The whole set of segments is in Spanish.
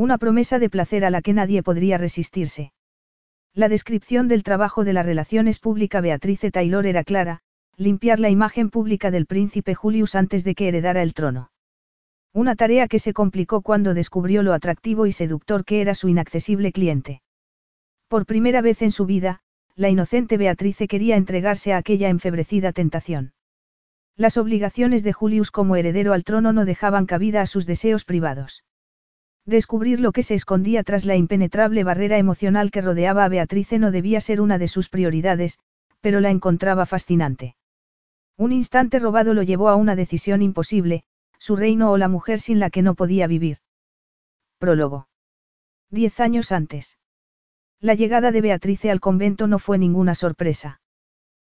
Una promesa de placer a la que nadie podría resistirse. La descripción del trabajo de las relaciones pública Beatrice Taylor era clara, limpiar la imagen pública del príncipe Julius antes de que heredara el trono. Una tarea que se complicó cuando descubrió lo atractivo y seductor que era su inaccesible cliente. Por primera vez en su vida, la inocente Beatrice quería entregarse a aquella enfebrecida tentación. Las obligaciones de Julius como heredero al trono no dejaban cabida a sus deseos privados. Descubrir lo que se escondía tras la impenetrable barrera emocional que rodeaba a Beatrice no debía ser una de sus prioridades, pero la encontraba fascinante. Un instante robado lo llevó a una decisión imposible, su reino o la mujer sin la que no podía vivir. Prólogo. Diez años antes. La llegada de Beatrice al convento no fue ninguna sorpresa.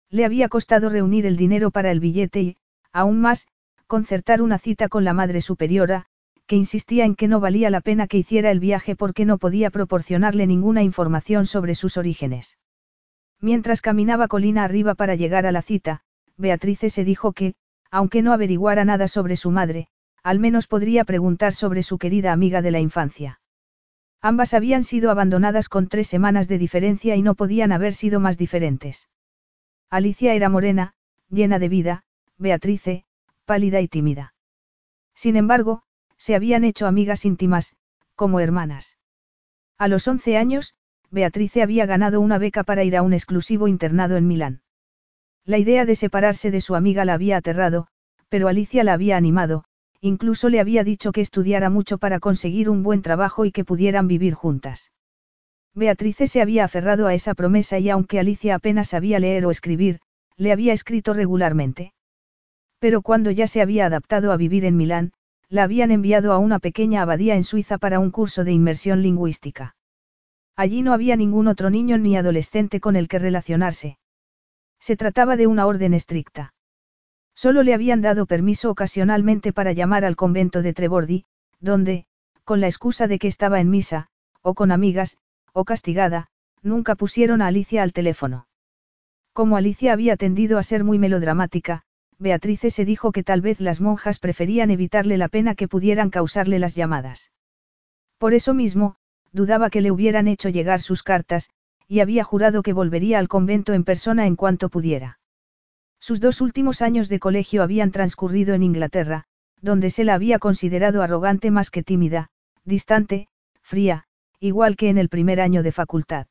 Le había costado reunir el dinero para el billete y, aún más, concertar una cita con la Madre Superiora, que insistía en que no valía la pena que hiciera el viaje porque no podía proporcionarle ninguna información sobre sus orígenes. Mientras caminaba colina arriba para llegar a la cita, Beatrice se dijo que, aunque no averiguara nada sobre su madre, al menos podría preguntar sobre su querida amiga de la infancia. Ambas habían sido abandonadas con tres semanas de diferencia y no podían haber sido más diferentes. Alicia era morena, llena de vida, Beatrice, pálida y tímida. Sin embargo, se habían hecho amigas íntimas, como hermanas. A los 11 años, Beatrice había ganado una beca para ir a un exclusivo internado en Milán. La idea de separarse de su amiga la había aterrado, pero Alicia la había animado, incluso le había dicho que estudiara mucho para conseguir un buen trabajo y que pudieran vivir juntas. Beatrice se había aferrado a esa promesa y aunque Alicia apenas sabía leer o escribir, le había escrito regularmente. Pero cuando ya se había adaptado a vivir en Milán, la habían enviado a una pequeña abadía en Suiza para un curso de inmersión lingüística. Allí no había ningún otro niño ni adolescente con el que relacionarse. Se trataba de una orden estricta. Solo le habían dado permiso ocasionalmente para llamar al convento de Trebordi, donde, con la excusa de que estaba en misa, o con amigas, o castigada, nunca pusieron a Alicia al teléfono. Como Alicia había tendido a ser muy melodramática, Beatrice se dijo que tal vez las monjas preferían evitarle la pena que pudieran causarle las llamadas. Por eso mismo, dudaba que le hubieran hecho llegar sus cartas, y había jurado que volvería al convento en persona en cuanto pudiera. Sus dos últimos años de colegio habían transcurrido en Inglaterra, donde se la había considerado arrogante más que tímida, distante, fría, igual que en el primer año de facultad.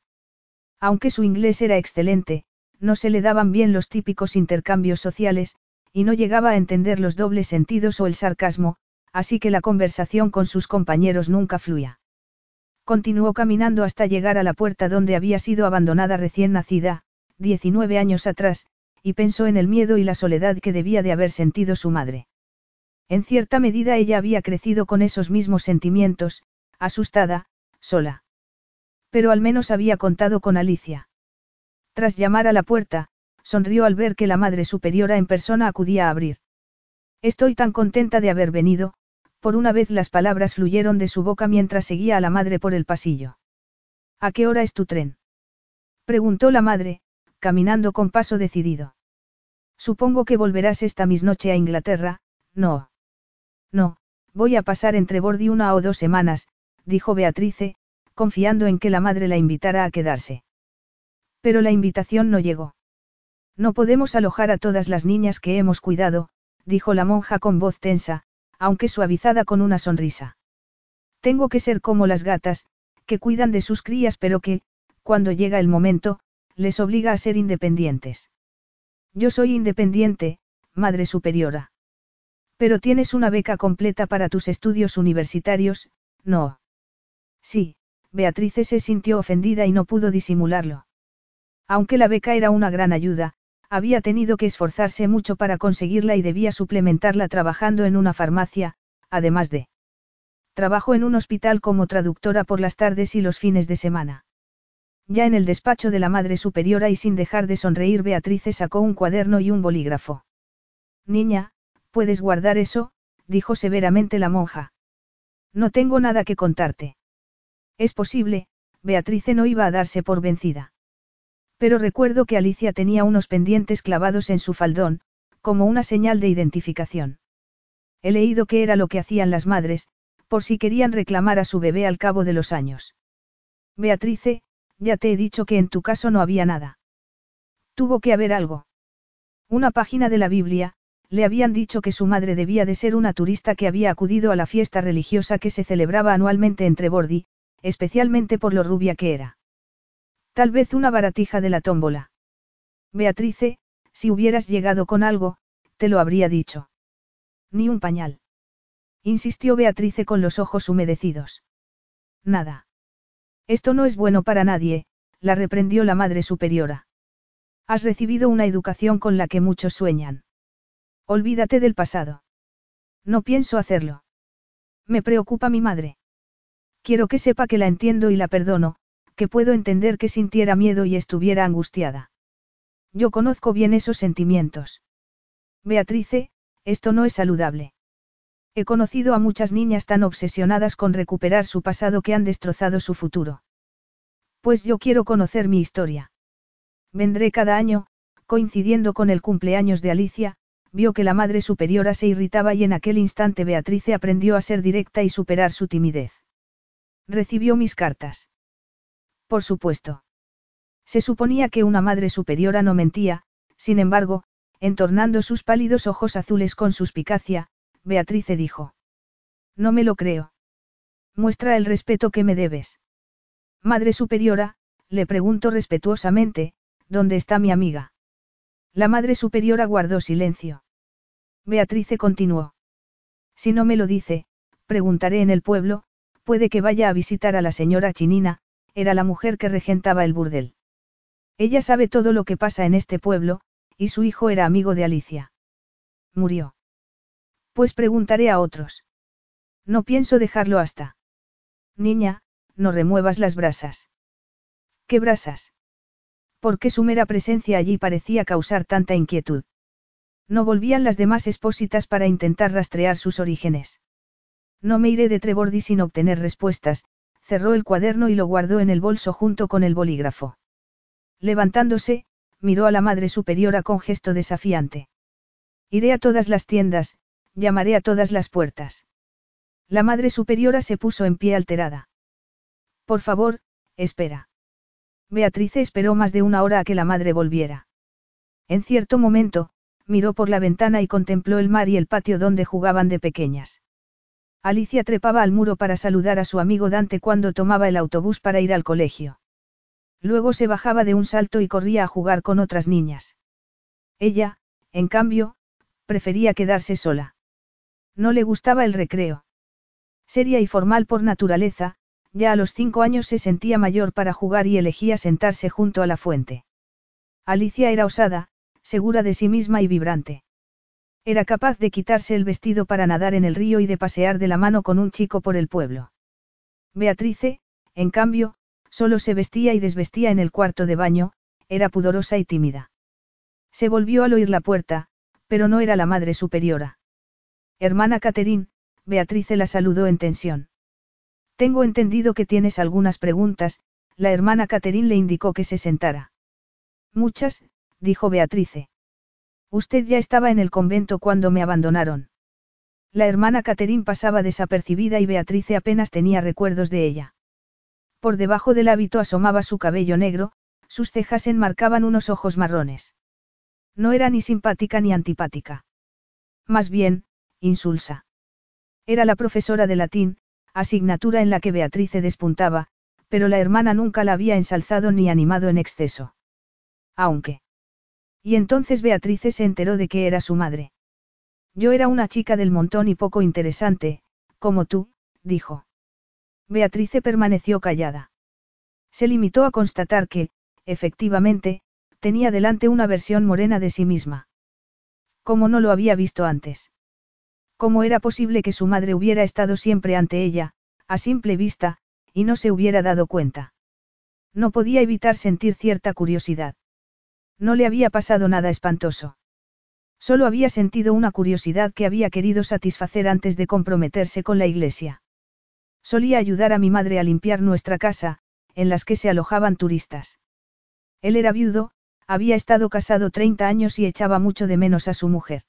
Aunque su inglés era excelente, no se le daban bien los típicos intercambios sociales, y no llegaba a entender los dobles sentidos o el sarcasmo, así que la conversación con sus compañeros nunca fluía. Continuó caminando hasta llegar a la puerta donde había sido abandonada recién nacida, 19 años atrás, y pensó en el miedo y la soledad que debía de haber sentido su madre. En cierta medida ella había crecido con esos mismos sentimientos, asustada, sola. Pero al menos había contado con Alicia. Tras llamar a la puerta, sonrió al ver que la Madre Superiora en persona acudía a abrir. Estoy tan contenta de haber venido, por una vez las palabras fluyeron de su boca mientras seguía a la madre por el pasillo. ¿A qué hora es tu tren? preguntó la madre, caminando con paso decidido. Supongo que volverás esta misnoche a Inglaterra, no. No, voy a pasar entre Bordi una o dos semanas, dijo Beatrice, confiando en que la madre la invitara a quedarse. Pero la invitación no llegó. No podemos alojar a todas las niñas que hemos cuidado, dijo la monja con voz tensa, aunque suavizada con una sonrisa. Tengo que ser como las gatas, que cuidan de sus crías pero que, cuando llega el momento, les obliga a ser independientes. Yo soy independiente, Madre Superiora. Pero tienes una beca completa para tus estudios universitarios, ¿no? Sí, Beatrice se sintió ofendida y no pudo disimularlo. Aunque la beca era una gran ayuda, había tenido que esforzarse mucho para conseguirla y debía suplementarla trabajando en una farmacia, además de Trabajo en un hospital como traductora por las tardes y los fines de semana. Ya en el despacho de la Madre Superiora y sin dejar de sonreír, Beatrice sacó un cuaderno y un bolígrafo. Niña, puedes guardar eso, dijo severamente la monja. No tengo nada que contarte. Es posible, Beatrice no iba a darse por vencida. Pero recuerdo que Alicia tenía unos pendientes clavados en su faldón, como una señal de identificación. He leído que era lo que hacían las madres, por si querían reclamar a su bebé al cabo de los años. Beatrice, ya te he dicho que en tu caso no había nada. Tuvo que haber algo. Una página de la Biblia, le habían dicho que su madre debía de ser una turista que había acudido a la fiesta religiosa que se celebraba anualmente entre Bordi, especialmente por lo rubia que era. Tal vez una baratija de la tómbola. Beatrice, si hubieras llegado con algo, te lo habría dicho. Ni un pañal. Insistió Beatrice con los ojos humedecidos. Nada. Esto no es bueno para nadie, la reprendió la Madre Superiora. Has recibido una educación con la que muchos sueñan. Olvídate del pasado. No pienso hacerlo. Me preocupa mi madre. Quiero que sepa que la entiendo y la perdono, que puedo entender que sintiera miedo y estuviera angustiada. Yo conozco bien esos sentimientos. Beatrice, esto no es saludable. He conocido a muchas niñas tan obsesionadas con recuperar su pasado que han destrozado su futuro. Pues yo quiero conocer mi historia. Vendré cada año, coincidiendo con el cumpleaños de Alicia, vio que la Madre Superiora se irritaba y en aquel instante Beatrice aprendió a ser directa y superar su timidez. Recibió mis cartas. Por supuesto. Se suponía que una Madre Superiora no mentía, sin embargo, entornando sus pálidos ojos azules con suspicacia, Beatrice dijo. No me lo creo. Muestra el respeto que me debes. Madre Superiora, le pregunto respetuosamente, ¿dónde está mi amiga? La Madre Superiora guardó silencio. Beatrice continuó. Si no me lo dice, preguntaré en el pueblo, puede que vaya a visitar a la señora Chinina, era la mujer que regentaba el burdel. Ella sabe todo lo que pasa en este pueblo, y su hijo era amigo de Alicia. Murió. Pues preguntaré a otros. No pienso dejarlo hasta. Niña, no remuevas las brasas. ¿Qué brasas? ¿Por qué su mera presencia allí parecía causar tanta inquietud? No volvían las demás espósitas para intentar rastrear sus orígenes. No me iré de Trebordi sin obtener respuestas, cerró el cuaderno y lo guardó en el bolso junto con el bolígrafo. Levantándose, miró a la madre superiora con gesto desafiante. Iré a todas las tiendas, Llamaré a todas las puertas. La madre superiora se puso en pie alterada. Por favor, espera. Beatrice esperó más de una hora a que la madre volviera. En cierto momento, miró por la ventana y contempló el mar y el patio donde jugaban de pequeñas. Alicia trepaba al muro para saludar a su amigo Dante cuando tomaba el autobús para ir al colegio. Luego se bajaba de un salto y corría a jugar con otras niñas. Ella, en cambio, prefería quedarse sola. No le gustaba el recreo. Seria y formal por naturaleza, ya a los cinco años se sentía mayor para jugar y elegía sentarse junto a la fuente. Alicia era osada, segura de sí misma y vibrante. Era capaz de quitarse el vestido para nadar en el río y de pasear de la mano con un chico por el pueblo. Beatrice, en cambio, solo se vestía y desvestía en el cuarto de baño, era pudorosa y tímida. Se volvió al oír la puerta, pero no era la madre superiora. Hermana Catherine, Beatrice la saludó en tensión. Tengo entendido que tienes algunas preguntas, la hermana Catherine le indicó que se sentara. Muchas, dijo Beatrice. Usted ya estaba en el convento cuando me abandonaron. La hermana Catherine pasaba desapercibida y Beatrice apenas tenía recuerdos de ella. Por debajo del hábito asomaba su cabello negro, sus cejas enmarcaban unos ojos marrones. No era ni simpática ni antipática. Más bien, insulsa. Era la profesora de latín, asignatura en la que Beatrice despuntaba, pero la hermana nunca la había ensalzado ni animado en exceso. Aunque. Y entonces Beatrice se enteró de que era su madre. Yo era una chica del montón y poco interesante, como tú, dijo. Beatrice permaneció callada. Se limitó a constatar que, efectivamente, tenía delante una versión morena de sí misma. Como no lo había visto antes. ¿Cómo era posible que su madre hubiera estado siempre ante ella, a simple vista, y no se hubiera dado cuenta? No podía evitar sentir cierta curiosidad. No le había pasado nada espantoso. Solo había sentido una curiosidad que había querido satisfacer antes de comprometerse con la iglesia. Solía ayudar a mi madre a limpiar nuestra casa, en las que se alojaban turistas. Él era viudo, había estado casado 30 años y echaba mucho de menos a su mujer.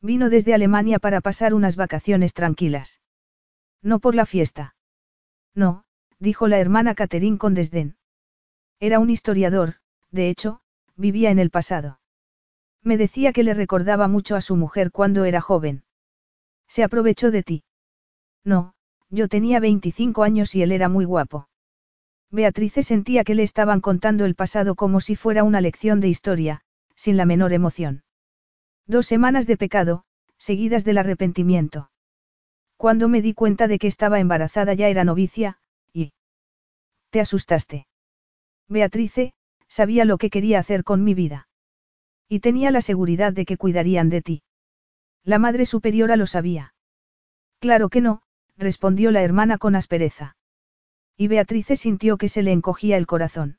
Vino desde Alemania para pasar unas vacaciones tranquilas. No por la fiesta. No, dijo la hermana Catherine con desdén. Era un historiador, de hecho, vivía en el pasado. Me decía que le recordaba mucho a su mujer cuando era joven. Se aprovechó de ti. No, yo tenía 25 años y él era muy guapo. Beatrice sentía que le estaban contando el pasado como si fuera una lección de historia, sin la menor emoción. Dos semanas de pecado, seguidas del arrepentimiento. Cuando me di cuenta de que estaba embarazada ya era novicia, y... ¿Te asustaste? Beatrice, sabía lo que quería hacer con mi vida. Y tenía la seguridad de que cuidarían de ti. La Madre Superiora lo sabía. Claro que no, respondió la hermana con aspereza. Y Beatrice sintió que se le encogía el corazón.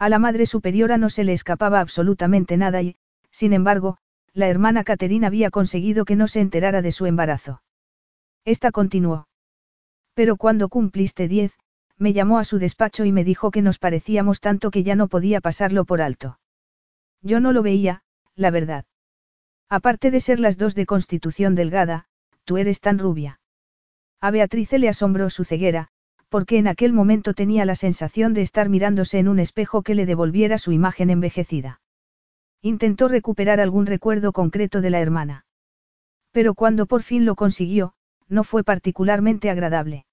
A la Madre Superiora no se le escapaba absolutamente nada y, sin embargo, la hermana Caterina había conseguido que no se enterara de su embarazo. Esta continuó. Pero cuando cumpliste diez, me llamó a su despacho y me dijo que nos parecíamos tanto que ya no podía pasarlo por alto. Yo no lo veía, la verdad. Aparte de ser las dos de constitución delgada, tú eres tan rubia. A Beatrice le asombró su ceguera, porque en aquel momento tenía la sensación de estar mirándose en un espejo que le devolviera su imagen envejecida. Intentó recuperar algún recuerdo concreto de la hermana. Pero cuando por fin lo consiguió, no fue particularmente agradable.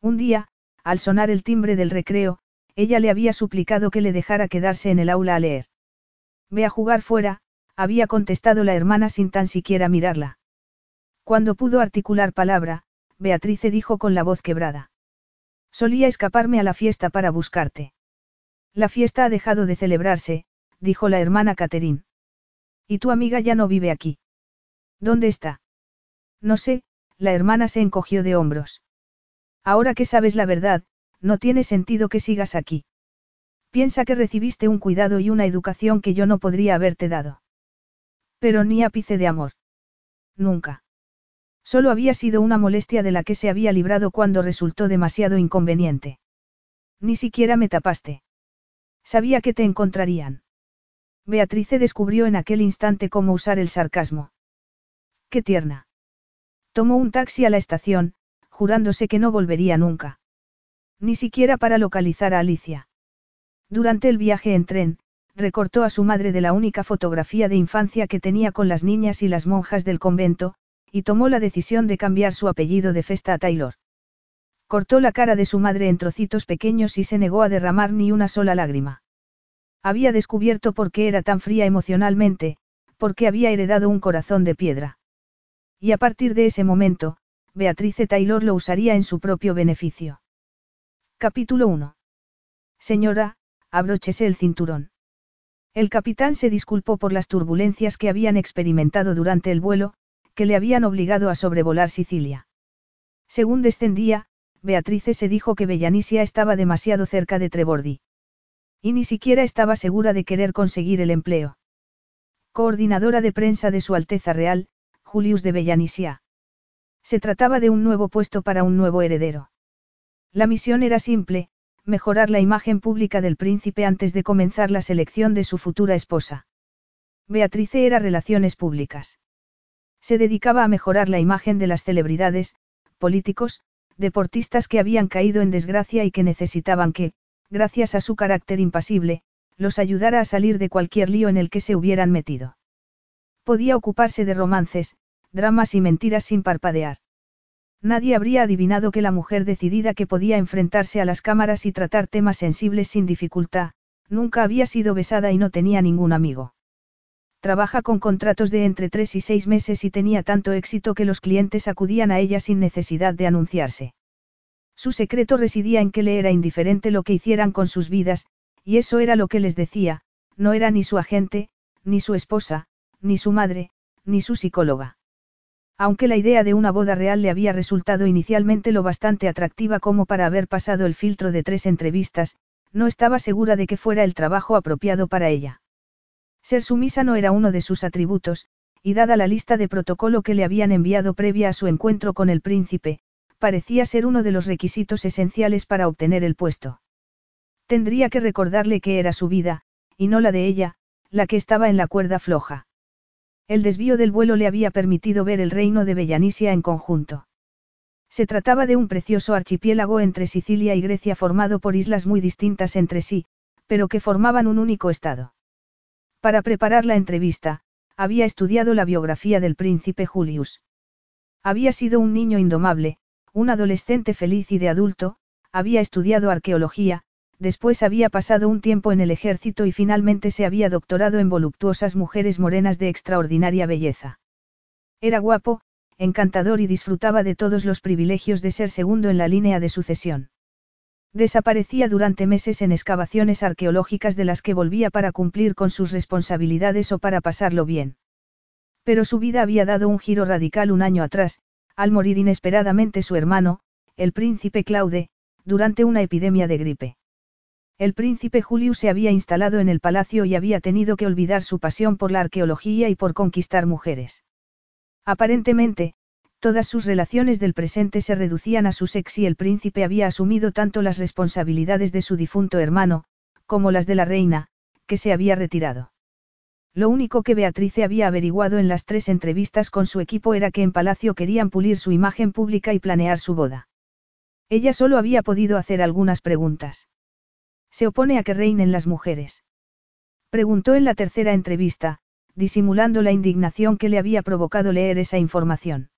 Un día, al sonar el timbre del recreo, ella le había suplicado que le dejara quedarse en el aula a leer. Ve a jugar fuera, había contestado la hermana sin tan siquiera mirarla. Cuando pudo articular palabra, Beatrice dijo con la voz quebrada. Solía escaparme a la fiesta para buscarte. La fiesta ha dejado de celebrarse, dijo la hermana Catherine. Y tu amiga ya no vive aquí. ¿Dónde está? No sé, la hermana se encogió de hombros. Ahora que sabes la verdad, no tiene sentido que sigas aquí. Piensa que recibiste un cuidado y una educación que yo no podría haberte dado. Pero ni ápice de amor. Nunca. Solo había sido una molestia de la que se había librado cuando resultó demasiado inconveniente. Ni siquiera me tapaste. Sabía que te encontrarían. Beatrice descubrió en aquel instante cómo usar el sarcasmo. Qué tierna. Tomó un taxi a la estación, jurándose que no volvería nunca. Ni siquiera para localizar a Alicia. Durante el viaje en tren, recortó a su madre de la única fotografía de infancia que tenía con las niñas y las monjas del convento, y tomó la decisión de cambiar su apellido de Festa a Taylor. Cortó la cara de su madre en trocitos pequeños y se negó a derramar ni una sola lágrima. Había descubierto por qué era tan fría emocionalmente, porque había heredado un corazón de piedra. Y a partir de ese momento, Beatrice Taylor lo usaría en su propio beneficio. Capítulo 1. Señora, abróchese el cinturón. El capitán se disculpó por las turbulencias que habían experimentado durante el vuelo, que le habían obligado a sobrevolar Sicilia. Según descendía, Beatrice se dijo que Bellanisia estaba demasiado cerca de Trebordi. Y ni siquiera estaba segura de querer conseguir el empleo. Coordinadora de prensa de Su Alteza Real, Julius de Bellanisia. Se trataba de un nuevo puesto para un nuevo heredero. La misión era simple, mejorar la imagen pública del príncipe antes de comenzar la selección de su futura esposa. Beatrice era relaciones públicas. Se dedicaba a mejorar la imagen de las celebridades, políticos, deportistas que habían caído en desgracia y que necesitaban que, gracias a su carácter impasible, los ayudara a salir de cualquier lío en el que se hubieran metido. Podía ocuparse de romances, dramas y mentiras sin parpadear. Nadie habría adivinado que la mujer decidida que podía enfrentarse a las cámaras y tratar temas sensibles sin dificultad, nunca había sido besada y no tenía ningún amigo. Trabaja con contratos de entre tres y seis meses y tenía tanto éxito que los clientes acudían a ella sin necesidad de anunciarse. Su secreto residía en que le era indiferente lo que hicieran con sus vidas, y eso era lo que les decía, no era ni su agente, ni su esposa, ni su madre, ni su psicóloga. Aunque la idea de una boda real le había resultado inicialmente lo bastante atractiva como para haber pasado el filtro de tres entrevistas, no estaba segura de que fuera el trabajo apropiado para ella. Ser sumisa no era uno de sus atributos, y dada la lista de protocolo que le habían enviado previa a su encuentro con el príncipe, parecía ser uno de los requisitos esenciales para obtener el puesto. Tendría que recordarle que era su vida, y no la de ella, la que estaba en la cuerda floja. El desvío del vuelo le había permitido ver el reino de Bellanisia en conjunto. Se trataba de un precioso archipiélago entre Sicilia y Grecia formado por islas muy distintas entre sí, pero que formaban un único estado. Para preparar la entrevista, había estudiado la biografía del príncipe Julius. Había sido un niño indomable, un adolescente feliz y de adulto, había estudiado arqueología, después había pasado un tiempo en el ejército y finalmente se había doctorado en voluptuosas mujeres morenas de extraordinaria belleza. Era guapo, encantador y disfrutaba de todos los privilegios de ser segundo en la línea de sucesión. Desaparecía durante meses en excavaciones arqueológicas de las que volvía para cumplir con sus responsabilidades o para pasarlo bien. Pero su vida había dado un giro radical un año atrás, al morir inesperadamente su hermano, el príncipe Claude, durante una epidemia de gripe. El príncipe Julius se había instalado en el palacio y había tenido que olvidar su pasión por la arqueología y por conquistar mujeres. Aparentemente, todas sus relaciones del presente se reducían a su sex y el príncipe había asumido tanto las responsabilidades de su difunto hermano, como las de la reina, que se había retirado. Lo único que Beatrice había averiguado en las tres entrevistas con su equipo era que en Palacio querían pulir su imagen pública y planear su boda. Ella solo había podido hacer algunas preguntas. Se opone a que reinen las mujeres. Preguntó en la tercera entrevista, disimulando la indignación que le había provocado leer esa información.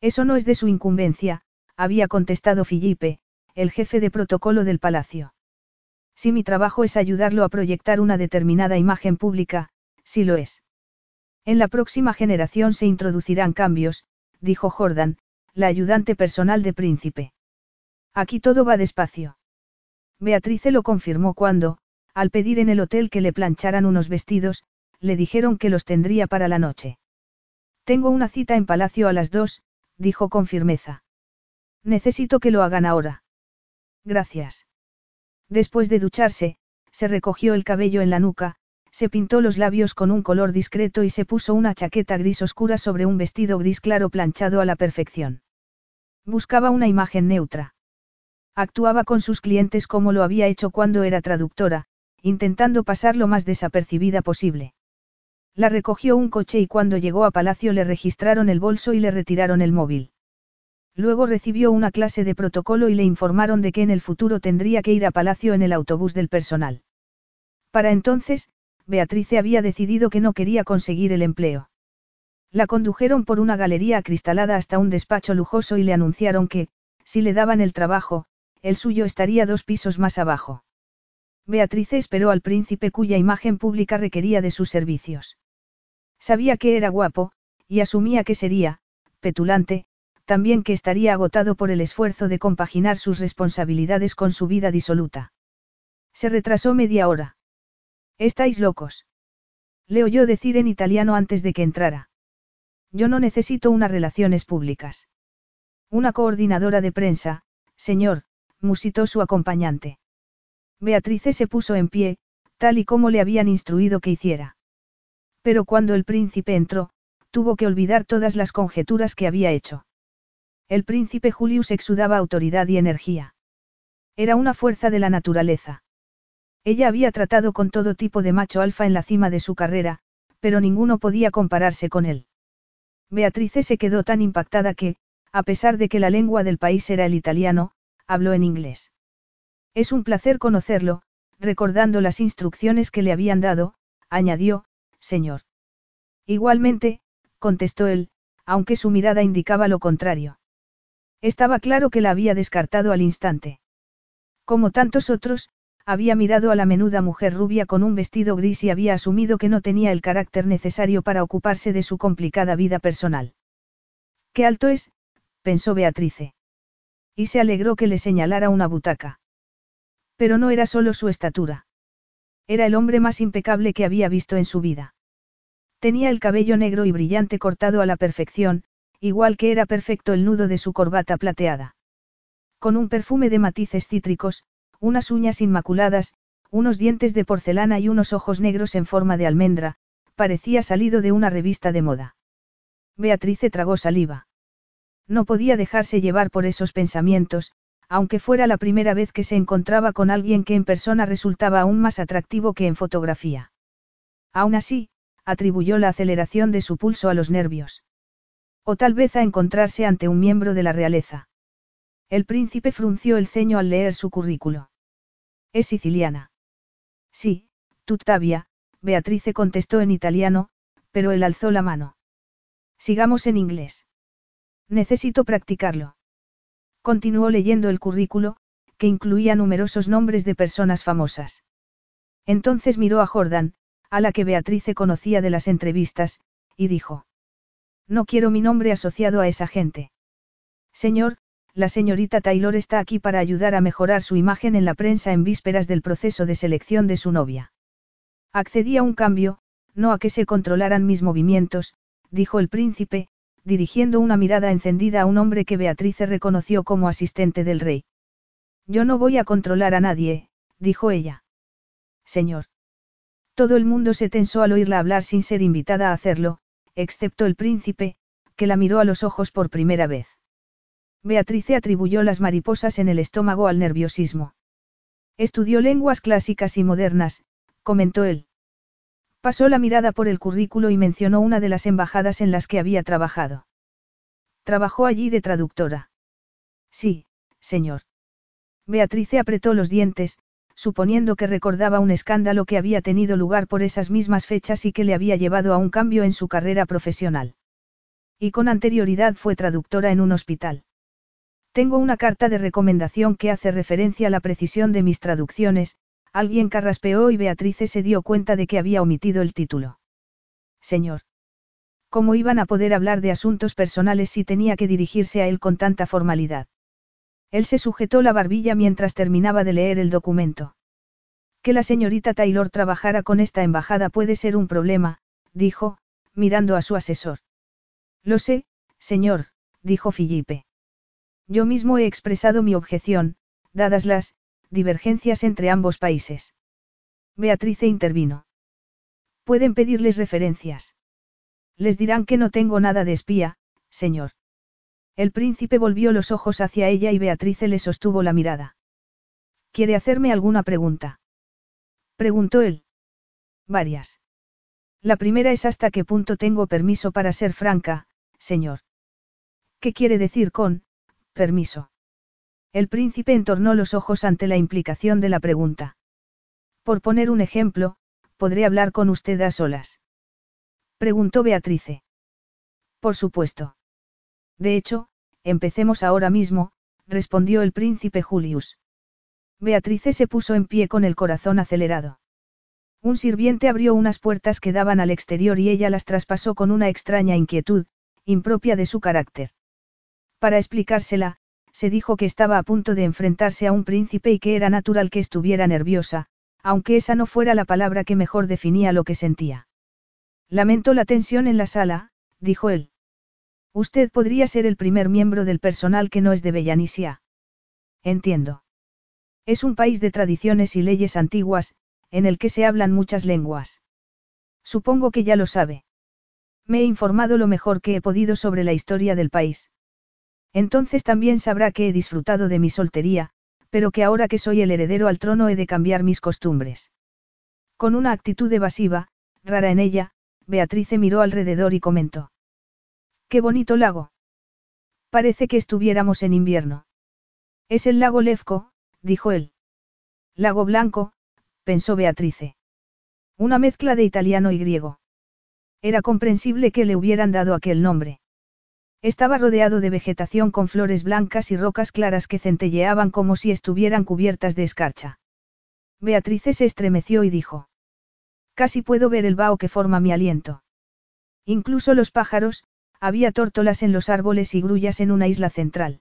Eso no es de su incumbencia, había contestado Filipe, el jefe de protocolo del palacio. Si mi trabajo es ayudarlo a proyectar una determinada imagen pública, sí lo es. En la próxima generación se introducirán cambios, dijo Jordan, la ayudante personal de príncipe. Aquí todo va despacio. Beatrice lo confirmó cuando, al pedir en el hotel que le plancharan unos vestidos, le dijeron que los tendría para la noche. Tengo una cita en palacio a las dos, dijo con firmeza. Necesito que lo hagan ahora. Gracias. Después de ducharse, se recogió el cabello en la nuca, se pintó los labios con un color discreto y se puso una chaqueta gris oscura sobre un vestido gris claro planchado a la perfección. Buscaba una imagen neutra. Actuaba con sus clientes como lo había hecho cuando era traductora, intentando pasar lo más desapercibida posible. La recogió un coche y cuando llegó a Palacio le registraron el bolso y le retiraron el móvil. Luego recibió una clase de protocolo y le informaron de que en el futuro tendría que ir a Palacio en el autobús del personal. Para entonces, Beatrice había decidido que no quería conseguir el empleo. La condujeron por una galería acristalada hasta un despacho lujoso y le anunciaron que, si le daban el trabajo, el suyo estaría dos pisos más abajo. Beatrice esperó al príncipe cuya imagen pública requería de sus servicios. Sabía que era guapo, y asumía que sería, petulante, también que estaría agotado por el esfuerzo de compaginar sus responsabilidades con su vida disoluta. Se retrasó media hora. Estáis locos. Le oyó decir en italiano antes de que entrara. Yo no necesito unas relaciones públicas. Una coordinadora de prensa, señor, musitó su acompañante. Beatrice se puso en pie, tal y como le habían instruido que hiciera. Pero cuando el príncipe entró, tuvo que olvidar todas las conjeturas que había hecho. El príncipe Julius exudaba autoridad y energía. Era una fuerza de la naturaleza. Ella había tratado con todo tipo de macho alfa en la cima de su carrera, pero ninguno podía compararse con él. Beatrice se quedó tan impactada que, a pesar de que la lengua del país era el italiano, habló en inglés. Es un placer conocerlo, recordando las instrucciones que le habían dado, añadió, señor. Igualmente, contestó él, aunque su mirada indicaba lo contrario. Estaba claro que la había descartado al instante. Como tantos otros, había mirado a la menuda mujer rubia con un vestido gris y había asumido que no tenía el carácter necesario para ocuparse de su complicada vida personal. Qué alto es, pensó Beatrice. Y se alegró que le señalara una butaca. Pero no era solo su estatura. Era el hombre más impecable que había visto en su vida. Tenía el cabello negro y brillante cortado a la perfección, igual que era perfecto el nudo de su corbata plateada. Con un perfume de matices cítricos, unas uñas inmaculadas, unos dientes de porcelana y unos ojos negros en forma de almendra, parecía salido de una revista de moda. Beatrice tragó saliva. No podía dejarse llevar por esos pensamientos, aunque fuera la primera vez que se encontraba con alguien que en persona resultaba aún más atractivo que en fotografía. Aún así, atribuyó la aceleración de su pulso a los nervios. O tal vez a encontrarse ante un miembro de la realeza. El príncipe frunció el ceño al leer su currículo. Es siciliana. Sí, Tuttavia, Beatrice contestó en italiano, pero él alzó la mano. Sigamos en inglés. Necesito practicarlo. Continuó leyendo el currículo, que incluía numerosos nombres de personas famosas. Entonces miró a Jordan, a la que Beatrice conocía de las entrevistas, y dijo. No quiero mi nombre asociado a esa gente. Señor, la señorita Taylor está aquí para ayudar a mejorar su imagen en la prensa en vísperas del proceso de selección de su novia. Accedí a un cambio, no a que se controlaran mis movimientos, dijo el príncipe, dirigiendo una mirada encendida a un hombre que Beatrice reconoció como asistente del rey. Yo no voy a controlar a nadie, dijo ella. Señor. Todo el mundo se tensó al oírla hablar sin ser invitada a hacerlo, excepto el príncipe, que la miró a los ojos por primera vez. Beatrice atribuyó las mariposas en el estómago al nerviosismo. Estudió lenguas clásicas y modernas, comentó él. Pasó la mirada por el currículo y mencionó una de las embajadas en las que había trabajado. Trabajó allí de traductora. Sí, señor. Beatrice apretó los dientes, suponiendo que recordaba un escándalo que había tenido lugar por esas mismas fechas y que le había llevado a un cambio en su carrera profesional. Y con anterioridad fue traductora en un hospital. Tengo una carta de recomendación que hace referencia a la precisión de mis traducciones, Alguien carraspeó y Beatrice se dio cuenta de que había omitido el título. Señor. ¿Cómo iban a poder hablar de asuntos personales si tenía que dirigirse a él con tanta formalidad? Él se sujetó la barbilla mientras terminaba de leer el documento. Que la señorita Taylor trabajara con esta embajada puede ser un problema, dijo, mirando a su asesor. Lo sé, señor, dijo Filipe. Yo mismo he expresado mi objeción, dadas las, divergencias entre ambos países. Beatrice intervino. Pueden pedirles referencias. Les dirán que no tengo nada de espía, señor. El príncipe volvió los ojos hacia ella y Beatrice le sostuvo la mirada. ¿Quiere hacerme alguna pregunta? Preguntó él. Varias. La primera es hasta qué punto tengo permiso para ser franca, señor. ¿Qué quiere decir con, permiso? El príncipe entornó los ojos ante la implicación de la pregunta. Por poner un ejemplo, ¿podré hablar con usted a solas? Preguntó Beatrice. Por supuesto. De hecho, empecemos ahora mismo, respondió el príncipe Julius. Beatrice se puso en pie con el corazón acelerado. Un sirviente abrió unas puertas que daban al exterior y ella las traspasó con una extraña inquietud, impropia de su carácter. Para explicársela, se dijo que estaba a punto de enfrentarse a un príncipe y que era natural que estuviera nerviosa, aunque esa no fuera la palabra que mejor definía lo que sentía. Lamento la tensión en la sala, dijo él. Usted podría ser el primer miembro del personal que no es de Bellanisia. Entiendo. Es un país de tradiciones y leyes antiguas, en el que se hablan muchas lenguas. Supongo que ya lo sabe. Me he informado lo mejor que he podido sobre la historia del país. Entonces también sabrá que he disfrutado de mi soltería, pero que ahora que soy el heredero al trono he de cambiar mis costumbres. Con una actitud evasiva, rara en ella, Beatrice miró alrededor y comentó. Qué bonito lago. Parece que estuviéramos en invierno. Es el lago Lefko, dijo él. Lago Blanco, pensó Beatrice. Una mezcla de italiano y griego. Era comprensible que le hubieran dado aquel nombre. Estaba rodeado de vegetación con flores blancas y rocas claras que centelleaban como si estuvieran cubiertas de escarcha. Beatrice se estremeció y dijo. Casi puedo ver el vaho que forma mi aliento. Incluso los pájaros, había tórtolas en los árboles y grullas en una isla central.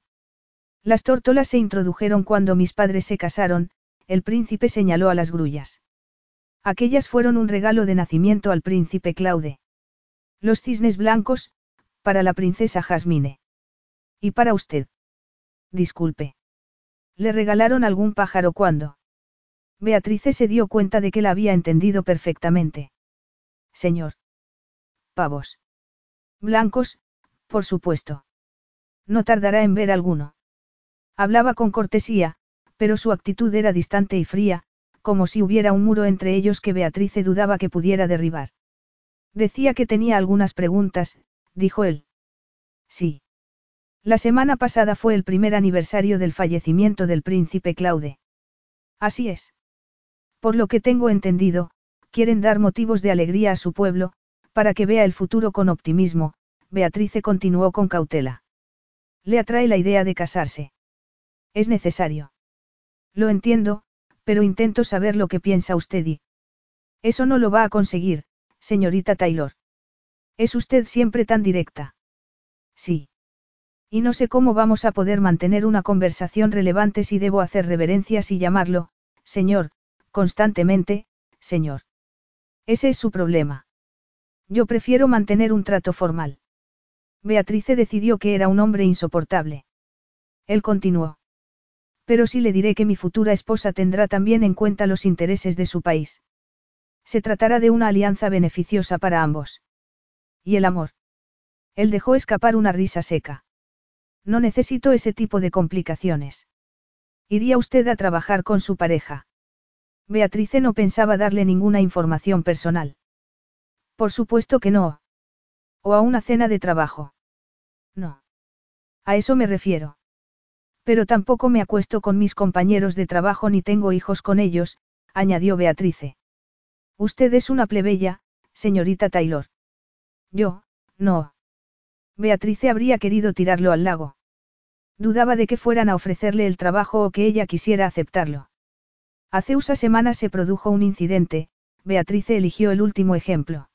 Las tórtolas se introdujeron cuando mis padres se casaron, el príncipe señaló a las grullas. Aquellas fueron un regalo de nacimiento al príncipe Claude. Los cisnes blancos, para la princesa Jasmine. ¿Y para usted? Disculpe. ¿Le regalaron algún pájaro cuando? Beatrice se dio cuenta de que la había entendido perfectamente. Señor. Pavos. Blancos, por supuesto. No tardará en ver alguno. Hablaba con cortesía, pero su actitud era distante y fría, como si hubiera un muro entre ellos que Beatrice dudaba que pudiera derribar. Decía que tenía algunas preguntas, dijo él. Sí. La semana pasada fue el primer aniversario del fallecimiento del príncipe Claude. Así es. Por lo que tengo entendido, quieren dar motivos de alegría a su pueblo, para que vea el futuro con optimismo, Beatrice continuó con cautela. Le atrae la idea de casarse. Es necesario. Lo entiendo, pero intento saber lo que piensa usted y... Eso no lo va a conseguir, señorita Taylor. Es usted siempre tan directa. Sí. Y no sé cómo vamos a poder mantener una conversación relevante si debo hacer reverencias y llamarlo, señor, constantemente, señor. Ese es su problema. Yo prefiero mantener un trato formal. Beatrice decidió que era un hombre insoportable. Él continuó. Pero sí le diré que mi futura esposa tendrá también en cuenta los intereses de su país. Se tratará de una alianza beneficiosa para ambos. ¿Y el amor? Él dejó escapar una risa seca. No necesito ese tipo de complicaciones. ¿Iría usted a trabajar con su pareja? Beatrice no pensaba darle ninguna información personal. Por supuesto que no. O a una cena de trabajo. No. A eso me refiero. Pero tampoco me acuesto con mis compañeros de trabajo ni tengo hijos con ellos, añadió Beatrice. Usted es una plebeya, señorita Taylor. Yo, no. Beatrice habría querido tirarlo al lago. Dudaba de que fueran a ofrecerle el trabajo o que ella quisiera aceptarlo. Hace unas semanas se produjo un incidente, Beatrice eligió el último ejemplo.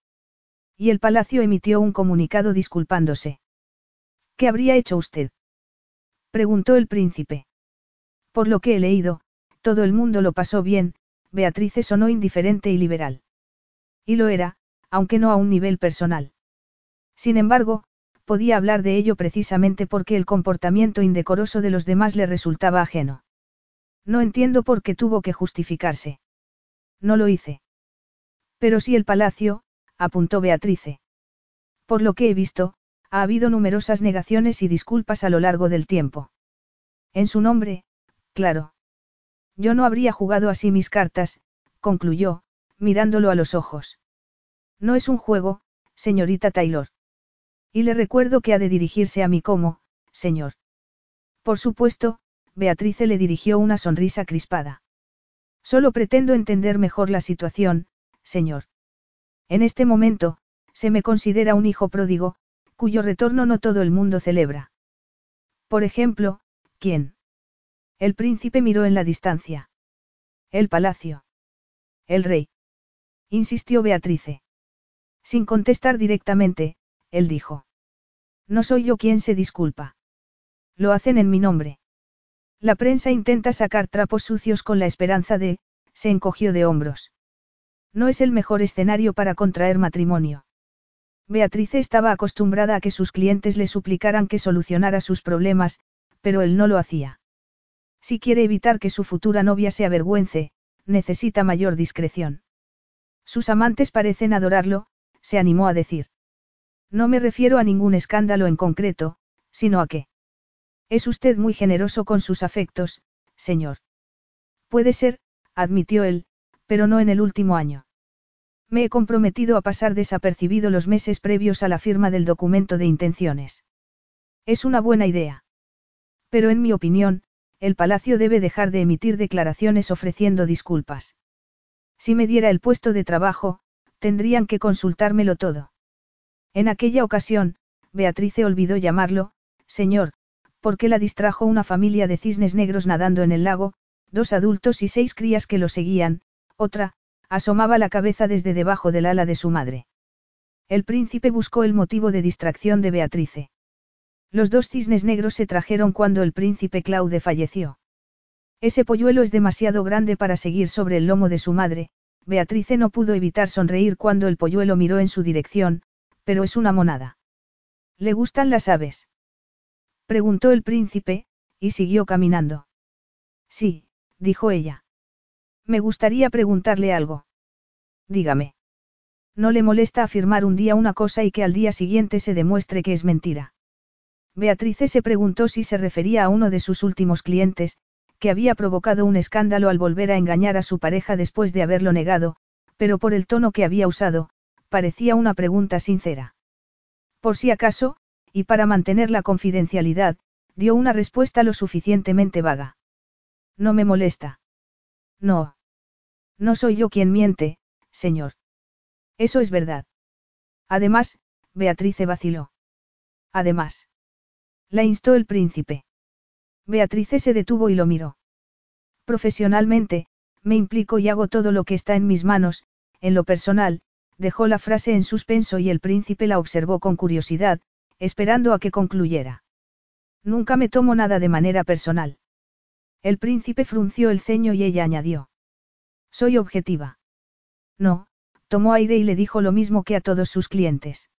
Y el palacio emitió un comunicado disculpándose. ¿Qué habría hecho usted? preguntó el príncipe. Por lo que he leído, todo el mundo lo pasó bien, Beatrice sonó indiferente y liberal. Y lo era, aunque no a un nivel personal. Sin embargo, podía hablar de ello precisamente porque el comportamiento indecoroso de los demás le resultaba ajeno. No entiendo por qué tuvo que justificarse. No lo hice. Pero sí el palacio, apuntó Beatrice. Por lo que he visto, ha habido numerosas negaciones y disculpas a lo largo del tiempo. En su nombre, claro. Yo no habría jugado así mis cartas, concluyó, mirándolo a los ojos. No es un juego, señorita Taylor. Y le recuerdo que ha de dirigirse a mí como, señor. Por supuesto, Beatrice le dirigió una sonrisa crispada. Solo pretendo entender mejor la situación, señor. En este momento, se me considera un hijo pródigo, cuyo retorno no todo el mundo celebra. Por ejemplo, ¿quién? El príncipe miró en la distancia. El palacio. El rey. Insistió Beatrice. Sin contestar directamente, él dijo. No soy yo quien se disculpa. Lo hacen en mi nombre. La prensa intenta sacar trapos sucios con la esperanza de, se encogió de hombros. No es el mejor escenario para contraer matrimonio. Beatrice estaba acostumbrada a que sus clientes le suplicaran que solucionara sus problemas, pero él no lo hacía. Si quiere evitar que su futura novia se avergüence, necesita mayor discreción. Sus amantes parecen adorarlo, se animó a decir. No me refiero a ningún escándalo en concreto, sino a que. Es usted muy generoso con sus afectos, señor. Puede ser, admitió él, pero no en el último año. Me he comprometido a pasar desapercibido los meses previos a la firma del documento de intenciones. Es una buena idea. Pero en mi opinión, el palacio debe dejar de emitir declaraciones ofreciendo disculpas. Si me diera el puesto de trabajo, tendrían que consultármelo todo. En aquella ocasión, Beatrice olvidó llamarlo, señor, porque la distrajo una familia de cisnes negros nadando en el lago, dos adultos y seis crías que lo seguían, otra, asomaba la cabeza desde debajo del ala de su madre. El príncipe buscó el motivo de distracción de Beatrice. Los dos cisnes negros se trajeron cuando el príncipe Claude falleció. Ese polluelo es demasiado grande para seguir sobre el lomo de su madre, Beatrice no pudo evitar sonreír cuando el polluelo miró en su dirección, pero es una monada. ¿Le gustan las aves? Preguntó el príncipe, y siguió caminando. Sí, dijo ella. Me gustaría preguntarle algo. Dígame. No le molesta afirmar un día una cosa y que al día siguiente se demuestre que es mentira. Beatrice se preguntó si se refería a uno de sus últimos clientes, que había provocado un escándalo al volver a engañar a su pareja después de haberlo negado, pero por el tono que había usado, parecía una pregunta sincera. Por si acaso, y para mantener la confidencialidad, dio una respuesta lo suficientemente vaga. No me molesta. No. No soy yo quien miente, señor. Eso es verdad. Además, Beatrice vaciló. Además. La instó el príncipe. Beatrice se detuvo y lo miró. Profesionalmente, me implico y hago todo lo que está en mis manos, en lo personal, dejó la frase en suspenso y el príncipe la observó con curiosidad, esperando a que concluyera. Nunca me tomo nada de manera personal. El príncipe frunció el ceño y ella añadió. Soy objetiva. No, tomó aire y le dijo lo mismo que a todos sus clientes.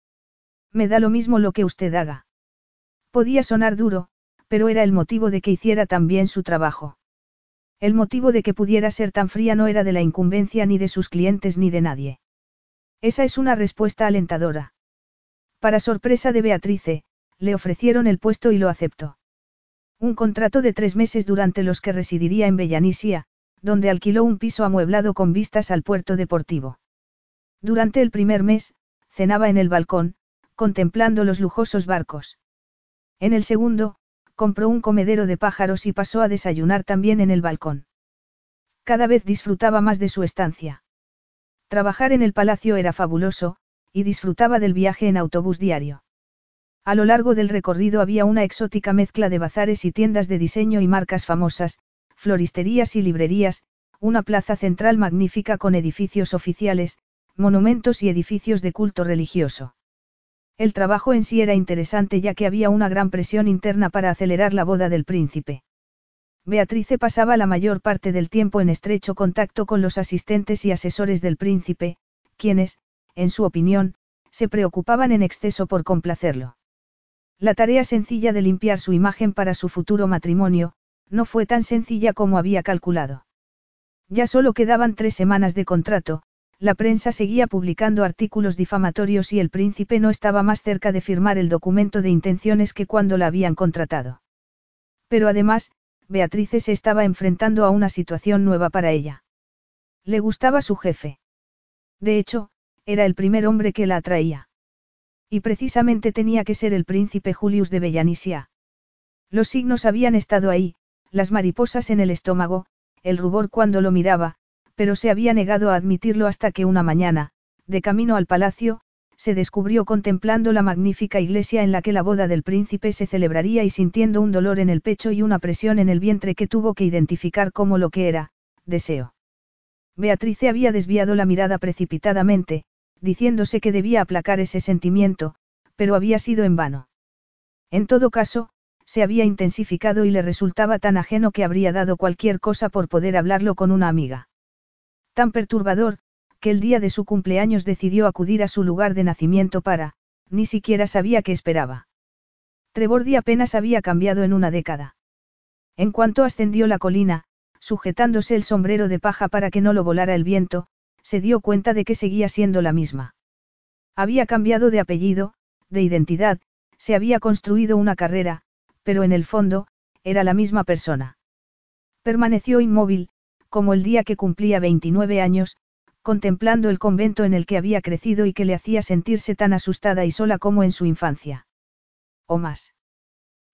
Me da lo mismo lo que usted haga. Podía sonar duro, pero era el motivo de que hiciera tan bien su trabajo. El motivo de que pudiera ser tan fría no era de la incumbencia ni de sus clientes ni de nadie. Esa es una respuesta alentadora. Para sorpresa de Beatrice, le ofrecieron el puesto y lo aceptó. Un contrato de tres meses durante los que residiría en Bellanisia, donde alquiló un piso amueblado con vistas al puerto deportivo. Durante el primer mes, cenaba en el balcón, contemplando los lujosos barcos. En el segundo, compró un comedero de pájaros y pasó a desayunar también en el balcón. Cada vez disfrutaba más de su estancia. Trabajar en el palacio era fabuloso, y disfrutaba del viaje en autobús diario. A lo largo del recorrido había una exótica mezcla de bazares y tiendas de diseño y marcas famosas, floristerías y librerías, una plaza central magnífica con edificios oficiales, monumentos y edificios de culto religioso. El trabajo en sí era interesante ya que había una gran presión interna para acelerar la boda del príncipe. Beatrice pasaba la mayor parte del tiempo en estrecho contacto con los asistentes y asesores del príncipe, quienes, en su opinión, se preocupaban en exceso por complacerlo. La tarea sencilla de limpiar su imagen para su futuro matrimonio, no fue tan sencilla como había calculado. Ya solo quedaban tres semanas de contrato, la prensa seguía publicando artículos difamatorios y el príncipe no estaba más cerca de firmar el documento de intenciones que cuando la habían contratado. Pero además, Beatrice se estaba enfrentando a una situación nueva para ella. Le gustaba su jefe. De hecho, era el primer hombre que la atraía. Y precisamente tenía que ser el príncipe Julius de Bellanisia. Los signos habían estado ahí, las mariposas en el estómago, el rubor cuando lo miraba, pero se había negado a admitirlo hasta que una mañana, de camino al palacio, se descubrió contemplando la magnífica iglesia en la que la boda del príncipe se celebraría y sintiendo un dolor en el pecho y una presión en el vientre que tuvo que identificar como lo que era, deseo. Beatrice había desviado la mirada precipitadamente, diciéndose que debía aplacar ese sentimiento, pero había sido en vano. En todo caso, se había intensificado y le resultaba tan ajeno que habría dado cualquier cosa por poder hablarlo con una amiga. Tan perturbador, que el día de su cumpleaños decidió acudir a su lugar de nacimiento para, ni siquiera sabía qué esperaba. Trebordi apenas había cambiado en una década. En cuanto ascendió la colina, sujetándose el sombrero de paja para que no lo volara el viento, se dio cuenta de que seguía siendo la misma. Había cambiado de apellido, de identidad, se había construido una carrera, pero en el fondo, era la misma persona. Permaneció inmóvil, como el día que cumplía 29 años, contemplando el convento en el que había crecido y que le hacía sentirse tan asustada y sola como en su infancia. O más.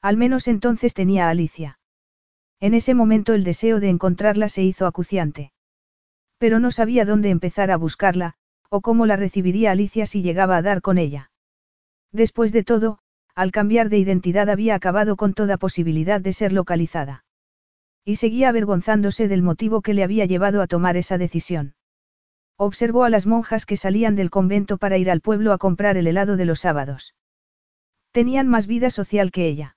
Al menos entonces tenía a Alicia. En ese momento el deseo de encontrarla se hizo acuciante. Pero no sabía dónde empezar a buscarla, o cómo la recibiría Alicia si llegaba a dar con ella. Después de todo, al cambiar de identidad había acabado con toda posibilidad de ser localizada. Y seguía avergonzándose del motivo que le había llevado a tomar esa decisión. Observó a las monjas que salían del convento para ir al pueblo a comprar el helado de los sábados. Tenían más vida social que ella.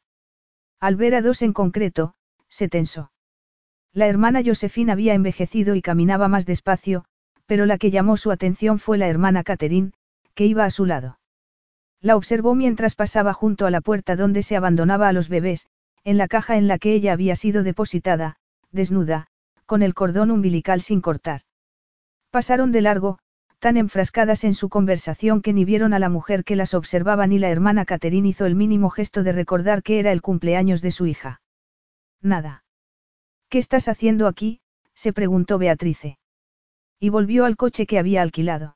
Al ver a dos en concreto, se tensó. La hermana Josephine había envejecido y caminaba más despacio, pero la que llamó su atención fue la hermana Catherine, que iba a su lado. La observó mientras pasaba junto a la puerta donde se abandonaba a los bebés, en la caja en la que ella había sido depositada, desnuda, con el cordón umbilical sin cortar. Pasaron de largo, tan enfrascadas en su conversación que ni vieron a la mujer que las observaba ni la hermana Catherine hizo el mínimo gesto de recordar que era el cumpleaños de su hija. Nada. ¿Qué estás haciendo aquí? se preguntó Beatrice. Y volvió al coche que había alquilado.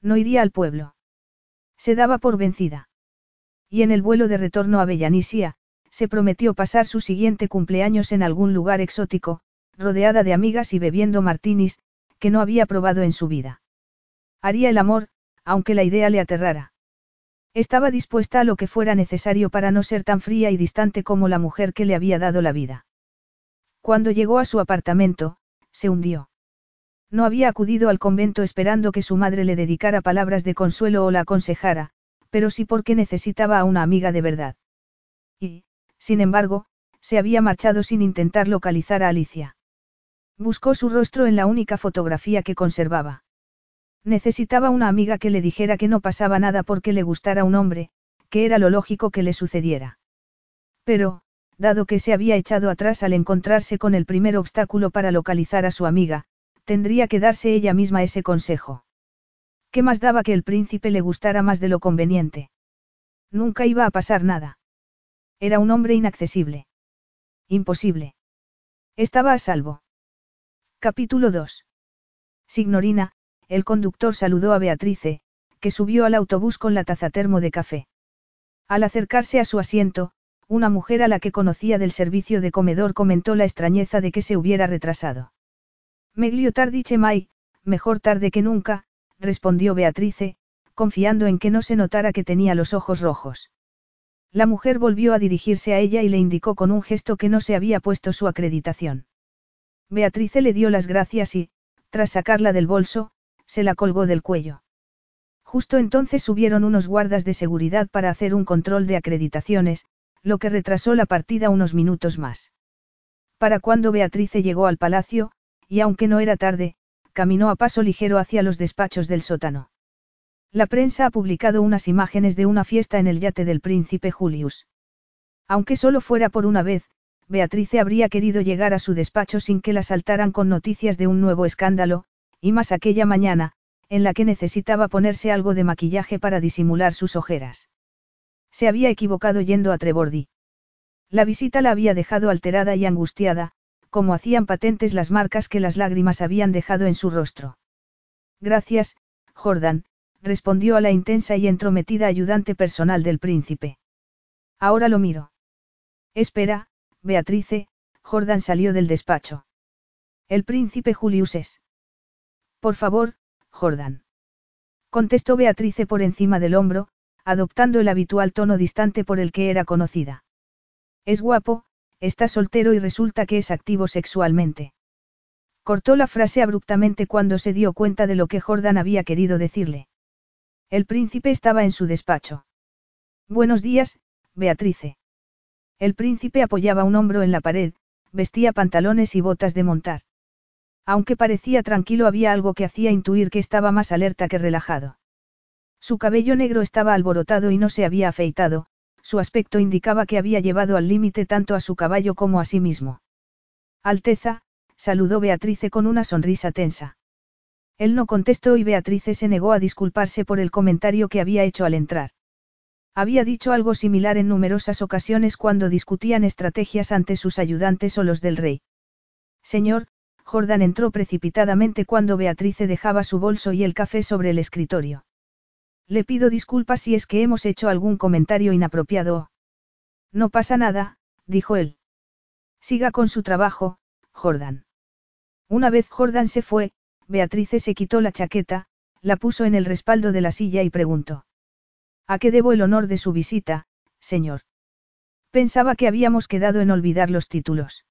No iría al pueblo. Se daba por vencida. Y en el vuelo de retorno a Bellanisia, se prometió pasar su siguiente cumpleaños en algún lugar exótico, rodeada de amigas y bebiendo martinis, que no había probado en su vida. Haría el amor, aunque la idea le aterrara. Estaba dispuesta a lo que fuera necesario para no ser tan fría y distante como la mujer que le había dado la vida. Cuando llegó a su apartamento, se hundió. No había acudido al convento esperando que su madre le dedicara palabras de consuelo o la aconsejara, pero sí porque necesitaba a una amiga de verdad. Y, sin embargo, se había marchado sin intentar localizar a Alicia. Buscó su rostro en la única fotografía que conservaba. Necesitaba una amiga que le dijera que no pasaba nada porque le gustara un hombre, que era lo lógico que le sucediera. Pero, dado que se había echado atrás al encontrarse con el primer obstáculo para localizar a su amiga, Tendría que darse ella misma ese consejo. ¿Qué más daba que el príncipe le gustara más de lo conveniente? Nunca iba a pasar nada. Era un hombre inaccesible. Imposible. Estaba a salvo. Capítulo 2. Signorina, el conductor saludó a Beatrice, que subió al autobús con la taza termo de café. Al acercarse a su asiento, una mujer a la que conocía del servicio de comedor comentó la extrañeza de que se hubiera retrasado. Meglio tardice mai, mejor tarde que nunca, respondió Beatrice, confiando en que no se notara que tenía los ojos rojos. La mujer volvió a dirigirse a ella y le indicó con un gesto que no se había puesto su acreditación. Beatrice le dio las gracias y, tras sacarla del bolso, se la colgó del cuello. Justo entonces subieron unos guardas de seguridad para hacer un control de acreditaciones, lo que retrasó la partida unos minutos más. Para cuando Beatrice llegó al palacio, y aunque no era tarde, caminó a paso ligero hacia los despachos del sótano. La prensa ha publicado unas imágenes de una fiesta en el yate del príncipe Julius. Aunque solo fuera por una vez, Beatrice habría querido llegar a su despacho sin que la saltaran con noticias de un nuevo escándalo, y más aquella mañana, en la que necesitaba ponerse algo de maquillaje para disimular sus ojeras. Se había equivocado yendo a Trebordi. La visita la había dejado alterada y angustiada, como hacían patentes las marcas que las lágrimas habían dejado en su rostro. Gracias, Jordan, respondió a la intensa y entrometida ayudante personal del príncipe. Ahora lo miro. Espera, Beatrice, Jordan salió del despacho. El príncipe Julius es. Por favor, Jordan. Contestó Beatrice por encima del hombro, adoptando el habitual tono distante por el que era conocida. Es guapo, está soltero y resulta que es activo sexualmente. Cortó la frase abruptamente cuando se dio cuenta de lo que Jordan había querido decirle. El príncipe estaba en su despacho. Buenos días, Beatrice. El príncipe apoyaba un hombro en la pared, vestía pantalones y botas de montar. Aunque parecía tranquilo había algo que hacía intuir que estaba más alerta que relajado. Su cabello negro estaba alborotado y no se había afeitado, su aspecto indicaba que había llevado al límite tanto a su caballo como a sí mismo. Alteza, saludó Beatrice con una sonrisa tensa. Él no contestó y Beatrice se negó a disculparse por el comentario que había hecho al entrar. Había dicho algo similar en numerosas ocasiones cuando discutían estrategias ante sus ayudantes o los del rey. Señor, Jordan entró precipitadamente cuando Beatrice dejaba su bolso y el café sobre el escritorio. Le pido disculpas si es que hemos hecho algún comentario inapropiado. No pasa nada, dijo él. Siga con su trabajo, Jordan. Una vez Jordan se fue, Beatrice se quitó la chaqueta, la puso en el respaldo de la silla y preguntó. ¿A qué debo el honor de su visita, señor? Pensaba que habíamos quedado en olvidar los títulos.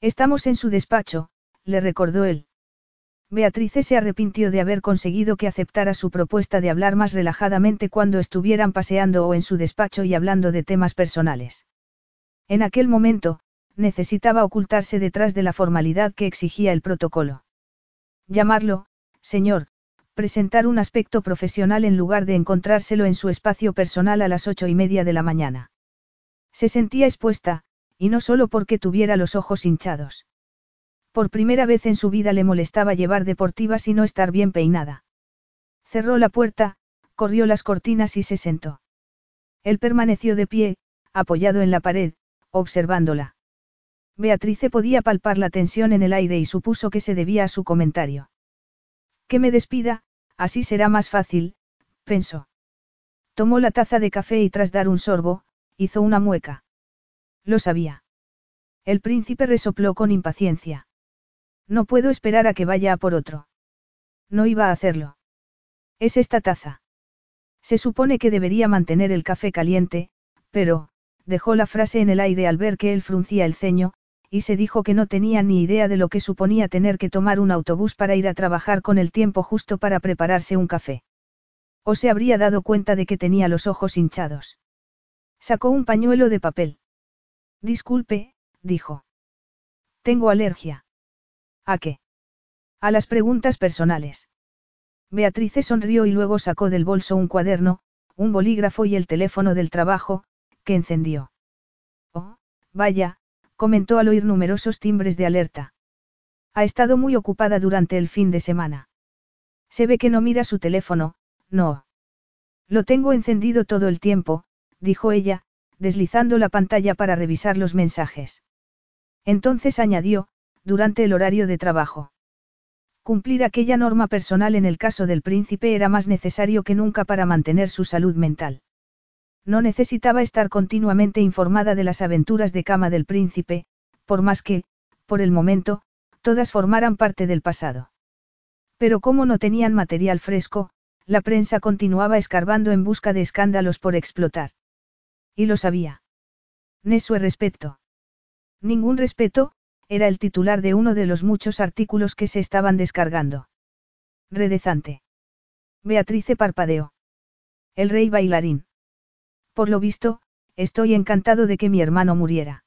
Estamos en su despacho, le recordó él. Beatrice se arrepintió de haber conseguido que aceptara su propuesta de hablar más relajadamente cuando estuvieran paseando o en su despacho y hablando de temas personales. En aquel momento, necesitaba ocultarse detrás de la formalidad que exigía el protocolo. Llamarlo, señor, presentar un aspecto profesional en lugar de encontrárselo en su espacio personal a las ocho y media de la mañana. Se sentía expuesta, y no solo porque tuviera los ojos hinchados. Por primera vez en su vida le molestaba llevar deportivas y no estar bien peinada. Cerró la puerta, corrió las cortinas y se sentó. Él permaneció de pie, apoyado en la pared, observándola. Beatrice podía palpar la tensión en el aire y supuso que se debía a su comentario. Que me despida, así será más fácil, pensó. Tomó la taza de café y tras dar un sorbo, hizo una mueca. Lo sabía. El príncipe resopló con impaciencia. No puedo esperar a que vaya a por otro. No iba a hacerlo. Es esta taza. Se supone que debería mantener el café caliente, pero, dejó la frase en el aire al ver que él fruncía el ceño, y se dijo que no tenía ni idea de lo que suponía tener que tomar un autobús para ir a trabajar con el tiempo justo para prepararse un café. O se habría dado cuenta de que tenía los ojos hinchados. Sacó un pañuelo de papel. Disculpe, dijo. Tengo alergia. ¿A qué? A las preguntas personales. Beatrice sonrió y luego sacó del bolso un cuaderno, un bolígrafo y el teléfono del trabajo, que encendió. Oh, vaya, comentó al oír numerosos timbres de alerta. Ha estado muy ocupada durante el fin de semana. Se ve que no mira su teléfono, no. Lo tengo encendido todo el tiempo, dijo ella, deslizando la pantalla para revisar los mensajes. Entonces añadió, durante el horario de trabajo. Cumplir aquella norma personal en el caso del príncipe era más necesario que nunca para mantener su salud mental. No necesitaba estar continuamente informada de las aventuras de cama del príncipe, por más que, por el momento, todas formaran parte del pasado. Pero como no tenían material fresco, la prensa continuaba escarbando en busca de escándalos por explotar. Y lo sabía. Nesue respeto. Ningún respeto, era el titular de uno de los muchos artículos que se estaban descargando. Redezante. Beatrice parpadeó. El rey bailarín. Por lo visto, estoy encantado de que mi hermano muriera.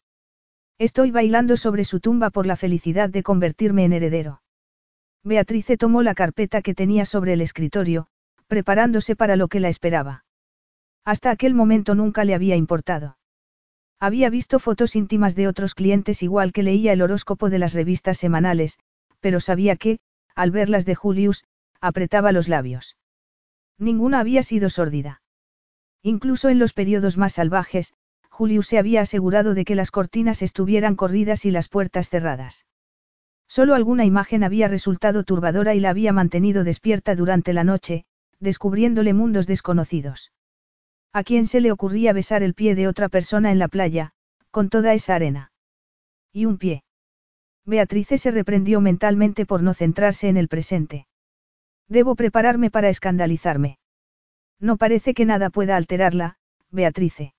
Estoy bailando sobre su tumba por la felicidad de convertirme en heredero. Beatrice tomó la carpeta que tenía sobre el escritorio, preparándose para lo que la esperaba. Hasta aquel momento nunca le había importado. Había visto fotos íntimas de otros clientes igual que leía el horóscopo de las revistas semanales, pero sabía que, al verlas de Julius, apretaba los labios. Ninguna había sido sórdida. Incluso en los periodos más salvajes, Julius se había asegurado de que las cortinas estuvieran corridas y las puertas cerradas. Solo alguna imagen había resultado turbadora y la había mantenido despierta durante la noche, descubriéndole mundos desconocidos. ¿A quién se le ocurría besar el pie de otra persona en la playa, con toda esa arena? Y un pie. Beatrice se reprendió mentalmente por no centrarse en el presente. Debo prepararme para escandalizarme. No parece que nada pueda alterarla, Beatrice.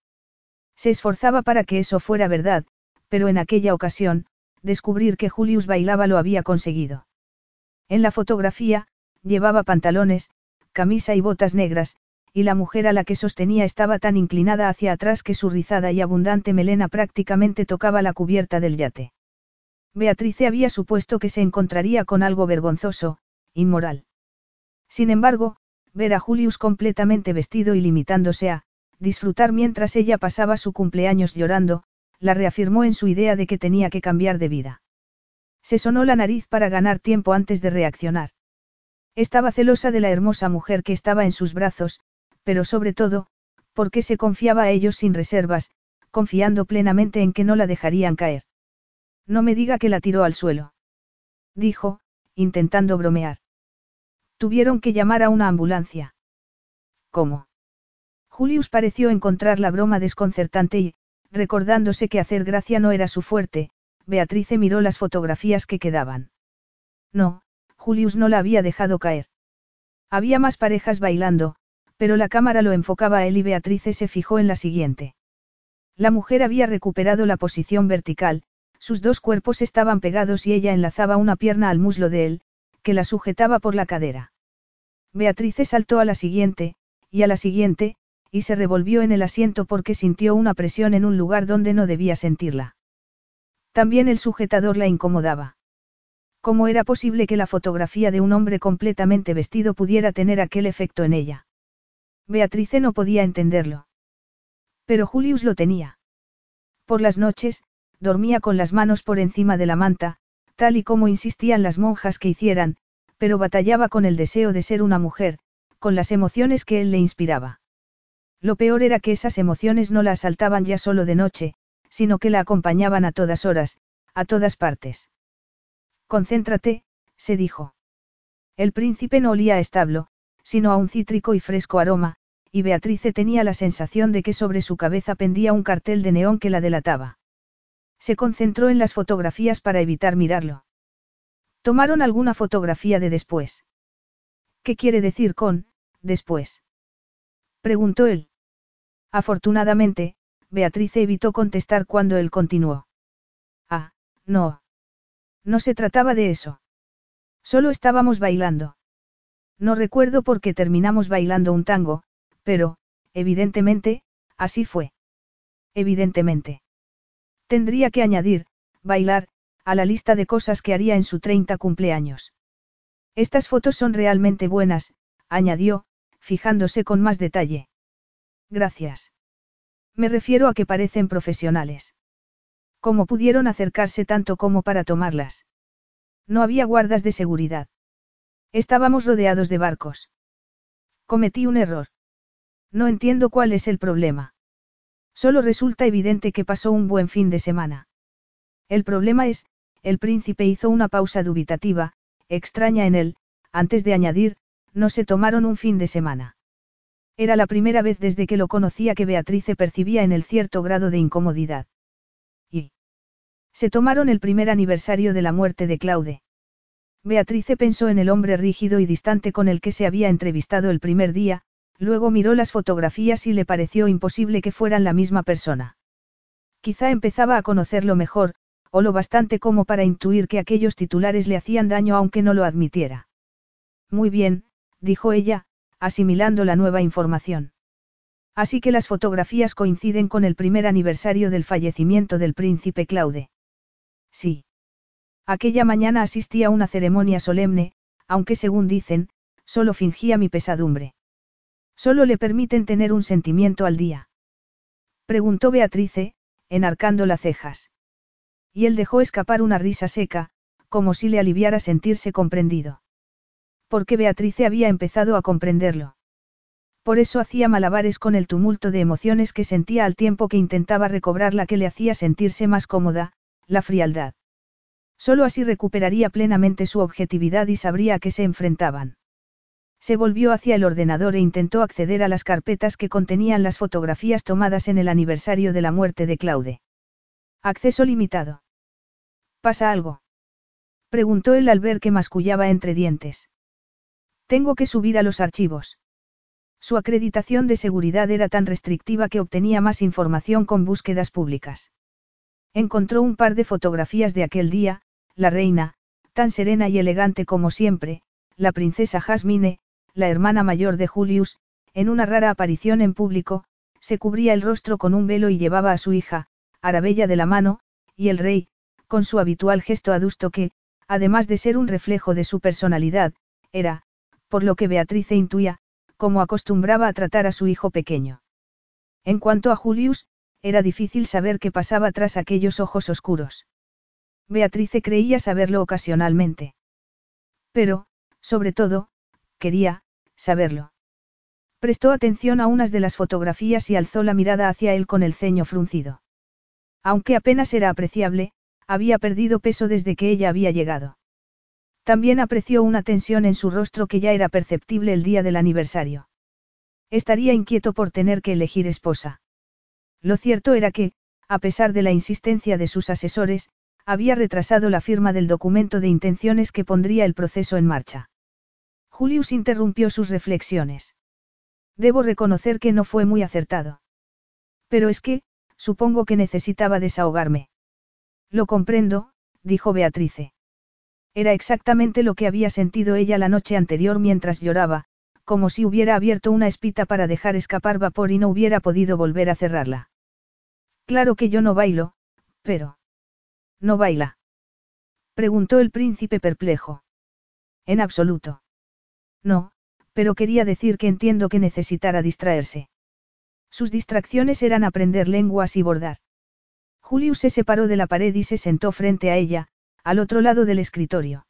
Se esforzaba para que eso fuera verdad, pero en aquella ocasión, descubrir que Julius bailaba lo había conseguido. En la fotografía, llevaba pantalones, camisa y botas negras, y la mujer a la que sostenía estaba tan inclinada hacia atrás que su rizada y abundante melena prácticamente tocaba la cubierta del yate. Beatrice había supuesto que se encontraría con algo vergonzoso, inmoral. Sin embargo, ver a Julius completamente vestido y limitándose a, disfrutar mientras ella pasaba su cumpleaños llorando, la reafirmó en su idea de que tenía que cambiar de vida. Se sonó la nariz para ganar tiempo antes de reaccionar. Estaba celosa de la hermosa mujer que estaba en sus brazos, pero sobre todo, porque se confiaba a ellos sin reservas, confiando plenamente en que no la dejarían caer. No me diga que la tiró al suelo. Dijo, intentando bromear. Tuvieron que llamar a una ambulancia. ¿Cómo? Julius pareció encontrar la broma desconcertante y, recordándose que hacer gracia no era su fuerte, Beatrice miró las fotografías que quedaban. No, Julius no la había dejado caer. Había más parejas bailando, pero la cámara lo enfocaba a él y Beatrice se fijó en la siguiente. La mujer había recuperado la posición vertical, sus dos cuerpos estaban pegados y ella enlazaba una pierna al muslo de él, que la sujetaba por la cadera. Beatrice saltó a la siguiente, y a la siguiente, y se revolvió en el asiento porque sintió una presión en un lugar donde no debía sentirla. También el sujetador la incomodaba. ¿Cómo era posible que la fotografía de un hombre completamente vestido pudiera tener aquel efecto en ella? Beatrice no podía entenderlo. Pero Julius lo tenía. Por las noches, dormía con las manos por encima de la manta, tal y como insistían las monjas que hicieran, pero batallaba con el deseo de ser una mujer, con las emociones que él le inspiraba. Lo peor era que esas emociones no la asaltaban ya solo de noche, sino que la acompañaban a todas horas, a todas partes. Concéntrate, se dijo. El príncipe no olía a establo, sino a un cítrico y fresco aroma, y Beatrice tenía la sensación de que sobre su cabeza pendía un cartel de neón que la delataba. Se concentró en las fotografías para evitar mirarlo. ¿Tomaron alguna fotografía de después? ¿Qué quiere decir con, después? Preguntó él. Afortunadamente, Beatriz evitó contestar cuando él continuó. Ah, no. No se trataba de eso. Solo estábamos bailando. No recuerdo por qué terminamos bailando un tango, pero, evidentemente, así fue. Evidentemente. Tendría que añadir, bailar, a la lista de cosas que haría en su 30 cumpleaños. Estas fotos son realmente buenas, añadió, fijándose con más detalle. Gracias. Me refiero a que parecen profesionales. ¿Cómo pudieron acercarse tanto como para tomarlas? No había guardas de seguridad. Estábamos rodeados de barcos. Cometí un error. No entiendo cuál es el problema. Solo resulta evidente que pasó un buen fin de semana. El problema es, el príncipe hizo una pausa dubitativa, extraña en él, antes de añadir, no se tomaron un fin de semana. Era la primera vez desde que lo conocía que Beatrice percibía en él cierto grado de incomodidad. Y. Se tomaron el primer aniversario de la muerte de Claude. Beatrice pensó en el hombre rígido y distante con el que se había entrevistado el primer día, luego miró las fotografías y le pareció imposible que fueran la misma persona. Quizá empezaba a conocerlo mejor, o lo bastante como para intuir que aquellos titulares le hacían daño aunque no lo admitiera. Muy bien, dijo ella, asimilando la nueva información. Así que las fotografías coinciden con el primer aniversario del fallecimiento del príncipe Claude. Sí. Aquella mañana asistí a una ceremonia solemne, aunque según dicen, solo fingía mi pesadumbre. Solo le permiten tener un sentimiento al día. Preguntó Beatrice, enarcando las cejas. Y él dejó escapar una risa seca, como si le aliviara sentirse comprendido. Porque Beatrice había empezado a comprenderlo. Por eso hacía malabares con el tumulto de emociones que sentía al tiempo que intentaba recobrar la que le hacía sentirse más cómoda, la frialdad. Solo así recuperaría plenamente su objetividad y sabría a qué se enfrentaban. Se volvió hacia el ordenador e intentó acceder a las carpetas que contenían las fotografías tomadas en el aniversario de la muerte de Claude. Acceso limitado. ¿Pasa algo? Preguntó él al ver que mascullaba entre dientes. Tengo que subir a los archivos. Su acreditación de seguridad era tan restrictiva que obtenía más información con búsquedas públicas. Encontró un par de fotografías de aquel día, la reina, tan serena y elegante como siempre, la princesa Jasmine, la hermana mayor de Julius, en una rara aparición en público, se cubría el rostro con un velo y llevaba a su hija, Arabella de la mano, y el rey, con su habitual gesto adusto que, además de ser un reflejo de su personalidad, era, por lo que Beatrice intuía, como acostumbraba a tratar a su hijo pequeño. En cuanto a Julius, era difícil saber qué pasaba tras aquellos ojos oscuros. Beatrice creía saberlo ocasionalmente. Pero, sobre todo, quería, saberlo. Prestó atención a unas de las fotografías y alzó la mirada hacia él con el ceño fruncido. Aunque apenas era apreciable, había perdido peso desde que ella había llegado. También apreció una tensión en su rostro que ya era perceptible el día del aniversario. Estaría inquieto por tener que elegir esposa. Lo cierto era que, a pesar de la insistencia de sus asesores, había retrasado la firma del documento de intenciones que pondría el proceso en marcha. Julius interrumpió sus reflexiones. Debo reconocer que no fue muy acertado. Pero es que, supongo que necesitaba desahogarme. Lo comprendo, dijo Beatrice. Era exactamente lo que había sentido ella la noche anterior mientras lloraba, como si hubiera abierto una espita para dejar escapar vapor y no hubiera podido volver a cerrarla. Claro que yo no bailo, pero... No baila. Preguntó el príncipe perplejo. En absoluto. No, pero quería decir que entiendo que necesitara distraerse. Sus distracciones eran aprender lenguas y bordar. Julius se separó de la pared y se sentó frente a ella, al otro lado del escritorio.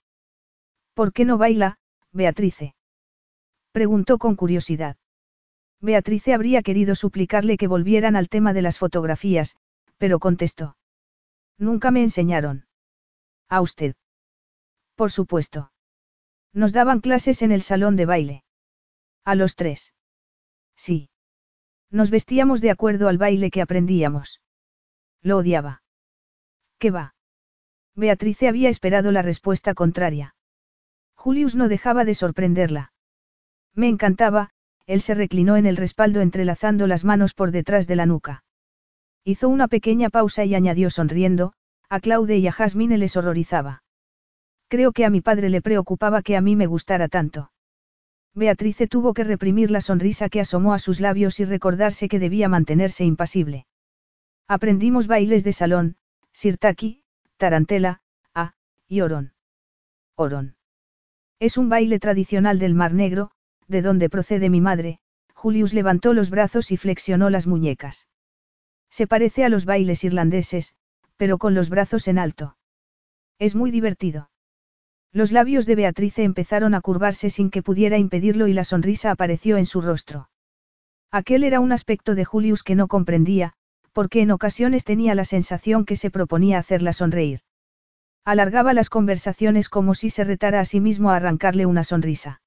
¿Por qué no baila, Beatrice? Preguntó con curiosidad. Beatrice habría querido suplicarle que volvieran al tema de las fotografías, pero contestó. Nunca me enseñaron. ¿A usted? Por supuesto. Nos daban clases en el salón de baile. A los tres. Sí. Nos vestíamos de acuerdo al baile que aprendíamos. Lo odiaba. ¿Qué va? Beatrice había esperado la respuesta contraria. Julius no dejaba de sorprenderla. Me encantaba, él se reclinó en el respaldo entrelazando las manos por detrás de la nuca. Hizo una pequeña pausa y añadió sonriendo, a Claude y a Jasmine les horrorizaba. Creo que a mi padre le preocupaba que a mí me gustara tanto. Beatrice tuvo que reprimir la sonrisa que asomó a sus labios y recordarse que debía mantenerse impasible. Aprendimos bailes de salón, sirtaki, tarantela, a, y orón. Orón. Es un baile tradicional del Mar Negro, de donde procede mi madre, Julius levantó los brazos y flexionó las muñecas. Se parece a los bailes irlandeses, pero con los brazos en alto. Es muy divertido. Los labios de Beatrice empezaron a curvarse sin que pudiera impedirlo y la sonrisa apareció en su rostro. Aquel era un aspecto de Julius que no comprendía, porque en ocasiones tenía la sensación que se proponía hacerla sonreír. Alargaba las conversaciones como si se retara a sí mismo a arrancarle una sonrisa.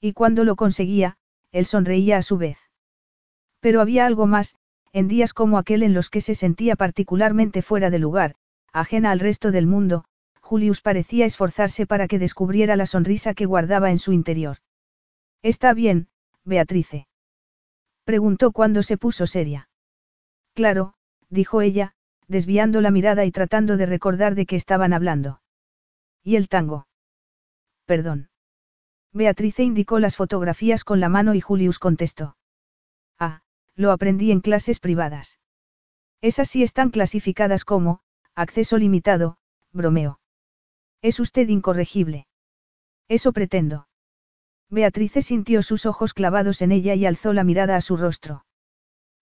Y cuando lo conseguía, él sonreía a su vez. Pero había algo más, en días como aquel en los que se sentía particularmente fuera de lugar, ajena al resto del mundo, Julius parecía esforzarse para que descubriera la sonrisa que guardaba en su interior. Está bien, Beatrice. Preguntó cuando se puso seria. Claro, dijo ella, desviando la mirada y tratando de recordar de qué estaban hablando. ¿Y el tango? Perdón. Beatrice indicó las fotografías con la mano y Julius contestó. Ah, lo aprendí en clases privadas. Esas sí están clasificadas como, acceso limitado, bromeo. Es usted incorregible. Eso pretendo. Beatrice sintió sus ojos clavados en ella y alzó la mirada a su rostro.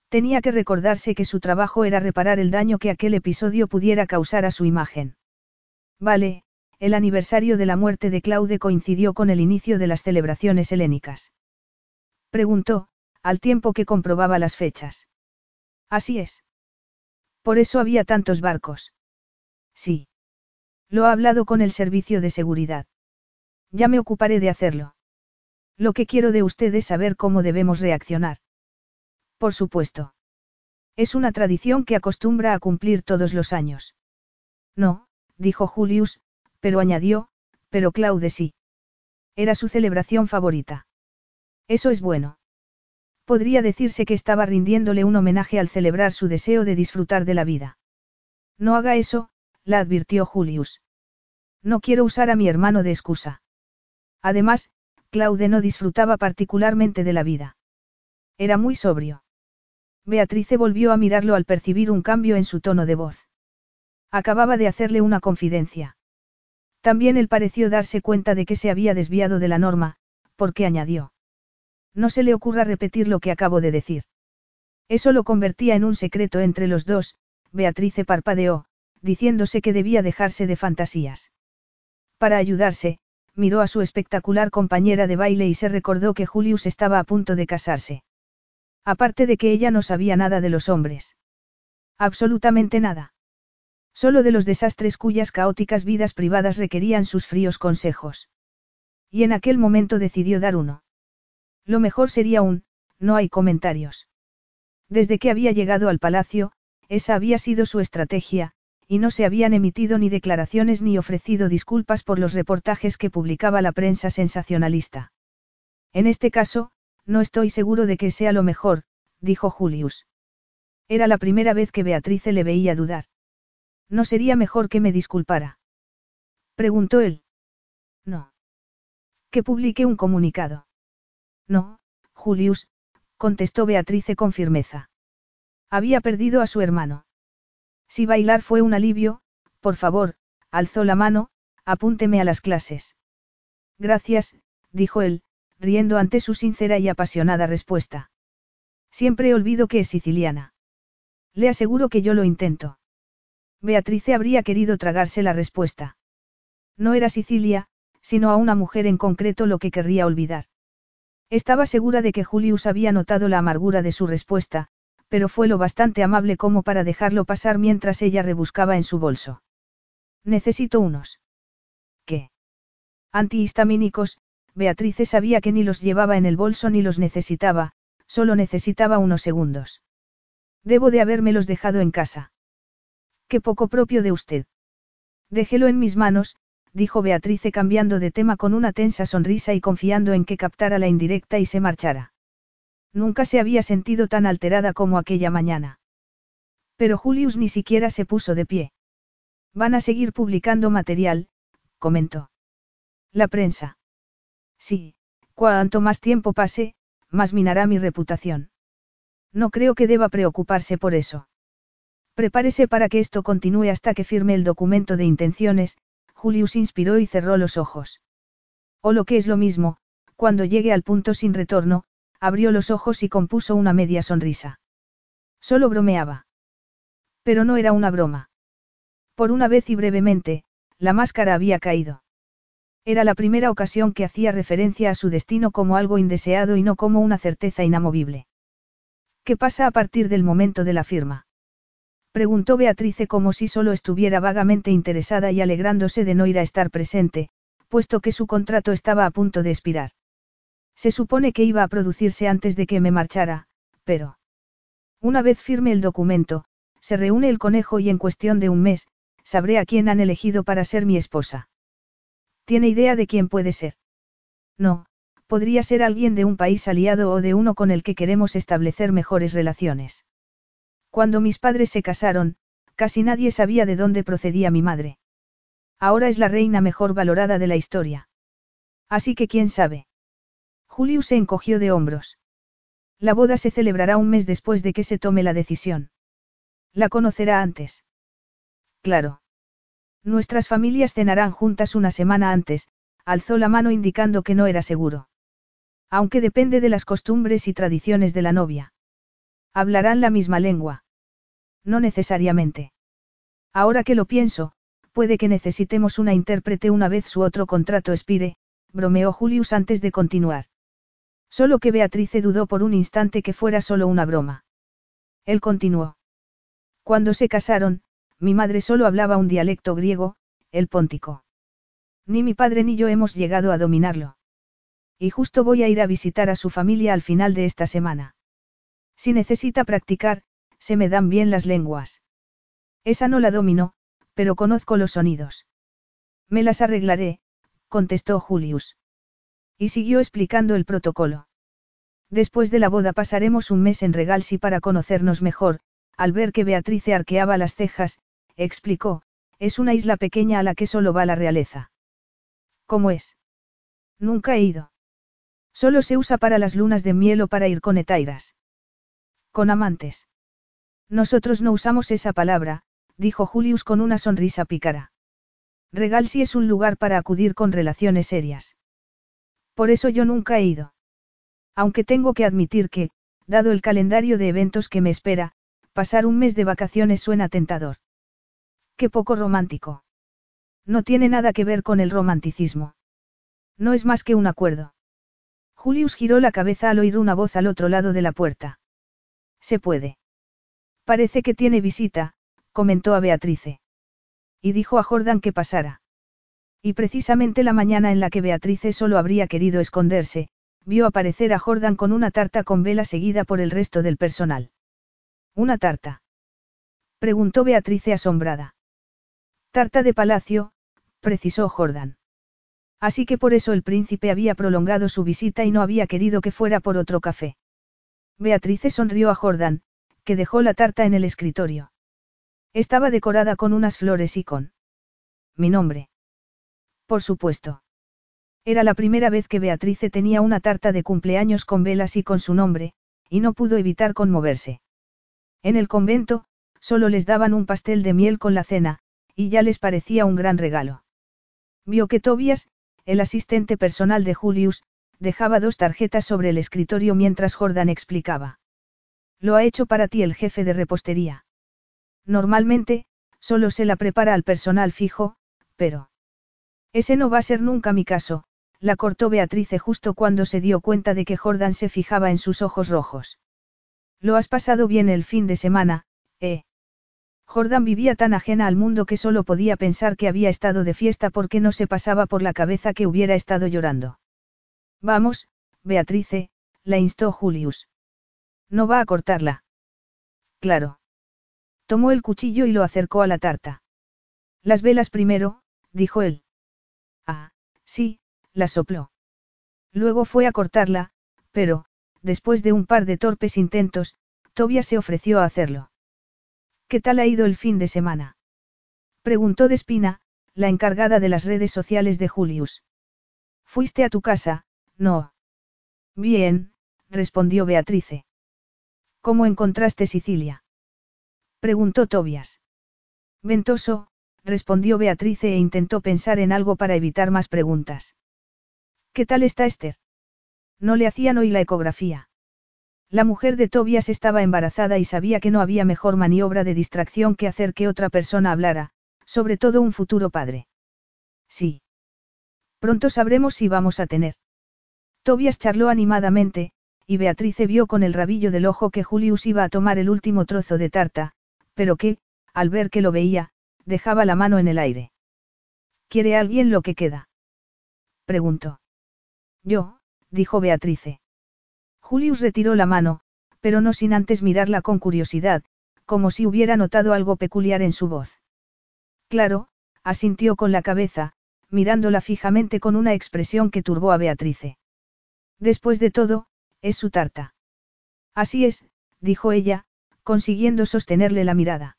Tenía que recordarse que su trabajo era reparar el daño que aquel episodio pudiera causar a su imagen. Vale, el aniversario de la muerte de Claude coincidió con el inicio de las celebraciones helénicas. Preguntó, al tiempo que comprobaba las fechas. Así es. Por eso había tantos barcos. Sí. Lo ha hablado con el servicio de seguridad. Ya me ocuparé de hacerlo. Lo que quiero de usted es saber cómo debemos reaccionar. Por supuesto. Es una tradición que acostumbra a cumplir todos los años. No, dijo Julius, pero añadió, pero Claude sí. Era su celebración favorita. Eso es bueno. Podría decirse que estaba rindiéndole un homenaje al celebrar su deseo de disfrutar de la vida. No haga eso, la advirtió Julius. No quiero usar a mi hermano de excusa. Además, Claude no disfrutaba particularmente de la vida. Era muy sobrio. Beatrice volvió a mirarlo al percibir un cambio en su tono de voz. Acababa de hacerle una confidencia. También él pareció darse cuenta de que se había desviado de la norma, porque añadió. No se le ocurra repetir lo que acabo de decir. Eso lo convertía en un secreto entre los dos, Beatrice parpadeó, diciéndose que debía dejarse de fantasías. Para ayudarse, miró a su espectacular compañera de baile y se recordó que Julius estaba a punto de casarse. Aparte de que ella no sabía nada de los hombres. Absolutamente nada. Solo de los desastres cuyas caóticas vidas privadas requerían sus fríos consejos. Y en aquel momento decidió dar uno. Lo mejor sería un, no hay comentarios. Desde que había llegado al palacio, esa había sido su estrategia, y no se habían emitido ni declaraciones ni ofrecido disculpas por los reportajes que publicaba la prensa sensacionalista. En este caso, no estoy seguro de que sea lo mejor, dijo Julius. Era la primera vez que Beatrice le veía dudar. ¿No sería mejor que me disculpara? Preguntó él. No. Que publique un comunicado. No, Julius, contestó Beatrice con firmeza. Había perdido a su hermano. Si bailar fue un alivio, por favor, alzó la mano, apúnteme a las clases. Gracias, dijo él, riendo ante su sincera y apasionada respuesta. Siempre olvido que es siciliana. Le aseguro que yo lo intento. Beatrice habría querido tragarse la respuesta. No era Sicilia, sino a una mujer en concreto lo que querría olvidar. Estaba segura de que Julius había notado la amargura de su respuesta, pero fue lo bastante amable como para dejarlo pasar mientras ella rebuscaba en su bolso. Necesito unos. ¿Qué? Antihistamínicos, Beatrice sabía que ni los llevaba en el bolso ni los necesitaba, solo necesitaba unos segundos. Debo de habérmelos dejado en casa. Qué poco propio de usted. Déjelo en mis manos, dijo Beatrice cambiando de tema con una tensa sonrisa y confiando en que captara la indirecta y se marchara. Nunca se había sentido tan alterada como aquella mañana. Pero Julius ni siquiera se puso de pie. Van a seguir publicando material, comentó. La prensa. Sí, cuanto más tiempo pase, más minará mi reputación. No creo que deba preocuparse por eso. Prepárese para que esto continúe hasta que firme el documento de intenciones, Julius inspiró y cerró los ojos. O lo que es lo mismo, cuando llegue al punto sin retorno, abrió los ojos y compuso una media sonrisa. Solo bromeaba. Pero no era una broma. Por una vez y brevemente, la máscara había caído. Era la primera ocasión que hacía referencia a su destino como algo indeseado y no como una certeza inamovible. ¿Qué pasa a partir del momento de la firma? Preguntó Beatrice como si solo estuviera vagamente interesada y alegrándose de no ir a estar presente, puesto que su contrato estaba a punto de expirar. Se supone que iba a producirse antes de que me marchara, pero... Una vez firme el documento, se reúne el conejo y en cuestión de un mes, sabré a quién han elegido para ser mi esposa. ¿Tiene idea de quién puede ser? No, podría ser alguien de un país aliado o de uno con el que queremos establecer mejores relaciones. Cuando mis padres se casaron, casi nadie sabía de dónde procedía mi madre. Ahora es la reina mejor valorada de la historia. Así que quién sabe. Julius se encogió de hombros. La boda se celebrará un mes después de que se tome la decisión. La conocerá antes. Claro. Nuestras familias cenarán juntas una semana antes, alzó la mano indicando que no era seguro. Aunque depende de las costumbres y tradiciones de la novia. Hablarán la misma lengua. No necesariamente. Ahora que lo pienso, puede que necesitemos una intérprete una vez su otro contrato expire, bromeó Julius antes de continuar. Solo que Beatrice dudó por un instante que fuera solo una broma. Él continuó. Cuando se casaron, mi madre solo hablaba un dialecto griego, el póntico. Ni mi padre ni yo hemos llegado a dominarlo. Y justo voy a ir a visitar a su familia al final de esta semana. Si necesita practicar, se me dan bien las lenguas. Esa no la domino, pero conozco los sonidos. Me las arreglaré, contestó Julius. Y siguió explicando el protocolo. Después de la boda pasaremos un mes en Regalsi para conocernos mejor, al ver que Beatrice arqueaba las cejas, explicó, es una isla pequeña a la que solo va la realeza. ¿Cómo es? Nunca he ido. Solo se usa para las lunas de miel o para ir con etairas. Con amantes. Nosotros no usamos esa palabra, dijo Julius con una sonrisa pícara. Regal si es un lugar para acudir con relaciones serias. Por eso yo nunca he ido. Aunque tengo que admitir que, dado el calendario de eventos que me espera, pasar un mes de vacaciones suena tentador. Qué poco romántico. No tiene nada que ver con el romanticismo. No es más que un acuerdo. Julius giró la cabeza al oír una voz al otro lado de la puerta. Se puede. Parece que tiene visita, comentó a Beatrice. Y dijo a Jordan que pasara. Y precisamente la mañana en la que Beatrice solo habría querido esconderse, vio aparecer a Jordan con una tarta con vela seguida por el resto del personal. ¿Una tarta? Preguntó Beatrice asombrada. Tarta de palacio, precisó Jordan. Así que por eso el príncipe había prolongado su visita y no había querido que fuera por otro café. Beatrice sonrió a Jordan, que dejó la tarta en el escritorio. Estaba decorada con unas flores y con... Mi nombre. Por supuesto. Era la primera vez que Beatrice tenía una tarta de cumpleaños con velas y con su nombre, y no pudo evitar conmoverse. En el convento, solo les daban un pastel de miel con la cena, y ya les parecía un gran regalo. Vio que Tobias, el asistente personal de Julius, dejaba dos tarjetas sobre el escritorio mientras Jordan explicaba. Lo ha hecho para ti el jefe de repostería. Normalmente, solo se la prepara al personal fijo, pero... Ese no va a ser nunca mi caso, la cortó Beatrice justo cuando se dio cuenta de que Jordan se fijaba en sus ojos rojos. Lo has pasado bien el fin de semana, ¿eh? Jordan vivía tan ajena al mundo que solo podía pensar que había estado de fiesta porque no se pasaba por la cabeza que hubiera estado llorando. Vamos, Beatrice, la instó Julius. No va a cortarla. Claro. Tomó el cuchillo y lo acercó a la tarta. Las velas primero, dijo él. Sí, la sopló. Luego fue a cortarla, pero, después de un par de torpes intentos, Tobias se ofreció a hacerlo. ¿Qué tal ha ido el fin de semana? Preguntó Despina, la encargada de las redes sociales de Julius. ¿Fuiste a tu casa? No. Bien, respondió Beatrice. ¿Cómo encontraste Sicilia? Preguntó Tobias. Ventoso, respondió Beatrice e intentó pensar en algo para evitar más preguntas. ¿Qué tal está Esther? No le hacían hoy la ecografía. La mujer de Tobias estaba embarazada y sabía que no había mejor maniobra de distracción que hacer que otra persona hablara, sobre todo un futuro padre. Sí. Pronto sabremos si vamos a tener. Tobias charló animadamente, y Beatrice vio con el rabillo del ojo que Julius iba a tomar el último trozo de tarta, pero que, al ver que lo veía, dejaba la mano en el aire. ¿Quiere alguien lo que queda? preguntó. Yo, dijo Beatrice. Julius retiró la mano, pero no sin antes mirarla con curiosidad, como si hubiera notado algo peculiar en su voz. Claro, asintió con la cabeza, mirándola fijamente con una expresión que turbó a Beatrice. Después de todo, es su tarta. Así es, dijo ella, consiguiendo sostenerle la mirada.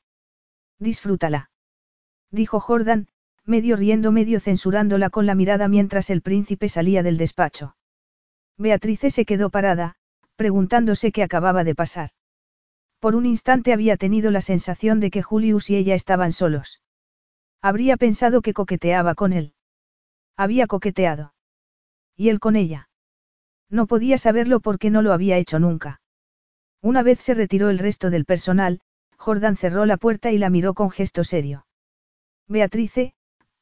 Disfrútala. Dijo Jordan, medio riendo, medio censurándola con la mirada mientras el príncipe salía del despacho. Beatrice se quedó parada, preguntándose qué acababa de pasar. Por un instante había tenido la sensación de que Julius y ella estaban solos. Habría pensado que coqueteaba con él. Había coqueteado. ¿Y él con ella? No podía saberlo porque no lo había hecho nunca. Una vez se retiró el resto del personal, Jordan cerró la puerta y la miró con gesto serio. Beatrice,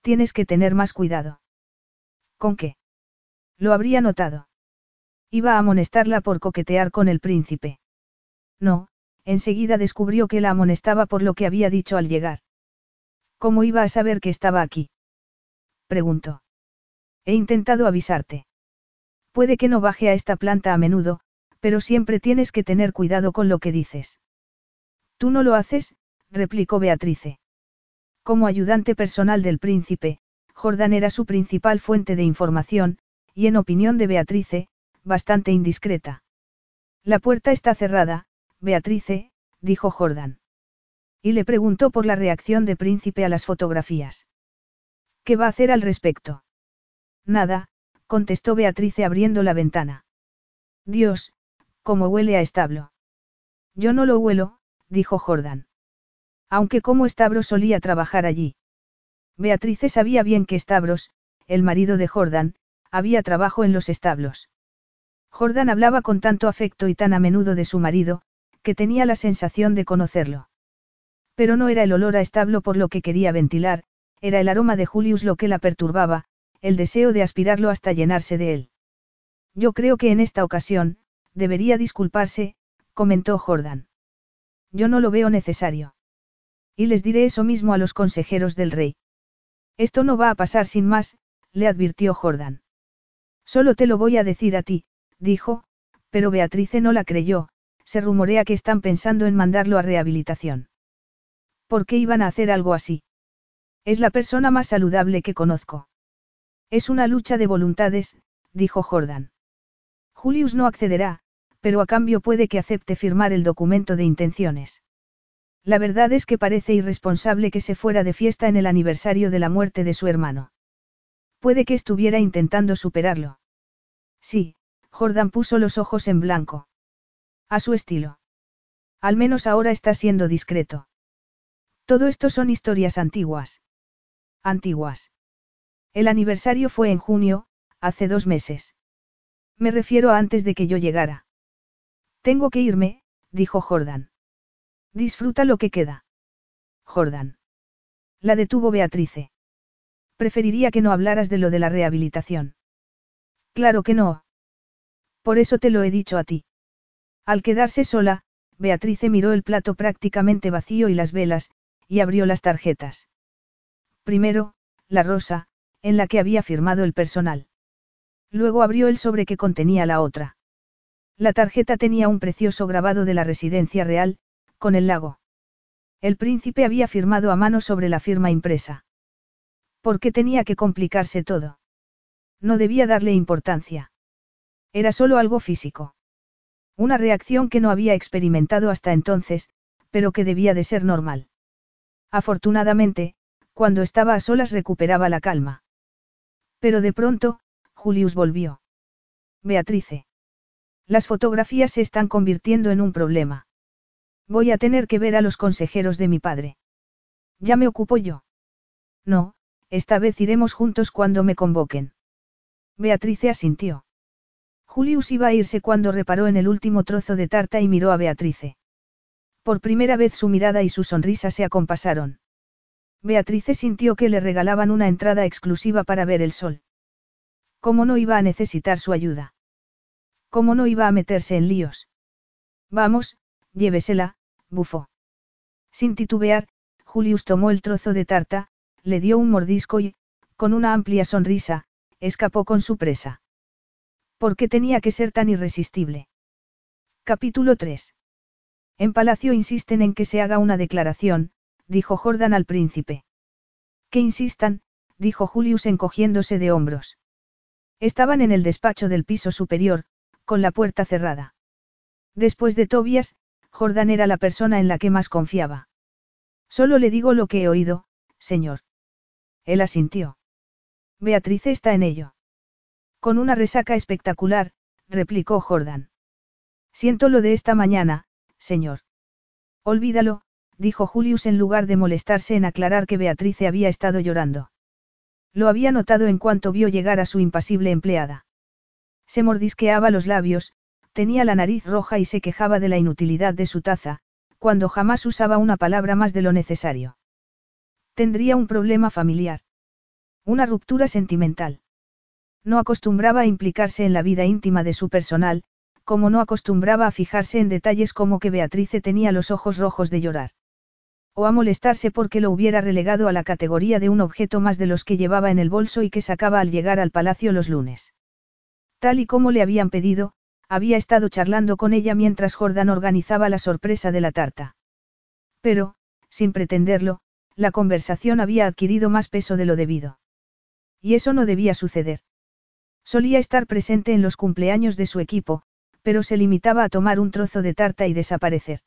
tienes que tener más cuidado. ¿Con qué? Lo habría notado. Iba a amonestarla por coquetear con el príncipe. No, enseguida descubrió que la amonestaba por lo que había dicho al llegar. ¿Cómo iba a saber que estaba aquí? Preguntó. He intentado avisarte. Puede que no baje a esta planta a menudo, pero siempre tienes que tener cuidado con lo que dices. Tú no lo haces, replicó Beatrice. Como ayudante personal del príncipe, Jordan era su principal fuente de información, y en opinión de Beatrice, bastante indiscreta. La puerta está cerrada, Beatrice, dijo Jordan. Y le preguntó por la reacción de príncipe a las fotografías. ¿Qué va a hacer al respecto? Nada, contestó Beatrice abriendo la ventana. Dios, cómo huele a establo. Yo no lo huelo, dijo Jordan. Aunque como estabro solía trabajar allí. Beatrice sabía bien que Stavros, el marido de Jordan, había trabajo en los establos. Jordan hablaba con tanto afecto y tan a menudo de su marido, que tenía la sensación de conocerlo. Pero no era el olor a establo por lo que quería ventilar, era el aroma de Julius lo que la perturbaba, el deseo de aspirarlo hasta llenarse de él. Yo creo que en esta ocasión, debería disculparse, comentó Jordan. Yo no lo veo necesario. Y les diré eso mismo a los consejeros del rey. Esto no va a pasar sin más, le advirtió Jordan. Solo te lo voy a decir a ti, dijo, pero Beatrice no la creyó, se rumorea que están pensando en mandarlo a rehabilitación. ¿Por qué iban a hacer algo así? Es la persona más saludable que conozco. Es una lucha de voluntades, dijo Jordan. Julius no accederá, pero a cambio puede que acepte firmar el documento de intenciones. La verdad es que parece irresponsable que se fuera de fiesta en el aniversario de la muerte de su hermano. Puede que estuviera intentando superarlo. Sí, Jordan puso los ojos en blanco. A su estilo. Al menos ahora está siendo discreto. Todo esto son historias antiguas. Antiguas. El aniversario fue en junio, hace dos meses. Me refiero a antes de que yo llegara. Tengo que irme, dijo Jordan. Disfruta lo que queda. Jordan. La detuvo Beatrice. Preferiría que no hablaras de lo de la rehabilitación. Claro que no. Por eso te lo he dicho a ti. Al quedarse sola, Beatrice miró el plato prácticamente vacío y las velas, y abrió las tarjetas. Primero, la rosa, en la que había firmado el personal. Luego abrió el sobre que contenía la otra. La tarjeta tenía un precioso grabado de la residencia real, con el lago. El príncipe había firmado a mano sobre la firma impresa. ¿Por qué tenía que complicarse todo? No debía darle importancia. Era solo algo físico. Una reacción que no había experimentado hasta entonces, pero que debía de ser normal. Afortunadamente, cuando estaba a solas recuperaba la calma. Pero de pronto, Julius volvió. Beatrice. Las fotografías se están convirtiendo en un problema. Voy a tener que ver a los consejeros de mi padre. Ya me ocupo yo. No, esta vez iremos juntos cuando me convoquen. Beatrice asintió. Julius iba a irse cuando reparó en el último trozo de tarta y miró a Beatrice. Por primera vez su mirada y su sonrisa se acompasaron. Beatrice sintió que le regalaban una entrada exclusiva para ver el sol. ¿Cómo no iba a necesitar su ayuda? ¿Cómo no iba a meterse en líos? Vamos, llévesela, bufó. Sin titubear, Julius tomó el trozo de tarta, le dio un mordisco y, con una amplia sonrisa, escapó con su presa. ¿Por qué tenía que ser tan irresistible? Capítulo 3. En Palacio insisten en que se haga una declaración, dijo Jordan al príncipe. Que insistan, dijo Julius encogiéndose de hombros. Estaban en el despacho del piso superior, con la puerta cerrada. Después de Tobias, Jordan era la persona en la que más confiaba. Solo le digo lo que he oído, señor. Él asintió. Beatriz está en ello. Con una resaca espectacular, replicó Jordan. Siento lo de esta mañana, señor. Olvídalo, dijo Julius en lugar de molestarse en aclarar que Beatrice había estado llorando. Lo había notado en cuanto vio llegar a su impasible empleada. Se mordisqueaba los labios, tenía la nariz roja y se quejaba de la inutilidad de su taza, cuando jamás usaba una palabra más de lo necesario. Tendría un problema familiar. Una ruptura sentimental. No acostumbraba a implicarse en la vida íntima de su personal, como no acostumbraba a fijarse en detalles como que Beatrice tenía los ojos rojos de llorar. O a molestarse porque lo hubiera relegado a la categoría de un objeto más de los que llevaba en el bolso y que sacaba al llegar al palacio los lunes. Tal y como le habían pedido, había estado charlando con ella mientras Jordan organizaba la sorpresa de la tarta. Pero, sin pretenderlo, la conversación había adquirido más peso de lo debido. Y eso no debía suceder. Solía estar presente en los cumpleaños de su equipo, pero se limitaba a tomar un trozo de tarta y desaparecer.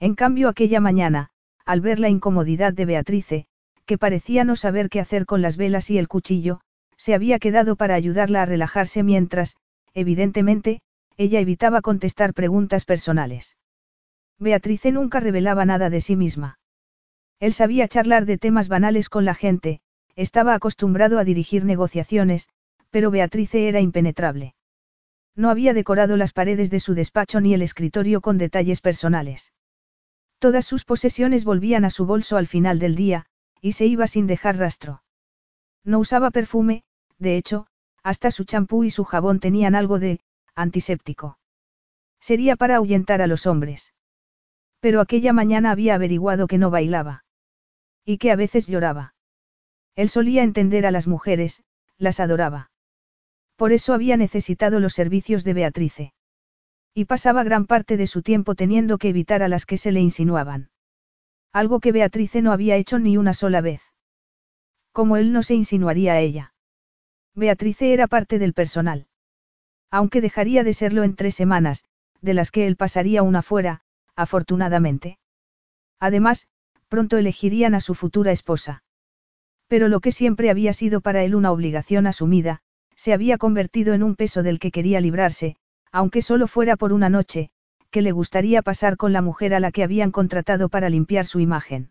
En cambio aquella mañana, al ver la incomodidad de Beatrice, que parecía no saber qué hacer con las velas y el cuchillo, se había quedado para ayudarla a relajarse mientras, evidentemente, ella evitaba contestar preguntas personales. Beatrice nunca revelaba nada de sí misma. Él sabía charlar de temas banales con la gente, estaba acostumbrado a dirigir negociaciones, pero Beatrice era impenetrable. No había decorado las paredes de su despacho ni el escritorio con detalles personales. Todas sus posesiones volvían a su bolso al final del día, y se iba sin dejar rastro. No usaba perfume, de hecho, hasta su champú y su jabón tenían algo de antiséptico. Sería para ahuyentar a los hombres. Pero aquella mañana había averiguado que no bailaba. Y que a veces lloraba. Él solía entender a las mujeres, las adoraba. Por eso había necesitado los servicios de Beatrice. Y pasaba gran parte de su tiempo teniendo que evitar a las que se le insinuaban. Algo que Beatrice no había hecho ni una sola vez. Como él no se insinuaría a ella. Beatrice era parte del personal. Aunque dejaría de serlo en tres semanas, de las que él pasaría una fuera, afortunadamente. Además, pronto elegirían a su futura esposa. Pero lo que siempre había sido para él una obligación asumida, se había convertido en un peso del que quería librarse, aunque solo fuera por una noche, que le gustaría pasar con la mujer a la que habían contratado para limpiar su imagen.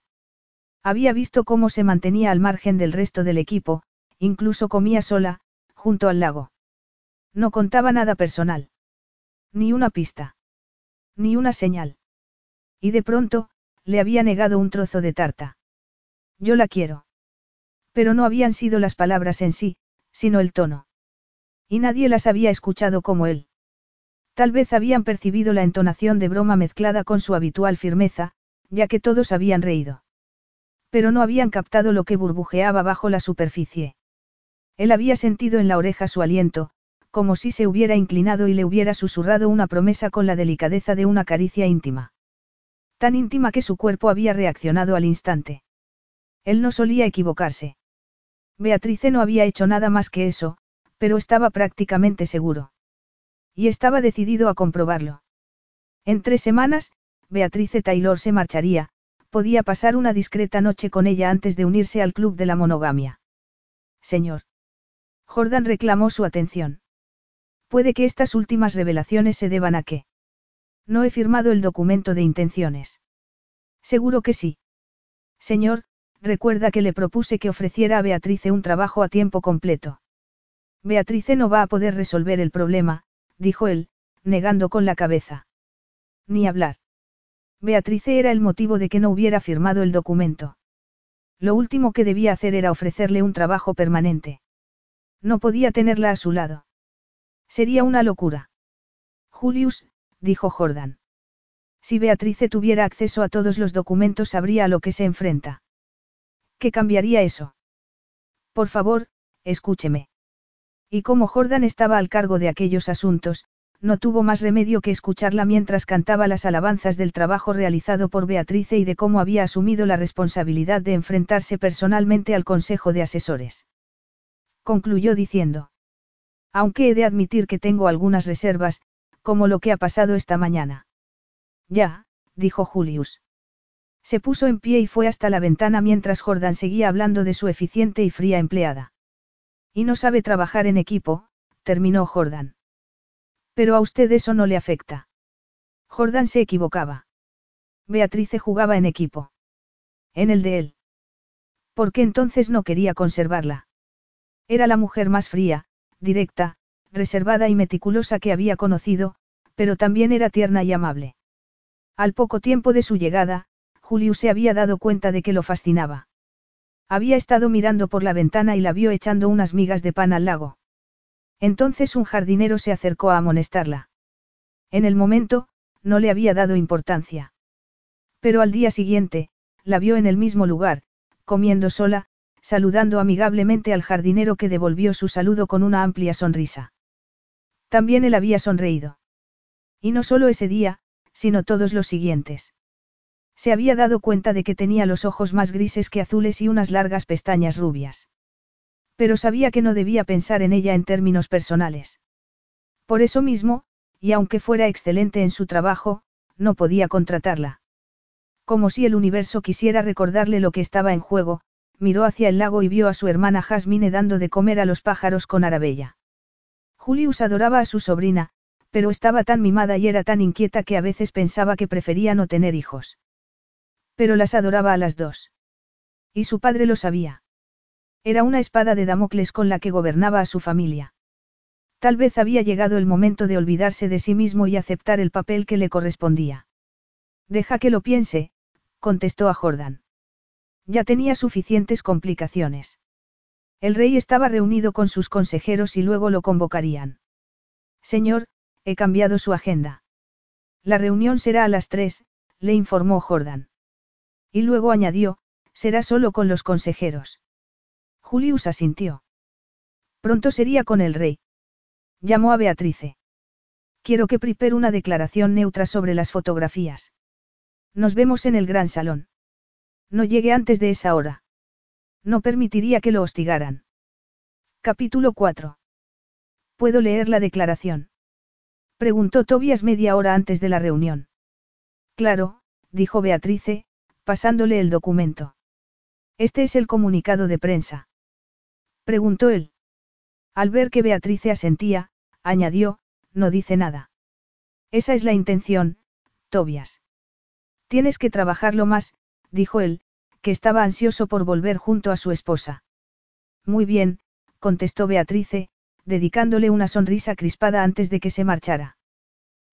Había visto cómo se mantenía al margen del resto del equipo, incluso comía sola, junto al lago. No contaba nada personal. Ni una pista. Ni una señal. Y de pronto, le había negado un trozo de tarta. Yo la quiero. Pero no habían sido las palabras en sí, sino el tono. Y nadie las había escuchado como él. Tal vez habían percibido la entonación de broma mezclada con su habitual firmeza, ya que todos habían reído. Pero no habían captado lo que burbujeaba bajo la superficie. Él había sentido en la oreja su aliento, como si se hubiera inclinado y le hubiera susurrado una promesa con la delicadeza de una caricia íntima. Tan íntima que su cuerpo había reaccionado al instante. Él no solía equivocarse. Beatrice no había hecho nada más que eso, pero estaba prácticamente seguro. Y estaba decidido a comprobarlo. En tres semanas, Beatrice Taylor se marcharía, podía pasar una discreta noche con ella antes de unirse al club de la monogamia. Señor. Jordan reclamó su atención. Puede que estas últimas revelaciones se deban a que. No he firmado el documento de intenciones. Seguro que sí. Señor, recuerda que le propuse que ofreciera a Beatrice un trabajo a tiempo completo. Beatrice no va a poder resolver el problema, dijo él, negando con la cabeza. Ni hablar. Beatrice era el motivo de que no hubiera firmado el documento. Lo último que debía hacer era ofrecerle un trabajo permanente. No podía tenerla a su lado. Sería una locura. Julius, dijo Jordan. Si Beatrice tuviera acceso a todos los documentos sabría a lo que se enfrenta. ¿Qué cambiaría eso? Por favor, escúcheme. Y como Jordan estaba al cargo de aquellos asuntos, no tuvo más remedio que escucharla mientras cantaba las alabanzas del trabajo realizado por Beatrice y de cómo había asumido la responsabilidad de enfrentarse personalmente al Consejo de Asesores. Concluyó diciendo. Aunque he de admitir que tengo algunas reservas, como lo que ha pasado esta mañana. Ya, dijo Julius. Se puso en pie y fue hasta la ventana mientras Jordan seguía hablando de su eficiente y fría empleada. Y no sabe trabajar en equipo, terminó Jordan. Pero a usted eso no le afecta. Jordan se equivocaba. Beatrice jugaba en equipo. En el de él. ¿Por qué entonces no quería conservarla? Era la mujer más fría, directa, reservada y meticulosa que había conocido, pero también era tierna y amable. Al poco tiempo de su llegada, Julius se había dado cuenta de que lo fascinaba. Había estado mirando por la ventana y la vio echando unas migas de pan al lago. Entonces un jardinero se acercó a amonestarla. En el momento, no le había dado importancia. Pero al día siguiente, la vio en el mismo lugar, comiendo sola, saludando amigablemente al jardinero que devolvió su saludo con una amplia sonrisa. También él había sonreído. Y no solo ese día, sino todos los siguientes. Se había dado cuenta de que tenía los ojos más grises que azules y unas largas pestañas rubias. Pero sabía que no debía pensar en ella en términos personales. Por eso mismo, y aunque fuera excelente en su trabajo, no podía contratarla. Como si el universo quisiera recordarle lo que estaba en juego, miró hacia el lago y vio a su hermana Jasmine dando de comer a los pájaros con arabella. Julius adoraba a su sobrina, pero estaba tan mimada y era tan inquieta que a veces pensaba que prefería no tener hijos. Pero las adoraba a las dos. Y su padre lo sabía. Era una espada de Damocles con la que gobernaba a su familia. Tal vez había llegado el momento de olvidarse de sí mismo y aceptar el papel que le correspondía. Deja que lo piense, contestó a Jordan. Ya tenía suficientes complicaciones. El rey estaba reunido con sus consejeros y luego lo convocarían. Señor, he cambiado su agenda. La reunión será a las tres, le informó Jordan. Y luego añadió, será solo con los consejeros. Julius asintió. Pronto sería con el rey. Llamó a Beatrice. Quiero que prepare una declaración neutra sobre las fotografías. Nos vemos en el gran salón. No llegue antes de esa hora. No permitiría que lo hostigaran. Capítulo 4. ¿Puedo leer la declaración? Preguntó Tobias media hora antes de la reunión. Claro, dijo Beatrice, pasándole el documento. Este es el comunicado de prensa. Preguntó él. Al ver que Beatrice asentía, añadió, no dice nada. Esa es la intención, Tobias. Tienes que trabajarlo más, dijo él, que estaba ansioso por volver junto a su esposa. Muy bien, contestó Beatrice, dedicándole una sonrisa crispada antes de que se marchara.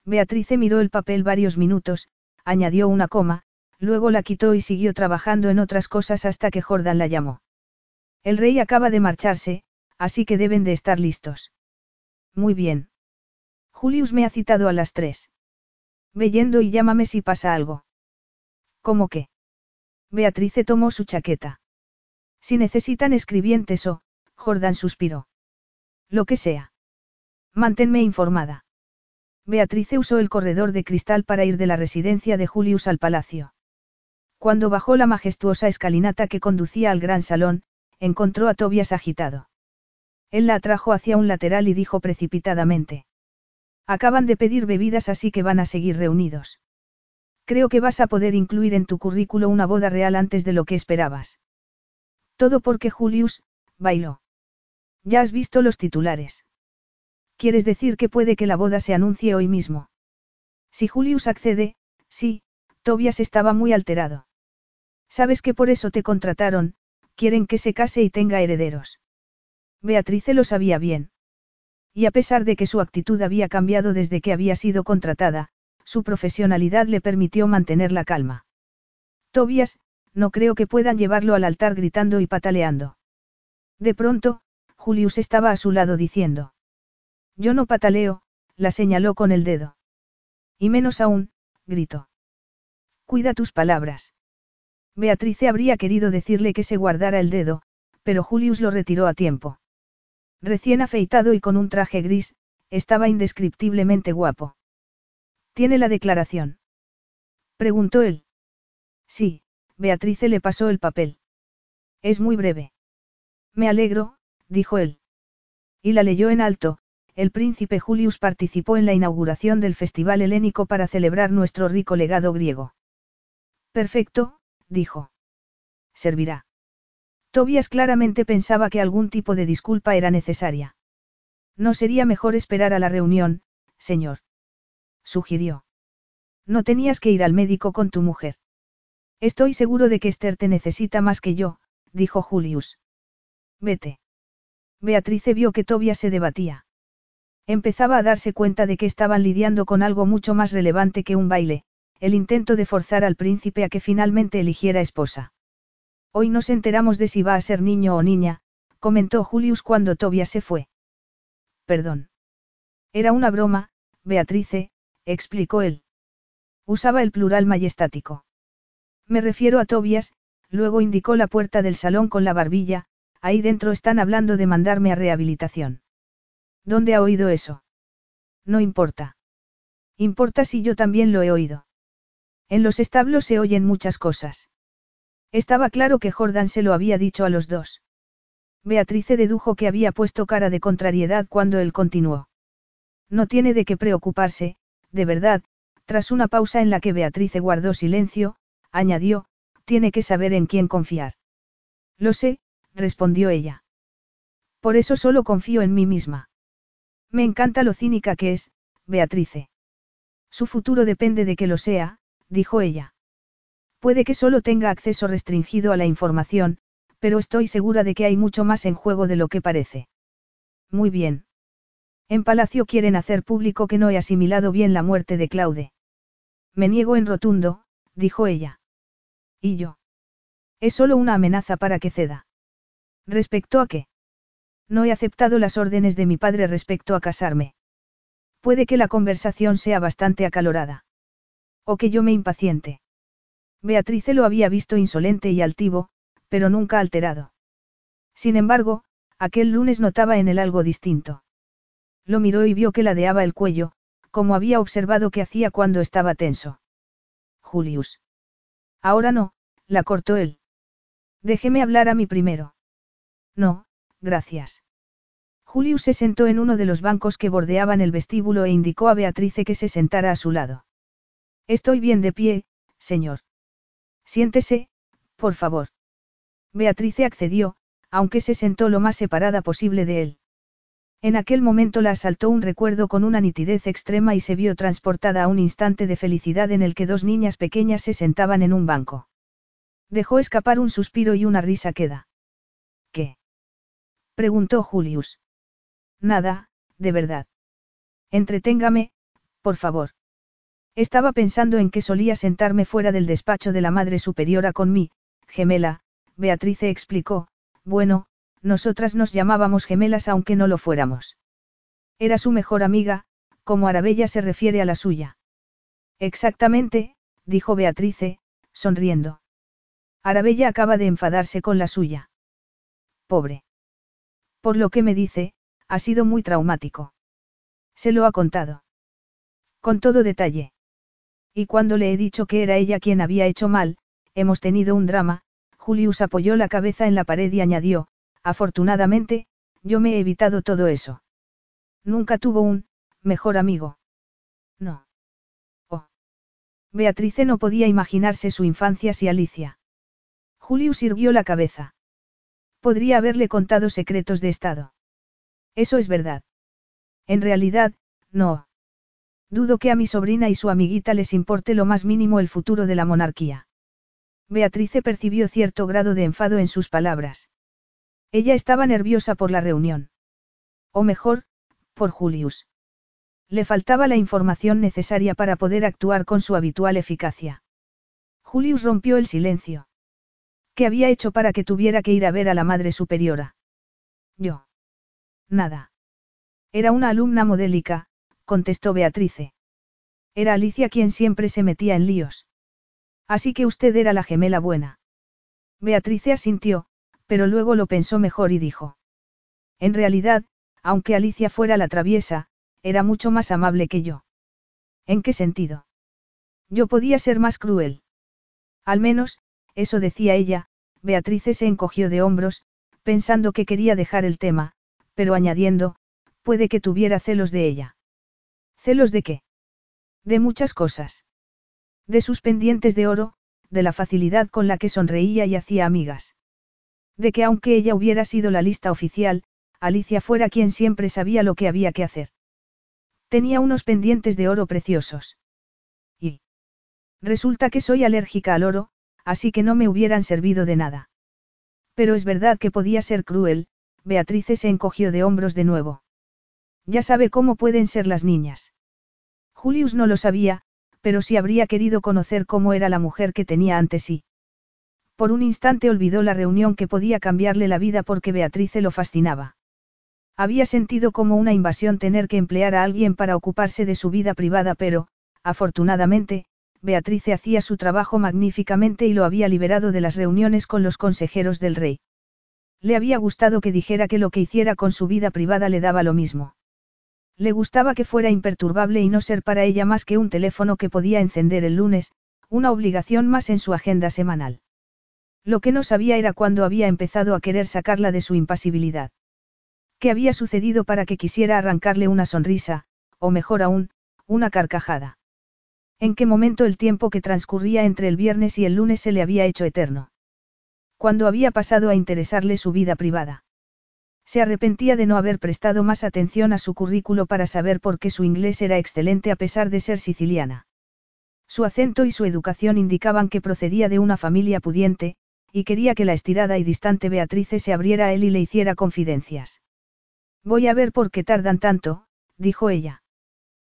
Beatrice miró el papel varios minutos, añadió una coma, luego la quitó y siguió trabajando en otras cosas hasta que Jordan la llamó. El rey acaba de marcharse, así que deben de estar listos. Muy bien. Julius me ha citado a las tres. Ve yendo y llámame si pasa algo. ¿Cómo qué? Beatrice tomó su chaqueta. Si necesitan escribientes o, Jordan suspiró. Lo que sea. Manténme informada. Beatrice usó el corredor de cristal para ir de la residencia de Julius al palacio. Cuando bajó la majestuosa escalinata que conducía al gran salón, encontró a Tobias agitado. Él la atrajo hacia un lateral y dijo precipitadamente. Acaban de pedir bebidas así que van a seguir reunidos. Creo que vas a poder incluir en tu currículo una boda real antes de lo que esperabas. Todo porque Julius, bailó. Ya has visto los titulares. ¿Quieres decir que puede que la boda se anuncie hoy mismo? Si Julius accede, sí, Tobias estaba muy alterado. Sabes que por eso te contrataron, quieren que se case y tenga herederos. Beatrice lo sabía bien. Y a pesar de que su actitud había cambiado desde que había sido contratada, su profesionalidad le permitió mantener la calma. Tobias, no creo que puedan llevarlo al altar gritando y pataleando. De pronto, Julius estaba a su lado diciendo. Yo no pataleo, la señaló con el dedo. Y menos aún, gritó. Cuida tus palabras. Beatrice habría querido decirle que se guardara el dedo, pero Julius lo retiró a tiempo. Recién afeitado y con un traje gris, estaba indescriptiblemente guapo. ¿Tiene la declaración? Preguntó él. Sí, Beatrice le pasó el papel. Es muy breve. Me alegro, dijo él. Y la leyó en alto, el príncipe Julius participó en la inauguración del Festival Helénico para celebrar nuestro rico legado griego. Perfecto, dijo. Servirá. Tobias claramente pensaba que algún tipo de disculpa era necesaria. No sería mejor esperar a la reunión, señor. Sugirió. No tenías que ir al médico con tu mujer. Estoy seguro de que Esther te necesita más que yo, dijo Julius. Vete. Beatrice vio que Tobias se debatía. Empezaba a darse cuenta de que estaban lidiando con algo mucho más relevante que un baile, el intento de forzar al príncipe a que finalmente eligiera esposa. Hoy nos enteramos de si va a ser niño o niña, comentó Julius cuando Tobias se fue. Perdón. Era una broma, Beatrice, explicó él. Usaba el plural majestático. Me refiero a Tobias, luego indicó la puerta del salón con la barbilla, ahí dentro están hablando de mandarme a rehabilitación. ¿Dónde ha oído eso? No importa. Importa si yo también lo he oído. En los establos se oyen muchas cosas. Estaba claro que Jordan se lo había dicho a los dos. Beatrice dedujo que había puesto cara de contrariedad cuando él continuó. No tiene de qué preocuparse, de verdad, tras una pausa en la que Beatrice guardó silencio, añadió, tiene que saber en quién confiar. Lo sé, respondió ella. Por eso solo confío en mí misma. Me encanta lo cínica que es, Beatrice. Su futuro depende de que lo sea, dijo ella. Puede que solo tenga acceso restringido a la información, pero estoy segura de que hay mucho más en juego de lo que parece. Muy bien. En Palacio quieren hacer público que no he asimilado bien la muerte de Claude. Me niego en rotundo, dijo ella. ¿Y yo? Es solo una amenaza para que ceda. ¿Respecto a qué? No he aceptado las órdenes de mi padre respecto a casarme. Puede que la conversación sea bastante acalorada. O que yo me impaciente. Beatrice lo había visto insolente y altivo, pero nunca alterado. Sin embargo, aquel lunes notaba en él algo distinto. Lo miró y vio que ladeaba el cuello, como había observado que hacía cuando estaba tenso. Julius. Ahora no, la cortó él. Déjeme hablar a mí primero. No, gracias. Julius se sentó en uno de los bancos que bordeaban el vestíbulo e indicó a Beatrice que se sentara a su lado. Estoy bien de pie, señor. Siéntese, por favor. Beatrice accedió, aunque se sentó lo más separada posible de él. En aquel momento la asaltó un recuerdo con una nitidez extrema y se vio transportada a un instante de felicidad en el que dos niñas pequeñas se sentaban en un banco. Dejó escapar un suspiro y una risa queda. ¿Qué? preguntó Julius. Nada, de verdad. Entreténgame, por favor. Estaba pensando en que solía sentarme fuera del despacho de la Madre Superiora con mi, gemela, Beatrice explicó, bueno, nosotras nos llamábamos gemelas aunque no lo fuéramos. Era su mejor amiga, como Arabella se refiere a la suya. Exactamente, dijo Beatrice, sonriendo. Arabella acaba de enfadarse con la suya. Pobre. Por lo que me dice, ha sido muy traumático. Se lo ha contado. Con todo detalle. Y cuando le he dicho que era ella quien había hecho mal, hemos tenido un drama, Julius apoyó la cabeza en la pared y añadió, afortunadamente, yo me he evitado todo eso. Nunca tuvo un, mejor amigo. No. Oh. Beatrice no podía imaginarse su infancia si Alicia. Julius irguió la cabeza. Podría haberle contado secretos de Estado. Eso es verdad. En realidad, no. Dudo que a mi sobrina y su amiguita les importe lo más mínimo el futuro de la monarquía. Beatrice percibió cierto grado de enfado en sus palabras. Ella estaba nerviosa por la reunión. O mejor, por Julius. Le faltaba la información necesaria para poder actuar con su habitual eficacia. Julius rompió el silencio. ¿Qué había hecho para que tuviera que ir a ver a la Madre Superiora? Yo. Nada. Era una alumna modélica, contestó Beatrice. Era Alicia quien siempre se metía en líos. Así que usted era la gemela buena. Beatrice asintió, pero luego lo pensó mejor y dijo. En realidad, aunque Alicia fuera la traviesa, era mucho más amable que yo. ¿En qué sentido? Yo podía ser más cruel. Al menos, eso decía ella, Beatrice se encogió de hombros, pensando que quería dejar el tema, pero añadiendo, puede que tuviera celos de ella. ¿Celos de qué? De muchas cosas. De sus pendientes de oro, de la facilidad con la que sonreía y hacía amigas. De que aunque ella hubiera sido la lista oficial, Alicia fuera quien siempre sabía lo que había que hacer. Tenía unos pendientes de oro preciosos. Y. Resulta que soy alérgica al oro, así que no me hubieran servido de nada. Pero es verdad que podía ser cruel, Beatrice se encogió de hombros de nuevo. Ya sabe cómo pueden ser las niñas. Julius no lo sabía, pero sí habría querido conocer cómo era la mujer que tenía ante sí. Por un instante olvidó la reunión que podía cambiarle la vida porque Beatrice lo fascinaba. Había sentido como una invasión tener que emplear a alguien para ocuparse de su vida privada, pero, afortunadamente, Beatrice hacía su trabajo magníficamente y lo había liberado de las reuniones con los consejeros del rey. Le había gustado que dijera que lo que hiciera con su vida privada le daba lo mismo. Le gustaba que fuera imperturbable y no ser para ella más que un teléfono que podía encender el lunes, una obligación más en su agenda semanal. Lo que no sabía era cuándo había empezado a querer sacarla de su impasibilidad. ¿Qué había sucedido para que quisiera arrancarle una sonrisa, o mejor aún, una carcajada? ¿En qué momento el tiempo que transcurría entre el viernes y el lunes se le había hecho eterno? ¿Cuándo había pasado a interesarle su vida privada? Se arrepentía de no haber prestado más atención a su currículo para saber por qué su inglés era excelente a pesar de ser siciliana. Su acento y su educación indicaban que procedía de una familia pudiente, y quería que la estirada y distante Beatrice se abriera a él y le hiciera confidencias. Voy a ver por qué tardan tanto, dijo ella.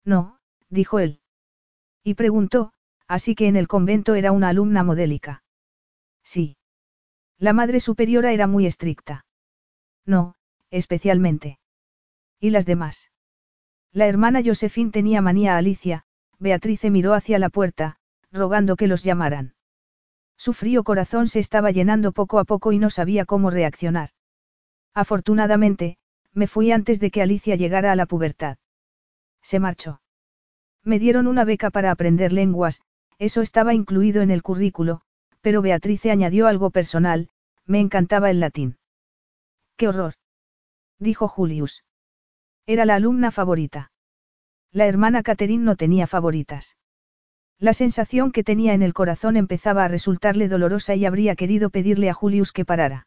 No, dijo él. Y preguntó, así que en el convento era una alumna modélica. Sí. La madre superiora era muy estricta. No, especialmente. ¿Y las demás? La hermana Josephine tenía manía a Alicia, Beatrice miró hacia la puerta, rogando que los llamaran. Su frío corazón se estaba llenando poco a poco y no sabía cómo reaccionar. Afortunadamente, me fui antes de que Alicia llegara a la pubertad. Se marchó. Me dieron una beca para aprender lenguas, eso estaba incluido en el currículo, pero Beatrice añadió algo personal, me encantaba el latín. ¡Qué horror! dijo Julius. Era la alumna favorita. La hermana Catherine no tenía favoritas. La sensación que tenía en el corazón empezaba a resultarle dolorosa y habría querido pedirle a Julius que parara.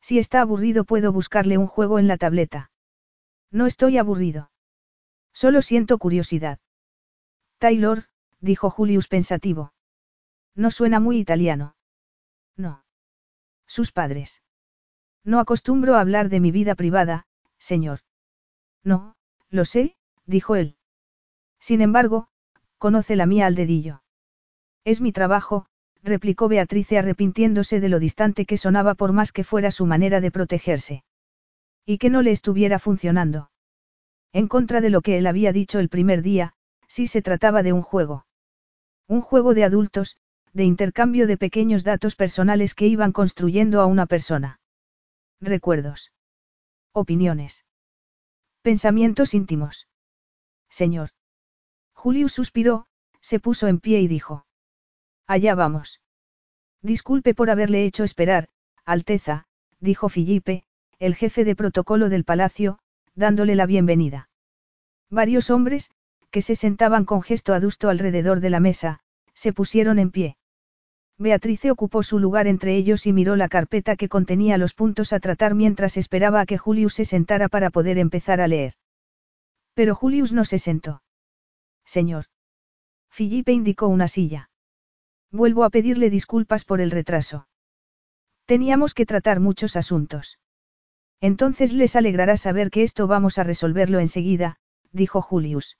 Si está aburrido puedo buscarle un juego en la tableta. No estoy aburrido. Solo siento curiosidad. Taylor, dijo Julius pensativo. No suena muy italiano. No. Sus padres. No acostumbro a hablar de mi vida privada, señor. No, lo sé, dijo él. Sin embargo, conoce la mía al dedillo. Es mi trabajo, replicó Beatrice arrepintiéndose de lo distante que sonaba por más que fuera su manera de protegerse. Y que no le estuviera funcionando. En contra de lo que él había dicho el primer día, si se trataba de un juego. Un juego de adultos, de intercambio de pequeños datos personales que iban construyendo a una persona. Recuerdos. Opiniones. Pensamientos íntimos. Señor. Julius suspiró, se puso en pie y dijo. Allá vamos. Disculpe por haberle hecho esperar, Alteza, dijo Filipe, el jefe de protocolo del palacio, dándole la bienvenida. Varios hombres, que se sentaban con gesto adusto alrededor de la mesa, se pusieron en pie. Beatrice ocupó su lugar entre ellos y miró la carpeta que contenía los puntos a tratar mientras esperaba a que Julius se sentara para poder empezar a leer. Pero Julius no se sentó. Señor. Filipe indicó una silla. Vuelvo a pedirle disculpas por el retraso. Teníamos que tratar muchos asuntos. Entonces les alegrará saber que esto vamos a resolverlo enseguida, dijo Julius.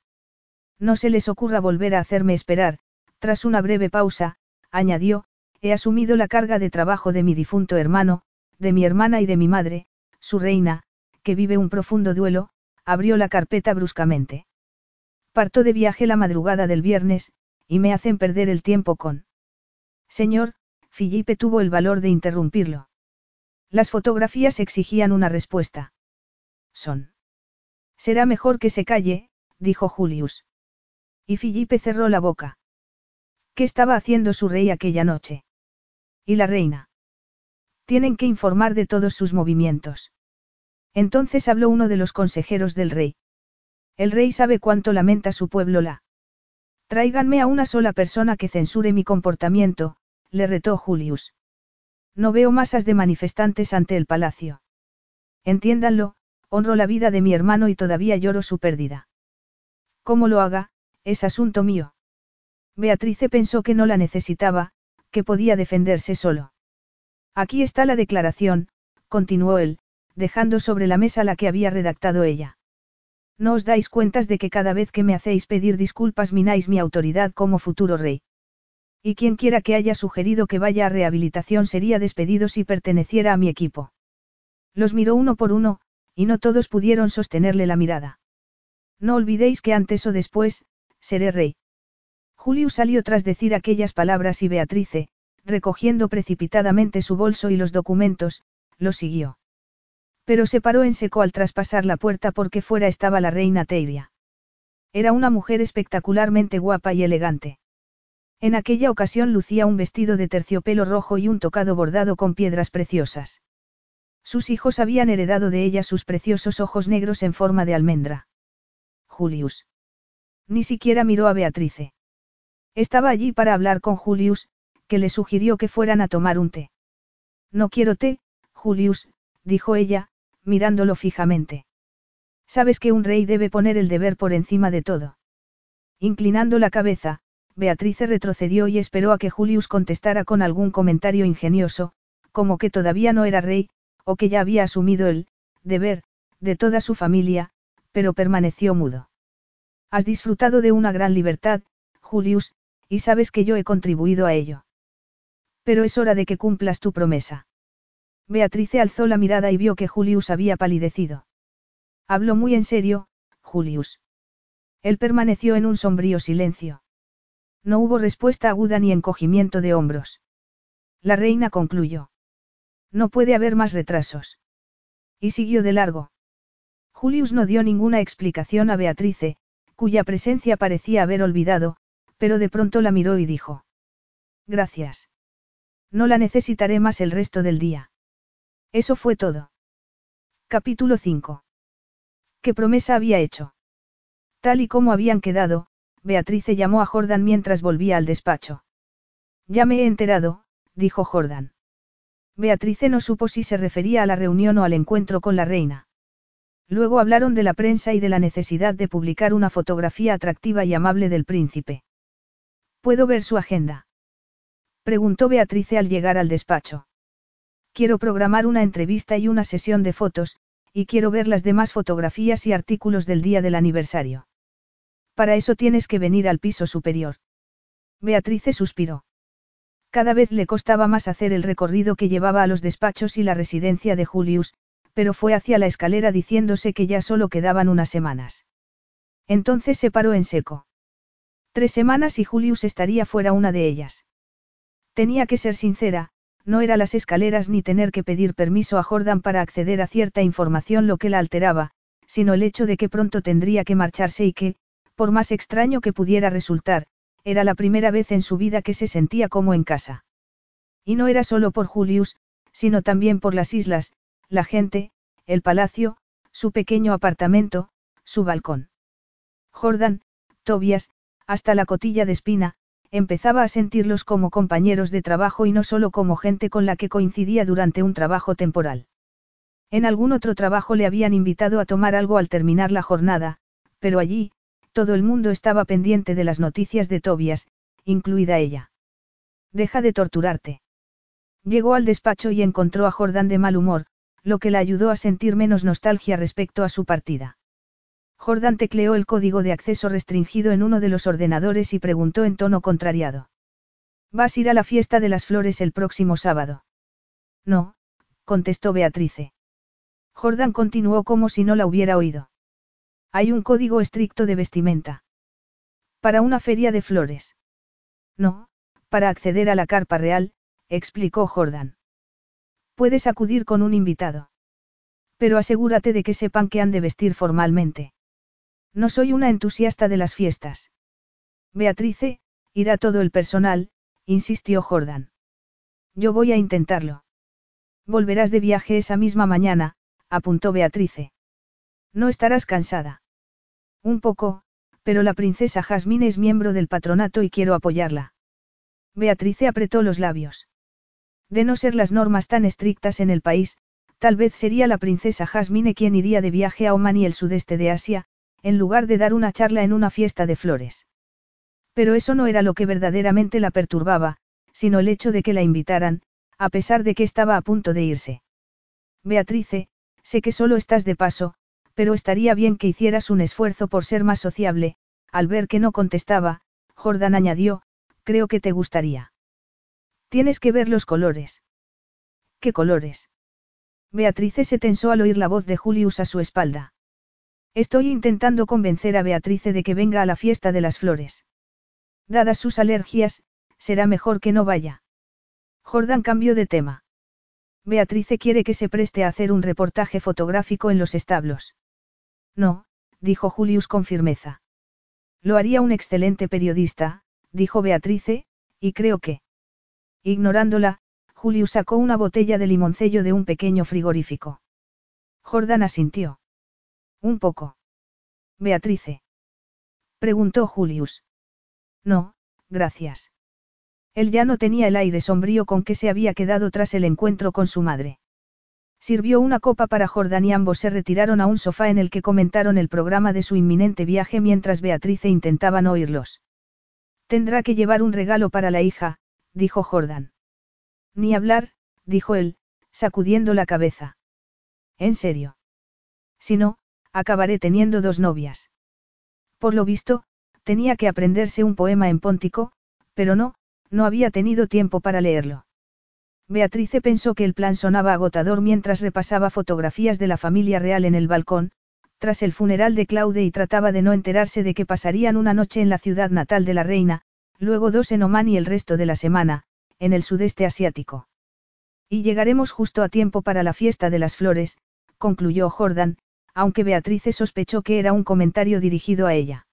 No se les ocurra volver a hacerme esperar, tras una breve pausa, añadió, he asumido la carga de trabajo de mi difunto hermano, de mi hermana y de mi madre, su reina, que vive un profundo duelo, abrió la carpeta bruscamente. Parto de viaje la madrugada del viernes, y me hacen perder el tiempo con. Señor, Filipe tuvo el valor de interrumpirlo. Las fotografías exigían una respuesta. Son. Será mejor que se calle, dijo Julius. Y Filipe cerró la boca. ¿Qué estaba haciendo su rey aquella noche? ¿Y la reina? Tienen que informar de todos sus movimientos. Entonces habló uno de los consejeros del rey. El rey sabe cuánto lamenta su pueblo la. Tráiganme a una sola persona que censure mi comportamiento, le retó Julius. No veo masas de manifestantes ante el palacio. Entiéndanlo, honro la vida de mi hermano y todavía lloro su pérdida. ¿Cómo lo haga, es asunto mío. Beatrice pensó que no la necesitaba, que podía defenderse solo. Aquí está la declaración, continuó él, dejando sobre la mesa la que había redactado ella. No os dais cuentas de que cada vez que me hacéis pedir disculpas mináis mi autoridad como futuro rey. Y quien quiera que haya sugerido que vaya a rehabilitación sería despedido si perteneciera a mi equipo. Los miró uno por uno, y no todos pudieron sostenerle la mirada. No olvidéis que antes o después, seré rey. Julio salió tras decir aquellas palabras y Beatrice, recogiendo precipitadamente su bolso y los documentos, lo siguió. Pero se paró en seco al traspasar la puerta porque fuera estaba la reina Teiria. Era una mujer espectacularmente guapa y elegante. En aquella ocasión lucía un vestido de terciopelo rojo y un tocado bordado con piedras preciosas. Sus hijos habían heredado de ella sus preciosos ojos negros en forma de almendra. Julius. Ni siquiera miró a Beatrice. Estaba allí para hablar con Julius, que le sugirió que fueran a tomar un té. No quiero té, Julius, dijo ella, mirándolo fijamente. Sabes que un rey debe poner el deber por encima de todo. Inclinando la cabeza, Beatrice retrocedió y esperó a que Julius contestara con algún comentario ingenioso, como que todavía no era rey, o que ya había asumido el deber, de toda su familia, pero permaneció mudo. Has disfrutado de una gran libertad, Julius, y sabes que yo he contribuido a ello. Pero es hora de que cumplas tu promesa. Beatrice alzó la mirada y vio que Julius había palidecido. Habló muy en serio, Julius. Él permaneció en un sombrío silencio. No hubo respuesta aguda ni encogimiento de hombros. La reina concluyó. No puede haber más retrasos. Y siguió de largo. Julius no dio ninguna explicación a Beatrice, cuya presencia parecía haber olvidado, pero de pronto la miró y dijo. Gracias. No la necesitaré más el resto del día. Eso fue todo. Capítulo 5. ¿Qué promesa había hecho? Tal y como habían quedado, Beatrice llamó a Jordan mientras volvía al despacho. Ya me he enterado, dijo Jordan. Beatrice no supo si se refería a la reunión o al encuentro con la reina. Luego hablaron de la prensa y de la necesidad de publicar una fotografía atractiva y amable del príncipe. ¿Puedo ver su agenda? Preguntó Beatrice al llegar al despacho. Quiero programar una entrevista y una sesión de fotos, y quiero ver las demás fotografías y artículos del día del aniversario. Para eso tienes que venir al piso superior. Beatrice suspiró. Cada vez le costaba más hacer el recorrido que llevaba a los despachos y la residencia de Julius, pero fue hacia la escalera diciéndose que ya solo quedaban unas semanas. Entonces se paró en seco. Tres semanas y Julius estaría fuera una de ellas. Tenía que ser sincera, no era las escaleras ni tener que pedir permiso a Jordan para acceder a cierta información lo que la alteraba, sino el hecho de que pronto tendría que marcharse y que, por más extraño que pudiera resultar, era la primera vez en su vida que se sentía como en casa. Y no era solo por Julius, sino también por las islas, la gente, el palacio, su pequeño apartamento, su balcón. Jordan, Tobias, hasta la cotilla de espina, empezaba a sentirlos como compañeros de trabajo y no solo como gente con la que coincidía durante un trabajo temporal. En algún otro trabajo le habían invitado a tomar algo al terminar la jornada, pero allí, todo el mundo estaba pendiente de las noticias de Tobias, incluida ella. Deja de torturarte. Llegó al despacho y encontró a Jordan de mal humor, lo que la ayudó a sentir menos nostalgia respecto a su partida. Jordan tecleó el código de acceso restringido en uno de los ordenadores y preguntó en tono contrariado. ¿Vas a ir a la fiesta de las flores el próximo sábado? No, contestó Beatrice. Jordan continuó como si no la hubiera oído. Hay un código estricto de vestimenta. Para una feria de flores. No, para acceder a la carpa real, explicó Jordan. Puedes acudir con un invitado. Pero asegúrate de que sepan que han de vestir formalmente. No soy una entusiasta de las fiestas. Beatrice, irá todo el personal, insistió Jordan. Yo voy a intentarlo. Volverás de viaje esa misma mañana, apuntó Beatrice. No estarás cansada. Un poco, pero la princesa Jasmine es miembro del patronato y quiero apoyarla. Beatrice apretó los labios. De no ser las normas tan estrictas en el país, tal vez sería la princesa Jasmine quien iría de viaje a Oman y el sudeste de Asia, en lugar de dar una charla en una fiesta de flores. Pero eso no era lo que verdaderamente la perturbaba, sino el hecho de que la invitaran, a pesar de que estaba a punto de irse. Beatrice, sé que solo estás de paso, pero estaría bien que hicieras un esfuerzo por ser más sociable, al ver que no contestaba, Jordan añadió, creo que te gustaría. Tienes que ver los colores. ¿Qué colores? Beatrice se tensó al oír la voz de Julius a su espalda. Estoy intentando convencer a Beatrice de que venga a la fiesta de las flores. Dadas sus alergias, será mejor que no vaya. Jordan cambió de tema. Beatrice quiere que se preste a hacer un reportaje fotográfico en los establos. No, dijo Julius con firmeza. Lo haría un excelente periodista, dijo Beatrice, y creo que. Ignorándola, Julius sacó una botella de limoncello de un pequeño frigorífico. Jordan asintió. Un poco. Beatrice. Preguntó Julius. No, gracias. Él ya no tenía el aire sombrío con que se había quedado tras el encuentro con su madre. Sirvió una copa para Jordan y ambos se retiraron a un sofá en el que comentaron el programa de su inminente viaje mientras Beatrice intentaban oírlos. Tendrá que llevar un regalo para la hija, dijo Jordan. Ni hablar, dijo él, sacudiendo la cabeza. ¿En serio? Si no, acabaré teniendo dos novias. Por lo visto, tenía que aprenderse un poema en póntico, pero no, no había tenido tiempo para leerlo. Beatrice pensó que el plan sonaba agotador mientras repasaba fotografías de la familia real en el balcón, tras el funeral de Claude y trataba de no enterarse de que pasarían una noche en la ciudad natal de la reina, luego dos en Oman y el resto de la semana, en el sudeste asiático. Y llegaremos justo a tiempo para la fiesta de las flores, concluyó Jordan, aunque Beatrice sospechó que era un comentario dirigido a ella.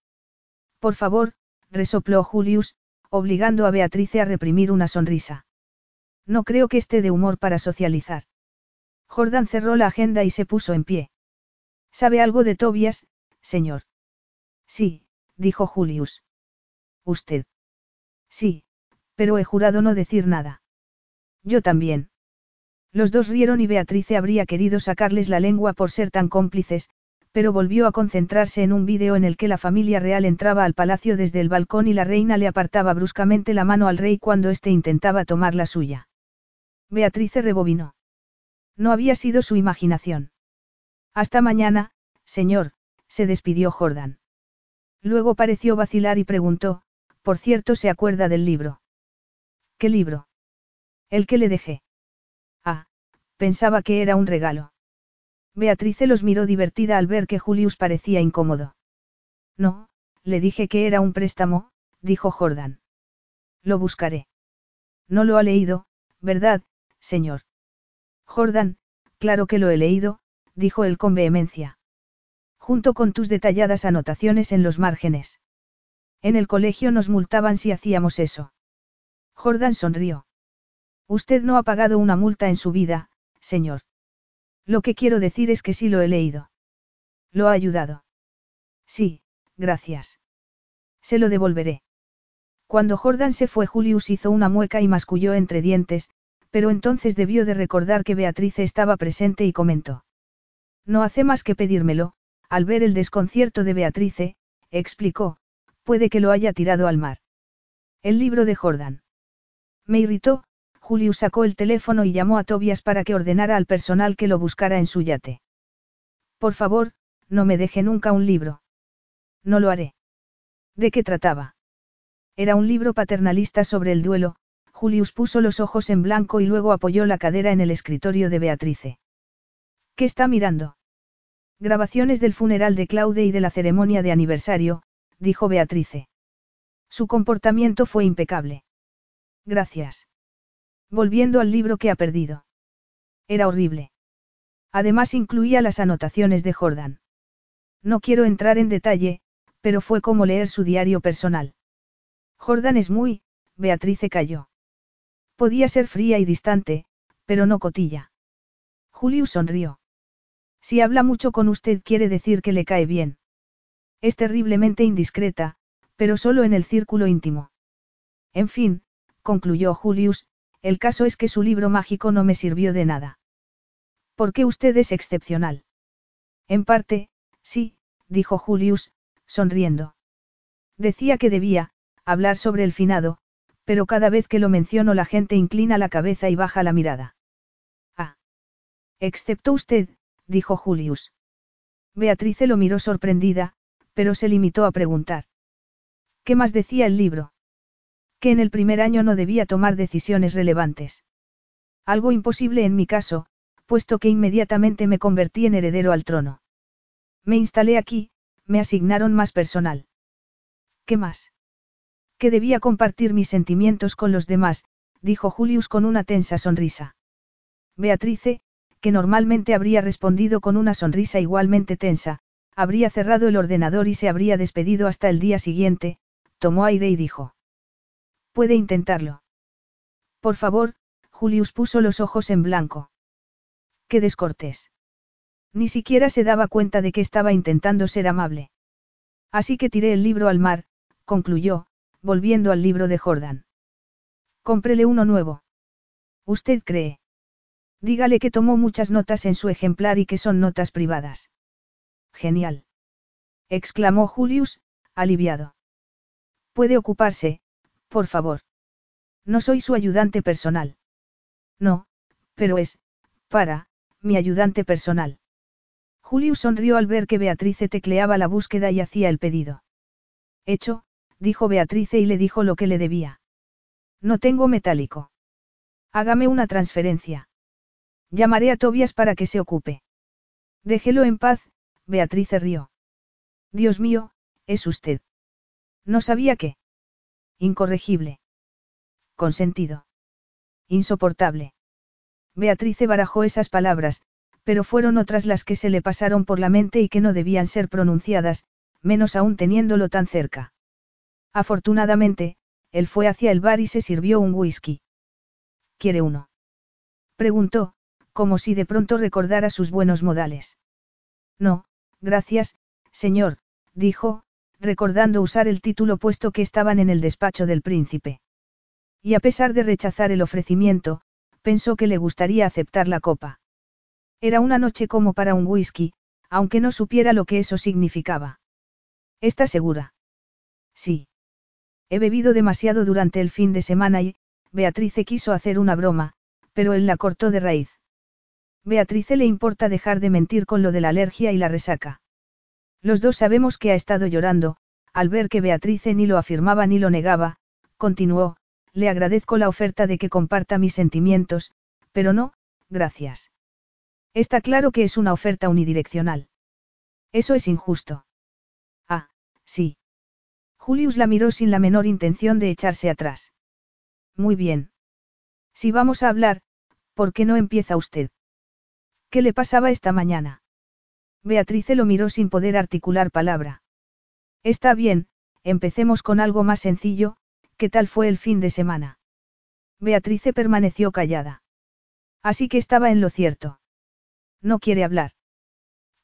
Por favor, resopló Julius, obligando a Beatrice a reprimir una sonrisa. No creo que esté de humor para socializar. Jordan cerró la agenda y se puso en pie. ¿Sabe algo de Tobias, señor? Sí, dijo Julius. ¿Usted? Sí, pero he jurado no decir nada. Yo también. Los dos rieron y Beatrice habría querido sacarles la lengua por ser tan cómplices, pero volvió a concentrarse en un vídeo en el que la familia real entraba al palacio desde el balcón y la reina le apartaba bruscamente la mano al rey cuando éste intentaba tomar la suya. Beatrice rebobinó. No había sido su imaginación. Hasta mañana, señor, se despidió Jordan. Luego pareció vacilar y preguntó, por cierto, ¿se acuerda del libro? ¿Qué libro? El que le dejé. Pensaba que era un regalo. Beatrice los miró divertida al ver que Julius parecía incómodo. No, le dije que era un préstamo, dijo Jordan. Lo buscaré. No lo ha leído, ¿verdad, señor? Jordan, claro que lo he leído, dijo él con vehemencia. Junto con tus detalladas anotaciones en los márgenes. En el colegio nos multaban si hacíamos eso. Jordan sonrió. Usted no ha pagado una multa en su vida, señor. Lo que quiero decir es que sí lo he leído. ¿Lo ha ayudado? Sí, gracias. Se lo devolveré. Cuando Jordan se fue, Julius hizo una mueca y masculló entre dientes, pero entonces debió de recordar que Beatrice estaba presente y comentó. No hace más que pedírmelo, al ver el desconcierto de Beatrice, explicó, puede que lo haya tirado al mar. El libro de Jordan. Me irritó, Julius sacó el teléfono y llamó a Tobias para que ordenara al personal que lo buscara en su yate. Por favor, no me deje nunca un libro. No lo haré. ¿De qué trataba? Era un libro paternalista sobre el duelo, Julius puso los ojos en blanco y luego apoyó la cadera en el escritorio de Beatrice. ¿Qué está mirando? Grabaciones del funeral de Claude y de la ceremonia de aniversario, dijo Beatrice. Su comportamiento fue impecable. Gracias. Volviendo al libro que ha perdido. Era horrible. Además incluía las anotaciones de Jordan. No quiero entrar en detalle, pero fue como leer su diario personal. Jordan es muy, Beatrice cayó. Podía ser fría y distante, pero no cotilla. Julius sonrió. Si habla mucho con usted quiere decir que le cae bien. Es terriblemente indiscreta, pero solo en el círculo íntimo. En fin, concluyó Julius, el caso es que su libro mágico no me sirvió de nada. ¿Por qué usted es excepcional? En parte, sí, dijo Julius, sonriendo. Decía que debía, hablar sobre el finado, pero cada vez que lo menciono la gente inclina la cabeza y baja la mirada. Ah. Excepto usted, dijo Julius. Beatrice lo miró sorprendida, pero se limitó a preguntar. ¿Qué más decía el libro? Que en el primer año no debía tomar decisiones relevantes. Algo imposible en mi caso, puesto que inmediatamente me convertí en heredero al trono. Me instalé aquí, me asignaron más personal. ¿Qué más? Que debía compartir mis sentimientos con los demás, dijo Julius con una tensa sonrisa. Beatrice, que normalmente habría respondido con una sonrisa igualmente tensa, habría cerrado el ordenador y se habría despedido hasta el día siguiente, tomó aire y dijo. Puede intentarlo. Por favor, Julius puso los ojos en blanco. Qué descortés. Ni siquiera se daba cuenta de que estaba intentando ser amable. Así que tiré el libro al mar, concluyó, volviendo al libro de Jordan. Cómprele uno nuevo. ¿Usted cree? Dígale que tomó muchas notas en su ejemplar y que son notas privadas. Genial. exclamó Julius, aliviado. Puede ocuparse, por favor. No soy su ayudante personal. No, pero es, para, mi ayudante personal. Julius sonrió al ver que Beatrice tecleaba la búsqueda y hacía el pedido. Hecho, dijo Beatrice y le dijo lo que le debía. No tengo metálico. Hágame una transferencia. Llamaré a Tobias para que se ocupe. Déjelo en paz, Beatrice rió. Dios mío, es usted. No sabía que. Incorregible. Consentido. Insoportable. Beatrice barajó esas palabras, pero fueron otras las que se le pasaron por la mente y que no debían ser pronunciadas, menos aún teniéndolo tan cerca. Afortunadamente, él fue hacia el bar y se sirvió un whisky. ¿Quiere uno? Preguntó, como si de pronto recordara sus buenos modales. No, gracias, señor, dijo, recordando usar el título puesto que estaban en el despacho del príncipe. Y a pesar de rechazar el ofrecimiento, pensó que le gustaría aceptar la copa. Era una noche como para un whisky, aunque no supiera lo que eso significaba. ¿Estás segura? Sí. He bebido demasiado durante el fin de semana y, Beatrice quiso hacer una broma, pero él la cortó de raíz. Beatrice le importa dejar de mentir con lo de la alergia y la resaca. Los dos sabemos que ha estado llorando, al ver que Beatrice ni lo afirmaba ni lo negaba, continuó, le agradezco la oferta de que comparta mis sentimientos, pero no, gracias. Está claro que es una oferta unidireccional. Eso es injusto. Ah, sí. Julius la miró sin la menor intención de echarse atrás. Muy bien. Si vamos a hablar, ¿por qué no empieza usted? ¿Qué le pasaba esta mañana? Beatrice lo miró sin poder articular palabra. Está bien, empecemos con algo más sencillo, ¿qué tal fue el fin de semana? Beatrice permaneció callada. Así que estaba en lo cierto. No quiere hablar.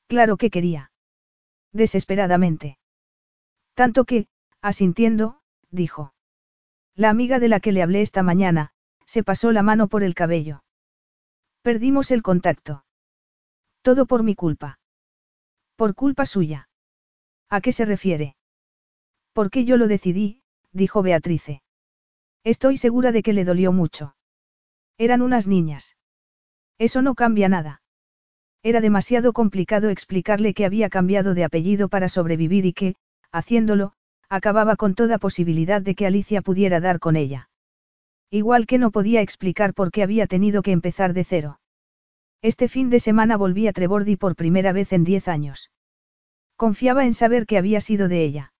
Claro que quería. Desesperadamente. Tanto que, asintiendo, dijo. La amiga de la que le hablé esta mañana, se pasó la mano por el cabello. Perdimos el contacto. Todo por mi culpa. Por culpa suya. ¿A qué se refiere? Porque yo lo decidí, dijo Beatrice. Estoy segura de que le dolió mucho. Eran unas niñas. Eso no cambia nada. Era demasiado complicado explicarle que había cambiado de apellido para sobrevivir y que, haciéndolo, acababa con toda posibilidad de que Alicia pudiera dar con ella. Igual que no podía explicar por qué había tenido que empezar de cero. Este fin de semana volví a Trebordi por primera vez en diez años. Confiaba en saber que había sido de ella.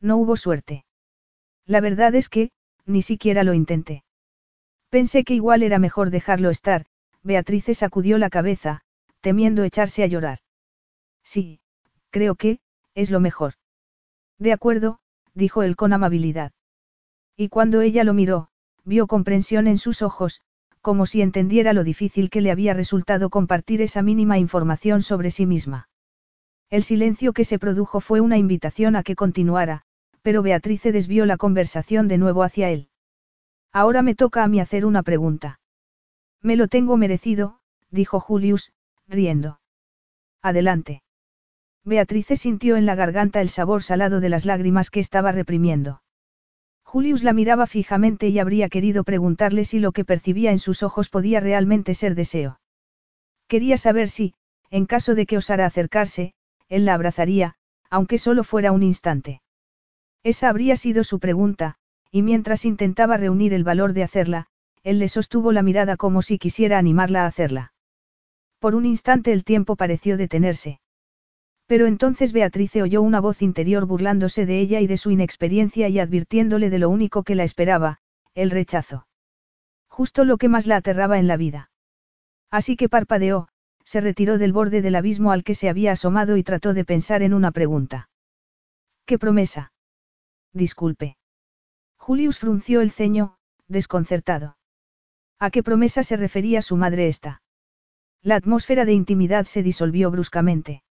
No hubo suerte. La verdad es que, ni siquiera lo intenté. Pensé que igual era mejor dejarlo estar, Beatrice sacudió la cabeza, temiendo echarse a llorar. Sí, creo que, es lo mejor. De acuerdo, dijo él con amabilidad. Y cuando ella lo miró, vio comprensión en sus ojos, como si entendiera lo difícil que le había resultado compartir esa mínima información sobre sí misma. El silencio que se produjo fue una invitación a que continuara, pero Beatrice desvió la conversación de nuevo hacia él. Ahora me toca a mí hacer una pregunta. Me lo tengo merecido, dijo Julius, riendo. Adelante. Beatrice sintió en la garganta el sabor salado de las lágrimas que estaba reprimiendo. Julius la miraba fijamente y habría querido preguntarle si lo que percibía en sus ojos podía realmente ser deseo. Quería saber si, en caso de que osara acercarse, él la abrazaría, aunque solo fuera un instante. Esa habría sido su pregunta, y mientras intentaba reunir el valor de hacerla, él le sostuvo la mirada como si quisiera animarla a hacerla. Por un instante el tiempo pareció detenerse. Pero entonces Beatrice oyó una voz interior burlándose de ella y de su inexperiencia y advirtiéndole de lo único que la esperaba, el rechazo. Justo lo que más la aterraba en la vida. Así que parpadeó, se retiró del borde del abismo al que se había asomado y trató de pensar en una pregunta. ¿Qué promesa? Disculpe. Julius frunció el ceño, desconcertado. ¿A qué promesa se refería su madre esta? La atmósfera de intimidad se disolvió bruscamente.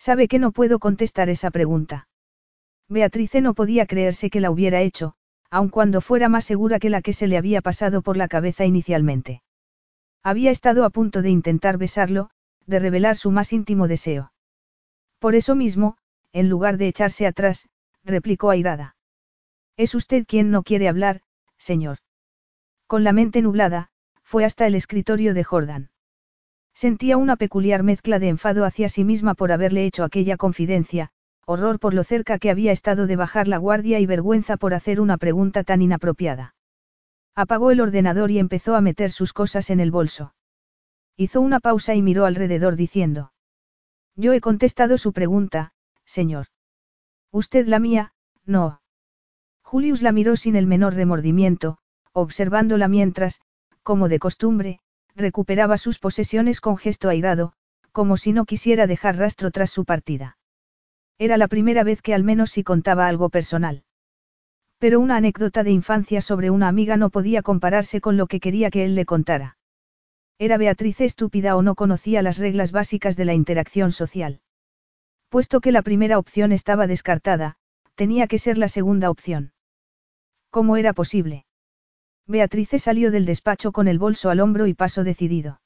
Sabe que no puedo contestar esa pregunta. Beatrice no podía creerse que la hubiera hecho, aun cuando fuera más segura que la que se le había pasado por la cabeza inicialmente. Había estado a punto de intentar besarlo, de revelar su más íntimo deseo. Por eso mismo, en lugar de echarse atrás, replicó airada. Es usted quien no quiere hablar, señor. Con la mente nublada, fue hasta el escritorio de Jordan. Sentía una peculiar mezcla de enfado hacia sí misma por haberle hecho aquella confidencia, horror por lo cerca que había estado de bajar la guardia y vergüenza por hacer una pregunta tan inapropiada. Apagó el ordenador y empezó a meter sus cosas en el bolso. Hizo una pausa y miró alrededor diciendo. Yo he contestado su pregunta, señor. Usted la mía, no. Julius la miró sin el menor remordimiento, observándola mientras, como de costumbre, recuperaba sus posesiones con gesto airado, como si no quisiera dejar rastro tras su partida. Era la primera vez que al menos sí contaba algo personal. Pero una anécdota de infancia sobre una amiga no podía compararse con lo que quería que él le contara. Era Beatriz estúpida o no conocía las reglas básicas de la interacción social. Puesto que la primera opción estaba descartada, tenía que ser la segunda opción. ¿Cómo era posible? Beatrice salió del despacho con el bolso al hombro y paso decidido.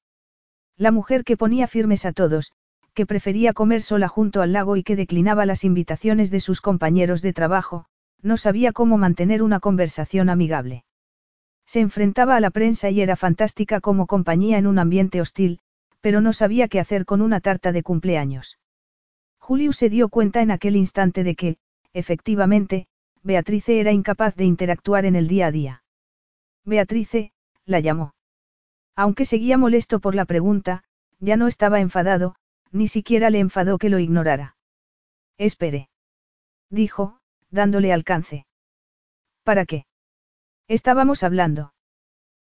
La mujer que ponía firmes a todos, que prefería comer sola junto al lago y que declinaba las invitaciones de sus compañeros de trabajo, no sabía cómo mantener una conversación amigable. Se enfrentaba a la prensa y era fantástica como compañía en un ambiente hostil, pero no sabía qué hacer con una tarta de cumpleaños. Julius se dio cuenta en aquel instante de que, efectivamente, Beatrice era incapaz de interactuar en el día a día. Beatrice, la llamó. Aunque seguía molesto por la pregunta, ya no estaba enfadado, ni siquiera le enfadó que lo ignorara. Espere. Dijo, dándole alcance. ¿Para qué? Estábamos hablando.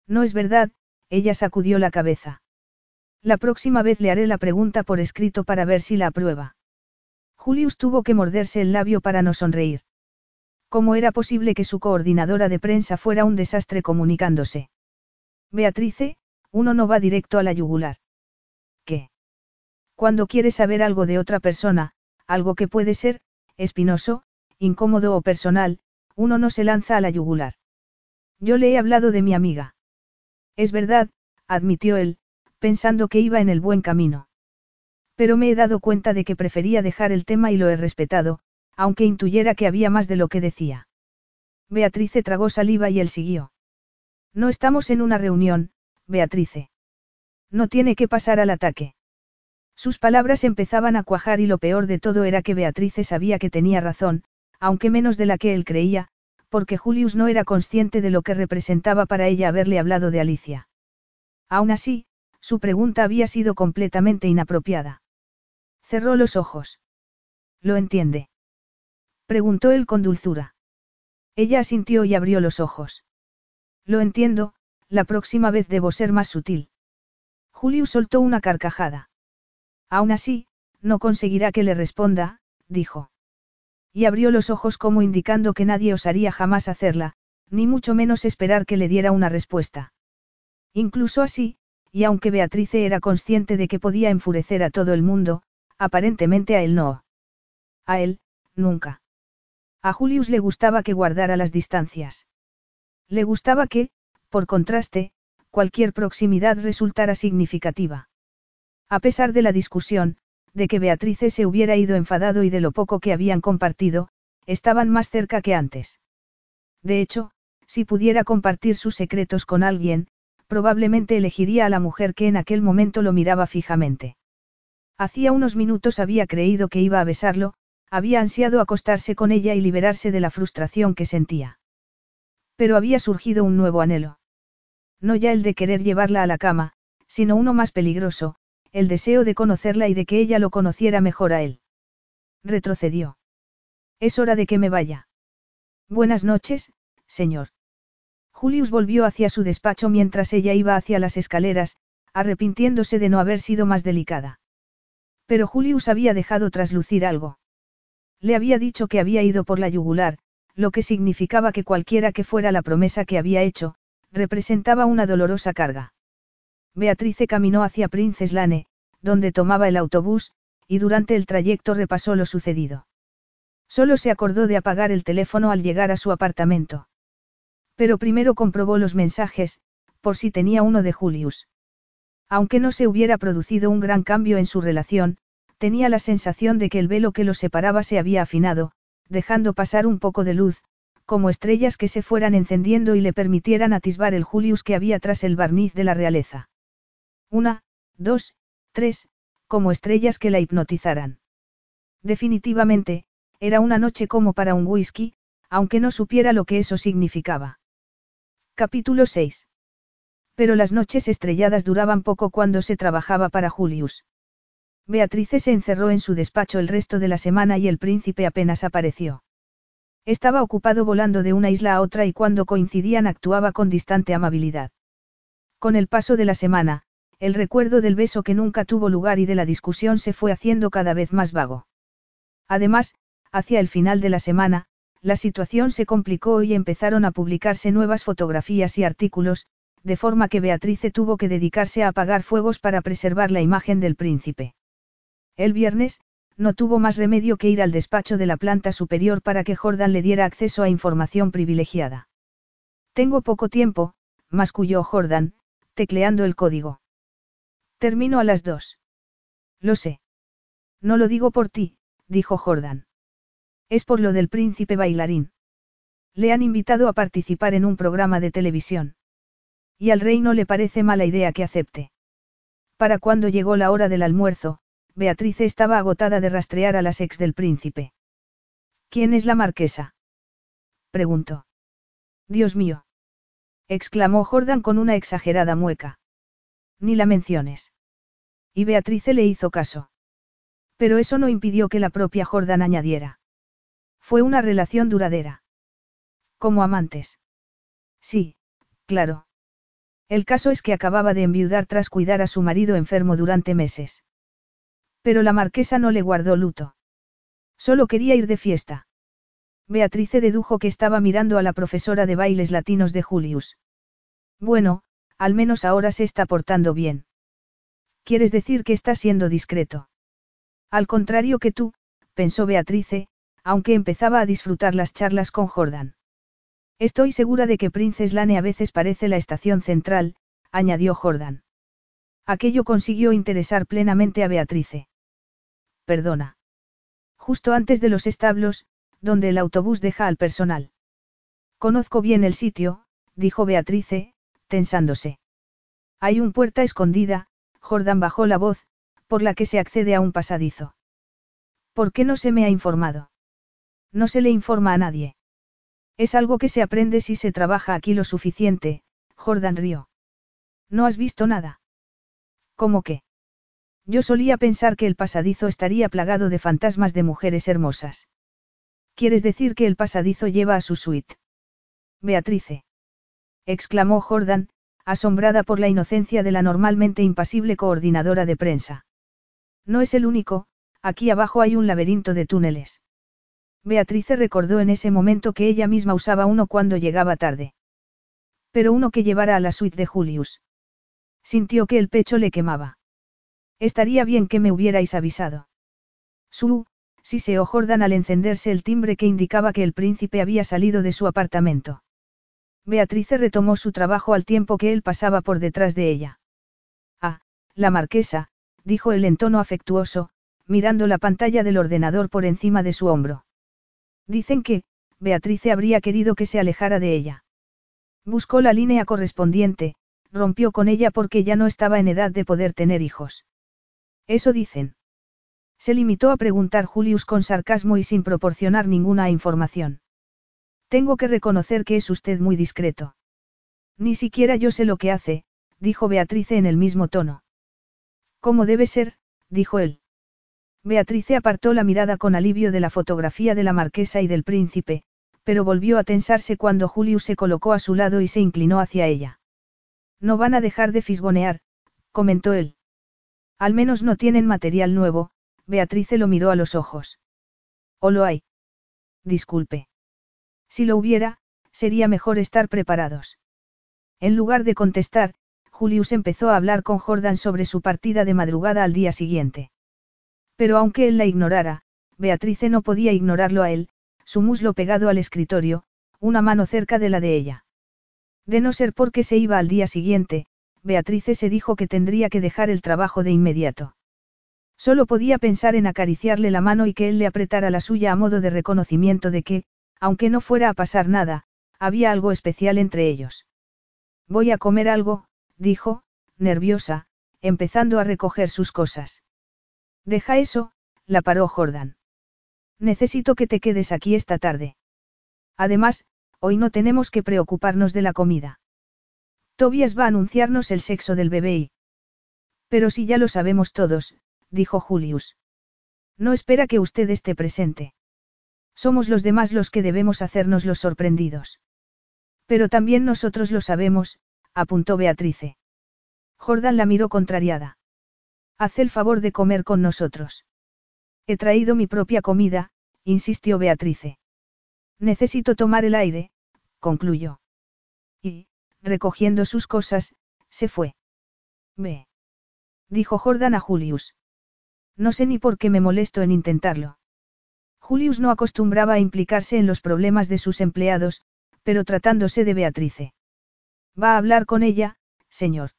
No es verdad, ella sacudió la cabeza. La próxima vez le haré la pregunta por escrito para ver si la aprueba. Julius tuvo que morderse el labio para no sonreír. ¿Cómo era posible que su coordinadora de prensa fuera un desastre comunicándose? Beatrice, uno no va directo a la yugular. ¿Qué? Cuando quiere saber algo de otra persona, algo que puede ser, espinoso, incómodo o personal, uno no se lanza a la yugular. Yo le he hablado de mi amiga. Es verdad, admitió él, pensando que iba en el buen camino. Pero me he dado cuenta de que prefería dejar el tema y lo he respetado, aunque intuyera que había más de lo que decía. Beatrice tragó saliva y él siguió. No estamos en una reunión, Beatrice. No tiene que pasar al ataque. Sus palabras empezaban a cuajar y lo peor de todo era que Beatrice sabía que tenía razón, aunque menos de la que él creía, porque Julius no era consciente de lo que representaba para ella haberle hablado de Alicia. Aún así, su pregunta había sido completamente inapropiada. Cerró los ojos. ¿Lo entiende? Preguntó él con dulzura. Ella asintió y abrió los ojos. Lo entiendo, la próxima vez debo ser más sutil. Julius soltó una carcajada. Aún así, no conseguirá que le responda, dijo. Y abrió los ojos como indicando que nadie osaría jamás hacerla, ni mucho menos esperar que le diera una respuesta. Incluso así, y aunque Beatrice era consciente de que podía enfurecer a todo el mundo, aparentemente a él no. A él, nunca. A Julius le gustaba que guardara las distancias. Le gustaba que, por contraste, cualquier proximidad resultara significativa. A pesar de la discusión, de que Beatrice se hubiera ido enfadado y de lo poco que habían compartido, estaban más cerca que antes. De hecho, si pudiera compartir sus secretos con alguien, probablemente elegiría a la mujer que en aquel momento lo miraba fijamente. Hacía unos minutos había creído que iba a besarlo, había ansiado acostarse con ella y liberarse de la frustración que sentía. Pero había surgido un nuevo anhelo. No ya el de querer llevarla a la cama, sino uno más peligroso, el deseo de conocerla y de que ella lo conociera mejor a él. Retrocedió. Es hora de que me vaya. Buenas noches, señor. Julius volvió hacia su despacho mientras ella iba hacia las escaleras, arrepintiéndose de no haber sido más delicada. Pero Julius había dejado traslucir algo. Le había dicho que había ido por la yugular, lo que significaba que cualquiera que fuera la promesa que había hecho, representaba una dolorosa carga. Beatrice caminó hacia Princess Lane, donde tomaba el autobús, y durante el trayecto repasó lo sucedido. Solo se acordó de apagar el teléfono al llegar a su apartamento. Pero primero comprobó los mensajes, por si tenía uno de Julius. Aunque no se hubiera producido un gran cambio en su relación, tenía la sensación de que el velo que los separaba se había afinado, dejando pasar un poco de luz, como estrellas que se fueran encendiendo y le permitieran atisbar el Julius que había tras el barniz de la realeza. Una, dos, tres, como estrellas que la hipnotizaran. Definitivamente, era una noche como para un whisky, aunque no supiera lo que eso significaba. Capítulo 6. Pero las noches estrelladas duraban poco cuando se trabajaba para Julius. Beatrice se encerró en su despacho el resto de la semana y el príncipe apenas apareció. Estaba ocupado volando de una isla a otra y cuando coincidían actuaba con distante amabilidad. Con el paso de la semana, el recuerdo del beso que nunca tuvo lugar y de la discusión se fue haciendo cada vez más vago. Además, hacia el final de la semana, la situación se complicó y empezaron a publicarse nuevas fotografías y artículos, de forma que Beatrice tuvo que dedicarse a apagar fuegos para preservar la imagen del príncipe. El viernes, no tuvo más remedio que ir al despacho de la planta superior para que Jordan le diera acceso a información privilegiada. Tengo poco tiempo, masculló Jordan, tecleando el código. Termino a las dos. Lo sé. No lo digo por ti, dijo Jordan. Es por lo del príncipe bailarín. Le han invitado a participar en un programa de televisión. Y al rey no le parece mala idea que acepte. Para cuando llegó la hora del almuerzo, Beatriz estaba agotada de rastrear a las ex del príncipe. ¿Quién es la marquesa? preguntó. Dios mío. exclamó Jordan con una exagerada mueca. Ni la menciones. Y Beatriz le hizo caso. Pero eso no impidió que la propia Jordan añadiera. Fue una relación duradera. Como amantes. Sí, claro. El caso es que acababa de enviudar tras cuidar a su marido enfermo durante meses. Pero la marquesa no le guardó luto. Solo quería ir de fiesta. Beatrice dedujo que estaba mirando a la profesora de bailes latinos de Julius. Bueno, al menos ahora se está portando bien. ¿Quieres decir que está siendo discreto? Al contrario que tú, pensó Beatrice, aunque empezaba a disfrutar las charlas con Jordan. Estoy segura de que Princess Lane a veces parece la estación central, añadió Jordan. Aquello consiguió interesar plenamente a Beatrice. Perdona. Justo antes de los establos, donde el autobús deja al personal. Conozco bien el sitio, dijo Beatrice, tensándose. Hay un puerta escondida, Jordan bajó la voz, por la que se accede a un pasadizo. ¿Por qué no se me ha informado? No se le informa a nadie. Es algo que se aprende si se trabaja aquí lo suficiente, Jordan rió. ¿No has visto nada? ¿Cómo qué? Yo solía pensar que el pasadizo estaría plagado de fantasmas de mujeres hermosas. ¿Quieres decir que el pasadizo lleva a su suite? Beatrice. exclamó Jordan, asombrada por la inocencia de la normalmente impasible coordinadora de prensa. No es el único, aquí abajo hay un laberinto de túneles. Beatrice recordó en ese momento que ella misma usaba uno cuando llegaba tarde. Pero uno que llevara a la suite de Julius. Sintió que el pecho le quemaba. Estaría bien que me hubierais avisado. Su, sí se Jordan al encenderse el timbre que indicaba que el príncipe había salido de su apartamento. Beatrice retomó su trabajo al tiempo que él pasaba por detrás de ella. Ah, la marquesa, dijo él en tono afectuoso, mirando la pantalla del ordenador por encima de su hombro. Dicen que, Beatrice habría querido que se alejara de ella. Buscó la línea correspondiente, rompió con ella porque ya no estaba en edad de poder tener hijos. Eso dicen. Se limitó a preguntar Julius con sarcasmo y sin proporcionar ninguna información. Tengo que reconocer que es usted muy discreto. Ni siquiera yo sé lo que hace, dijo Beatrice en el mismo tono. ¿Cómo debe ser? dijo él. Beatrice apartó la mirada con alivio de la fotografía de la marquesa y del príncipe, pero volvió a tensarse cuando Julius se colocó a su lado y se inclinó hacia ella. No van a dejar de fisgonear, comentó él. Al menos no tienen material nuevo, Beatrice lo miró a los ojos. ¿O lo hay? Disculpe. Si lo hubiera, sería mejor estar preparados. En lugar de contestar, Julius empezó a hablar con Jordan sobre su partida de madrugada al día siguiente. Pero aunque él la ignorara, Beatrice no podía ignorarlo a él, su muslo pegado al escritorio, una mano cerca de la de ella. De no ser porque se iba al día siguiente, Beatrice se dijo que tendría que dejar el trabajo de inmediato. Solo podía pensar en acariciarle la mano y que él le apretara la suya a modo de reconocimiento de que, aunque no fuera a pasar nada, había algo especial entre ellos. Voy a comer algo, dijo, nerviosa, empezando a recoger sus cosas. Deja eso, la paró Jordan. Necesito que te quedes aquí esta tarde. Además, hoy no tenemos que preocuparnos de la comida. Tobias va a anunciarnos el sexo del bebé y... Pero si ya lo sabemos todos, dijo Julius. No espera que usted esté presente. Somos los demás los que debemos hacernos los sorprendidos. Pero también nosotros lo sabemos, apuntó Beatrice. Jordan la miró contrariada. Haz el favor de comer con nosotros. He traído mi propia comida, insistió Beatrice. Necesito tomar el aire, concluyó. Y, recogiendo sus cosas, se fue. Ve. Dijo Jordan a Julius. No sé ni por qué me molesto en intentarlo. Julius no acostumbraba a implicarse en los problemas de sus empleados, pero tratándose de Beatrice. Va a hablar con ella, señor.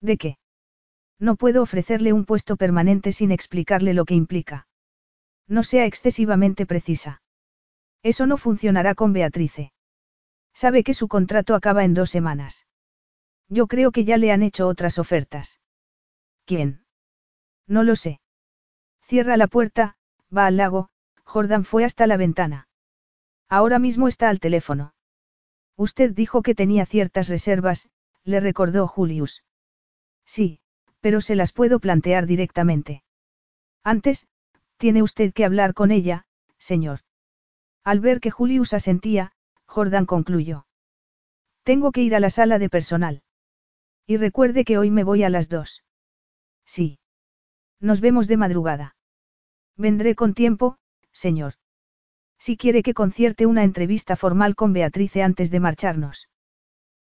¿De qué? No puedo ofrecerle un puesto permanente sin explicarle lo que implica. No sea excesivamente precisa. Eso no funcionará con Beatrice. Sabe que su contrato acaba en dos semanas. Yo creo que ya le han hecho otras ofertas. ¿Quién? No lo sé. Cierra la puerta, va al lago, Jordan fue hasta la ventana. Ahora mismo está al teléfono. Usted dijo que tenía ciertas reservas, le recordó Julius. Sí, pero se las puedo plantear directamente. Antes, tiene usted que hablar con ella, señor. Al ver que Julius asentía, Jordan concluyó. Tengo que ir a la sala de personal. Y recuerde que hoy me voy a las dos. Sí. Nos vemos de madrugada. Vendré con tiempo, señor. Si quiere que concierte una entrevista formal con Beatrice antes de marcharnos.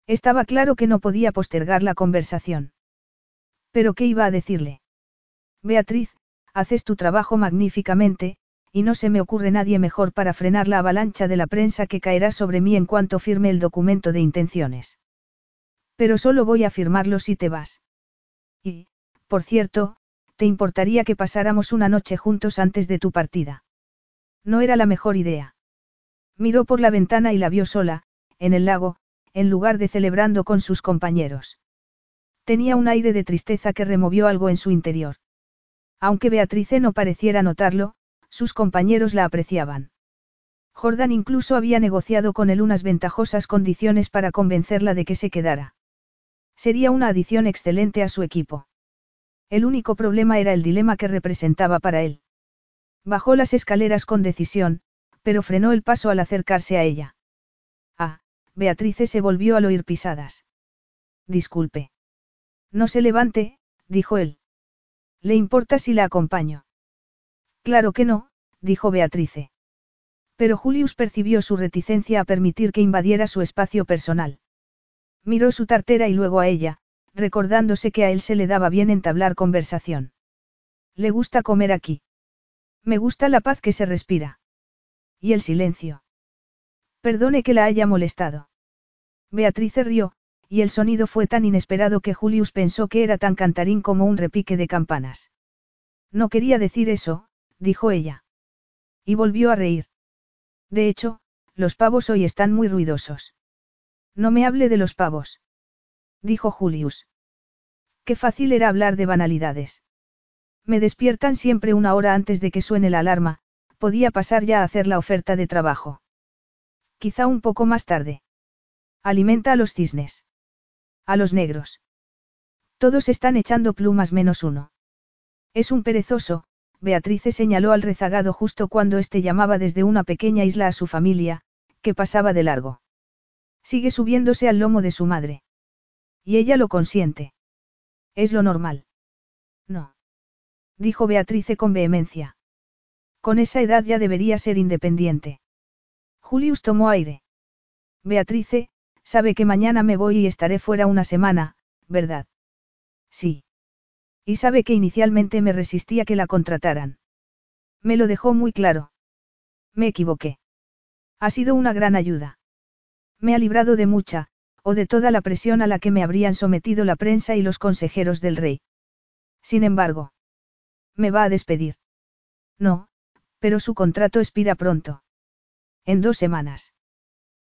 Estaba claro que no podía postergar la conversación. Pero ¿qué iba a decirle? Beatriz, haces tu trabajo magníficamente, y no se me ocurre nadie mejor para frenar la avalancha de la prensa que caerá sobre mí en cuanto firme el documento de intenciones. Pero solo voy a firmarlo si te vas. Y, por cierto, ¿te importaría que pasáramos una noche juntos antes de tu partida? No era la mejor idea. Miró por la ventana y la vio sola, en el lago, en lugar de celebrando con sus compañeros. Tenía un aire de tristeza que removió algo en su interior. Aunque Beatrice no pareciera notarlo, sus compañeros la apreciaban. Jordan incluso había negociado con él unas ventajosas condiciones para convencerla de que se quedara. Sería una adición excelente a su equipo. El único problema era el dilema que representaba para él. Bajó las escaleras con decisión, pero frenó el paso al acercarse a ella. Ah, Beatrice se volvió al oír pisadas. Disculpe. No se levante, dijo él. ¿Le importa si la acompaño? Claro que no, dijo Beatrice. Pero Julius percibió su reticencia a permitir que invadiera su espacio personal. Miró su tartera y luego a ella, recordándose que a él se le daba bien entablar conversación. Le gusta comer aquí. Me gusta la paz que se respira. Y el silencio. Perdone que la haya molestado. Beatrice rió, y el sonido fue tan inesperado que Julius pensó que era tan cantarín como un repique de campanas. No quería decir eso, dijo ella. Y volvió a reír. De hecho, los pavos hoy están muy ruidosos. No me hable de los pavos. Dijo Julius. Qué fácil era hablar de banalidades. Me despiertan siempre una hora antes de que suene la alarma, podía pasar ya a hacer la oferta de trabajo. Quizá un poco más tarde. Alimenta a los cisnes. A los negros. Todos están echando plumas menos uno. Es un perezoso, Beatrice señaló al rezagado justo cuando éste llamaba desde una pequeña isla a su familia, que pasaba de largo. Sigue subiéndose al lomo de su madre. Y ella lo consiente. Es lo normal. No. Dijo Beatrice con vehemencia. Con esa edad ya debería ser independiente. Julius tomó aire. Beatrice, Sabe que mañana me voy y estaré fuera una semana, ¿verdad? Sí. Y sabe que inicialmente me resistía que la contrataran. Me lo dejó muy claro. Me equivoqué. Ha sido una gran ayuda. Me ha librado de mucha, o de toda la presión a la que me habrían sometido la prensa y los consejeros del rey. Sin embargo. Me va a despedir. No, pero su contrato expira pronto. En dos semanas.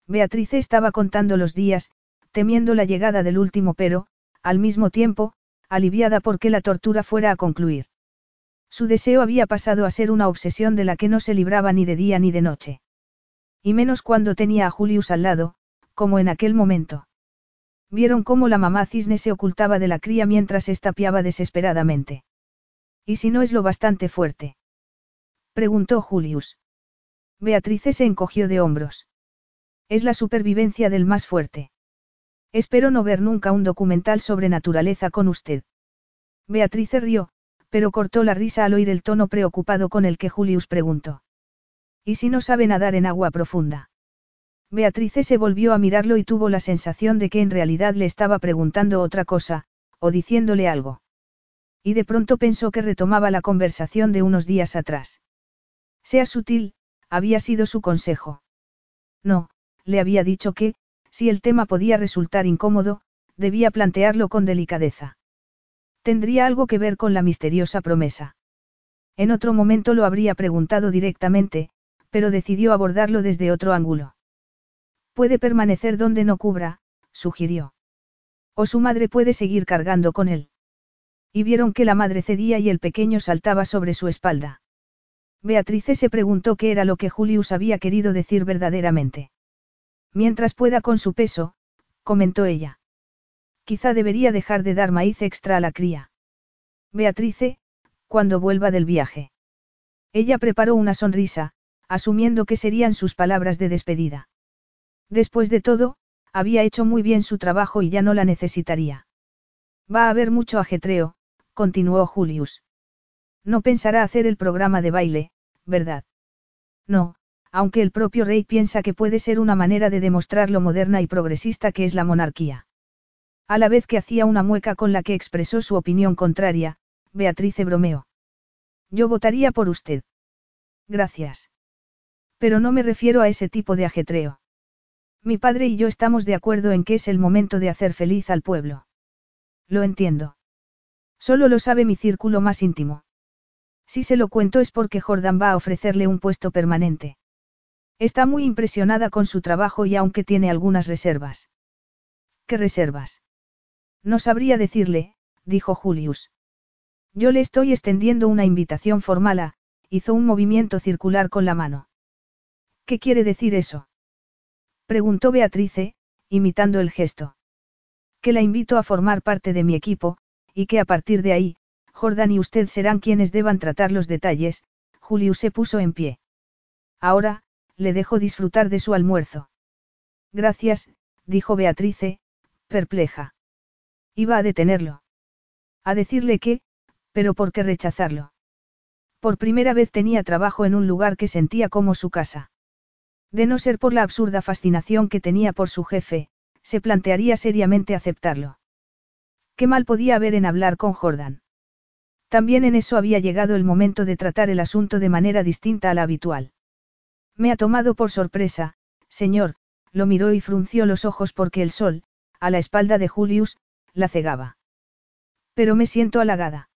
Beatrice estaba contando los días, temiendo la llegada del último pero, al mismo tiempo, aliviada porque la tortura fuera a concluir. Su deseo había pasado a ser una obsesión de la que no se libraba ni de día ni de noche. Y menos cuando tenía a Julius al lado, como en aquel momento. Vieron cómo la mamá cisne se ocultaba de la cría mientras estapiaba desesperadamente. ¿Y si no es lo bastante fuerte? Preguntó Julius. Beatrice se encogió de hombros. Es la supervivencia del más fuerte. Espero no ver nunca un documental sobre naturaleza con usted. Beatriz rió, pero cortó la risa al oír el tono preocupado con el que Julius preguntó. ¿Y si no sabe nadar en agua profunda? Beatrice se volvió a mirarlo y tuvo la sensación de que en realidad le estaba preguntando otra cosa, o diciéndole algo. Y de pronto pensó que retomaba la conversación de unos días atrás. Sea sutil, había sido su consejo. No, le había dicho que, si el tema podía resultar incómodo, debía plantearlo con delicadeza. Tendría algo que ver con la misteriosa promesa. En otro momento lo habría preguntado directamente, pero decidió abordarlo desde otro ángulo. Puede permanecer donde no cubra, sugirió. O su madre puede seguir cargando con él. Y vieron que la madre cedía y el pequeño saltaba sobre su espalda. Beatrice se preguntó qué era lo que Julius había querido decir verdaderamente. Mientras pueda con su peso, comentó ella. Quizá debería dejar de dar maíz extra a la cría. Beatrice, cuando vuelva del viaje. Ella preparó una sonrisa, asumiendo que serían sus palabras de despedida. Después de todo, había hecho muy bien su trabajo y ya no la necesitaría. Va a haber mucho ajetreo, continuó Julius. No pensará hacer el programa de baile, ¿verdad? No, aunque el propio rey piensa que puede ser una manera de demostrar lo moderna y progresista que es la monarquía. A la vez que hacía una mueca con la que expresó su opinión contraria, Beatrice bromeó. Yo votaría por usted. Gracias. Pero no me refiero a ese tipo de ajetreo. Mi padre y yo estamos de acuerdo en que es el momento de hacer feliz al pueblo. Lo entiendo. Solo lo sabe mi círculo más íntimo. Si se lo cuento es porque Jordan va a ofrecerle un puesto permanente. Está muy impresionada con su trabajo y aunque tiene algunas reservas. ¿Qué reservas? No sabría decirle, dijo Julius. Yo le estoy extendiendo una invitación formal a, hizo un movimiento circular con la mano. ¿Qué quiere decir eso? Preguntó Beatrice, imitando el gesto. Que la invito a formar parte de mi equipo, y que a partir de ahí, Jordan y usted serán quienes deban tratar los detalles, Julius se puso en pie. Ahora, le dejo disfrutar de su almuerzo. Gracias, dijo Beatrice, perpleja. Iba a detenerlo. A decirle que, pero ¿por qué rechazarlo? Por primera vez tenía trabajo en un lugar que sentía como su casa. De no ser por la absurda fascinación que tenía por su jefe, se plantearía seriamente aceptarlo. ¿Qué mal podía haber en hablar con Jordan? También en eso había llegado el momento de tratar el asunto de manera distinta a la habitual. Me ha tomado por sorpresa, señor, lo miró y frunció los ojos porque el sol, a la espalda de Julius, la cegaba. Pero me siento halagada.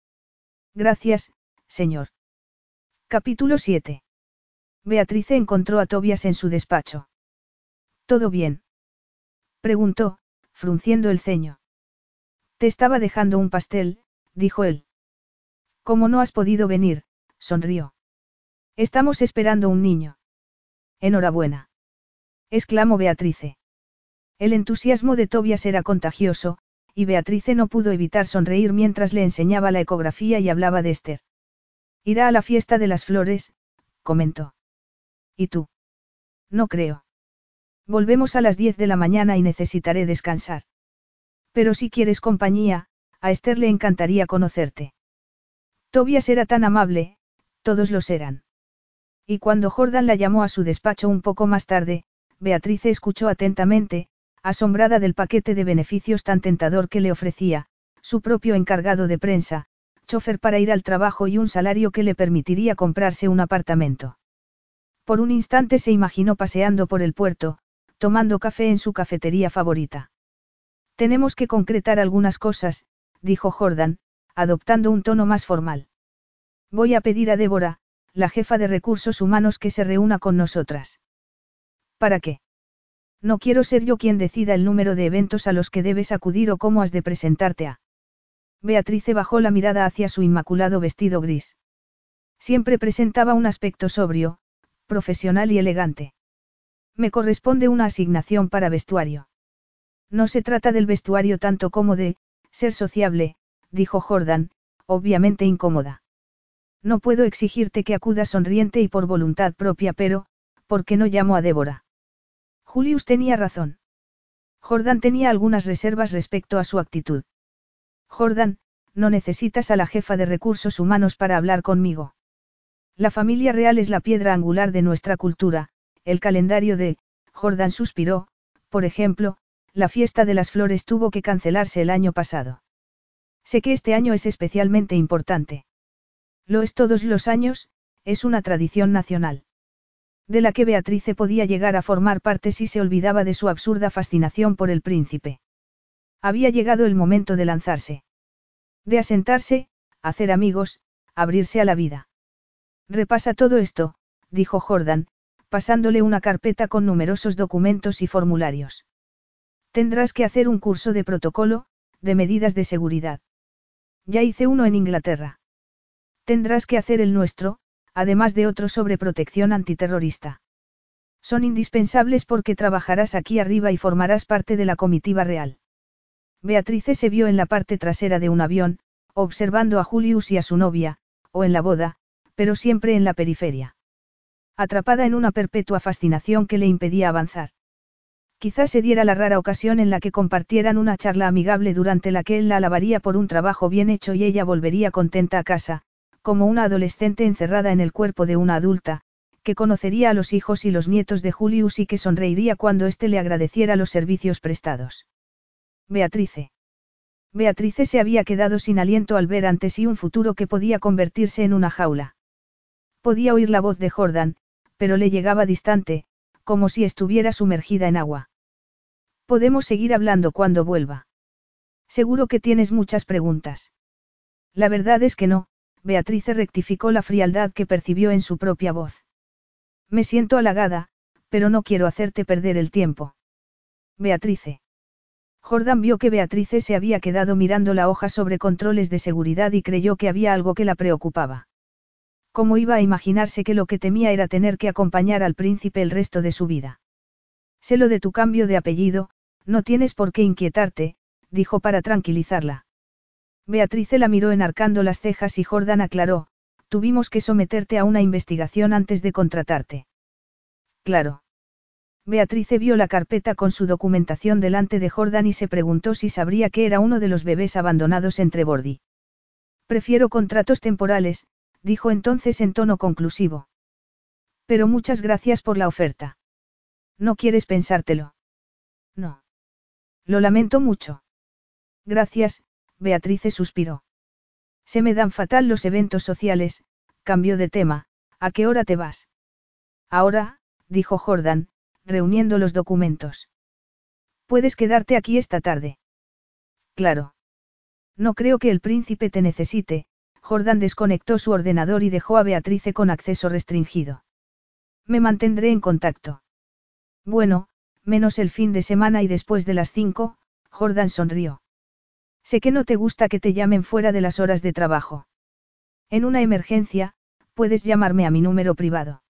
Gracias, señor. Capítulo 7. Beatrice encontró a Tobias en su despacho. ¿Todo bien? Preguntó, frunciendo el ceño. Te estaba dejando un pastel, dijo él. Como no has podido venir, sonrió. Estamos esperando un niño. Enhorabuena. exclamó Beatrice. El entusiasmo de Tobias era contagioso, y Beatrice no pudo evitar sonreír mientras le enseñaba la ecografía y hablaba de Esther. Irá a la fiesta de las flores, comentó. ¿Y tú? No creo. Volvemos a las 10 de la mañana y necesitaré descansar. Pero si quieres compañía, a Esther le encantaría conocerte. Tobias era tan amable, todos lo eran. Y cuando Jordan la llamó a su despacho un poco más tarde, Beatrice escuchó atentamente, asombrada del paquete de beneficios tan tentador que le ofrecía, su propio encargado de prensa, chofer para ir al trabajo y un salario que le permitiría comprarse un apartamento. Por un instante se imaginó paseando por el puerto, tomando café en su cafetería favorita. Tenemos que concretar algunas cosas, dijo Jordan, adoptando un tono más formal. Voy a pedir a Débora, la jefa de recursos humanos que se reúna con nosotras. ¿Para qué? No quiero ser yo quien decida el número de eventos a los que debes acudir o cómo has de presentarte a. Beatrice bajó la mirada hacia su inmaculado vestido gris. Siempre presentaba un aspecto sobrio, profesional y elegante. Me corresponde una asignación para vestuario. No se trata del vestuario tanto como de, ser sociable, dijo Jordan, obviamente incómoda. No puedo exigirte que acudas sonriente y por voluntad propia, pero, ¿por qué no llamo a Débora? Julius tenía razón. Jordan tenía algunas reservas respecto a su actitud. Jordan, no necesitas a la jefa de recursos humanos para hablar conmigo. La familia real es la piedra angular de nuestra cultura, el calendario de, Jordan suspiró, por ejemplo, la fiesta de las flores tuvo que cancelarse el año pasado. Sé que este año es especialmente importante. Lo es todos los años, es una tradición nacional. De la que Beatrice podía llegar a formar parte si se olvidaba de su absurda fascinación por el príncipe. Había llegado el momento de lanzarse. De asentarse, hacer amigos, abrirse a la vida. Repasa todo esto, dijo Jordan, pasándole una carpeta con numerosos documentos y formularios. Tendrás que hacer un curso de protocolo, de medidas de seguridad. Ya hice uno en Inglaterra. Tendrás que hacer el nuestro, además de otro sobre protección antiterrorista. Son indispensables porque trabajarás aquí arriba y formarás parte de la comitiva real. Beatrice se vio en la parte trasera de un avión, observando a Julius y a su novia, o en la boda, pero siempre en la periferia. Atrapada en una perpetua fascinación que le impedía avanzar. Quizás se diera la rara ocasión en la que compartieran una charla amigable durante la que él la alabaría por un trabajo bien hecho y ella volvería contenta a casa, como una adolescente encerrada en el cuerpo de una adulta, que conocería a los hijos y los nietos de Julius y que sonreiría cuando éste le agradeciera los servicios prestados. Beatrice. Beatrice se había quedado sin aliento al ver ante sí un futuro que podía convertirse en una jaula. Podía oír la voz de Jordan, pero le llegaba distante, como si estuviera sumergida en agua. Podemos seguir hablando cuando vuelva. Seguro que tienes muchas preguntas. La verdad es que no, Beatrice rectificó la frialdad que percibió en su propia voz. Me siento halagada, pero no quiero hacerte perder el tiempo. Beatrice. Jordan vio que Beatrice se había quedado mirando la hoja sobre controles de seguridad y creyó que había algo que la preocupaba. ¿Cómo iba a imaginarse que lo que temía era tener que acompañar al príncipe el resto de su vida? Sé lo de tu cambio de apellido, no tienes por qué inquietarte, dijo para tranquilizarla. Beatrice la miró enarcando las cejas y Jordan aclaró, tuvimos que someterte a una investigación antes de contratarte. Claro. Beatrice vio la carpeta con su documentación delante de Jordan y se preguntó si sabría que era uno de los bebés abandonados entre Bordi. Prefiero contratos temporales, dijo entonces en tono conclusivo. Pero muchas gracias por la oferta. ¿No quieres pensártelo? No. Lo lamento mucho. Gracias, Beatrice suspiró. Se me dan fatal los eventos sociales, cambió de tema, ¿a qué hora te vas? Ahora, dijo Jordan, reuniendo los documentos. Puedes quedarte aquí esta tarde. Claro. No creo que el príncipe te necesite, Jordan desconectó su ordenador y dejó a Beatrice con acceso restringido. Me mantendré en contacto. Bueno, menos el fin de semana y después de las cinco, Jordan sonrió. Sé que no te gusta que te llamen fuera de las horas de trabajo. En una emergencia, puedes llamarme a mi número privado.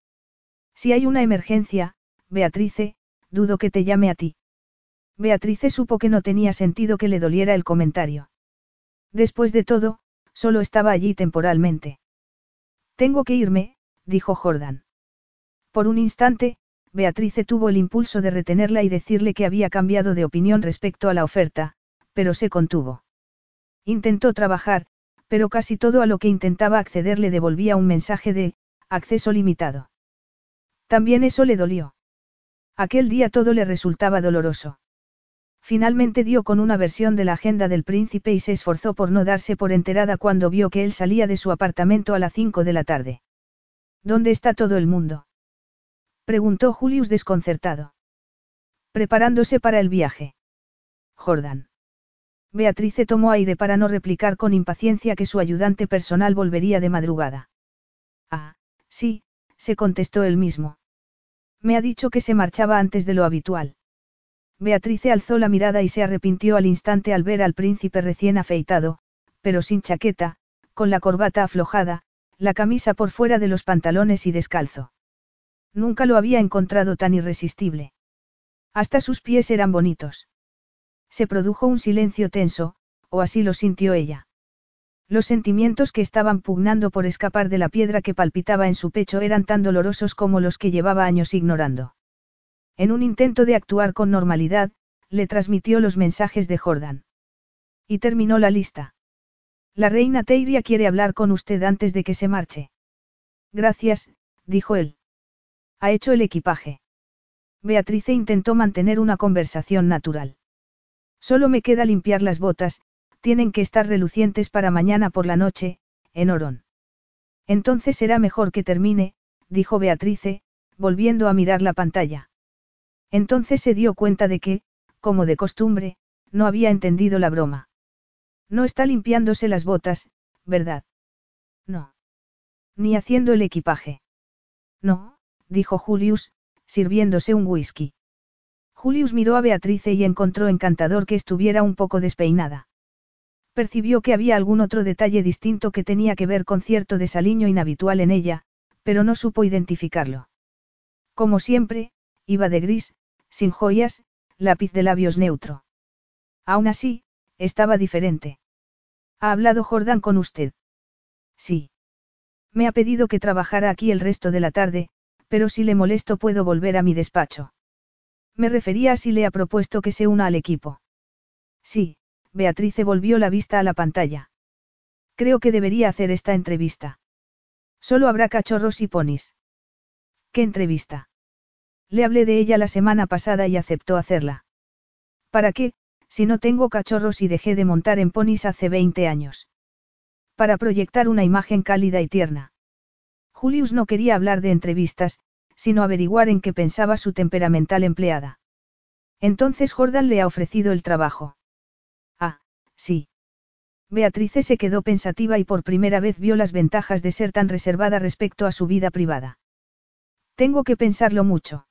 Si hay una emergencia, Beatrice, dudo que te llame a ti. Beatrice supo que no tenía sentido que le doliera el comentario. Después de todo, solo estaba allí temporalmente. Tengo que irme, dijo Jordan. Por un instante, Beatrice tuvo el impulso de retenerla y decirle que había cambiado de opinión respecto a la oferta, pero se contuvo. Intentó trabajar, pero casi todo a lo que intentaba acceder le devolvía un mensaje de, acceso limitado. También eso le dolió. Aquel día todo le resultaba doloroso. Finalmente dio con una versión de la agenda del príncipe y se esforzó por no darse por enterada cuando vio que él salía de su apartamento a las cinco de la tarde. ¿Dónde está todo el mundo? preguntó Julius desconcertado. Preparándose para el viaje. Jordan. Beatrice tomó aire para no replicar con impaciencia que su ayudante personal volvería de madrugada. Ah, sí, se contestó él mismo. Me ha dicho que se marchaba antes de lo habitual. Beatrice alzó la mirada y se arrepintió al instante al ver al príncipe recién afeitado, pero sin chaqueta, con la corbata aflojada, la camisa por fuera de los pantalones y descalzo. Nunca lo había encontrado tan irresistible. Hasta sus pies eran bonitos. Se produjo un silencio tenso, o así lo sintió ella. Los sentimientos que estaban pugnando por escapar de la piedra que palpitaba en su pecho eran tan dolorosos como los que llevaba años ignorando. En un intento de actuar con normalidad, le transmitió los mensajes de Jordan. Y terminó la lista. La reina Teiria quiere hablar con usted antes de que se marche. Gracias, dijo él. Ha hecho el equipaje. Beatrice intentó mantener una conversación natural. Solo me queda limpiar las botas, tienen que estar relucientes para mañana por la noche, en Orón. Entonces será mejor que termine, dijo Beatrice, volviendo a mirar la pantalla. Entonces se dio cuenta de que, como de costumbre, no había entendido la broma. No está limpiándose las botas, ¿verdad? No. Ni haciendo el equipaje. No, dijo Julius, sirviéndose un whisky. Julius miró a Beatrice y encontró encantador que estuviera un poco despeinada. Percibió que había algún otro detalle distinto que tenía que ver con cierto desaliño inhabitual en ella, pero no supo identificarlo. Como siempre, iba de gris, sin joyas, lápiz de labios neutro. Aún así, estaba diferente. ¿Ha hablado Jordan con usted? Sí. Me ha pedido que trabajara aquí el resto de la tarde, pero si le molesto puedo volver a mi despacho. Me refería a si le ha propuesto que se una al equipo. Sí, Beatrice volvió la vista a la pantalla. Creo que debería hacer esta entrevista. Solo habrá cachorros y ponis. ¿Qué entrevista? Le hablé de ella la semana pasada y aceptó hacerla. ¿Para qué, si no tengo cachorros y dejé de montar en ponis hace 20 años? Para proyectar una imagen cálida y tierna. Julius no quería hablar de entrevistas, sino averiguar en qué pensaba su temperamental empleada. Entonces Jordan le ha ofrecido el trabajo. Sí. Beatrice se quedó pensativa y por primera vez vio las ventajas de ser tan reservada respecto a su vida privada. Tengo que pensarlo mucho.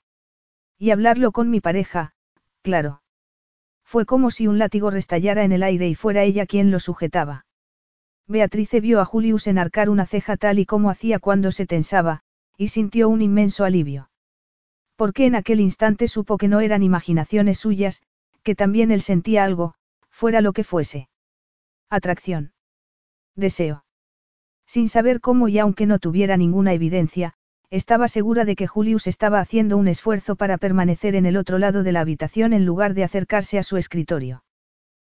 Y hablarlo con mi pareja, claro. Fue como si un látigo restallara en el aire y fuera ella quien lo sujetaba. Beatrice vio a Julius enarcar una ceja tal y como hacía cuando se tensaba, y sintió un inmenso alivio. Porque en aquel instante supo que no eran imaginaciones suyas, que también él sentía algo, fuera lo que fuese. Atracción. Deseo. Sin saber cómo y aunque no tuviera ninguna evidencia, estaba segura de que Julius estaba haciendo un esfuerzo para permanecer en el otro lado de la habitación en lugar de acercarse a su escritorio.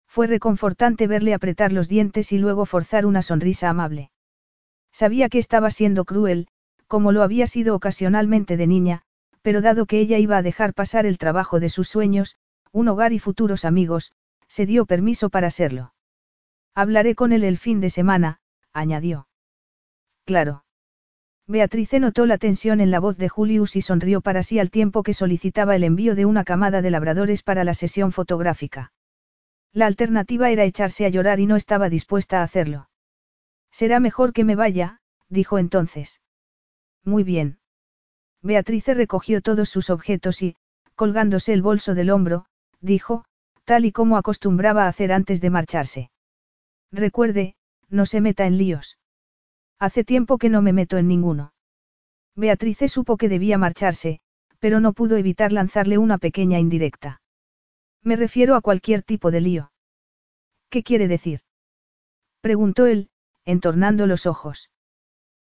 Fue reconfortante verle apretar los dientes y luego forzar una sonrisa amable. Sabía que estaba siendo cruel, como lo había sido ocasionalmente de niña, pero dado que ella iba a dejar pasar el trabajo de sus sueños, un hogar y futuros amigos, se dio permiso para serlo. Hablaré con él el fin de semana, añadió. Claro. Beatrice notó la tensión en la voz de Julius y sonrió para sí al tiempo que solicitaba el envío de una camada de labradores para la sesión fotográfica. La alternativa era echarse a llorar y no estaba dispuesta a hacerlo. Será mejor que me vaya, dijo entonces. Muy bien. Beatrice recogió todos sus objetos y, colgándose el bolso del hombro, dijo, tal y como acostumbraba a hacer antes de marcharse. Recuerde, no se meta en líos. Hace tiempo que no me meto en ninguno. Beatrice supo que debía marcharse, pero no pudo evitar lanzarle una pequeña indirecta. Me refiero a cualquier tipo de lío. ¿Qué quiere decir? Preguntó él, entornando los ojos.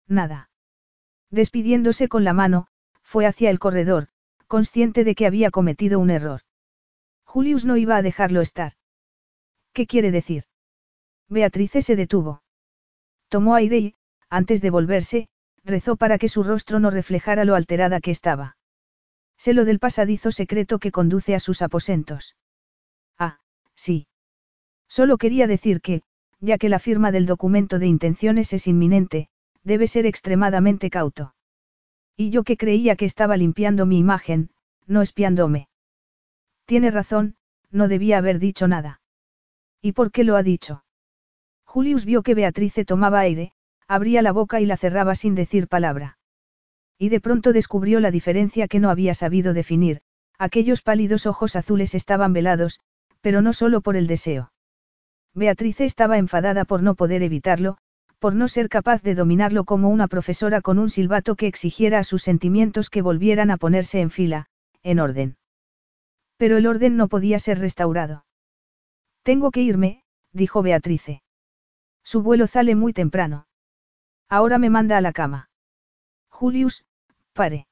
Nada. Despidiéndose con la mano, fue hacia el corredor, consciente de que había cometido un error. Julius no iba a dejarlo estar. ¿Qué quiere decir? Beatrice se detuvo. Tomó aire y, antes de volverse, rezó para que su rostro no reflejara lo alterada que estaba. Sé lo del pasadizo secreto que conduce a sus aposentos. Ah, sí. Solo quería decir que, ya que la firma del documento de intenciones es inminente, debe ser extremadamente cauto. Y yo que creía que estaba limpiando mi imagen, no espiándome. Tiene razón, no debía haber dicho nada. ¿Y por qué lo ha dicho? Julius vio que Beatrice tomaba aire, abría la boca y la cerraba sin decir palabra. Y de pronto descubrió la diferencia que no había sabido definir, aquellos pálidos ojos azules estaban velados, pero no solo por el deseo. Beatrice estaba enfadada por no poder evitarlo, por no ser capaz de dominarlo como una profesora con un silbato que exigiera a sus sentimientos que volvieran a ponerse en fila, en orden. Pero el orden no podía ser restaurado. Tengo que irme, dijo Beatrice. Su vuelo sale muy temprano. Ahora me manda a la cama. Julius, pare.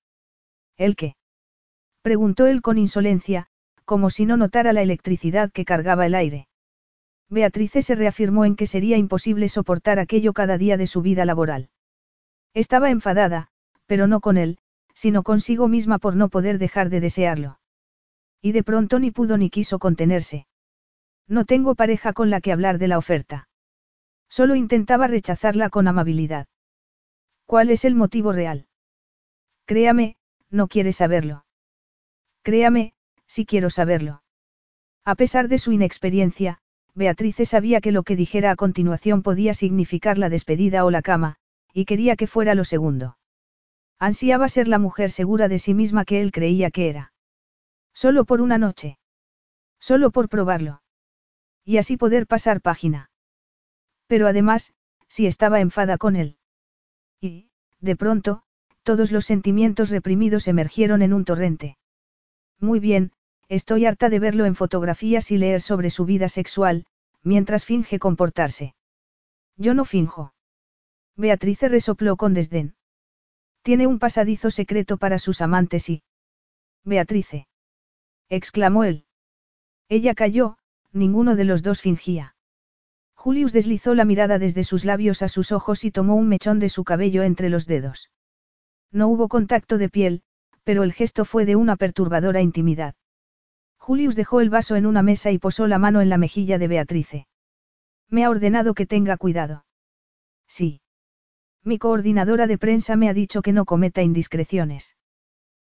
¿El qué? Preguntó él con insolencia, como si no notara la electricidad que cargaba el aire. Beatrice se reafirmó en que sería imposible soportar aquello cada día de su vida laboral. Estaba enfadada, pero no con él, sino consigo misma por no poder dejar de desearlo. Y de pronto ni pudo ni quiso contenerse. No tengo pareja con la que hablar de la oferta. Solo intentaba rechazarla con amabilidad. ¿Cuál es el motivo real? Créame, no quiere saberlo. Créame, si quiero saberlo. A pesar de su inexperiencia, Beatrice sabía que lo que dijera a continuación podía significar la despedida o la cama, y quería que fuera lo segundo. Ansiaba ser la mujer segura de sí misma que él creía que era. Solo por una noche. Solo por probarlo. Y así poder pasar página. Pero además, si estaba enfada con él. Y, de pronto, todos los sentimientos reprimidos emergieron en un torrente. Muy bien, estoy harta de verlo en fotografías y leer sobre su vida sexual, mientras finge comportarse. Yo no finjo. Beatrice resopló con desdén. Tiene un pasadizo secreto para sus amantes y... Beatrice. exclamó él. Ella cayó, ninguno de los dos fingía. Julius deslizó la mirada desde sus labios a sus ojos y tomó un mechón de su cabello entre los dedos. No hubo contacto de piel, pero el gesto fue de una perturbadora intimidad. Julius dejó el vaso en una mesa y posó la mano en la mejilla de Beatrice. Me ha ordenado que tenga cuidado. Sí. Mi coordinadora de prensa me ha dicho que no cometa indiscreciones.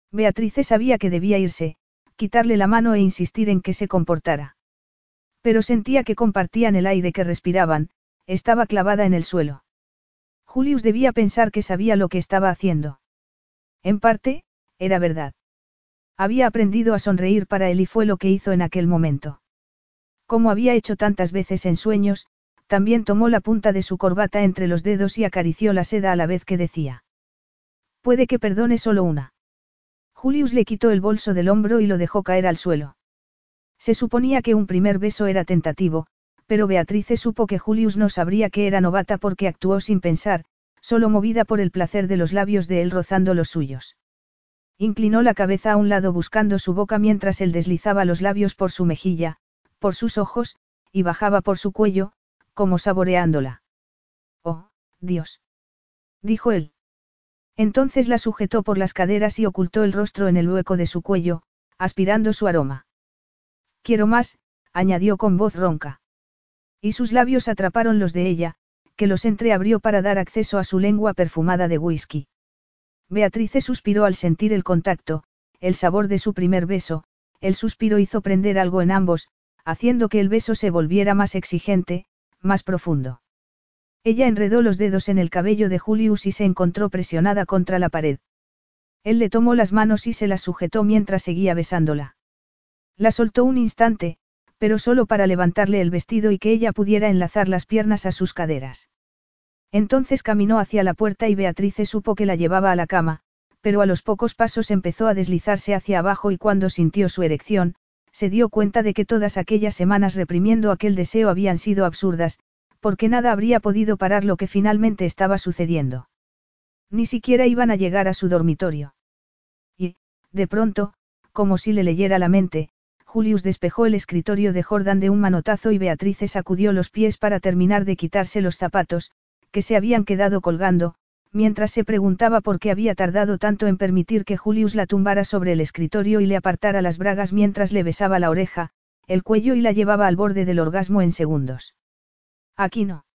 Beatrice sabía que debía irse, quitarle la mano e insistir en que se comportara. Pero sentía que compartían el aire que respiraban, estaba clavada en el suelo. Julius debía pensar que sabía lo que estaba haciendo. En parte, era verdad. Había aprendido a sonreír para él y fue lo que hizo en aquel momento. Como había hecho tantas veces en sueños, también tomó la punta de su corbata entre los dedos y acarició la seda a la vez que decía. Puede que perdone solo una. Julius le quitó el bolso del hombro y lo dejó caer al suelo. Se suponía que un primer beso era tentativo, pero Beatrice supo que Julius no sabría que era novata porque actuó sin pensar, solo movida por el placer de los labios de él rozando los suyos. Inclinó la cabeza a un lado buscando su boca mientras él deslizaba los labios por su mejilla, por sus ojos, y bajaba por su cuello, como saboreándola. Oh, Dios. Dijo él. Entonces la sujetó por las caderas y ocultó el rostro en el hueco de su cuello, aspirando su aroma. Quiero más, añadió con voz ronca. Y sus labios atraparon los de ella, que los entreabrió para dar acceso a su lengua perfumada de whisky. Beatrice suspiró al sentir el contacto, el sabor de su primer beso, el suspiro hizo prender algo en ambos, haciendo que el beso se volviera más exigente, más profundo. Ella enredó los dedos en el cabello de Julius y se encontró presionada contra la pared. Él le tomó las manos y se las sujetó mientras seguía besándola. La soltó un instante, pero solo para levantarle el vestido y que ella pudiera enlazar las piernas a sus caderas. Entonces caminó hacia la puerta y Beatrice supo que la llevaba a la cama, pero a los pocos pasos empezó a deslizarse hacia abajo y cuando sintió su erección, se dio cuenta de que todas aquellas semanas reprimiendo aquel deseo habían sido absurdas, porque nada habría podido parar lo que finalmente estaba sucediendo. Ni siquiera iban a llegar a su dormitorio. Y, de pronto, como si le leyera la mente, Julius despejó el escritorio de Jordan de un manotazo y Beatrice sacudió los pies para terminar de quitarse los zapatos, que se habían quedado colgando, mientras se preguntaba por qué había tardado tanto en permitir que Julius la tumbara sobre el escritorio y le apartara las bragas mientras le besaba la oreja, el cuello y la llevaba al borde del orgasmo en segundos. Aquí no.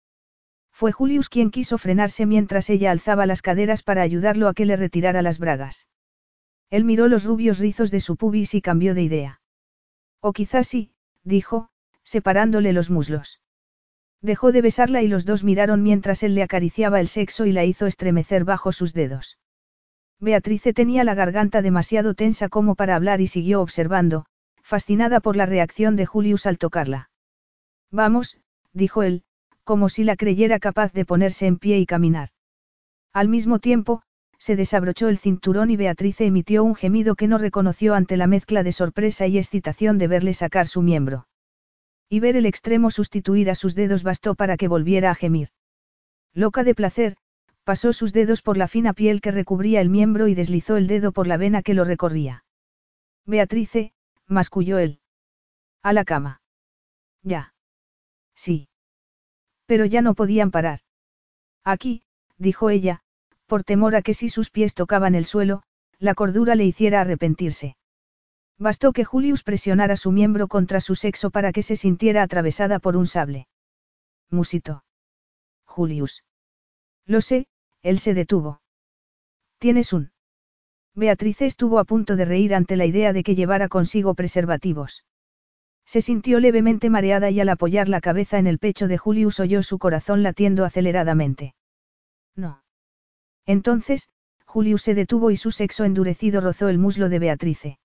Fue Julius quien quiso frenarse mientras ella alzaba las caderas para ayudarlo a que le retirara las bragas. Él miró los rubios rizos de su pubis y cambió de idea. O quizás sí, dijo, separándole los muslos. Dejó de besarla y los dos miraron mientras él le acariciaba el sexo y la hizo estremecer bajo sus dedos. Beatrice tenía la garganta demasiado tensa como para hablar y siguió observando, fascinada por la reacción de Julius al tocarla. Vamos, dijo él, como si la creyera capaz de ponerse en pie y caminar. Al mismo tiempo, se desabrochó el cinturón y Beatrice emitió un gemido que no reconoció ante la mezcla de sorpresa y excitación de verle sacar su miembro. Y ver el extremo sustituir a sus dedos bastó para que volviera a gemir. Loca de placer, pasó sus dedos por la fina piel que recubría el miembro y deslizó el dedo por la vena que lo recorría. Beatrice, masculló él. A la cama. Ya. Sí. Pero ya no podían parar. Aquí, dijo ella, por temor a que si sus pies tocaban el suelo, la cordura le hiciera arrepentirse. Bastó que Julius presionara su miembro contra su sexo para que se sintiera atravesada por un sable. Musito. Julius. Lo sé, él se detuvo. Tienes un. Beatrice estuvo a punto de reír ante la idea de que llevara consigo preservativos. Se sintió levemente mareada y al apoyar la cabeza en el pecho de Julius oyó su corazón latiendo aceleradamente. No. Entonces, Julius se detuvo y su sexo endurecido rozó el muslo de Beatrice.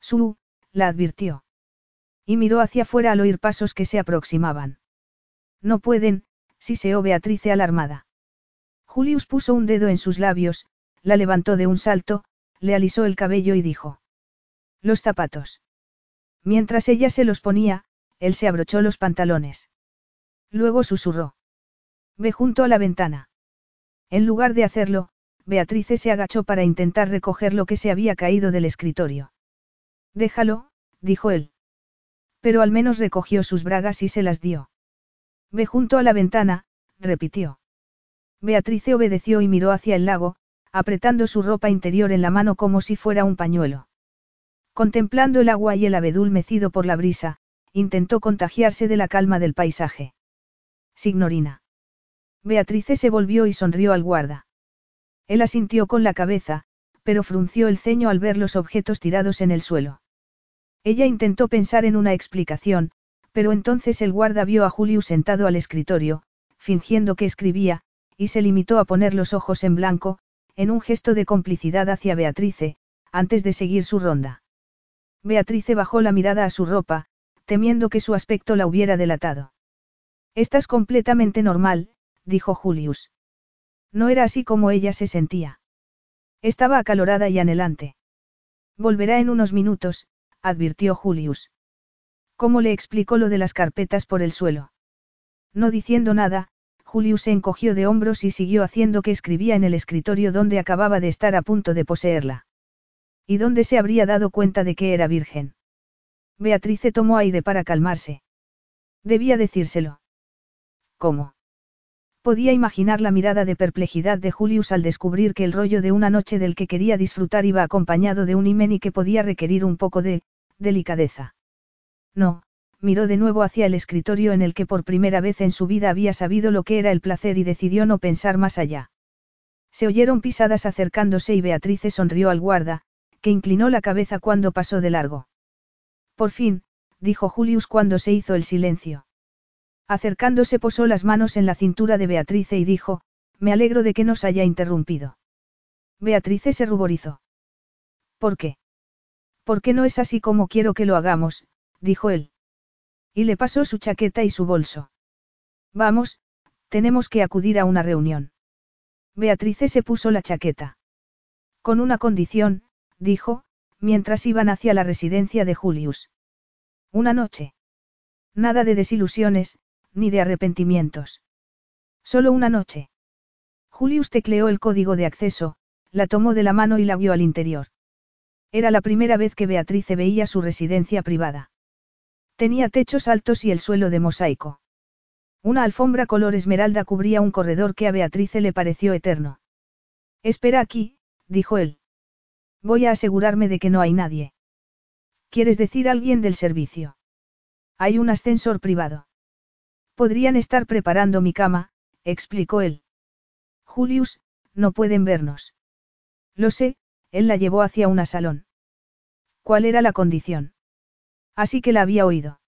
Su, la advirtió. Y miró hacia afuera al oír pasos que se aproximaban. No pueden, siseó Beatrice alarmada. Julius puso un dedo en sus labios, la levantó de un salto, le alisó el cabello y dijo. Los zapatos. Mientras ella se los ponía, él se abrochó los pantalones. Luego susurró. Ve junto a la ventana. En lugar de hacerlo, Beatrice se agachó para intentar recoger lo que se había caído del escritorio. Déjalo, dijo él. Pero al menos recogió sus bragas y se las dio. Ve junto a la ventana, repitió. Beatrice obedeció y miró hacia el lago, apretando su ropa interior en la mano como si fuera un pañuelo. Contemplando el agua y el abedul mecido por la brisa, intentó contagiarse de la calma del paisaje. Signorina. Beatrice se volvió y sonrió al guarda. Él asintió con la cabeza, pero frunció el ceño al ver los objetos tirados en el suelo. Ella intentó pensar en una explicación, pero entonces el guarda vio a Julius sentado al escritorio, fingiendo que escribía, y se limitó a poner los ojos en blanco, en un gesto de complicidad hacia Beatrice, antes de seguir su ronda. Beatrice bajó la mirada a su ropa, temiendo que su aspecto la hubiera delatado. Estás completamente normal, dijo Julius. No era así como ella se sentía. Estaba acalorada y anhelante. Volverá en unos minutos, advirtió Julius. ¿Cómo le explicó lo de las carpetas por el suelo? No diciendo nada, Julius se encogió de hombros y siguió haciendo que escribía en el escritorio donde acababa de estar a punto de poseerla. ¿Y dónde se habría dado cuenta de que era virgen? Beatrice tomó aire para calmarse. Debía decírselo. ¿Cómo? Podía imaginar la mirada de perplejidad de Julius al descubrir que el rollo de una noche del que quería disfrutar iba acompañado de un himen y que podía requerir un poco de, delicadeza. No, miró de nuevo hacia el escritorio en el que por primera vez en su vida había sabido lo que era el placer y decidió no pensar más allá. Se oyeron pisadas acercándose y Beatrice sonrió al guarda, que inclinó la cabeza cuando pasó de largo. Por fin, dijo Julius cuando se hizo el silencio. Acercándose posó las manos en la cintura de Beatrice y dijo, me alegro de que nos haya interrumpido. Beatrice se ruborizó. ¿Por qué? ¿Por qué no es así como quiero que lo hagamos? dijo él. Y le pasó su chaqueta y su bolso. Vamos, tenemos que acudir a una reunión. Beatrice se puso la chaqueta. Con una condición, dijo, mientras iban hacia la residencia de Julius. Una noche. Nada de desilusiones, ni de arrepentimientos. Solo una noche. Julius tecleó el código de acceso, la tomó de la mano y la guió al interior. Era la primera vez que Beatrice veía su residencia privada. Tenía techos altos y el suelo de mosaico. Una alfombra color esmeralda cubría un corredor que a Beatrice le pareció eterno. Espera aquí, dijo él. Voy a asegurarme de que no hay nadie. ¿Quieres decir alguien del servicio? Hay un ascensor privado. Podrían estar preparando mi cama, explicó él. Julius, no pueden vernos. Lo sé, él la llevó hacia una salón. ¿Cuál era la condición? Así que la había oído.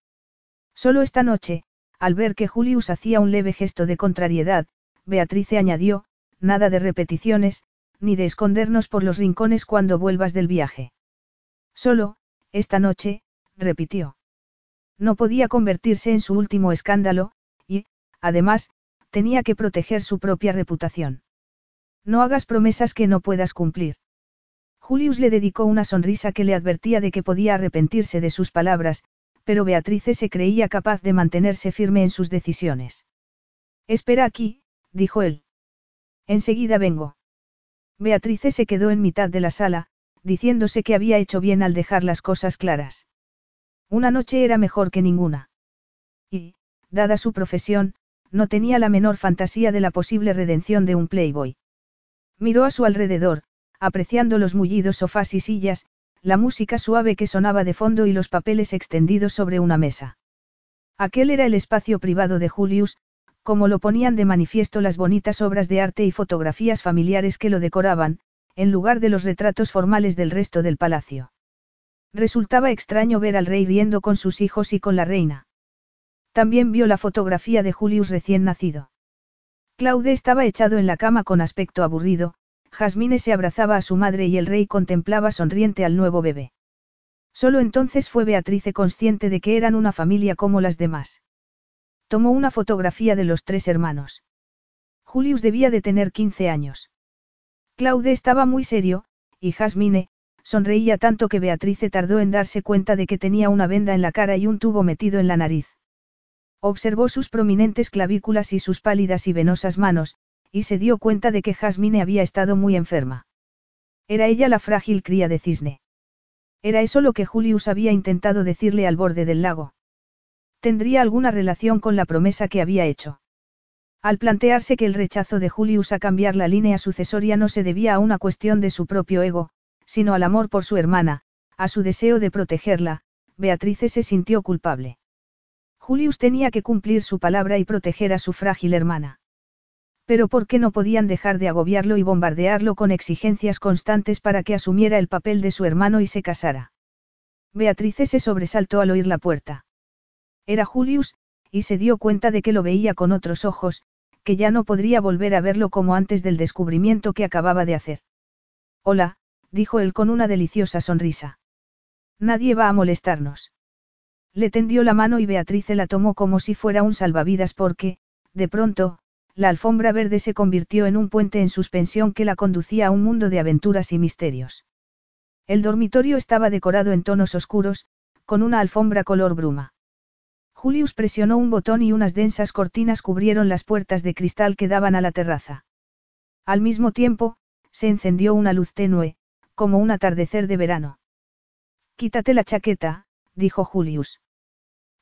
Solo esta noche, al ver que Julius hacía un leve gesto de contrariedad, Beatrice añadió, nada de repeticiones, ni de escondernos por los rincones cuando vuelvas del viaje. Solo, esta noche, repitió. No podía convertirse en su último escándalo, además, tenía que proteger su propia reputación. No hagas promesas que no puedas cumplir. Julius le dedicó una sonrisa que le advertía de que podía arrepentirse de sus palabras, pero Beatrice se creía capaz de mantenerse firme en sus decisiones. Espera aquí, dijo él. Enseguida vengo. Beatrice se quedó en mitad de la sala, diciéndose que había hecho bien al dejar las cosas claras. Una noche era mejor que ninguna. Y, dada su profesión, no tenía la menor fantasía de la posible redención de un playboy. Miró a su alrededor, apreciando los mullidos sofás y sillas, la música suave que sonaba de fondo y los papeles extendidos sobre una mesa. Aquel era el espacio privado de Julius, como lo ponían de manifiesto las bonitas obras de arte y fotografías familiares que lo decoraban, en lugar de los retratos formales del resto del palacio. Resultaba extraño ver al rey riendo con sus hijos y con la reina. También vio la fotografía de Julius recién nacido. Claude estaba echado en la cama con aspecto aburrido, Jasmine se abrazaba a su madre y el rey contemplaba sonriente al nuevo bebé. Solo entonces fue Beatrice consciente de que eran una familia como las demás. Tomó una fotografía de los tres hermanos. Julius debía de tener 15 años. Claude estaba muy serio, y Jasmine, sonreía tanto que Beatrice tardó en darse cuenta de que tenía una venda en la cara y un tubo metido en la nariz. Observó sus prominentes clavículas y sus pálidas y venosas manos, y se dio cuenta de que Jasmine había estado muy enferma. Era ella la frágil cría de cisne. Era eso lo que Julius había intentado decirle al borde del lago. ¿Tendría alguna relación con la promesa que había hecho? Al plantearse que el rechazo de Julius a cambiar la línea sucesoria no se debía a una cuestión de su propio ego, sino al amor por su hermana, a su deseo de protegerla, Beatrice se sintió culpable. Julius tenía que cumplir su palabra y proteger a su frágil hermana. Pero ¿por qué no podían dejar de agobiarlo y bombardearlo con exigencias constantes para que asumiera el papel de su hermano y se casara? Beatrice se sobresaltó al oír la puerta. Era Julius, y se dio cuenta de que lo veía con otros ojos, que ya no podría volver a verlo como antes del descubrimiento que acababa de hacer. Hola, dijo él con una deliciosa sonrisa. Nadie va a molestarnos. Le tendió la mano y Beatrice la tomó como si fuera un salvavidas porque, de pronto, la alfombra verde se convirtió en un puente en suspensión que la conducía a un mundo de aventuras y misterios. El dormitorio estaba decorado en tonos oscuros, con una alfombra color bruma. Julius presionó un botón y unas densas cortinas cubrieron las puertas de cristal que daban a la terraza. Al mismo tiempo, se encendió una luz tenue, como un atardecer de verano. Quítate la chaqueta, dijo Julius.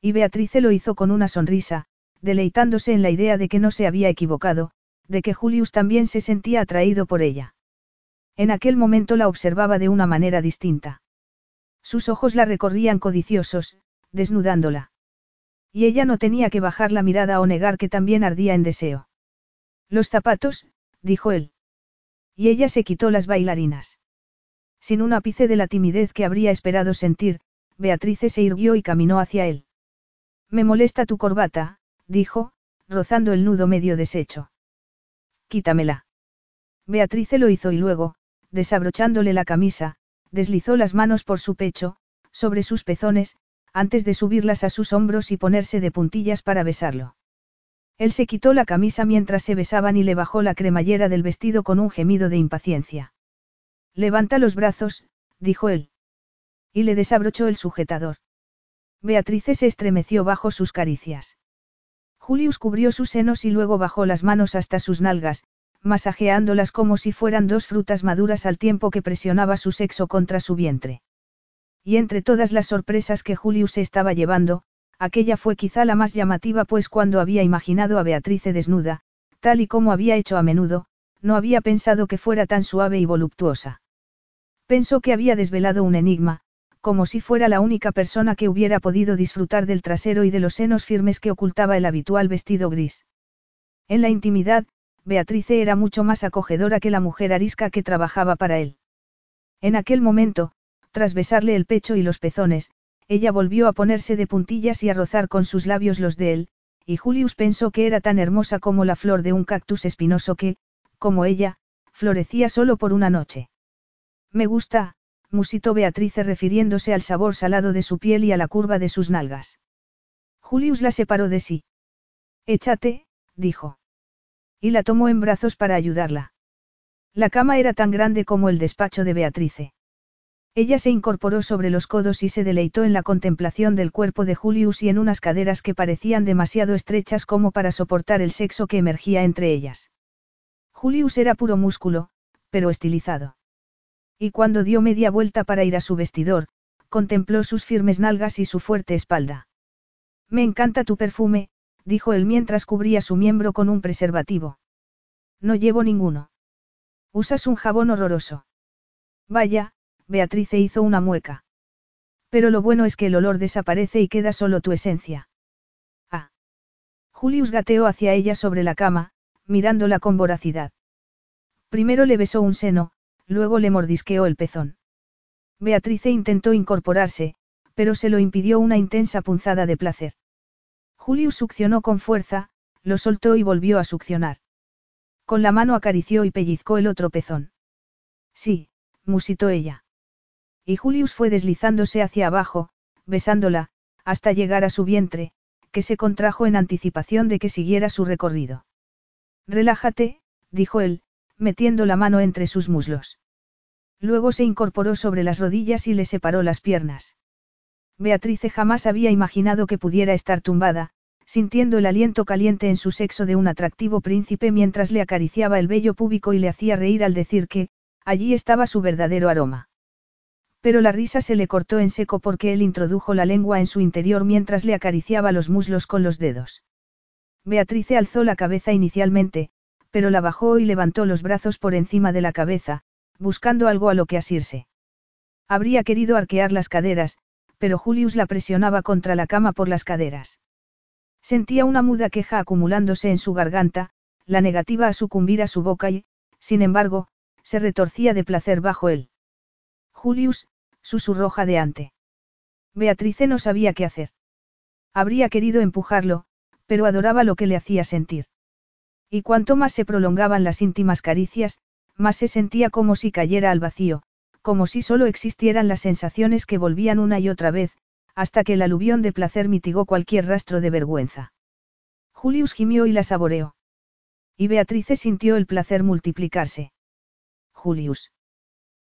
Y Beatrice lo hizo con una sonrisa, deleitándose en la idea de que no se había equivocado, de que Julius también se sentía atraído por ella. En aquel momento la observaba de una manera distinta. Sus ojos la recorrían codiciosos, desnudándola. Y ella no tenía que bajar la mirada o negar que también ardía en deseo. Los zapatos, dijo él. Y ella se quitó las bailarinas. Sin un ápice de la timidez que habría esperado sentir, Beatrice se irguió y caminó hacia él. Me molesta tu corbata, dijo, rozando el nudo medio deshecho. Quítamela. Beatrice lo hizo y luego, desabrochándole la camisa, deslizó las manos por su pecho, sobre sus pezones, antes de subirlas a sus hombros y ponerse de puntillas para besarlo. Él se quitó la camisa mientras se besaban y le bajó la cremallera del vestido con un gemido de impaciencia. Levanta los brazos, dijo él. Y le desabrochó el sujetador. Beatrice se estremeció bajo sus caricias. Julius cubrió sus senos y luego bajó las manos hasta sus nalgas, masajeándolas como si fueran dos frutas maduras al tiempo que presionaba su sexo contra su vientre. Y entre todas las sorpresas que Julius se estaba llevando, aquella fue quizá la más llamativa pues cuando había imaginado a Beatrice desnuda, tal y como había hecho a menudo, no había pensado que fuera tan suave y voluptuosa. Pensó que había desvelado un enigma, como si fuera la única persona que hubiera podido disfrutar del trasero y de los senos firmes que ocultaba el habitual vestido gris. En la intimidad, Beatrice era mucho más acogedora que la mujer arisca que trabajaba para él. En aquel momento, tras besarle el pecho y los pezones, ella volvió a ponerse de puntillas y a rozar con sus labios los de él, y Julius pensó que era tan hermosa como la flor de un cactus espinoso que, como ella, florecía solo por una noche. Me gusta, musitó Beatrice refiriéndose al sabor salado de su piel y a la curva de sus nalgas. Julius la separó de sí. Échate, dijo. Y la tomó en brazos para ayudarla. La cama era tan grande como el despacho de Beatrice. Ella se incorporó sobre los codos y se deleitó en la contemplación del cuerpo de Julius y en unas caderas que parecían demasiado estrechas como para soportar el sexo que emergía entre ellas. Julius era puro músculo, pero estilizado. Y cuando dio media vuelta para ir a su vestidor, contempló sus firmes nalgas y su fuerte espalda. Me encanta tu perfume, dijo él mientras cubría su miembro con un preservativo. No llevo ninguno. Usas un jabón horroroso. Vaya, Beatrice hizo una mueca. Pero lo bueno es que el olor desaparece y queda solo tu esencia. Ah. Julius gateó hacia ella sobre la cama, mirándola con voracidad. Primero le besó un seno, luego le mordisqueó el pezón. Beatrice intentó incorporarse, pero se lo impidió una intensa punzada de placer. Julius succionó con fuerza, lo soltó y volvió a succionar. Con la mano acarició y pellizcó el otro pezón. Sí, musitó ella. Y Julius fue deslizándose hacia abajo, besándola, hasta llegar a su vientre, que se contrajo en anticipación de que siguiera su recorrido. Relájate, dijo él, metiendo la mano entre sus muslos. Luego se incorporó sobre las rodillas y le separó las piernas. Beatrice jamás había imaginado que pudiera estar tumbada, sintiendo el aliento caliente en su sexo de un atractivo príncipe mientras le acariciaba el vello púbico y le hacía reír al decir que, allí estaba su verdadero aroma. Pero la risa se le cortó en seco porque él introdujo la lengua en su interior mientras le acariciaba los muslos con los dedos. Beatrice alzó la cabeza inicialmente, pero la bajó y levantó los brazos por encima de la cabeza, buscando algo a lo que asirse. Habría querido arquear las caderas, pero Julius la presionaba contra la cama por las caderas. Sentía una muda queja acumulándose en su garganta, la negativa a sucumbir a su boca y, sin embargo, se retorcía de placer bajo él. Julius, susurró jadeante. Beatrice no sabía qué hacer. Habría querido empujarlo, pero adoraba lo que le hacía sentir. Y cuanto más se prolongaban las íntimas caricias, más se sentía como si cayera al vacío, como si solo existieran las sensaciones que volvían una y otra vez, hasta que el aluvión de placer mitigó cualquier rastro de vergüenza. Julius gimió y la saboreó. Y Beatrice sintió el placer multiplicarse. Julius.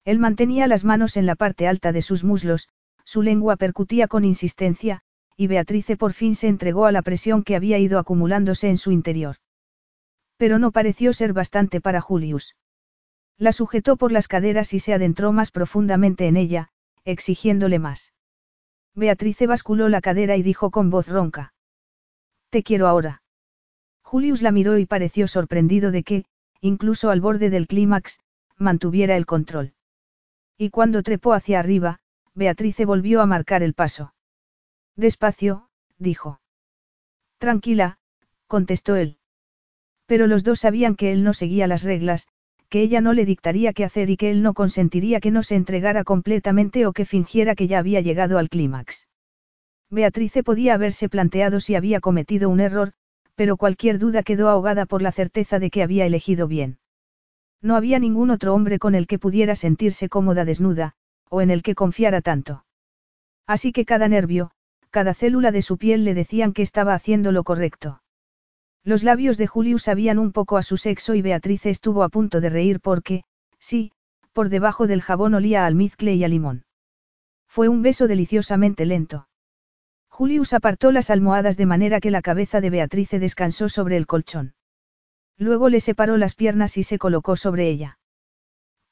Él mantenía las manos en la parte alta de sus muslos, su lengua percutía con insistencia, y Beatrice por fin se entregó a la presión que había ido acumulándose en su interior. Pero no pareció ser bastante para Julius. La sujetó por las caderas y se adentró más profundamente en ella, exigiéndole más. Beatrice basculó la cadera y dijo con voz ronca. Te quiero ahora. Julius la miró y pareció sorprendido de que, incluso al borde del clímax, mantuviera el control. Y cuando trepó hacia arriba, Beatrice volvió a marcar el paso. Despacio, dijo. Tranquila, contestó él. Pero los dos sabían que él no seguía las reglas, que ella no le dictaría qué hacer y que él no consentiría que no se entregara completamente o que fingiera que ya había llegado al clímax. Beatrice podía haberse planteado si había cometido un error, pero cualquier duda quedó ahogada por la certeza de que había elegido bien. No había ningún otro hombre con el que pudiera sentirse cómoda desnuda, o en el que confiara tanto. Así que cada nervio, cada célula de su piel le decían que estaba haciendo lo correcto. Los labios de Julius sabían un poco a su sexo y Beatrice estuvo a punto de reír porque, sí, por debajo del jabón olía a almizcle y a limón. Fue un beso deliciosamente lento. Julius apartó las almohadas de manera que la cabeza de Beatrice descansó sobre el colchón. Luego le separó las piernas y se colocó sobre ella.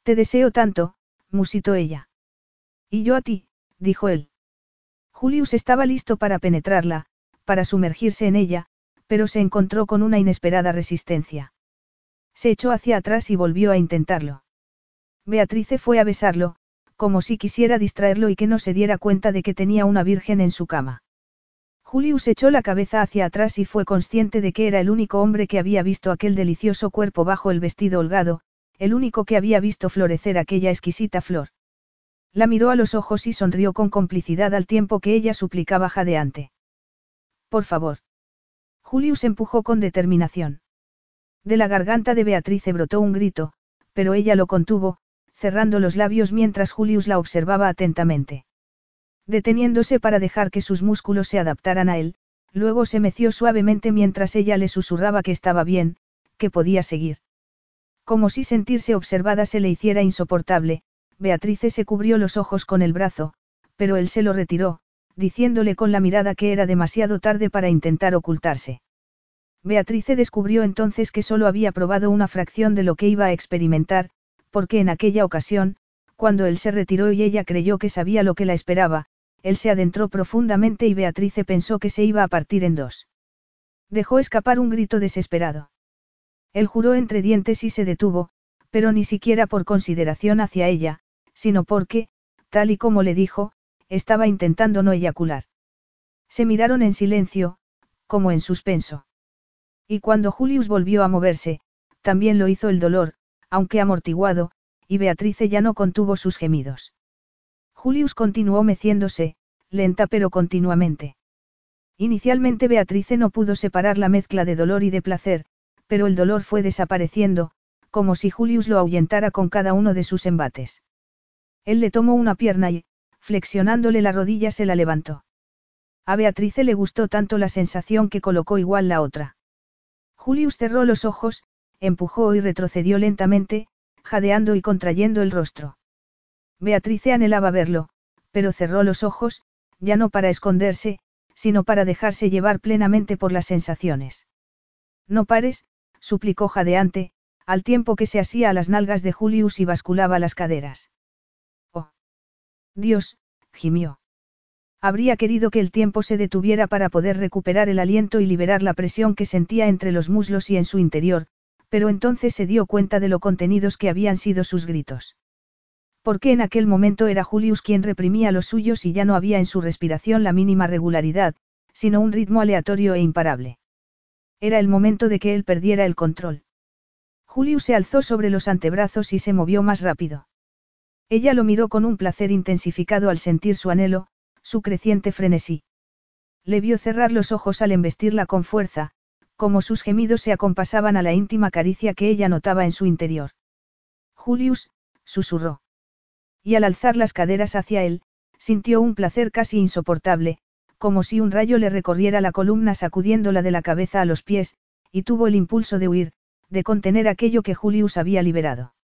Te deseo tanto, musitó ella. Y yo a ti, dijo él. Julius estaba listo para penetrarla, para sumergirse en ella, pero se encontró con una inesperada resistencia. Se echó hacia atrás y volvió a intentarlo. Beatrice fue a besarlo, como si quisiera distraerlo y que no se diera cuenta de que tenía una virgen en su cama. Julius echó la cabeza hacia atrás y fue consciente de que era el único hombre que había visto aquel delicioso cuerpo bajo el vestido holgado, el único que había visto florecer aquella exquisita flor. La miró a los ojos y sonrió con complicidad al tiempo que ella suplicaba jadeante. Por favor. Julius empujó con determinación. De la garganta de Beatrice brotó un grito, pero ella lo contuvo, cerrando los labios mientras Julius la observaba atentamente. Deteniéndose para dejar que sus músculos se adaptaran a él, luego se meció suavemente mientras ella le susurraba que estaba bien, que podía seguir. Como si sentirse observada se le hiciera insoportable, Beatrice se cubrió los ojos con el brazo, pero él se lo retiró, diciéndole con la mirada que era demasiado tarde para intentar ocultarse. Beatrice descubrió entonces que solo había probado una fracción de lo que iba a experimentar, porque en aquella ocasión, cuando él se retiró y ella creyó que sabía lo que la esperaba, él se adentró profundamente y Beatrice pensó que se iba a partir en dos. Dejó escapar un grito desesperado. Él juró entre dientes y se detuvo, pero ni siquiera por consideración hacia ella, sino porque, tal y como le dijo, estaba intentando no eyacular. Se miraron en silencio, como en suspenso. Y cuando Julius volvió a moverse, también lo hizo el dolor, aunque amortiguado, y Beatrice ya no contuvo sus gemidos. Julius continuó meciéndose, lenta pero continuamente. Inicialmente Beatrice no pudo separar la mezcla de dolor y de placer, pero el dolor fue desapareciendo, como si Julius lo ahuyentara con cada uno de sus embates. Él le tomó una pierna y, flexionándole la rodilla, se la levantó. A Beatrice le gustó tanto la sensación que colocó igual la otra. Julius cerró los ojos, empujó y retrocedió lentamente, jadeando y contrayendo el rostro. Beatrice anhelaba verlo, pero cerró los ojos, ya no para esconderse, sino para dejarse llevar plenamente por las sensaciones. No pares, suplicó jadeante, al tiempo que se asía a las nalgas de Julius y basculaba las caderas. Dios, gimió. Habría querido que el tiempo se detuviera para poder recuperar el aliento y liberar la presión que sentía entre los muslos y en su interior, pero entonces se dio cuenta de lo contenidos que habían sido sus gritos. Porque en aquel momento era Julius quien reprimía los suyos y ya no había en su respiración la mínima regularidad, sino un ritmo aleatorio e imparable. Era el momento de que él perdiera el control. Julius se alzó sobre los antebrazos y se movió más rápido. Ella lo miró con un placer intensificado al sentir su anhelo, su creciente frenesí. Le vio cerrar los ojos al embestirla con fuerza, como sus gemidos se acompasaban a la íntima caricia que ella notaba en su interior. Julius, susurró. Y al alzar las caderas hacia él, sintió un placer casi insoportable, como si un rayo le recorriera la columna sacudiéndola de la cabeza a los pies, y tuvo el impulso de huir, de contener aquello que Julius había liberado.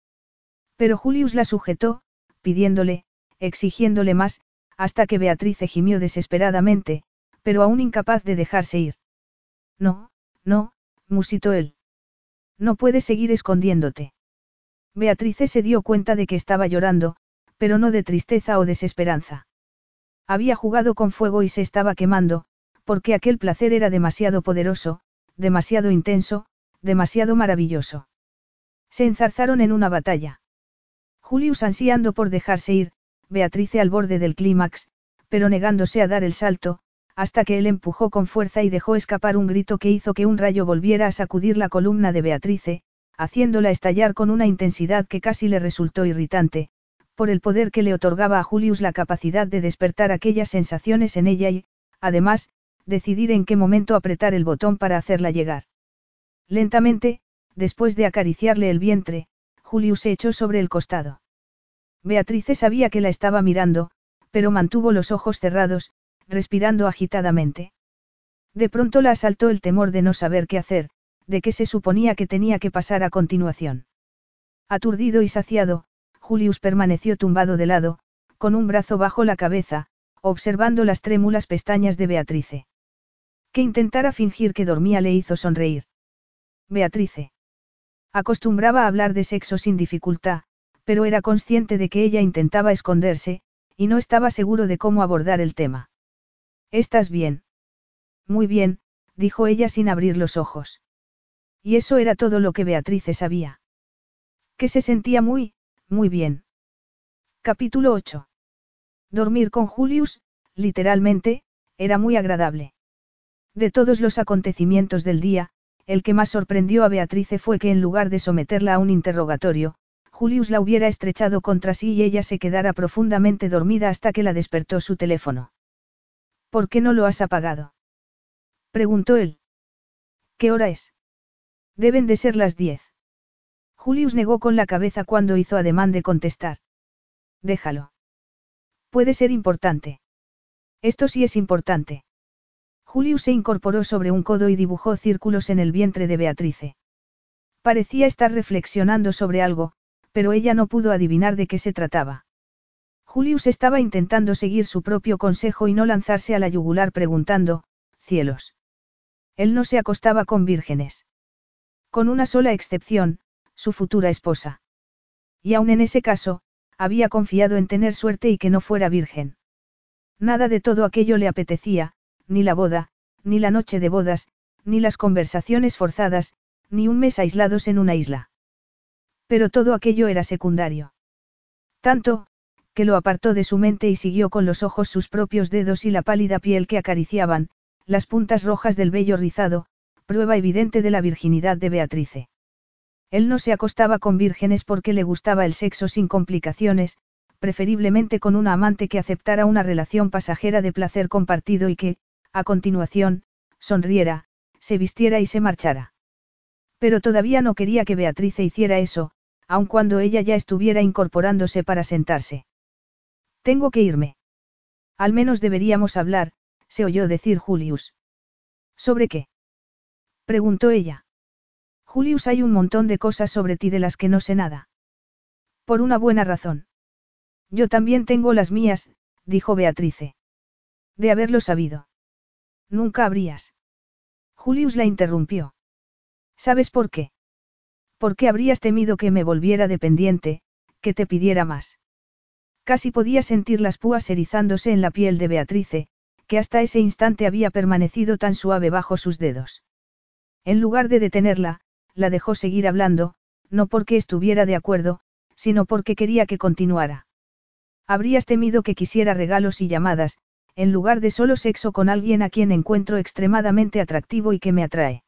Pero Julius la sujetó, pidiéndole, exigiéndole más, hasta que Beatrice gimió desesperadamente, pero aún incapaz de dejarse ir. No, no, musitó él. No puedes seguir escondiéndote. Beatrice se dio cuenta de que estaba llorando, pero no de tristeza o desesperanza. Había jugado con fuego y se estaba quemando, porque aquel placer era demasiado poderoso, demasiado intenso, demasiado maravilloso. Se enzarzaron en una batalla. Julius ansiando por dejarse ir, Beatrice al borde del clímax, pero negándose a dar el salto, hasta que él empujó con fuerza y dejó escapar un grito que hizo que un rayo volviera a sacudir la columna de Beatrice, haciéndola estallar con una intensidad que casi le resultó irritante, por el poder que le otorgaba a Julius la capacidad de despertar aquellas sensaciones en ella y, además, decidir en qué momento apretar el botón para hacerla llegar. Lentamente, después de acariciarle el vientre, Julius se echó sobre el costado. Beatrice sabía que la estaba mirando, pero mantuvo los ojos cerrados, respirando agitadamente. De pronto la asaltó el temor de no saber qué hacer, de qué se suponía que tenía que pasar a continuación. Aturdido y saciado, Julius permaneció tumbado de lado, con un brazo bajo la cabeza, observando las trémulas pestañas de Beatrice. Que intentara fingir que dormía le hizo sonreír. Beatrice. Acostumbraba a hablar de sexo sin dificultad, pero era consciente de que ella intentaba esconderse, y no estaba seguro de cómo abordar el tema. ¿Estás bien? Muy bien, dijo ella sin abrir los ojos. Y eso era todo lo que Beatrice sabía. Que se sentía muy, muy bien. Capítulo 8. Dormir con Julius, literalmente, era muy agradable. De todos los acontecimientos del día, el que más sorprendió a Beatrice fue que en lugar de someterla a un interrogatorio, Julius la hubiera estrechado contra sí y ella se quedara profundamente dormida hasta que la despertó su teléfono. ¿Por qué no lo has apagado? preguntó él. ¿Qué hora es? Deben de ser las diez. Julius negó con la cabeza cuando hizo ademán de contestar. Déjalo. Puede ser importante. Esto sí es importante. Julius se incorporó sobre un codo y dibujó círculos en el vientre de Beatrice. Parecía estar reflexionando sobre algo, pero ella no pudo adivinar de qué se trataba. Julius estaba intentando seguir su propio consejo y no lanzarse a la yugular preguntando, cielos. Él no se acostaba con vírgenes. Con una sola excepción, su futura esposa. Y aun en ese caso, había confiado en tener suerte y que no fuera virgen. Nada de todo aquello le apetecía, ni la boda, ni la noche de bodas, ni las conversaciones forzadas, ni un mes aislados en una isla. Pero todo aquello era secundario. Tanto, que lo apartó de su mente y siguió con los ojos sus propios dedos y la pálida piel que acariciaban, las puntas rojas del vello rizado, prueba evidente de la virginidad de Beatrice. Él no se acostaba con vírgenes porque le gustaba el sexo sin complicaciones, preferiblemente con una amante que aceptara una relación pasajera de placer compartido y que, a continuación, sonriera, se vistiera y se marchara. Pero todavía no quería que Beatriz hiciera eso, aun cuando ella ya estuviera incorporándose para sentarse. Tengo que irme. Al menos deberíamos hablar, se oyó decir Julius. ¿Sobre qué? preguntó ella. Julius, hay un montón de cosas sobre ti de las que no sé nada. Por una buena razón. Yo también tengo las mías, dijo Beatrice. De haberlo sabido. Nunca habrías. Julius la interrumpió. ¿Sabes por qué? ¿Por qué habrías temido que me volviera dependiente, que te pidiera más? Casi podía sentir las púas erizándose en la piel de Beatrice, que hasta ese instante había permanecido tan suave bajo sus dedos. En lugar de detenerla, la dejó seguir hablando, no porque estuviera de acuerdo, sino porque quería que continuara. Habrías temido que quisiera regalos y llamadas, en lugar de solo sexo con alguien a quien encuentro extremadamente atractivo y que me atrae.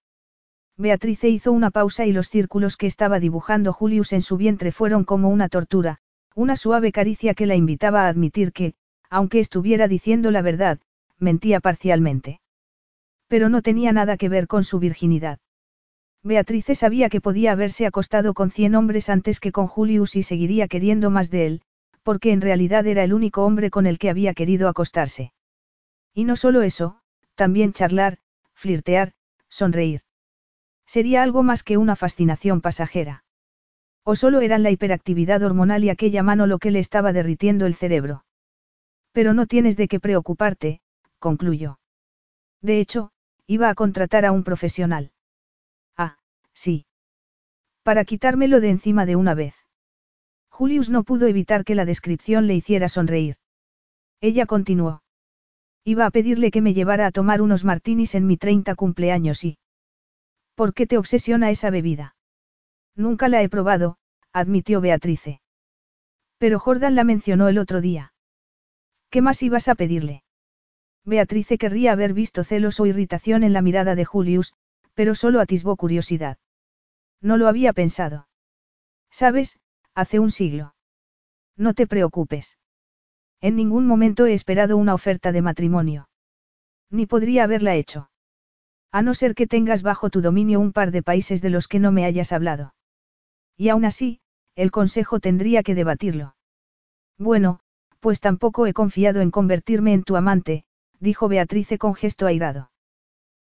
Beatrice hizo una pausa y los círculos que estaba dibujando Julius en su vientre fueron como una tortura, una suave caricia que la invitaba a admitir que, aunque estuviera diciendo la verdad, mentía parcialmente. Pero no tenía nada que ver con su virginidad. Beatrice sabía que podía haberse acostado con cien hombres antes que con Julius y seguiría queriendo más de él, porque en realidad era el único hombre con el que había querido acostarse. Y no solo eso, también charlar, flirtear, sonreír. Sería algo más que una fascinación pasajera. O solo eran la hiperactividad hormonal y aquella mano lo que le estaba derritiendo el cerebro. Pero no tienes de qué preocuparte, concluyó. De hecho, iba a contratar a un profesional. Ah, sí. Para quitármelo de encima de una vez. Julius no pudo evitar que la descripción le hiciera sonreír. Ella continuó. Iba a pedirle que me llevara a tomar unos martinis en mi 30 cumpleaños y... ¿Por qué te obsesiona esa bebida? Nunca la he probado, admitió Beatrice. Pero Jordan la mencionó el otro día. ¿Qué más ibas a pedirle? Beatrice querría haber visto celos o irritación en la mirada de Julius, pero solo atisbó curiosidad. No lo había pensado. Sabes, hace un siglo. No te preocupes. En ningún momento he esperado una oferta de matrimonio. Ni podría haberla hecho. A no ser que tengas bajo tu dominio un par de países de los que no me hayas hablado. Y aún así, el Consejo tendría que debatirlo. Bueno, pues tampoco he confiado en convertirme en tu amante, dijo Beatrice con gesto airado.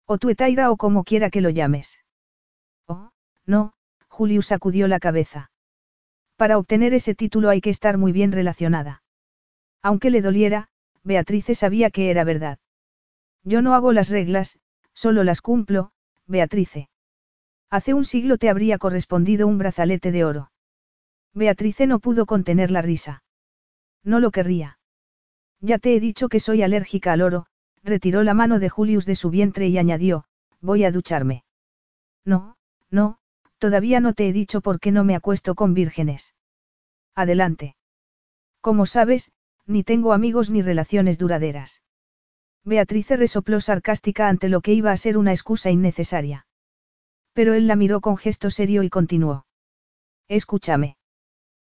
O tu etaira o como quiera que lo llames. Oh, no, Julius sacudió la cabeza. Para obtener ese título hay que estar muy bien relacionada. Aunque le doliera, Beatrice sabía que era verdad. Yo no hago las reglas, solo las cumplo, Beatrice. Hace un siglo te habría correspondido un brazalete de oro. Beatrice no pudo contener la risa. No lo querría. Ya te he dicho que soy alérgica al oro, retiró la mano de Julius de su vientre y añadió, voy a ducharme. No, no, todavía no te he dicho por qué no me acuesto con vírgenes. Adelante. Como sabes, ni tengo amigos ni relaciones duraderas. Beatrice resopló sarcástica ante lo que iba a ser una excusa innecesaria. Pero él la miró con gesto serio y continuó. Escúchame.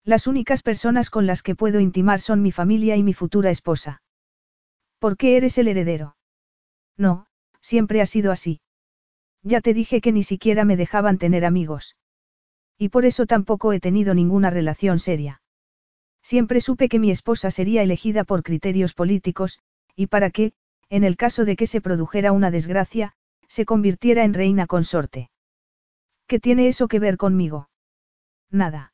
Las únicas personas con las que puedo intimar son mi familia y mi futura esposa. ¿Por qué eres el heredero? No, siempre ha sido así. Ya te dije que ni siquiera me dejaban tener amigos. Y por eso tampoco he tenido ninguna relación seria. Siempre supe que mi esposa sería elegida por criterios políticos, y para que, en el caso de que se produjera una desgracia, se convirtiera en reina consorte. ¿Qué tiene eso que ver conmigo? Nada.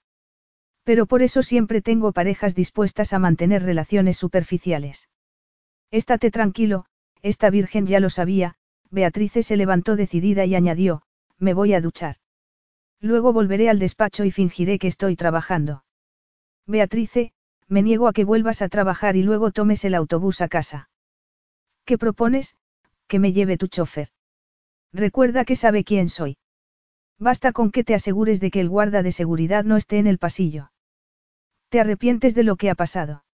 Pero por eso siempre tengo parejas dispuestas a mantener relaciones superficiales. Estate tranquilo, esta virgen ya lo sabía, Beatrice se levantó decidida y añadió, me voy a duchar. Luego volveré al despacho y fingiré que estoy trabajando. Beatrice, me niego a que vuelvas a trabajar y luego tomes el autobús a casa. ¿Qué propones? Que me lleve tu chofer. Recuerda que sabe quién soy. Basta con que te asegures de que el guarda de seguridad no esté en el pasillo. ¿Te arrepientes de lo que ha pasado?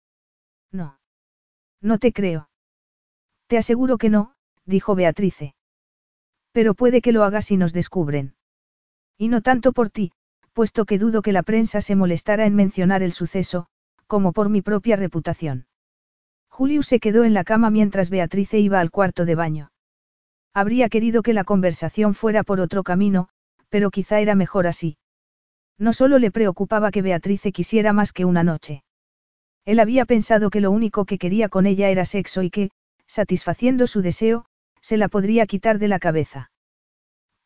No. No te creo. Te aseguro que no, dijo Beatrice. Pero puede que lo hagas si nos descubren. Y no tanto por ti, puesto que dudo que la prensa se molestara en mencionar el suceso, como por mi propia reputación. Julius se quedó en la cama mientras Beatrice iba al cuarto de baño. Habría querido que la conversación fuera por otro camino, pero quizá era mejor así. No solo le preocupaba que Beatrice quisiera más que una noche. Él había pensado que lo único que quería con ella era sexo y que, satisfaciendo su deseo, se la podría quitar de la cabeza.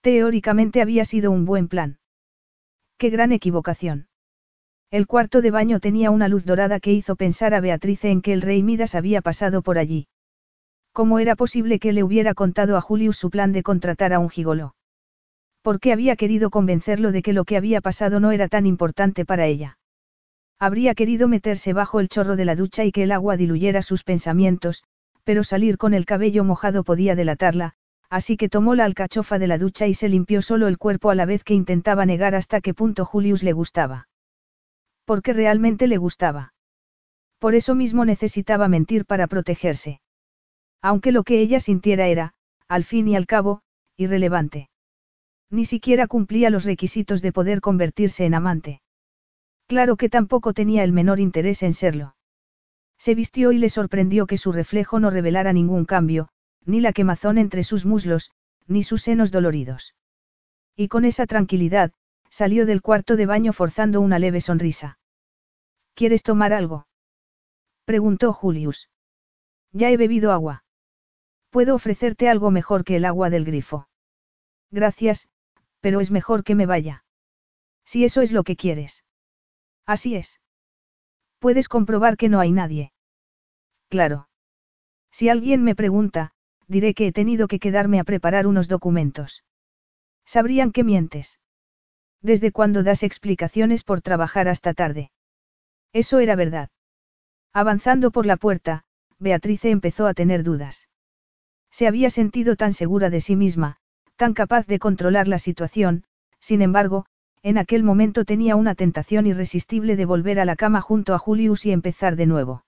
Teóricamente había sido un buen plan. Qué gran equivocación. El cuarto de baño tenía una luz dorada que hizo pensar a Beatrice en que el rey Midas había pasado por allí. ¿Cómo era posible que le hubiera contado a Julius su plan de contratar a un gigoló? ¿Por qué había querido convencerlo de que lo que había pasado no era tan importante para ella? Habría querido meterse bajo el chorro de la ducha y que el agua diluyera sus pensamientos, pero salir con el cabello mojado podía delatarla, así que tomó la alcachofa de la ducha y se limpió solo el cuerpo a la vez que intentaba negar hasta qué punto Julius le gustaba. Porque realmente le gustaba. Por eso mismo necesitaba mentir para protegerse. Aunque lo que ella sintiera era, al fin y al cabo, irrelevante. Ni siquiera cumplía los requisitos de poder convertirse en amante. Claro que tampoco tenía el menor interés en serlo. Se vistió y le sorprendió que su reflejo no revelara ningún cambio, ni la quemazón entre sus muslos, ni sus senos doloridos. Y con esa tranquilidad, salió del cuarto de baño forzando una leve sonrisa. ¿Quieres tomar algo? preguntó Julius. Ya he bebido agua. Puedo ofrecerte algo mejor que el agua del grifo. Gracias, pero es mejor que me vaya. Si eso es lo que quieres. Así es. Puedes comprobar que no hay nadie. Claro. Si alguien me pregunta, diré que he tenido que quedarme a preparar unos documentos. Sabrían que mientes. ¿Desde cuándo das explicaciones por trabajar hasta tarde? Eso era verdad. Avanzando por la puerta, Beatrice empezó a tener dudas. Se había sentido tan segura de sí misma, tan capaz de controlar la situación, sin embargo, en aquel momento tenía una tentación irresistible de volver a la cama junto a Julius y empezar de nuevo.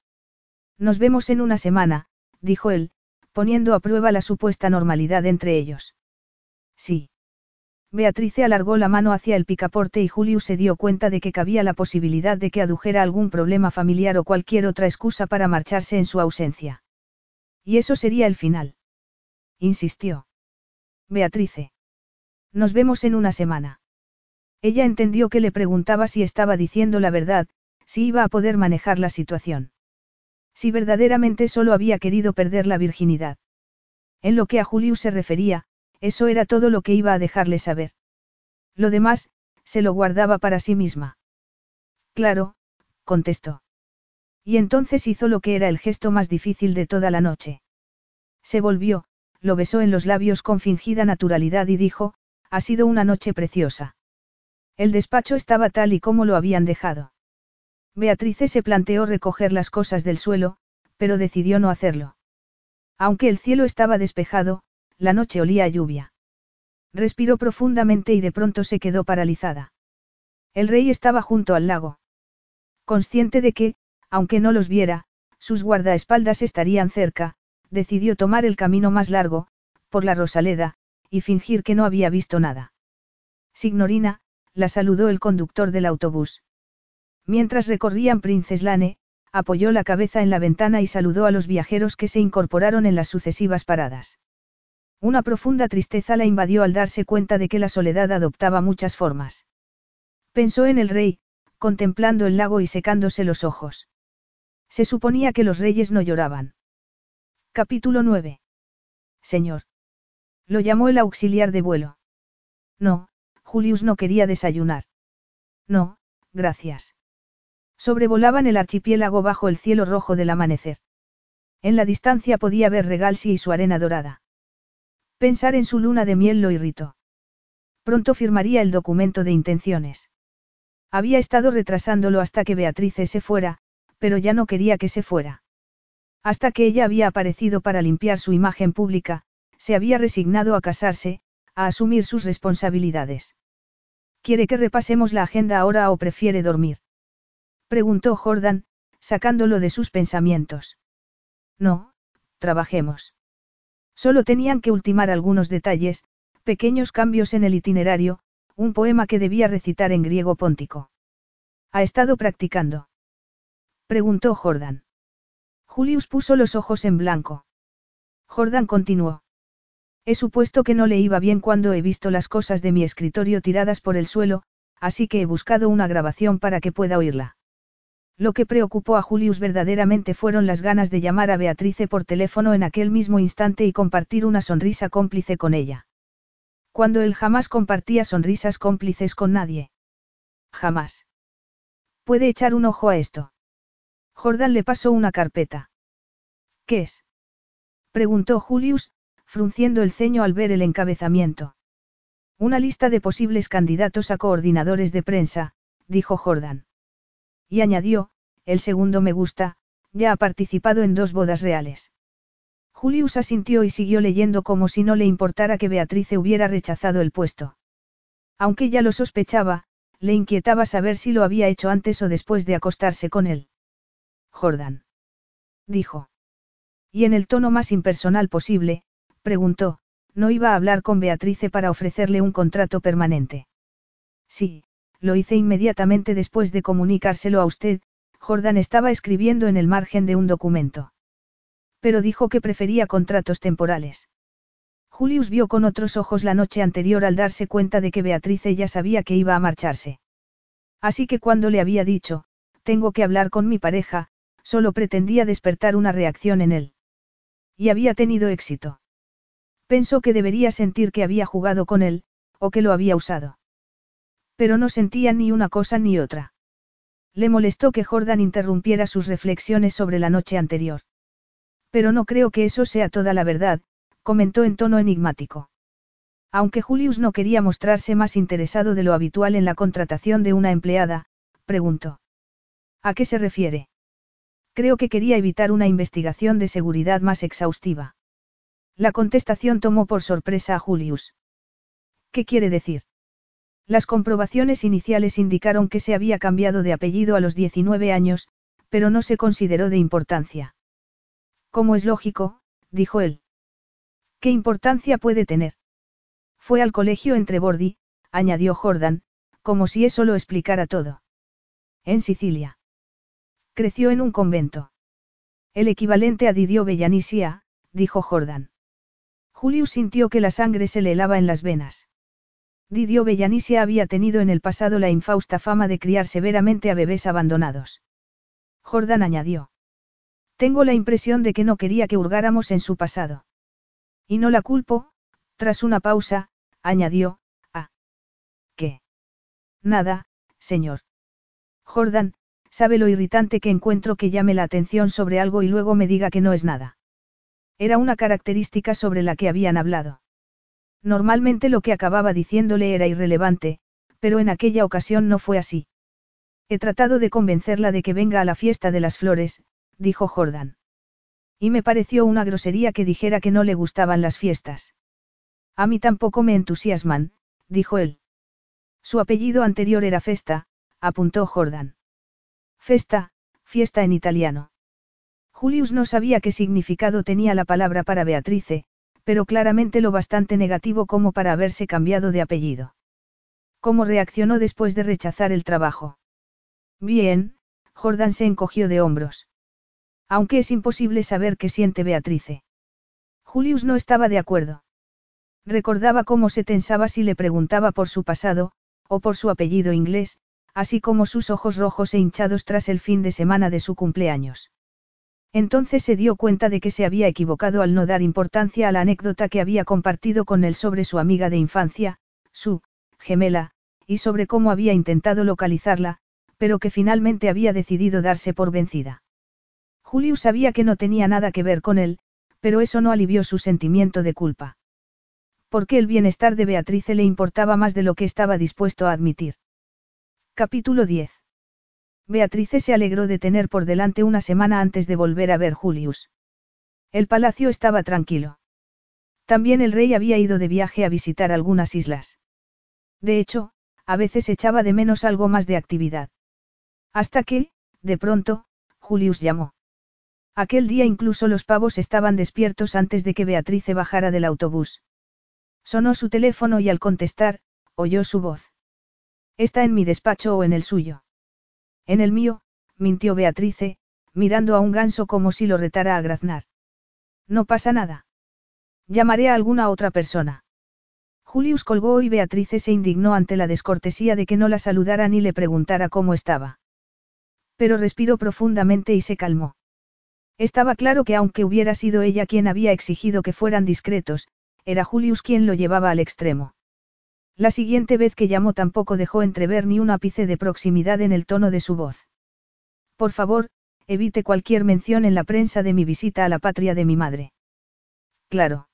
Nos vemos en una semana, dijo él, poniendo a prueba la supuesta normalidad entre ellos. Sí. Beatrice alargó la mano hacia el picaporte y Julius se dio cuenta de que cabía la posibilidad de que adujera algún problema familiar o cualquier otra excusa para marcharse en su ausencia. Y eso sería el final. Insistió. Beatrice. Nos vemos en una semana. Ella entendió que le preguntaba si estaba diciendo la verdad, si iba a poder manejar la situación. Si verdaderamente solo había querido perder la virginidad. En lo que a Julius se refería, eso era todo lo que iba a dejarle saber. Lo demás, se lo guardaba para sí misma. Claro, contestó. Y entonces hizo lo que era el gesto más difícil de toda la noche. Se volvió, lo besó en los labios con fingida naturalidad y dijo, ha sido una noche preciosa. El despacho estaba tal y como lo habían dejado. Beatrice se planteó recoger las cosas del suelo, pero decidió no hacerlo. Aunque el cielo estaba despejado, la noche olía a lluvia. Respiró profundamente y de pronto se quedó paralizada. El rey estaba junto al lago. Consciente de que, aunque no los viera, sus guardaespaldas estarían cerca, decidió tomar el camino más largo, por la Rosaleda, y fingir que no había visto nada. Signorina, la saludó el conductor del autobús. Mientras recorrían Lane, apoyó la cabeza en la ventana y saludó a los viajeros que se incorporaron en las sucesivas paradas. Una profunda tristeza la invadió al darse cuenta de que la soledad adoptaba muchas formas. Pensó en el rey, contemplando el lago y secándose los ojos. Se suponía que los reyes no lloraban. Capítulo 9. Señor. Lo llamó el auxiliar de vuelo. No, Julius no quería desayunar. No, gracias. Sobrevolaban el archipiélago bajo el cielo rojo del amanecer. En la distancia podía ver Regalsi y su arena dorada. Pensar en su luna de miel lo irritó. Pronto firmaría el documento de intenciones. Había estado retrasándolo hasta que Beatrice se fuera, pero ya no quería que se fuera. Hasta que ella había aparecido para limpiar su imagen pública, se había resignado a casarse, a asumir sus responsabilidades. ¿Quiere que repasemos la agenda ahora o prefiere dormir? Preguntó Jordan, sacándolo de sus pensamientos. No, trabajemos. Solo tenían que ultimar algunos detalles, pequeños cambios en el itinerario, un poema que debía recitar en griego póntico. Ha estado practicando. Preguntó Jordan. Julius puso los ojos en blanco. Jordan continuó. He supuesto que no le iba bien cuando he visto las cosas de mi escritorio tiradas por el suelo, así que he buscado una grabación para que pueda oírla. Lo que preocupó a Julius verdaderamente fueron las ganas de llamar a Beatrice por teléfono en aquel mismo instante y compartir una sonrisa cómplice con ella. Cuando él jamás compartía sonrisas cómplices con nadie. Jamás. ¿Puede echar un ojo a esto? Jordan le pasó una carpeta. ¿Qué es? preguntó Julius, frunciendo el ceño al ver el encabezamiento. Una lista de posibles candidatos a coordinadores de prensa, dijo Jordan. Y añadió, el segundo me gusta, ya ha participado en dos bodas reales. Julius asintió y siguió leyendo como si no le importara que Beatrice hubiera rechazado el puesto. Aunque ya lo sospechaba, le inquietaba saber si lo había hecho antes o después de acostarse con él. Jordan. Dijo. Y en el tono más impersonal posible, preguntó, ¿no iba a hablar con Beatrice para ofrecerle un contrato permanente? Sí, lo hice inmediatamente después de comunicárselo a usted, Jordan estaba escribiendo en el margen de un documento. Pero dijo que prefería contratos temporales. Julius vio con otros ojos la noche anterior al darse cuenta de que Beatrice ya sabía que iba a marcharse. Así que cuando le había dicho, tengo que hablar con mi pareja, solo pretendía despertar una reacción en él. Y había tenido éxito. Pensó que debería sentir que había jugado con él, o que lo había usado. Pero no sentía ni una cosa ni otra. Le molestó que Jordan interrumpiera sus reflexiones sobre la noche anterior. Pero no creo que eso sea toda la verdad, comentó en tono enigmático. Aunque Julius no quería mostrarse más interesado de lo habitual en la contratación de una empleada, preguntó. ¿A qué se refiere? Creo que quería evitar una investigación de seguridad más exhaustiva. La contestación tomó por sorpresa a Julius. ¿Qué quiere decir? Las comprobaciones iniciales indicaron que se había cambiado de apellido a los 19 años, pero no se consideró de importancia. Como es lógico, dijo él. ¿Qué importancia puede tener? Fue al colegio entre Bordi, añadió Jordan, como si eso lo explicara todo. En Sicilia. Creció en un convento. El equivalente a Didio Bellanisia, dijo Jordan. Julius sintió que la sangre se le helaba en las venas. Didio Bellanisia había tenido en el pasado la infausta fama de criar severamente a bebés abandonados. Jordan añadió. Tengo la impresión de que no quería que hurgáramos en su pasado. Y no la culpo, tras una pausa, añadió, ah. ¿Qué? Nada, señor. Jordan, sabe lo irritante que encuentro que llame la atención sobre algo y luego me diga que no es nada. Era una característica sobre la que habían hablado. Normalmente lo que acababa diciéndole era irrelevante, pero en aquella ocasión no fue así. He tratado de convencerla de que venga a la fiesta de las flores, dijo Jordan. Y me pareció una grosería que dijera que no le gustaban las fiestas. A mí tampoco me entusiasman, dijo él. Su apellido anterior era Festa, apuntó Jordan. Festa, fiesta en italiano. Julius no sabía qué significado tenía la palabra para Beatrice, pero claramente lo bastante negativo como para haberse cambiado de apellido. ¿Cómo reaccionó después de rechazar el trabajo? Bien, Jordan se encogió de hombros. Aunque es imposible saber qué siente Beatrice. Julius no estaba de acuerdo. Recordaba cómo se tensaba si le preguntaba por su pasado, o por su apellido inglés, así como sus ojos rojos e hinchados tras el fin de semana de su cumpleaños. Entonces se dio cuenta de que se había equivocado al no dar importancia a la anécdota que había compartido con él sobre su amiga de infancia, su gemela, y sobre cómo había intentado localizarla, pero que finalmente había decidido darse por vencida. Julius sabía que no tenía nada que ver con él, pero eso no alivió su sentimiento de culpa. Porque el bienestar de Beatrice le importaba más de lo que estaba dispuesto a admitir. Capítulo 10. Beatrice se alegró de tener por delante una semana antes de volver a ver Julius. El palacio estaba tranquilo. También el rey había ido de viaje a visitar algunas islas. De hecho, a veces echaba de menos algo más de actividad. Hasta que, de pronto, Julius llamó. Aquel día incluso los pavos estaban despiertos antes de que Beatrice bajara del autobús. Sonó su teléfono y al contestar, oyó su voz. Está en mi despacho o en el suyo. En el mío, mintió Beatrice, mirando a un ganso como si lo retara a graznar. No pasa nada. Llamaré a alguna otra persona. Julius colgó y Beatrice se indignó ante la descortesía de que no la saludara ni le preguntara cómo estaba. Pero respiró profundamente y se calmó. Estaba claro que aunque hubiera sido ella quien había exigido que fueran discretos, era Julius quien lo llevaba al extremo. La siguiente vez que llamó tampoco dejó entrever ni un ápice de proximidad en el tono de su voz. Por favor, evite cualquier mención en la prensa de mi visita a la patria de mi madre. Claro.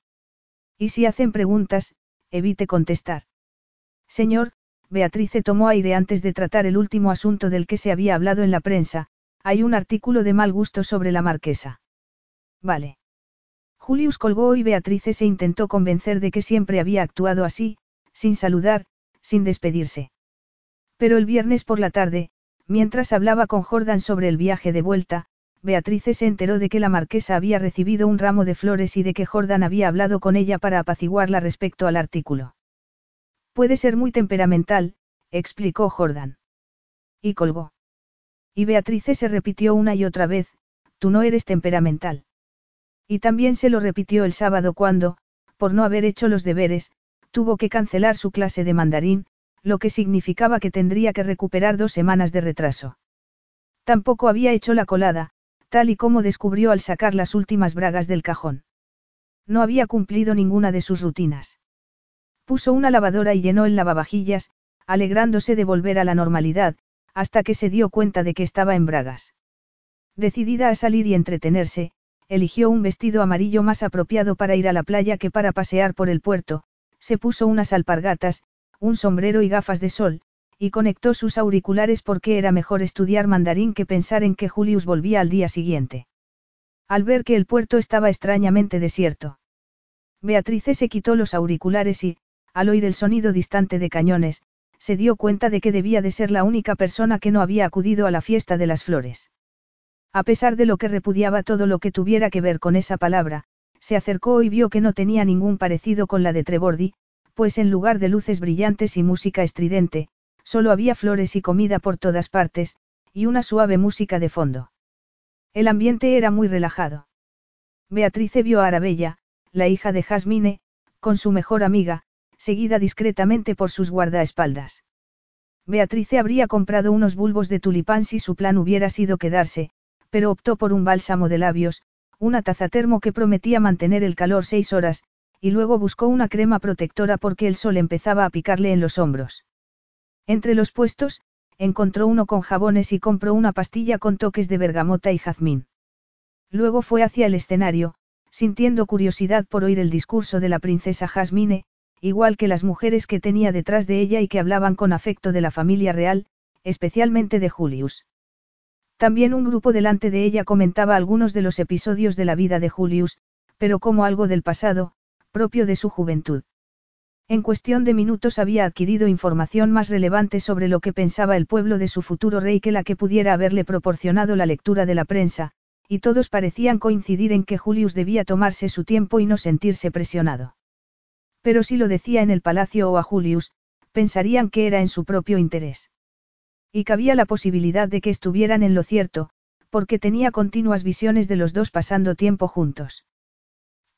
Y si hacen preguntas, evite contestar. Señor, Beatrice tomó aire antes de tratar el último asunto del que se había hablado en la prensa, hay un artículo de mal gusto sobre la marquesa. Vale. Julius colgó y Beatrice se intentó convencer de que siempre había actuado así, sin saludar, sin despedirse. Pero el viernes por la tarde, mientras hablaba con Jordan sobre el viaje de vuelta, Beatrice se enteró de que la marquesa había recibido un ramo de flores y de que Jordan había hablado con ella para apaciguarla respecto al artículo. Puede ser muy temperamental, explicó Jordan. Y colgó. Y Beatrice se repitió una y otra vez, tú no eres temperamental. Y también se lo repitió el sábado cuando, por no haber hecho los deberes, tuvo que cancelar su clase de mandarín, lo que significaba que tendría que recuperar dos semanas de retraso. Tampoco había hecho la colada, tal y como descubrió al sacar las últimas bragas del cajón. No había cumplido ninguna de sus rutinas. Puso una lavadora y llenó el lavavajillas, alegrándose de volver a la normalidad, hasta que se dio cuenta de que estaba en bragas. Decidida a salir y entretenerse, eligió un vestido amarillo más apropiado para ir a la playa que para pasear por el puerto, se puso unas alpargatas, un sombrero y gafas de sol, y conectó sus auriculares porque era mejor estudiar mandarín que pensar en que Julius volvía al día siguiente. Al ver que el puerto estaba extrañamente desierto. Beatrice se quitó los auriculares y, al oír el sonido distante de cañones, se dio cuenta de que debía de ser la única persona que no había acudido a la fiesta de las flores. A pesar de lo que repudiaba todo lo que tuviera que ver con esa palabra, se acercó y vio que no tenía ningún parecido con la de Trebordi, pues en lugar de luces brillantes y música estridente, solo había flores y comida por todas partes, y una suave música de fondo. El ambiente era muy relajado. Beatrice vio a Arabella, la hija de Jasmine, con su mejor amiga, seguida discretamente por sus guardaespaldas. Beatrice habría comprado unos bulbos de tulipán si su plan hubiera sido quedarse, pero optó por un bálsamo de labios, una taza termo que prometía mantener el calor seis horas, y luego buscó una crema protectora porque el sol empezaba a picarle en los hombros. Entre los puestos, encontró uno con jabones y compró una pastilla con toques de bergamota y jazmín. Luego fue hacia el escenario, sintiendo curiosidad por oír el discurso de la princesa Jasmine, igual que las mujeres que tenía detrás de ella y que hablaban con afecto de la familia real, especialmente de Julius. También un grupo delante de ella comentaba algunos de los episodios de la vida de Julius, pero como algo del pasado, propio de su juventud. En cuestión de minutos había adquirido información más relevante sobre lo que pensaba el pueblo de su futuro rey que la que pudiera haberle proporcionado la lectura de la prensa, y todos parecían coincidir en que Julius debía tomarse su tiempo y no sentirse presionado. Pero si lo decía en el palacio o a Julius, pensarían que era en su propio interés. Y cabía la posibilidad de que estuvieran en lo cierto, porque tenía continuas visiones de los dos pasando tiempo juntos.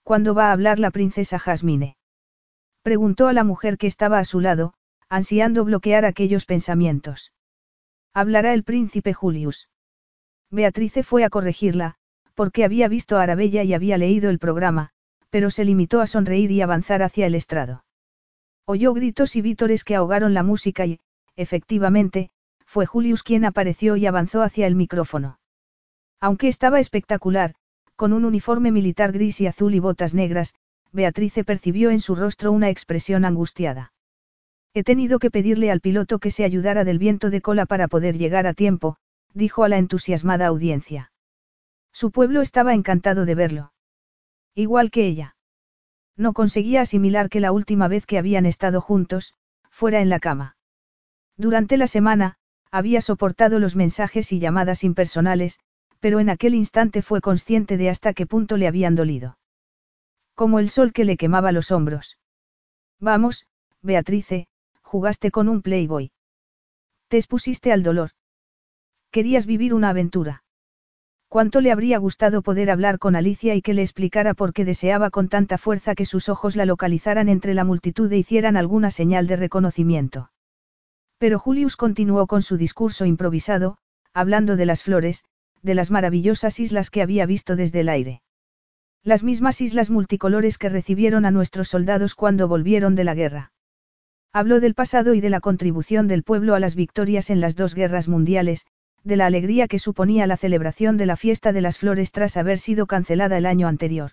¿Cuándo va a hablar la princesa Jasmine? Preguntó a la mujer que estaba a su lado, ansiando bloquear aquellos pensamientos. Hablará el príncipe Julius. Beatrice fue a corregirla, porque había visto a Arabella y había leído el programa, pero se limitó a sonreír y avanzar hacia el estrado. Oyó gritos y vítores que ahogaron la música y, efectivamente, fue Julius quien apareció y avanzó hacia el micrófono. Aunque estaba espectacular, con un uniforme militar gris y azul y botas negras, Beatrice percibió en su rostro una expresión angustiada. He tenido que pedirle al piloto que se ayudara del viento de cola para poder llegar a tiempo, dijo a la entusiasmada audiencia. Su pueblo estaba encantado de verlo. Igual que ella. No conseguía asimilar que la última vez que habían estado juntos, fuera en la cama. Durante la semana, había soportado los mensajes y llamadas impersonales, pero en aquel instante fue consciente de hasta qué punto le habían dolido. Como el sol que le quemaba los hombros. Vamos, Beatrice, jugaste con un playboy. Te expusiste al dolor. Querías vivir una aventura. Cuánto le habría gustado poder hablar con Alicia y que le explicara por qué deseaba con tanta fuerza que sus ojos la localizaran entre la multitud e hicieran alguna señal de reconocimiento. Pero Julius continuó con su discurso improvisado, hablando de las flores, de las maravillosas islas que había visto desde el aire. Las mismas islas multicolores que recibieron a nuestros soldados cuando volvieron de la guerra. Habló del pasado y de la contribución del pueblo a las victorias en las dos guerras mundiales, de la alegría que suponía la celebración de la fiesta de las flores tras haber sido cancelada el año anterior.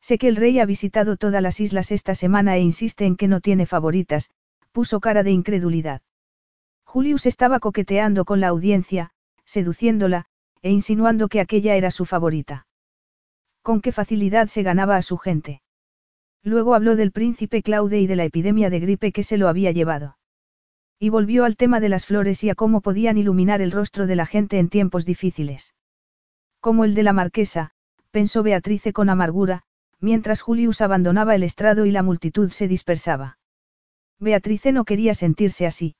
Sé que el rey ha visitado todas las islas esta semana e insiste en que no tiene favoritas, puso cara de incredulidad. Julius estaba coqueteando con la audiencia, seduciéndola, e insinuando que aquella era su favorita. Con qué facilidad se ganaba a su gente. Luego habló del príncipe Claude y de la epidemia de gripe que se lo había llevado. Y volvió al tema de las flores y a cómo podían iluminar el rostro de la gente en tiempos difíciles. Como el de la marquesa, pensó Beatrice con amargura, mientras Julius abandonaba el estrado y la multitud se dispersaba. Beatrice no quería sentirse así.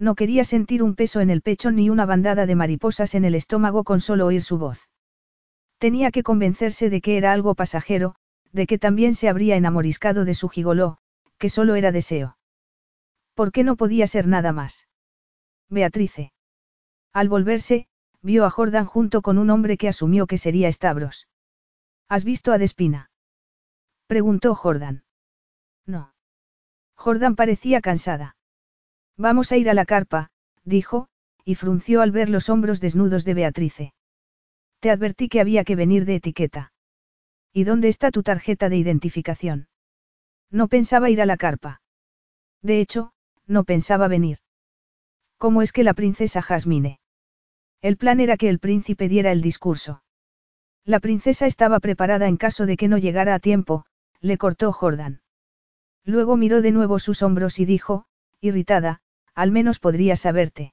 No quería sentir un peso en el pecho ni una bandada de mariposas en el estómago con solo oír su voz. Tenía que convencerse de que era algo pasajero, de que también se habría enamoriscado de su gigoló, que solo era deseo. ¿Por qué no podía ser nada más? Beatrice. Al volverse, vio a Jordan junto con un hombre que asumió que sería Stavros. ¿Has visto a Despina? Preguntó Jordan. No. Jordan parecía cansada. Vamos a ir a la carpa, dijo, y frunció al ver los hombros desnudos de Beatrice. Te advertí que había que venir de etiqueta. ¿Y dónde está tu tarjeta de identificación? No pensaba ir a la carpa. De hecho, no pensaba venir. ¿Cómo es que la princesa Jasmine? El plan era que el príncipe diera el discurso. La princesa estaba preparada en caso de que no llegara a tiempo, le cortó Jordan. Luego miró de nuevo sus hombros y dijo, irritada, al menos podría saberte.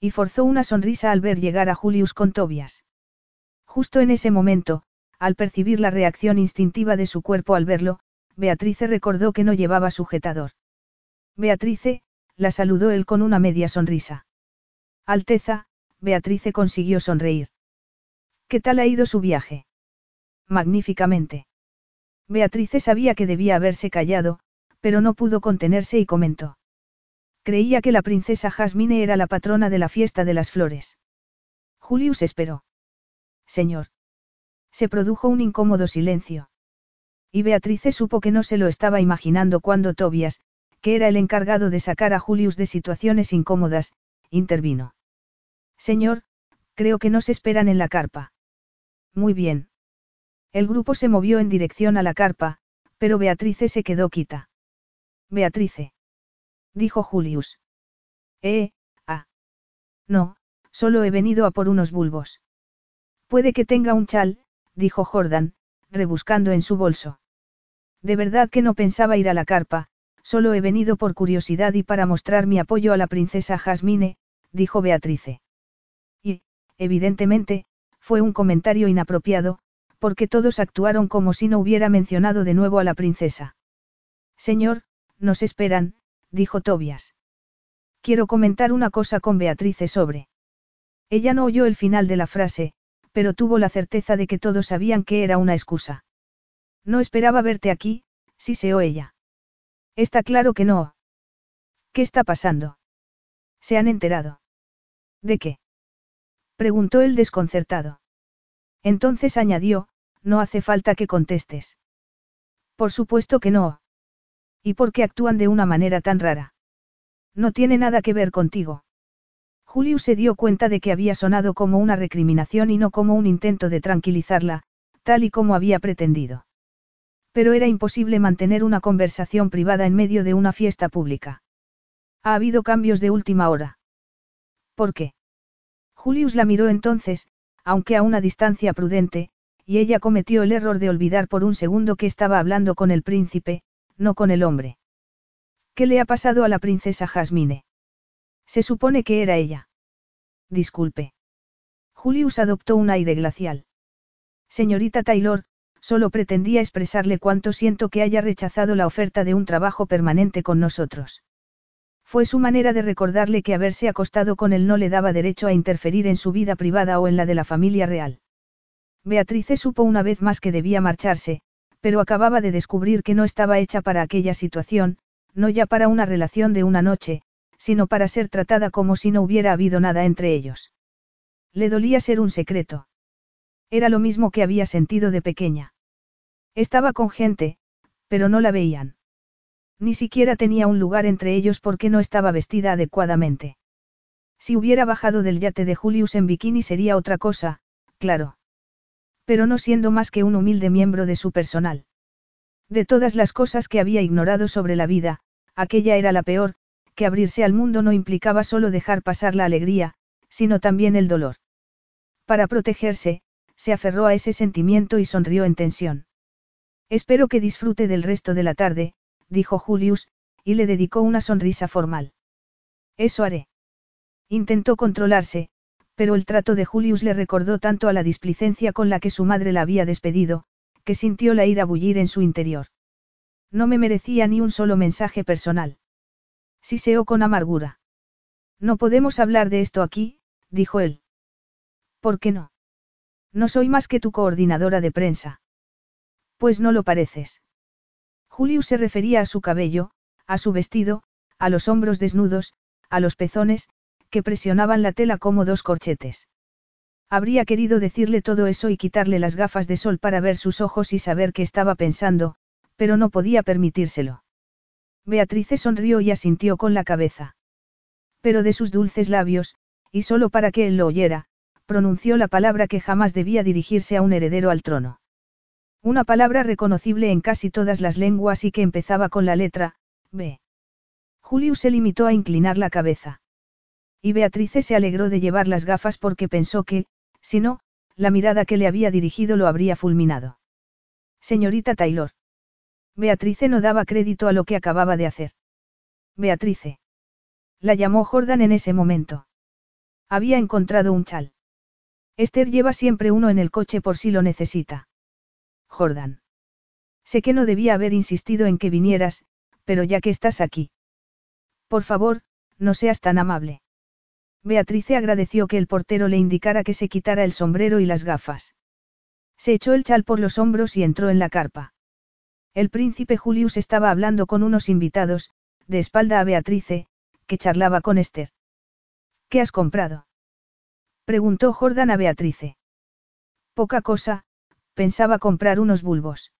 Y forzó una sonrisa al ver llegar a Julius con Tobias. Justo en ese momento, al percibir la reacción instintiva de su cuerpo al verlo, Beatrice recordó que no llevaba sujetador. Beatrice, la saludó él con una media sonrisa. Alteza, Beatrice consiguió sonreír. ¿Qué tal ha ido su viaje? Magníficamente. Beatrice sabía que debía haberse callado, pero no pudo contenerse y comentó. Creía que la princesa Jasmine era la patrona de la fiesta de las flores. Julius esperó. Señor. Se produjo un incómodo silencio. Y Beatrice supo que no se lo estaba imaginando cuando Tobias, que era el encargado de sacar a Julius de situaciones incómodas, intervino. Señor, creo que nos esperan en la carpa. Muy bien. El grupo se movió en dirección a la carpa, pero Beatrice se quedó quita. Beatrice. Dijo Julius. Eh, ah. No, solo he venido a por unos bulbos. Puede que tenga un chal, dijo Jordan, rebuscando en su bolso. De verdad que no pensaba ir a la carpa, Solo he venido por curiosidad y para mostrar mi apoyo a la princesa Jasmine, dijo Beatrice. Y, evidentemente, fue un comentario inapropiado, porque todos actuaron como si no hubiera mencionado de nuevo a la princesa. Señor, nos esperan, dijo Tobias. Quiero comentar una cosa con Beatrice sobre. Ella no oyó el final de la frase, pero tuvo la certeza de que todos sabían que era una excusa. No esperaba verte aquí, siseó ella. Está claro que no. ¿Qué está pasando? ¿Se han enterado? ¿De qué? Preguntó el desconcertado. Entonces añadió, no hace falta que contestes. Por supuesto que no. ¿Y por qué actúan de una manera tan rara? No tiene nada que ver contigo. Julio se dio cuenta de que había sonado como una recriminación y no como un intento de tranquilizarla, tal y como había pretendido. Pero era imposible mantener una conversación privada en medio de una fiesta pública. Ha habido cambios de última hora. ¿Por qué? Julius la miró entonces, aunque a una distancia prudente, y ella cometió el error de olvidar por un segundo que estaba hablando con el príncipe, no con el hombre. ¿Qué le ha pasado a la princesa Jasmine? Se supone que era ella. Disculpe. Julius adoptó un aire glacial. Señorita Taylor, Solo pretendía expresarle cuánto siento que haya rechazado la oferta de un trabajo permanente con nosotros. Fue su manera de recordarle que haberse acostado con él no le daba derecho a interferir en su vida privada o en la de la familia real. Beatrice supo una vez más que debía marcharse, pero acababa de descubrir que no estaba hecha para aquella situación, no ya para una relación de una noche, sino para ser tratada como si no hubiera habido nada entre ellos. Le dolía ser un secreto. Era lo mismo que había sentido de pequeña. Estaba con gente, pero no la veían. Ni siquiera tenía un lugar entre ellos porque no estaba vestida adecuadamente. Si hubiera bajado del yate de Julius en bikini sería otra cosa, claro. Pero no siendo más que un humilde miembro de su personal. De todas las cosas que había ignorado sobre la vida, aquella era la peor, que abrirse al mundo no implicaba solo dejar pasar la alegría, sino también el dolor. Para protegerse, se aferró a ese sentimiento y sonrió en tensión. Espero que disfrute del resto de la tarde, dijo Julius, y le dedicó una sonrisa formal. Eso haré. Intentó controlarse, pero el trato de Julius le recordó tanto a la displicencia con la que su madre la había despedido, que sintió la ira bullir en su interior. No me merecía ni un solo mensaje personal. Siseó con amargura. No podemos hablar de esto aquí, dijo él. ¿Por qué no? No soy más que tu coordinadora de prensa. Pues no lo pareces. Julius se refería a su cabello, a su vestido, a los hombros desnudos, a los pezones, que presionaban la tela como dos corchetes. Habría querido decirle todo eso y quitarle las gafas de sol para ver sus ojos y saber qué estaba pensando, pero no podía permitírselo. Beatrice sonrió y asintió con la cabeza. Pero de sus dulces labios, y solo para que él lo oyera, pronunció la palabra que jamás debía dirigirse a un heredero al trono. Una palabra reconocible en casi todas las lenguas y que empezaba con la letra, B. Julius se limitó a inclinar la cabeza. Y Beatrice se alegró de llevar las gafas porque pensó que, si no, la mirada que le había dirigido lo habría fulminado. Señorita Taylor. Beatrice no daba crédito a lo que acababa de hacer. Beatrice. La llamó Jordan en ese momento. Había encontrado un chal. Esther lleva siempre uno en el coche por si lo necesita. Jordan. Sé que no debía haber insistido en que vinieras, pero ya que estás aquí. Por favor, no seas tan amable. Beatrice agradeció que el portero le indicara que se quitara el sombrero y las gafas. Se echó el chal por los hombros y entró en la carpa. El príncipe Julius estaba hablando con unos invitados, de espalda a Beatrice, que charlaba con Esther. ¿Qué has comprado? Preguntó Jordan a Beatrice. Poca cosa, pensaba comprar unos bulbos.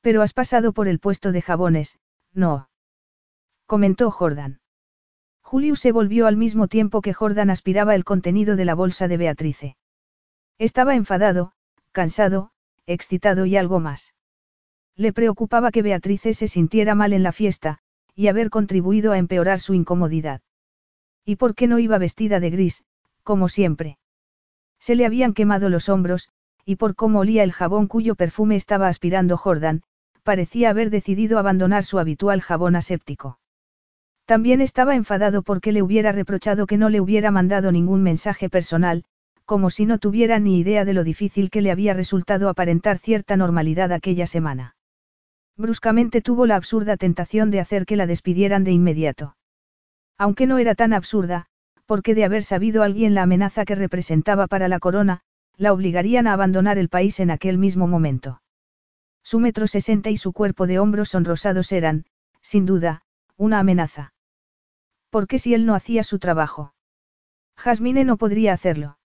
Pero has pasado por el puesto de jabones, no. Comentó Jordan. Julius se volvió al mismo tiempo que Jordan aspiraba el contenido de la bolsa de Beatrice. Estaba enfadado, cansado, excitado y algo más. Le preocupaba que Beatrice se sintiera mal en la fiesta, y haber contribuido a empeorar su incomodidad. ¿Y por qué no iba vestida de gris, como siempre? Se le habían quemado los hombros, y por cómo olía el jabón cuyo perfume estaba aspirando Jordan, parecía haber decidido abandonar su habitual jabón aséptico. También estaba enfadado porque le hubiera reprochado que no le hubiera mandado ningún mensaje personal, como si no tuviera ni idea de lo difícil que le había resultado aparentar cierta normalidad aquella semana. Bruscamente tuvo la absurda tentación de hacer que la despidieran de inmediato. Aunque no era tan absurda, porque de haber sabido alguien la amenaza que representaba para la corona, la obligarían a abandonar el país en aquel mismo momento. Su metro sesenta y su cuerpo de hombros sonrosados eran, sin duda, una amenaza. Porque si él no hacía su trabajo? Jasmine no podría hacerlo.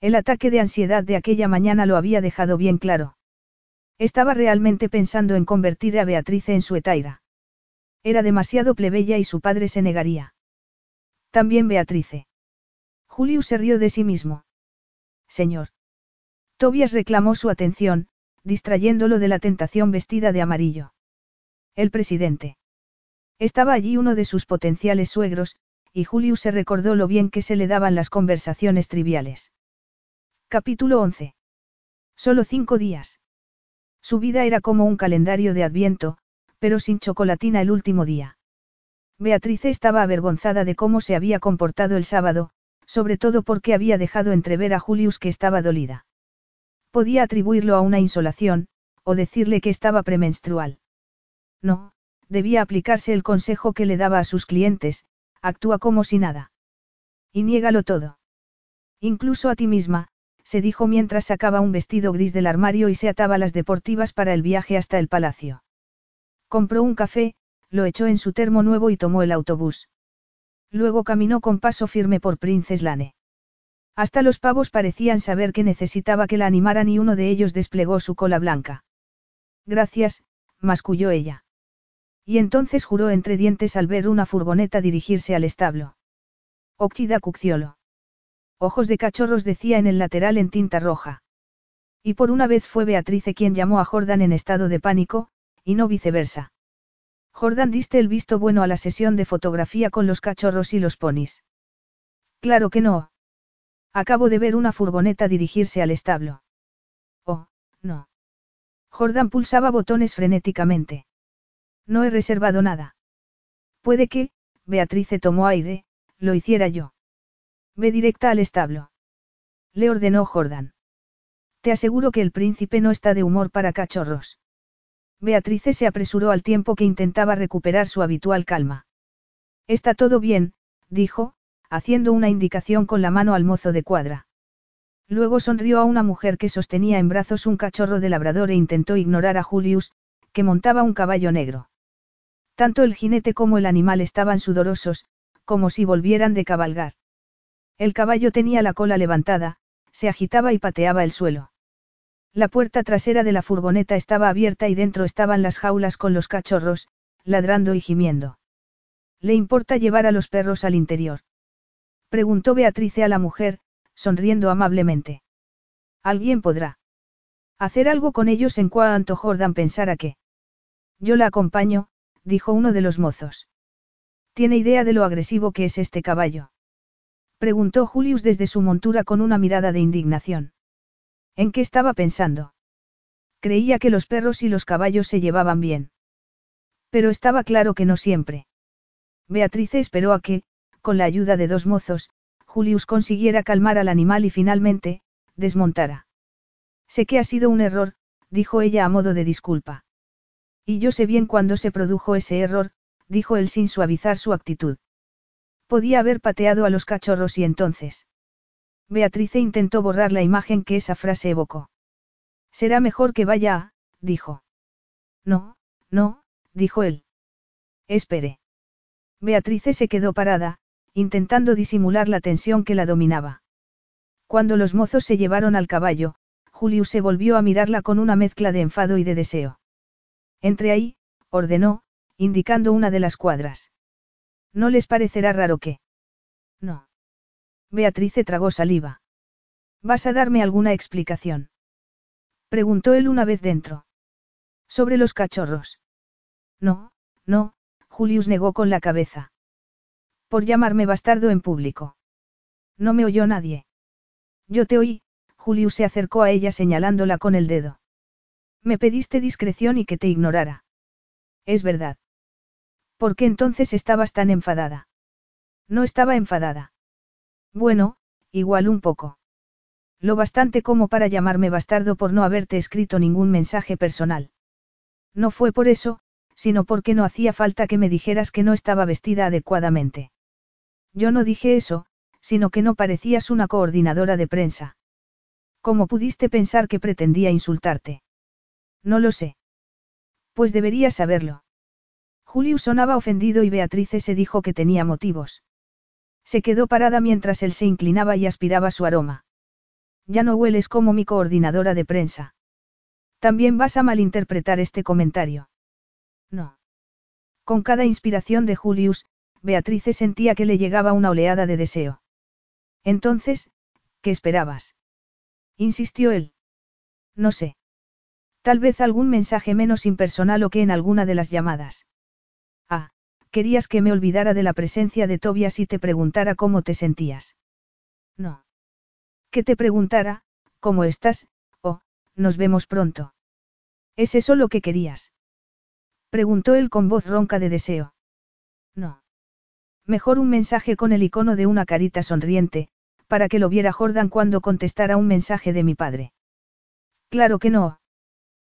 El ataque de ansiedad de aquella mañana lo había dejado bien claro. Estaba realmente pensando en convertir a Beatriz en su etaira. Era demasiado plebeya y su padre se negaría. También Beatrice. Julio se rió de sí mismo. Señor. Tobias reclamó su atención, distrayéndolo de la tentación vestida de amarillo. El presidente. Estaba allí uno de sus potenciales suegros, y Julius se recordó lo bien que se le daban las conversaciones triviales. Capítulo 11. Solo cinco días. Su vida era como un calendario de adviento, pero sin chocolatina el último día. Beatrice estaba avergonzada de cómo se había comportado el sábado, sobre todo porque había dejado entrever a Julius que estaba dolida. Podía atribuirlo a una insolación, o decirle que estaba premenstrual. No, Debía aplicarse el consejo que le daba a sus clientes, actúa como si nada. Y niégalo todo. Incluso a ti misma, se dijo mientras sacaba un vestido gris del armario y se ataba las deportivas para el viaje hasta el palacio. Compró un café, lo echó en su termo nuevo y tomó el autobús. Luego caminó con paso firme por Princess Lane. Hasta los pavos parecían saber que necesitaba que la animaran y uno de ellos desplegó su cola blanca. Gracias, masculló ella. Y entonces juró entre dientes al ver una furgoneta dirigirse al establo. Oxida Cucciolo. Ojos de cachorros decía en el lateral en tinta roja. Y por una vez fue Beatrice quien llamó a Jordan en estado de pánico, y no viceversa. Jordan diste el visto bueno a la sesión de fotografía con los cachorros y los ponis. Claro que no. Acabo de ver una furgoneta dirigirse al establo. Oh, no. Jordan pulsaba botones frenéticamente. No he reservado nada. Puede que, Beatrice tomó aire, lo hiciera yo. Ve directa al establo. Le ordenó Jordan. Te aseguro que el príncipe no está de humor para cachorros. Beatrice se apresuró al tiempo que intentaba recuperar su habitual calma. Está todo bien, dijo, haciendo una indicación con la mano al mozo de cuadra. Luego sonrió a una mujer que sostenía en brazos un cachorro de labrador e intentó ignorar a Julius, que montaba un caballo negro. Tanto el jinete como el animal estaban sudorosos, como si volvieran de cabalgar. El caballo tenía la cola levantada, se agitaba y pateaba el suelo. La puerta trasera de la furgoneta estaba abierta y dentro estaban las jaulas con los cachorros, ladrando y gimiendo. ¿Le importa llevar a los perros al interior? Preguntó Beatrice a la mujer, sonriendo amablemente. Alguien podrá. Hacer algo con ellos en cuanto Jordan pensara que. Yo la acompaño, dijo uno de los mozos. ¿Tiene idea de lo agresivo que es este caballo? Preguntó Julius desde su montura con una mirada de indignación. ¿En qué estaba pensando? Creía que los perros y los caballos se llevaban bien. Pero estaba claro que no siempre. Beatrice esperó a que, con la ayuda de dos mozos, Julius consiguiera calmar al animal y finalmente, desmontara. Sé que ha sido un error, dijo ella a modo de disculpa. Y yo sé bien cuándo se produjo ese error, dijo él sin suavizar su actitud. Podía haber pateado a los cachorros y entonces. Beatrice intentó borrar la imagen que esa frase evocó. Será mejor que vaya dijo. No, no, dijo él. Espere. Beatrice se quedó parada, intentando disimular la tensión que la dominaba. Cuando los mozos se llevaron al caballo, Julius se volvió a mirarla con una mezcla de enfado y de deseo. Entre ahí, ordenó, indicando una de las cuadras. ¿No les parecerá raro que? No. Beatrice tragó saliva. ¿Vas a darme alguna explicación? Preguntó él una vez dentro. Sobre los cachorros. No, no, Julius negó con la cabeza. Por llamarme bastardo en público. No me oyó nadie. Yo te oí, Julius se acercó a ella señalándola con el dedo. Me pediste discreción y que te ignorara. Es verdad. ¿Por qué entonces estabas tan enfadada? No estaba enfadada. Bueno, igual un poco. Lo bastante como para llamarme bastardo por no haberte escrito ningún mensaje personal. No fue por eso, sino porque no hacía falta que me dijeras que no estaba vestida adecuadamente. Yo no dije eso, sino que no parecías una coordinadora de prensa. ¿Cómo pudiste pensar que pretendía insultarte? No lo sé. Pues deberías saberlo. Julius sonaba ofendido y Beatrice se dijo que tenía motivos. Se quedó parada mientras él se inclinaba y aspiraba su aroma. Ya no hueles como mi coordinadora de prensa. También vas a malinterpretar este comentario. No. Con cada inspiración de Julius, Beatrice sentía que le llegaba una oleada de deseo. Entonces, ¿qué esperabas? insistió él. No sé. Tal vez algún mensaje menos impersonal o que en alguna de las llamadas. Ah, querías que me olvidara de la presencia de Tobias y te preguntara cómo te sentías. No. Que te preguntara, ¿cómo estás? o, nos vemos pronto. ¿Es eso lo que querías? Preguntó él con voz ronca de deseo. No. Mejor un mensaje con el icono de una carita sonriente, para que lo viera Jordan cuando contestara un mensaje de mi padre. Claro que no.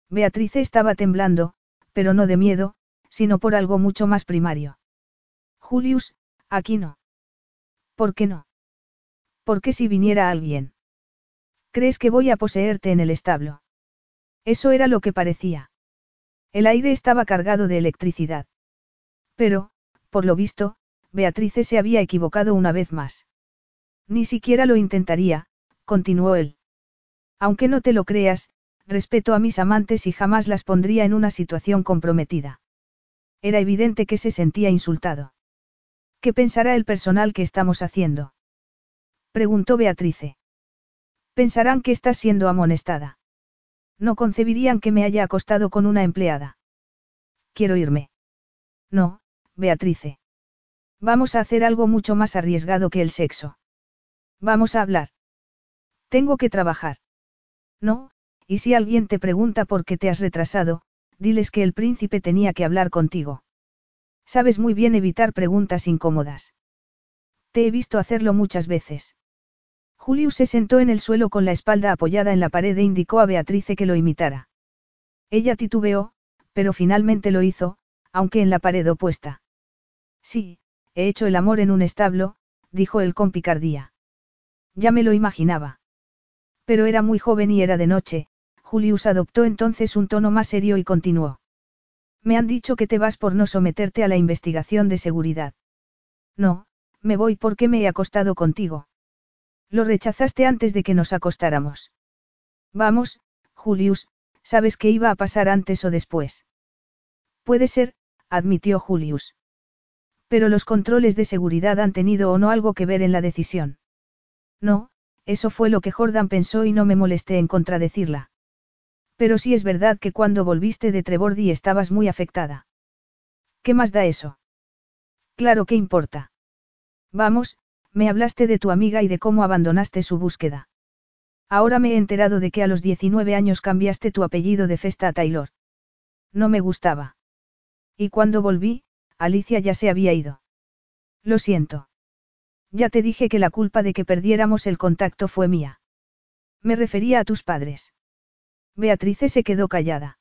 Beatrice estaba temblando, pero no de miedo, sino por algo mucho más primario. Julius, aquí no. ¿Por qué no? ¿Por qué si viniera alguien? ¿Crees que voy a poseerte en el establo? Eso era lo que parecía. El aire estaba cargado de electricidad. Pero, por lo visto, Beatrice se había equivocado una vez más. Ni siquiera lo intentaría, continuó él. Aunque no te lo creas, respeto a mis amantes y jamás las pondría en una situación comprometida. Era evidente que se sentía insultado. ¿Qué pensará el personal que estamos haciendo? Preguntó Beatrice. Pensarán que estás siendo amonestada. No concebirían que me haya acostado con una empleada. Quiero irme. No, Beatrice. Vamos a hacer algo mucho más arriesgado que el sexo. Vamos a hablar. Tengo que trabajar. No, y si alguien te pregunta por qué te has retrasado, diles que el príncipe tenía que hablar contigo. Sabes muy bien evitar preguntas incómodas. Te he visto hacerlo muchas veces. Julius se sentó en el suelo con la espalda apoyada en la pared e indicó a Beatrice que lo imitara. Ella titubeó, pero finalmente lo hizo, aunque en la pared opuesta. Sí, he hecho el amor en un establo, dijo él con picardía. Ya me lo imaginaba. Pero era muy joven y era de noche, Julius adoptó entonces un tono más serio y continuó. Me han dicho que te vas por no someterte a la investigación de seguridad. No, me voy porque me he acostado contigo. Lo rechazaste antes de que nos acostáramos. Vamos, Julius, sabes que iba a pasar antes o después. Puede ser, admitió Julius. Pero los controles de seguridad han tenido o no algo que ver en la decisión. No, eso fue lo que Jordan pensó y no me molesté en contradecirla. Pero sí es verdad que cuando volviste de Trebordi estabas muy afectada. ¿Qué más da eso? Claro que importa. Vamos, me hablaste de tu amiga y de cómo abandonaste su búsqueda. Ahora me he enterado de que a los 19 años cambiaste tu apellido de Festa a Taylor. No me gustaba. Y cuando volví, Alicia ya se había ido. Lo siento. Ya te dije que la culpa de que perdiéramos el contacto fue mía. Me refería a tus padres. Beatrice se quedó callada.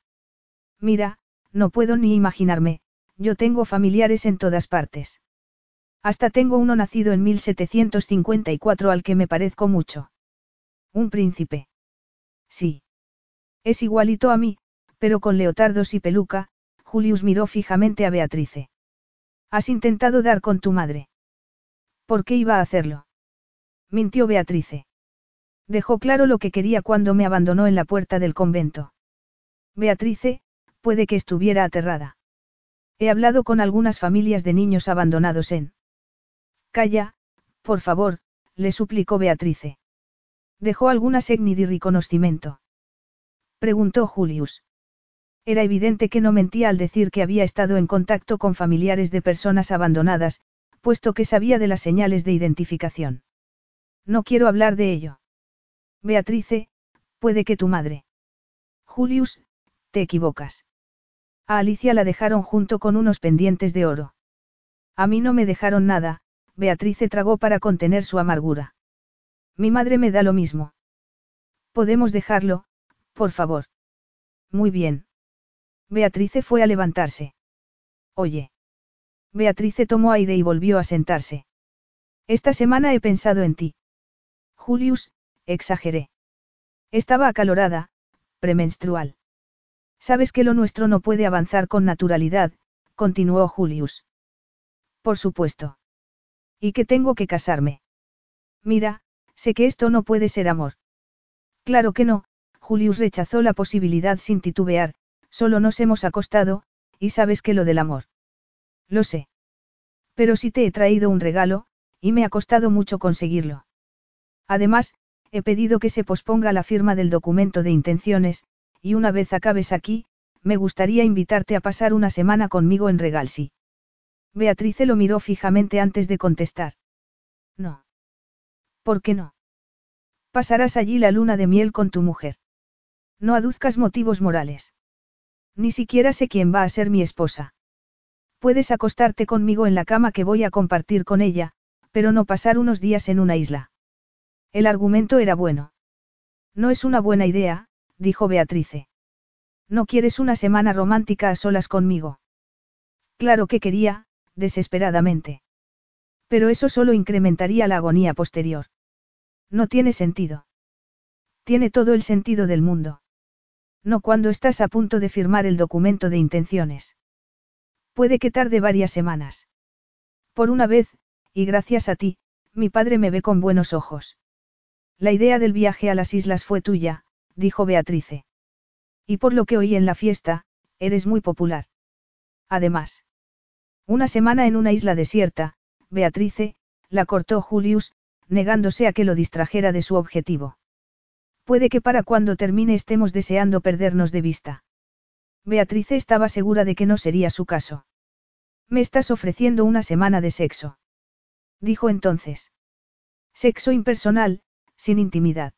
Mira, no puedo ni imaginarme, yo tengo familiares en todas partes. Hasta tengo uno nacido en 1754 al que me parezco mucho. Un príncipe. Sí. Es igualito a mí, pero con leotardos y peluca, Julius miró fijamente a Beatrice. Has intentado dar con tu madre. ¿Por qué iba a hacerlo? Mintió Beatrice. Dejó claro lo que quería cuando me abandonó en la puerta del convento. Beatrice, puede que estuviera aterrada. He hablado con algunas familias de niños abandonados en... Calla, por favor, le suplicó Beatrice. ¿Dejó alguna segni de reconocimiento? Preguntó Julius. Era evidente que no mentía al decir que había estado en contacto con familiares de personas abandonadas, puesto que sabía de las señales de identificación. No quiero hablar de ello. Beatrice, puede que tu madre. Julius, te equivocas. A Alicia la dejaron junto con unos pendientes de oro. A mí no me dejaron nada, Beatrice tragó para contener su amargura. Mi madre me da lo mismo. Podemos dejarlo, por favor. Muy bien. Beatrice fue a levantarse. Oye. Beatrice tomó aire y volvió a sentarse. Esta semana he pensado en ti. Julius, exageré. Estaba acalorada, premenstrual. Sabes que lo nuestro no puede avanzar con naturalidad, continuó Julius. Por supuesto. ¿Y que tengo que casarme? Mira, sé que esto no puede ser amor. Claro que no, Julius rechazó la posibilidad sin titubear, solo nos hemos acostado, y sabes que lo del amor. Lo sé. Pero si te he traído un regalo, y me ha costado mucho conseguirlo. Además, he pedido que se posponga la firma del documento de intenciones, y una vez acabes aquí, me gustaría invitarte a pasar una semana conmigo en Regalsi. Beatrice lo miró fijamente antes de contestar. No. ¿Por qué no? Pasarás allí la luna de miel con tu mujer. No aduzcas motivos morales. Ni siquiera sé quién va a ser mi esposa. Puedes acostarte conmigo en la cama que voy a compartir con ella, pero no pasar unos días en una isla. El argumento era bueno. No es una buena idea, dijo Beatrice. ¿No quieres una semana romántica a solas conmigo? Claro que quería, desesperadamente. Pero eso solo incrementaría la agonía posterior. No tiene sentido. Tiene todo el sentido del mundo. No cuando estás a punto de firmar el documento de intenciones. Puede que tarde varias semanas. Por una vez, y gracias a ti, mi padre me ve con buenos ojos. La idea del viaje a las islas fue tuya, dijo Beatrice. Y por lo que oí en la fiesta, eres muy popular. Además. Una semana en una isla desierta, Beatrice, la cortó Julius, negándose a que lo distrajera de su objetivo. Puede que para cuando termine estemos deseando perdernos de vista. Beatrice estaba segura de que no sería su caso. Me estás ofreciendo una semana de sexo. Dijo entonces. Sexo impersonal, sin intimidad.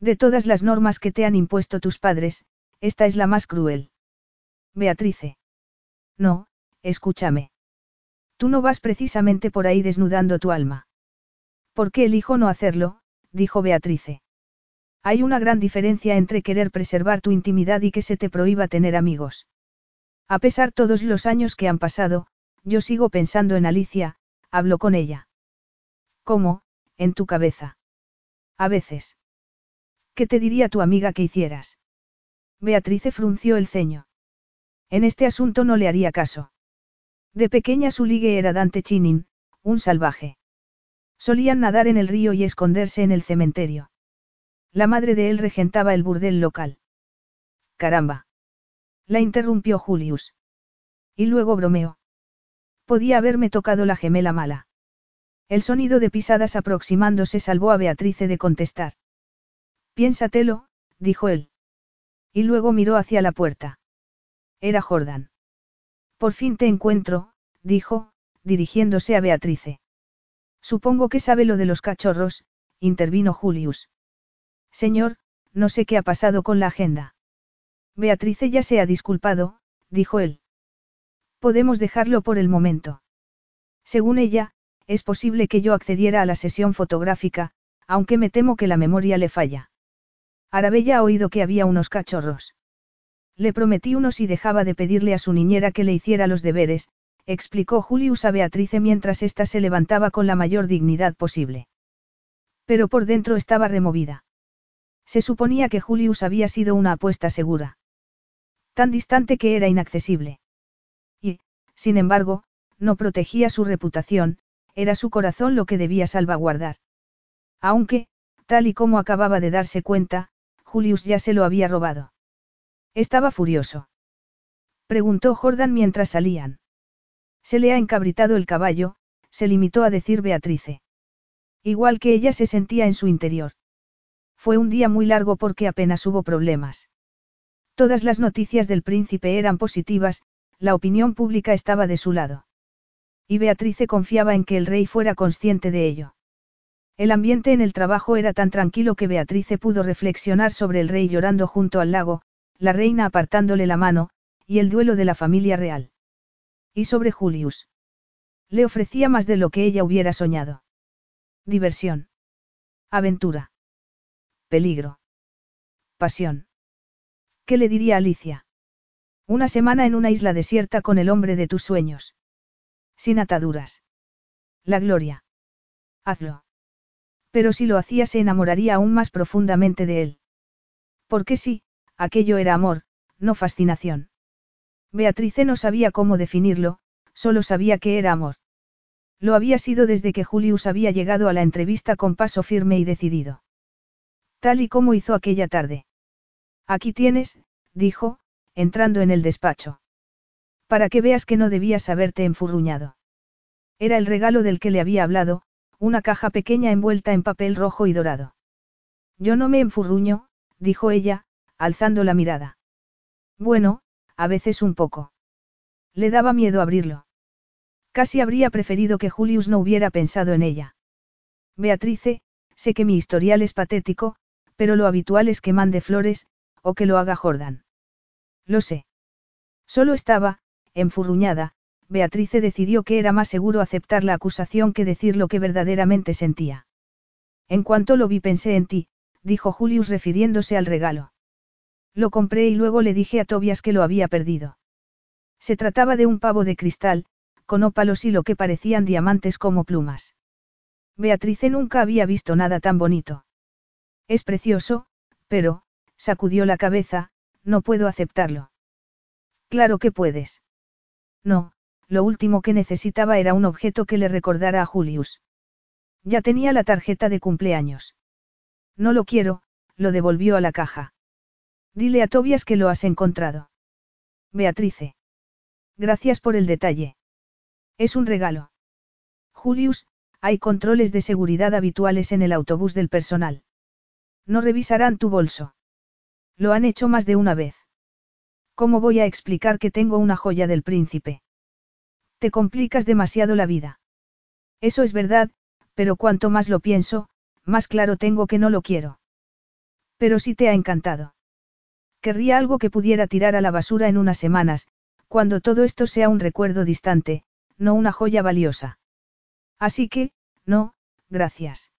De todas las normas que te han impuesto tus padres, esta es la más cruel. Beatrice. No, escúchame. Tú no vas precisamente por ahí desnudando tu alma. ¿Por qué elijo no hacerlo? dijo Beatrice. Hay una gran diferencia entre querer preservar tu intimidad y que se te prohíba tener amigos. A pesar todos los años que han pasado, yo sigo pensando en Alicia, hablo con ella. ¿Cómo? En tu cabeza. A veces. ¿Qué te diría tu amiga que hicieras? Beatrice frunció el ceño. En este asunto no le haría caso. De pequeña su ligue era Dante Chinin, un salvaje. Solían nadar en el río y esconderse en el cementerio. La madre de él regentaba el burdel local. Caramba. La interrumpió Julius. Y luego bromeó. Podía haberme tocado la gemela mala. El sonido de pisadas aproximándose salvó a Beatrice de contestar. Piénsatelo, dijo él. Y luego miró hacia la puerta. Era Jordan. Por fin te encuentro, dijo, dirigiéndose a Beatrice. Supongo que sabe lo de los cachorros, intervino Julius. Señor, no sé qué ha pasado con la agenda. Beatrice ya se ha disculpado, dijo él. Podemos dejarlo por el momento. Según ella, es posible que yo accediera a la sesión fotográfica, aunque me temo que la memoria le falla. Arabella ha oído que había unos cachorros. Le prometí unos y dejaba de pedirle a su niñera que le hiciera los deberes, explicó Julius a Beatrice mientras ésta se levantaba con la mayor dignidad posible. Pero por dentro estaba removida. Se suponía que Julius había sido una apuesta segura. Tan distante que era inaccesible. Y, sin embargo, no protegía su reputación, era su corazón lo que debía salvaguardar. Aunque, tal y como acababa de darse cuenta, Julius ya se lo había robado. Estaba furioso. Preguntó Jordan mientras salían. Se le ha encabritado el caballo, se limitó a decir Beatrice. Igual que ella se sentía en su interior. Fue un día muy largo porque apenas hubo problemas. Todas las noticias del príncipe eran positivas, la opinión pública estaba de su lado. Y Beatrice confiaba en que el rey fuera consciente de ello. El ambiente en el trabajo era tan tranquilo que Beatrice pudo reflexionar sobre el rey llorando junto al lago, la reina apartándole la mano, y el duelo de la familia real. Y sobre Julius. Le ofrecía más de lo que ella hubiera soñado. Diversión. Aventura. Peligro. Pasión. ¿Qué le diría Alicia? Una semana en una isla desierta con el hombre de tus sueños. Sin ataduras. La gloria. Hazlo. Pero si lo hacía se enamoraría aún más profundamente de él. Porque sí, aquello era amor, no fascinación. Beatrice no sabía cómo definirlo, solo sabía que era amor. Lo había sido desde que Julius había llegado a la entrevista con paso firme y decidido. Tal y como hizo aquella tarde. Aquí tienes, dijo, entrando en el despacho. Para que veas que no debías haberte enfurruñado. Era el regalo del que le había hablado, una caja pequeña envuelta en papel rojo y dorado. Yo no me enfurruño, dijo ella, alzando la mirada. Bueno, a veces un poco. Le daba miedo abrirlo. Casi habría preferido que Julius no hubiera pensado en ella. Beatrice, sé que mi historial es patético, pero lo habitual es que mande flores, o que lo haga Jordan. Lo sé. Solo estaba, enfurruñada, Beatrice decidió que era más seguro aceptar la acusación que decir lo que verdaderamente sentía. En cuanto lo vi pensé en ti, dijo Julius refiriéndose al regalo. Lo compré y luego le dije a Tobias que lo había perdido. Se trataba de un pavo de cristal, con ópalos y lo que parecían diamantes como plumas. Beatrice nunca había visto nada tan bonito. Es precioso, pero, sacudió la cabeza, no puedo aceptarlo. Claro que puedes. No, lo último que necesitaba era un objeto que le recordara a Julius. Ya tenía la tarjeta de cumpleaños. No lo quiero, lo devolvió a la caja. Dile a Tobias que lo has encontrado. Beatrice. Gracias por el detalle. Es un regalo. Julius, hay controles de seguridad habituales en el autobús del personal. No revisarán tu bolso. Lo han hecho más de una vez. ¿Cómo voy a explicar que tengo una joya del príncipe? Te complicas demasiado la vida. Eso es verdad, pero cuanto más lo pienso, más claro tengo que no lo quiero. Pero sí te ha encantado. Querría algo que pudiera tirar a la basura en unas semanas, cuando todo esto sea un recuerdo distante, no una joya valiosa. Así que, no, gracias.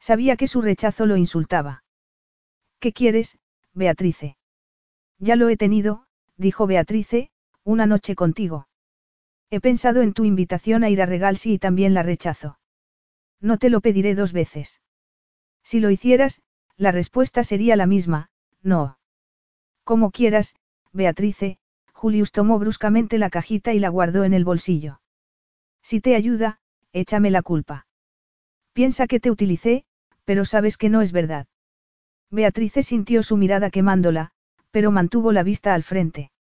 Sabía que su rechazo lo insultaba. ¿Qué quieres, Beatrice? Ya lo he tenido, dijo Beatrice, una noche contigo. He pensado en tu invitación a ir a Regalsi y también la rechazo. No te lo pediré dos veces. Si lo hicieras, la respuesta sería la misma, no. Como quieras, Beatrice, Julius tomó bruscamente la cajita y la guardó en el bolsillo. Si te ayuda, échame la culpa. Piensa que te utilicé, pero sabes que no es verdad. Beatrice sintió su mirada quemándola, pero mantuvo la vista al frente.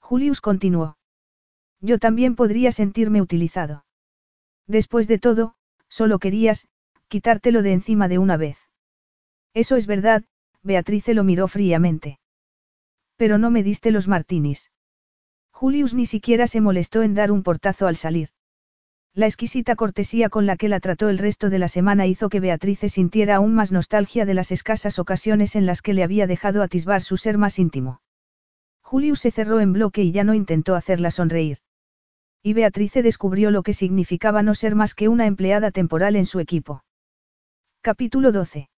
Julius continuó. Yo también podría sentirme utilizado. Después de todo, solo querías, quitártelo de encima de una vez. Eso es verdad, Beatrice lo miró fríamente. Pero no me diste los martinis. Julius ni siquiera se molestó en dar un portazo al salir. La exquisita cortesía con la que la trató el resto de la semana hizo que Beatrice sintiera aún más nostalgia de las escasas ocasiones en las que le había dejado atisbar su ser más íntimo. Julius se cerró en bloque y ya no intentó hacerla sonreír. Y Beatrice descubrió lo que significaba no ser más que una empleada temporal en su equipo. Capítulo 12.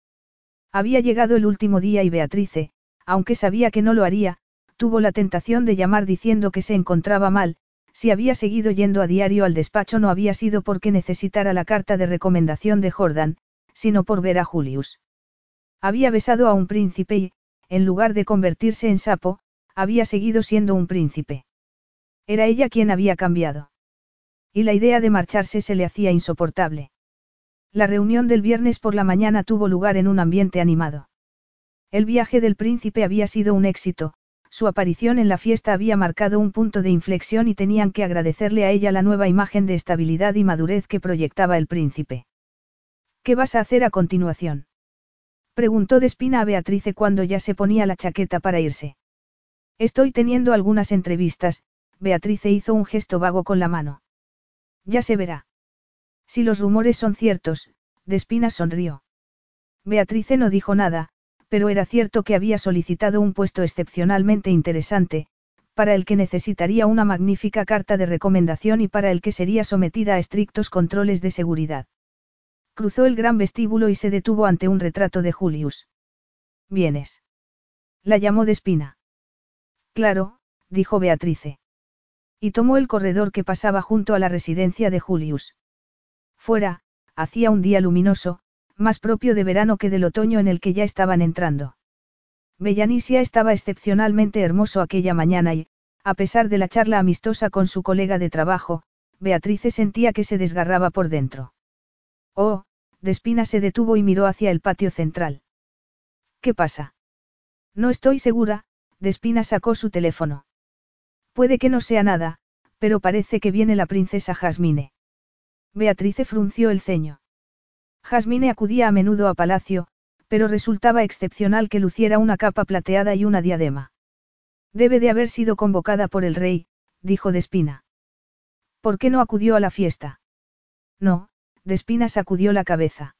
Había llegado el último día y Beatrice, aunque sabía que no lo haría, tuvo la tentación de llamar diciendo que se encontraba mal, si había seguido yendo a diario al despacho no había sido porque necesitara la carta de recomendación de Jordan, sino por ver a Julius. Había besado a un príncipe y, en lugar de convertirse en sapo, había seguido siendo un príncipe. Era ella quien había cambiado. Y la idea de marcharse se le hacía insoportable. La reunión del viernes por la mañana tuvo lugar en un ambiente animado. El viaje del príncipe había sido un éxito, su aparición en la fiesta había marcado un punto de inflexión y tenían que agradecerle a ella la nueva imagen de estabilidad y madurez que proyectaba el príncipe. ¿Qué vas a hacer a continuación? Preguntó Despina a Beatrice cuando ya se ponía la chaqueta para irse. Estoy teniendo algunas entrevistas, Beatrice hizo un gesto vago con la mano. Ya se verá. Si los rumores son ciertos, Despina sonrió. Beatrice no dijo nada, pero era cierto que había solicitado un puesto excepcionalmente interesante, para el que necesitaría una magnífica carta de recomendación y para el que sería sometida a estrictos controles de seguridad. Cruzó el gran vestíbulo y se detuvo ante un retrato de Julius. ¿Vienes? La llamó Despina. Claro, dijo Beatrice. Y tomó el corredor que pasaba junto a la residencia de Julius. Fuera, hacía un día luminoso, más propio de verano que del otoño en el que ya estaban entrando. Bellanisia estaba excepcionalmente hermoso aquella mañana y, a pesar de la charla amistosa con su colega de trabajo, Beatrice sentía que se desgarraba por dentro. Oh, Despina se detuvo y miró hacia el patio central. ¿Qué pasa? No estoy segura, Despina sacó su teléfono. Puede que no sea nada, pero parece que viene la princesa Jasmine. Beatrice frunció el ceño. Jasmine acudía a menudo a palacio, pero resultaba excepcional que luciera una capa plateada y una diadema. Debe de haber sido convocada por el rey, dijo Despina. ¿Por qué no acudió a la fiesta? No, Despina sacudió la cabeza.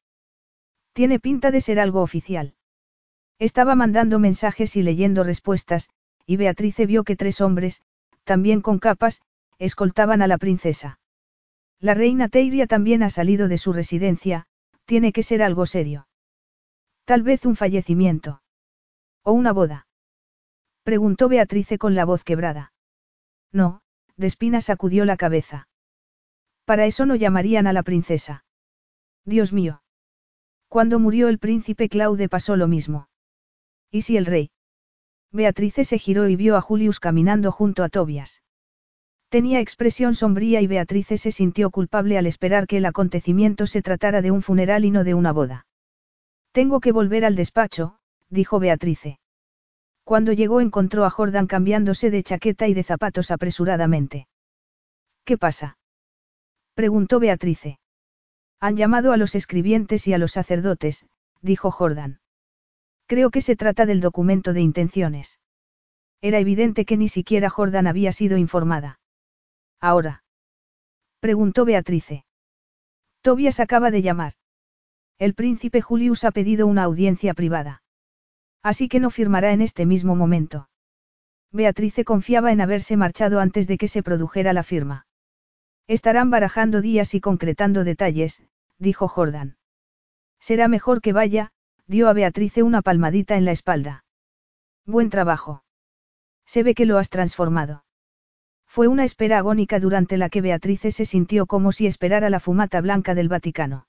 Tiene pinta de ser algo oficial. Estaba mandando mensajes y leyendo respuestas, y Beatrice vio que tres hombres, también con capas, escoltaban a la princesa. La reina Teiria también ha salido de su residencia, tiene que ser algo serio. Tal vez un fallecimiento. O una boda. Preguntó Beatrice con la voz quebrada. No, Despina sacudió la cabeza. Para eso no llamarían a la princesa. Dios mío. Cuando murió el príncipe Claude pasó lo mismo. ¿Y si el rey? Beatrice se giró y vio a Julius caminando junto a Tobias. Tenía expresión sombría y Beatrice se sintió culpable al esperar que el acontecimiento se tratara de un funeral y no de una boda. Tengo que volver al despacho, dijo Beatrice. Cuando llegó encontró a Jordan cambiándose de chaqueta y de zapatos apresuradamente. ¿Qué pasa? preguntó Beatrice. Han llamado a los escribientes y a los sacerdotes, dijo Jordan. Creo que se trata del documento de intenciones. Era evidente que ni siquiera Jordan había sido informada. Ahora. Preguntó Beatrice. Tobias acaba de llamar. El príncipe Julius ha pedido una audiencia privada. Así que no firmará en este mismo momento. Beatrice confiaba en haberse marchado antes de que se produjera la firma. Estarán barajando días y concretando detalles, dijo Jordan. Será mejor que vaya, dio a Beatrice una palmadita en la espalda. Buen trabajo. Se ve que lo has transformado. Fue una espera agónica durante la que Beatrice se sintió como si esperara la fumata blanca del Vaticano.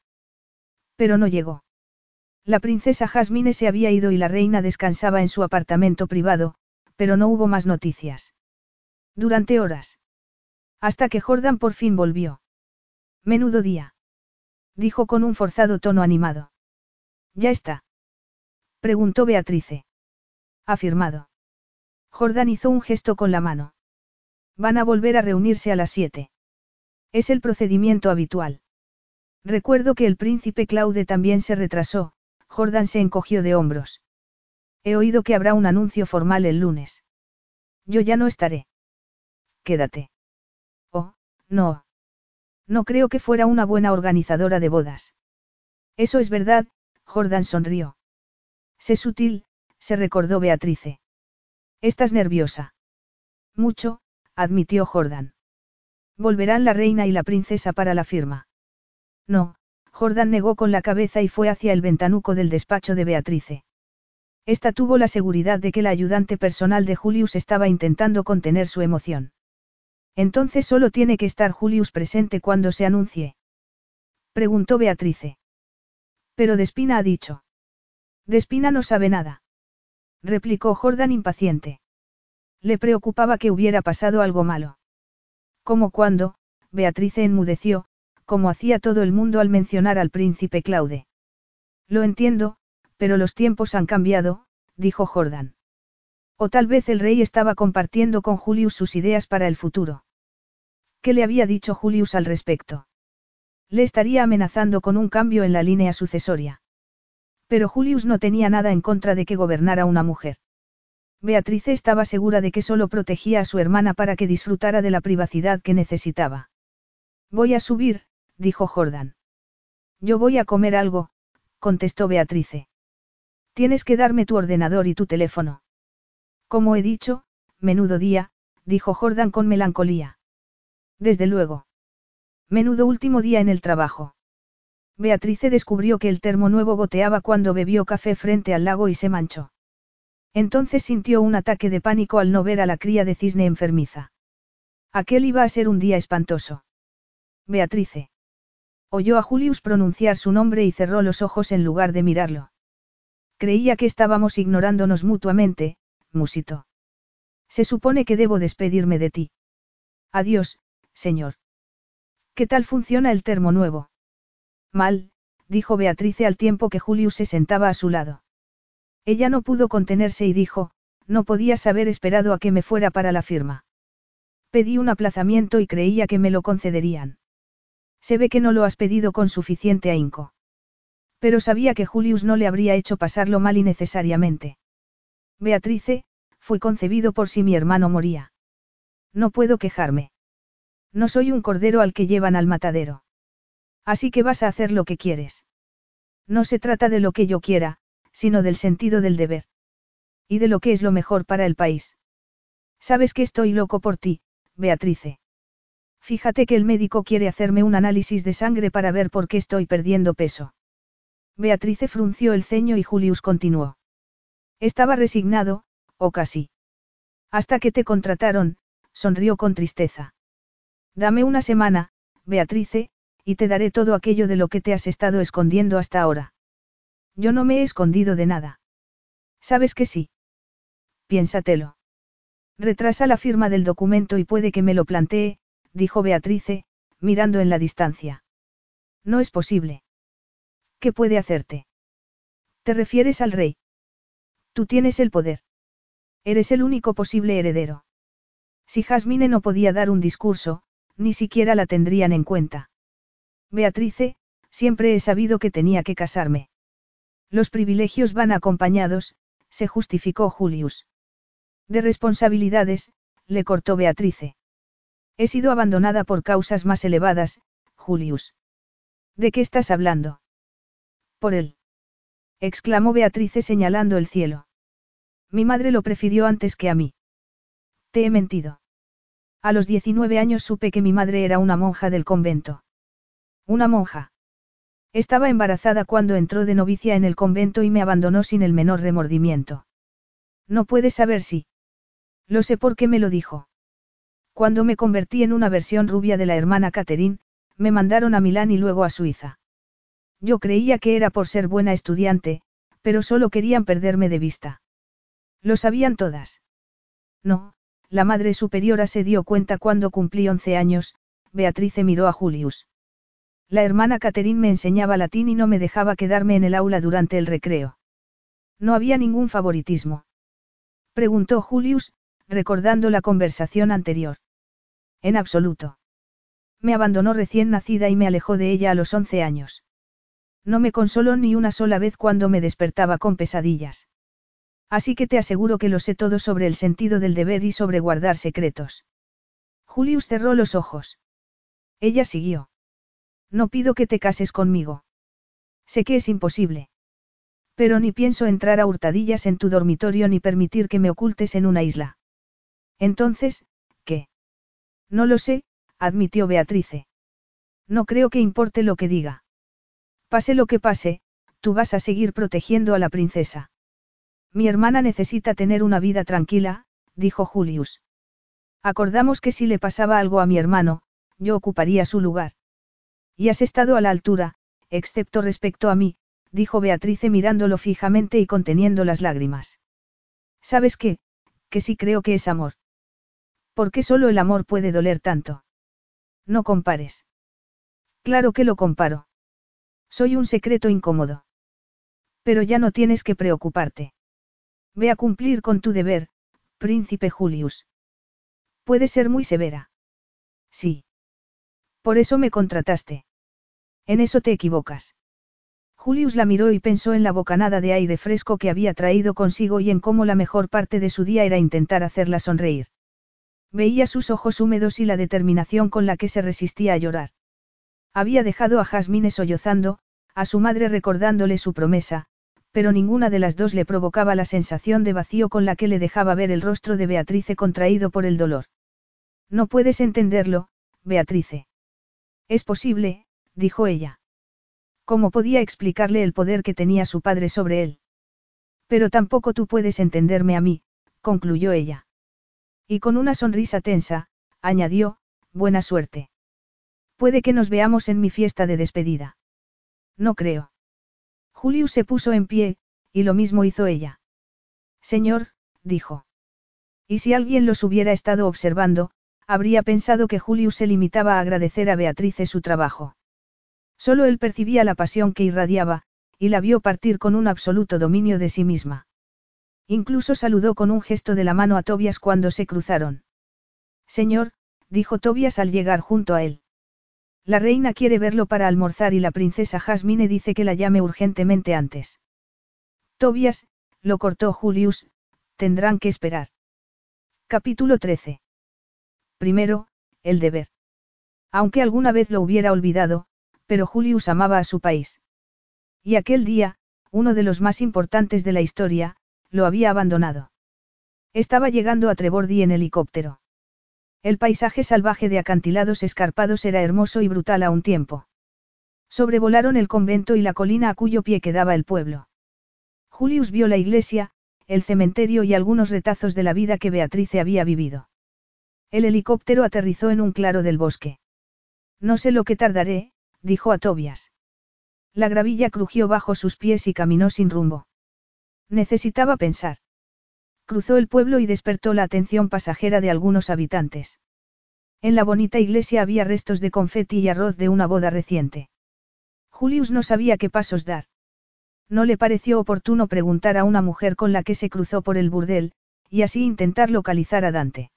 Pero no llegó. La princesa Jasmine se había ido y la reina descansaba en su apartamento privado, pero no hubo más noticias. Durante horas. Hasta que Jordan por fin volvió. Menudo día. Dijo con un forzado tono animado. Ya está. Preguntó Beatrice. Afirmado. Jordan hizo un gesto con la mano. Van a volver a reunirse a las siete. Es el procedimiento habitual. Recuerdo que el príncipe Claude también se retrasó, Jordan se encogió de hombros. He oído que habrá un anuncio formal el lunes. Yo ya no estaré. Quédate. Oh, no. No creo que fuera una buena organizadora de bodas. Eso es verdad, Jordan sonrió. Sé sutil, se recordó Beatrice. Estás nerviosa. Mucho, admitió Jordan. Volverán la reina y la princesa para la firma. No, Jordan negó con la cabeza y fue hacia el ventanuco del despacho de Beatrice. Esta tuvo la seguridad de que la ayudante personal de Julius estaba intentando contener su emoción. Entonces solo tiene que estar Julius presente cuando se anuncie. Preguntó Beatrice. Pero Despina ha dicho. Despina no sabe nada. Replicó Jordan impaciente. Le preocupaba que hubiera pasado algo malo. Como cuando, Beatrice enmudeció, como hacía todo el mundo al mencionar al príncipe Claude. Lo entiendo, pero los tiempos han cambiado, dijo Jordan. O tal vez el rey estaba compartiendo con Julius sus ideas para el futuro. ¿Qué le había dicho Julius al respecto? Le estaría amenazando con un cambio en la línea sucesoria. Pero Julius no tenía nada en contra de que gobernara una mujer. Beatrice estaba segura de que solo protegía a su hermana para que disfrutara de la privacidad que necesitaba. Voy a subir, dijo Jordan. Yo voy a comer algo, contestó Beatrice. Tienes que darme tu ordenador y tu teléfono. Como he dicho, menudo día, dijo Jordan con melancolía. Desde luego. Menudo último día en el trabajo. Beatrice descubrió que el termo nuevo goteaba cuando bebió café frente al lago y se manchó. Entonces sintió un ataque de pánico al no ver a la cría de cisne enfermiza. Aquel iba a ser un día espantoso. Beatrice. Oyó a Julius pronunciar su nombre y cerró los ojos en lugar de mirarlo. Creía que estábamos ignorándonos mutuamente, musito. Se supone que debo despedirme de ti. Adiós, señor. ¿Qué tal funciona el termo nuevo? Mal, dijo Beatrice al tiempo que Julius se sentaba a su lado. Ella no pudo contenerse y dijo, no podías haber esperado a que me fuera para la firma. Pedí un aplazamiento y creía que me lo concederían. Se ve que no lo has pedido con suficiente ahínco. Pero sabía que Julius no le habría hecho pasarlo mal innecesariamente. Beatrice, fue concebido por si mi hermano moría. No puedo quejarme. No soy un cordero al que llevan al matadero. Así que vas a hacer lo que quieres. No se trata de lo que yo quiera, sino del sentido del deber. Y de lo que es lo mejor para el país. Sabes que estoy loco por ti, Beatrice. Fíjate que el médico quiere hacerme un análisis de sangre para ver por qué estoy perdiendo peso. Beatrice frunció el ceño y Julius continuó. Estaba resignado, o casi. Hasta que te contrataron, sonrió con tristeza. Dame una semana, Beatrice, y te daré todo aquello de lo que te has estado escondiendo hasta ahora. Yo no me he escondido de nada. ¿Sabes que sí? Piénsatelo. Retrasa la firma del documento y puede que me lo plantee, dijo Beatrice, mirando en la distancia. No es posible. ¿Qué puede hacerte? ¿Te refieres al rey? Tú tienes el poder. Eres el único posible heredero. Si Jasmine no podía dar un discurso, ni siquiera la tendrían en cuenta. Beatrice, siempre he sabido que tenía que casarme. Los privilegios van acompañados, se justificó Julius. De responsabilidades, le cortó Beatrice. He sido abandonada por causas más elevadas, Julius. ¿De qué estás hablando? Por él. exclamó Beatrice señalando el cielo. Mi madre lo prefirió antes que a mí. Te he mentido. A los 19 años supe que mi madre era una monja del convento. Una monja. Estaba embarazada cuando entró de novicia en el convento y me abandonó sin el menor remordimiento. No puedes saber si. Lo sé porque me lo dijo. Cuando me convertí en una versión rubia de la hermana Catherine, me mandaron a Milán y luego a Suiza. Yo creía que era por ser buena estudiante, pero solo querían perderme de vista. Lo sabían todas. No, la madre superiora se dio cuenta cuando cumplí once años, Beatrice miró a Julius. La hermana Catherine me enseñaba latín y no me dejaba quedarme en el aula durante el recreo. No había ningún favoritismo. Preguntó Julius, recordando la conversación anterior. En absoluto. Me abandonó recién nacida y me alejó de ella a los once años. No me consoló ni una sola vez cuando me despertaba con pesadillas. Así que te aseguro que lo sé todo sobre el sentido del deber y sobre guardar secretos. Julius cerró los ojos. Ella siguió. No pido que te cases conmigo. Sé que es imposible. Pero ni pienso entrar a hurtadillas en tu dormitorio ni permitir que me ocultes en una isla. Entonces, ¿qué? No lo sé, admitió Beatrice. No creo que importe lo que diga. Pase lo que pase, tú vas a seguir protegiendo a la princesa. Mi hermana necesita tener una vida tranquila, dijo Julius. Acordamos que si le pasaba algo a mi hermano, yo ocuparía su lugar. Y has estado a la altura, excepto respecto a mí, dijo Beatrice mirándolo fijamente y conteniendo las lágrimas. ¿Sabes qué? Que sí creo que es amor. ¿Por qué solo el amor puede doler tanto? No compares. Claro que lo comparo. Soy un secreto incómodo. Pero ya no tienes que preocuparte. Ve a cumplir con tu deber, príncipe Julius. Puede ser muy severa. Sí. Por eso me contrataste. En eso te equivocas. Julius la miró y pensó en la bocanada de aire fresco que había traído consigo y en cómo la mejor parte de su día era intentar hacerla sonreír. Veía sus ojos húmedos y la determinación con la que se resistía a llorar. Había dejado a Jasmine sollozando, a su madre recordándole su promesa, pero ninguna de las dos le provocaba la sensación de vacío con la que le dejaba ver el rostro de Beatrice contraído por el dolor. No puedes entenderlo, Beatrice. Es posible, dijo ella. ¿Cómo podía explicarle el poder que tenía su padre sobre él? Pero tampoco tú puedes entenderme a mí, concluyó ella. Y con una sonrisa tensa, añadió, buena suerte. Puede que nos veamos en mi fiesta de despedida. No creo. Julius se puso en pie, y lo mismo hizo ella. Señor, dijo. Y si alguien los hubiera estado observando, habría pensado que Julius se limitaba a agradecer a Beatrice su trabajo. Solo él percibía la pasión que irradiaba, y la vio partir con un absoluto dominio de sí misma. Incluso saludó con un gesto de la mano a Tobias cuando se cruzaron. Señor, dijo Tobias al llegar junto a él. La reina quiere verlo para almorzar y la princesa Jasmine dice que la llame urgentemente antes. Tobias, lo cortó Julius, tendrán que esperar. Capítulo 13. Primero, el deber. Aunque alguna vez lo hubiera olvidado, pero Julius amaba a su país. Y aquel día, uno de los más importantes de la historia, lo había abandonado. Estaba llegando a Trebordi en helicóptero. El paisaje salvaje de acantilados escarpados era hermoso y brutal a un tiempo. Sobrevolaron el convento y la colina a cuyo pie quedaba el pueblo. Julius vio la iglesia, el cementerio y algunos retazos de la vida que Beatrice había vivido. El helicóptero aterrizó en un claro del bosque. No sé lo que tardaré, dijo a Tobias. La gravilla crujió bajo sus pies y caminó sin rumbo. Necesitaba pensar. Cruzó el pueblo y despertó la atención pasajera de algunos habitantes. En la bonita iglesia había restos de confeti y arroz de una boda reciente. Julius no sabía qué pasos dar. No le pareció oportuno preguntar a una mujer con la que se cruzó por el burdel, y así intentar localizar a Dante.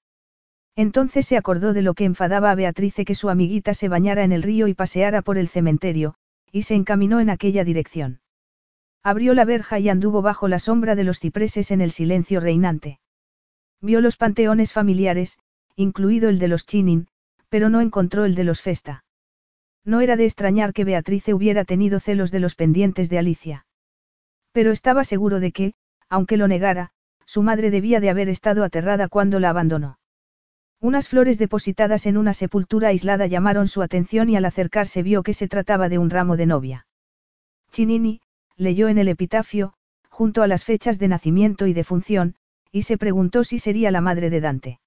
Entonces se acordó de lo que enfadaba a Beatrice que su amiguita se bañara en el río y paseara por el cementerio, y se encaminó en aquella dirección. Abrió la verja y anduvo bajo la sombra de los cipreses en el silencio reinante. Vio los panteones familiares, incluido el de los Chinin, pero no encontró el de los Festa. No era de extrañar que Beatrice hubiera tenido celos de los pendientes de Alicia. Pero estaba seguro de que, aunque lo negara, su madre debía de haber estado aterrada cuando la abandonó. Unas flores depositadas en una sepultura aislada llamaron su atención y al acercarse vio que se trataba de un ramo de novia. Chinini, leyó en el epitafio, junto a las fechas de nacimiento y de función, y se preguntó si sería la madre de Dante.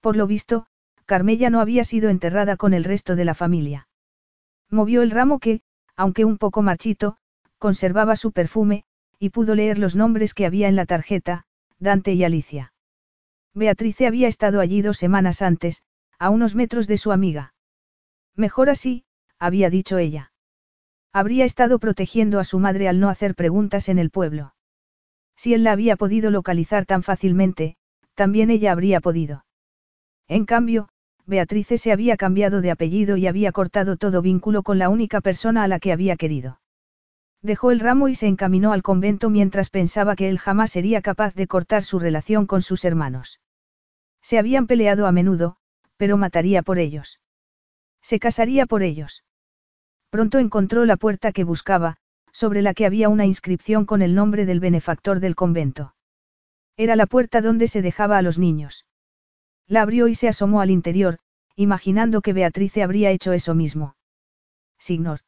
Por lo visto, Carmella no había sido enterrada con el resto de la familia. Movió el ramo que, aunque un poco marchito, conservaba su perfume, y pudo leer los nombres que había en la tarjeta, Dante y Alicia. Beatrice había estado allí dos semanas antes, a unos metros de su amiga. Mejor así, había dicho ella. Habría estado protegiendo a su madre al no hacer preguntas en el pueblo. Si él la había podido localizar tan fácilmente, también ella habría podido. En cambio, Beatrice se había cambiado de apellido y había cortado todo vínculo con la única persona a la que había querido. Dejó el ramo y se encaminó al convento mientras pensaba que él jamás sería capaz de cortar su relación con sus hermanos. Se habían peleado a menudo, pero mataría por ellos. Se casaría por ellos. Pronto encontró la puerta que buscaba, sobre la que había una inscripción con el nombre del benefactor del convento. Era la puerta donde se dejaba a los niños. La abrió y se asomó al interior, imaginando que Beatrice habría hecho eso mismo. Signor.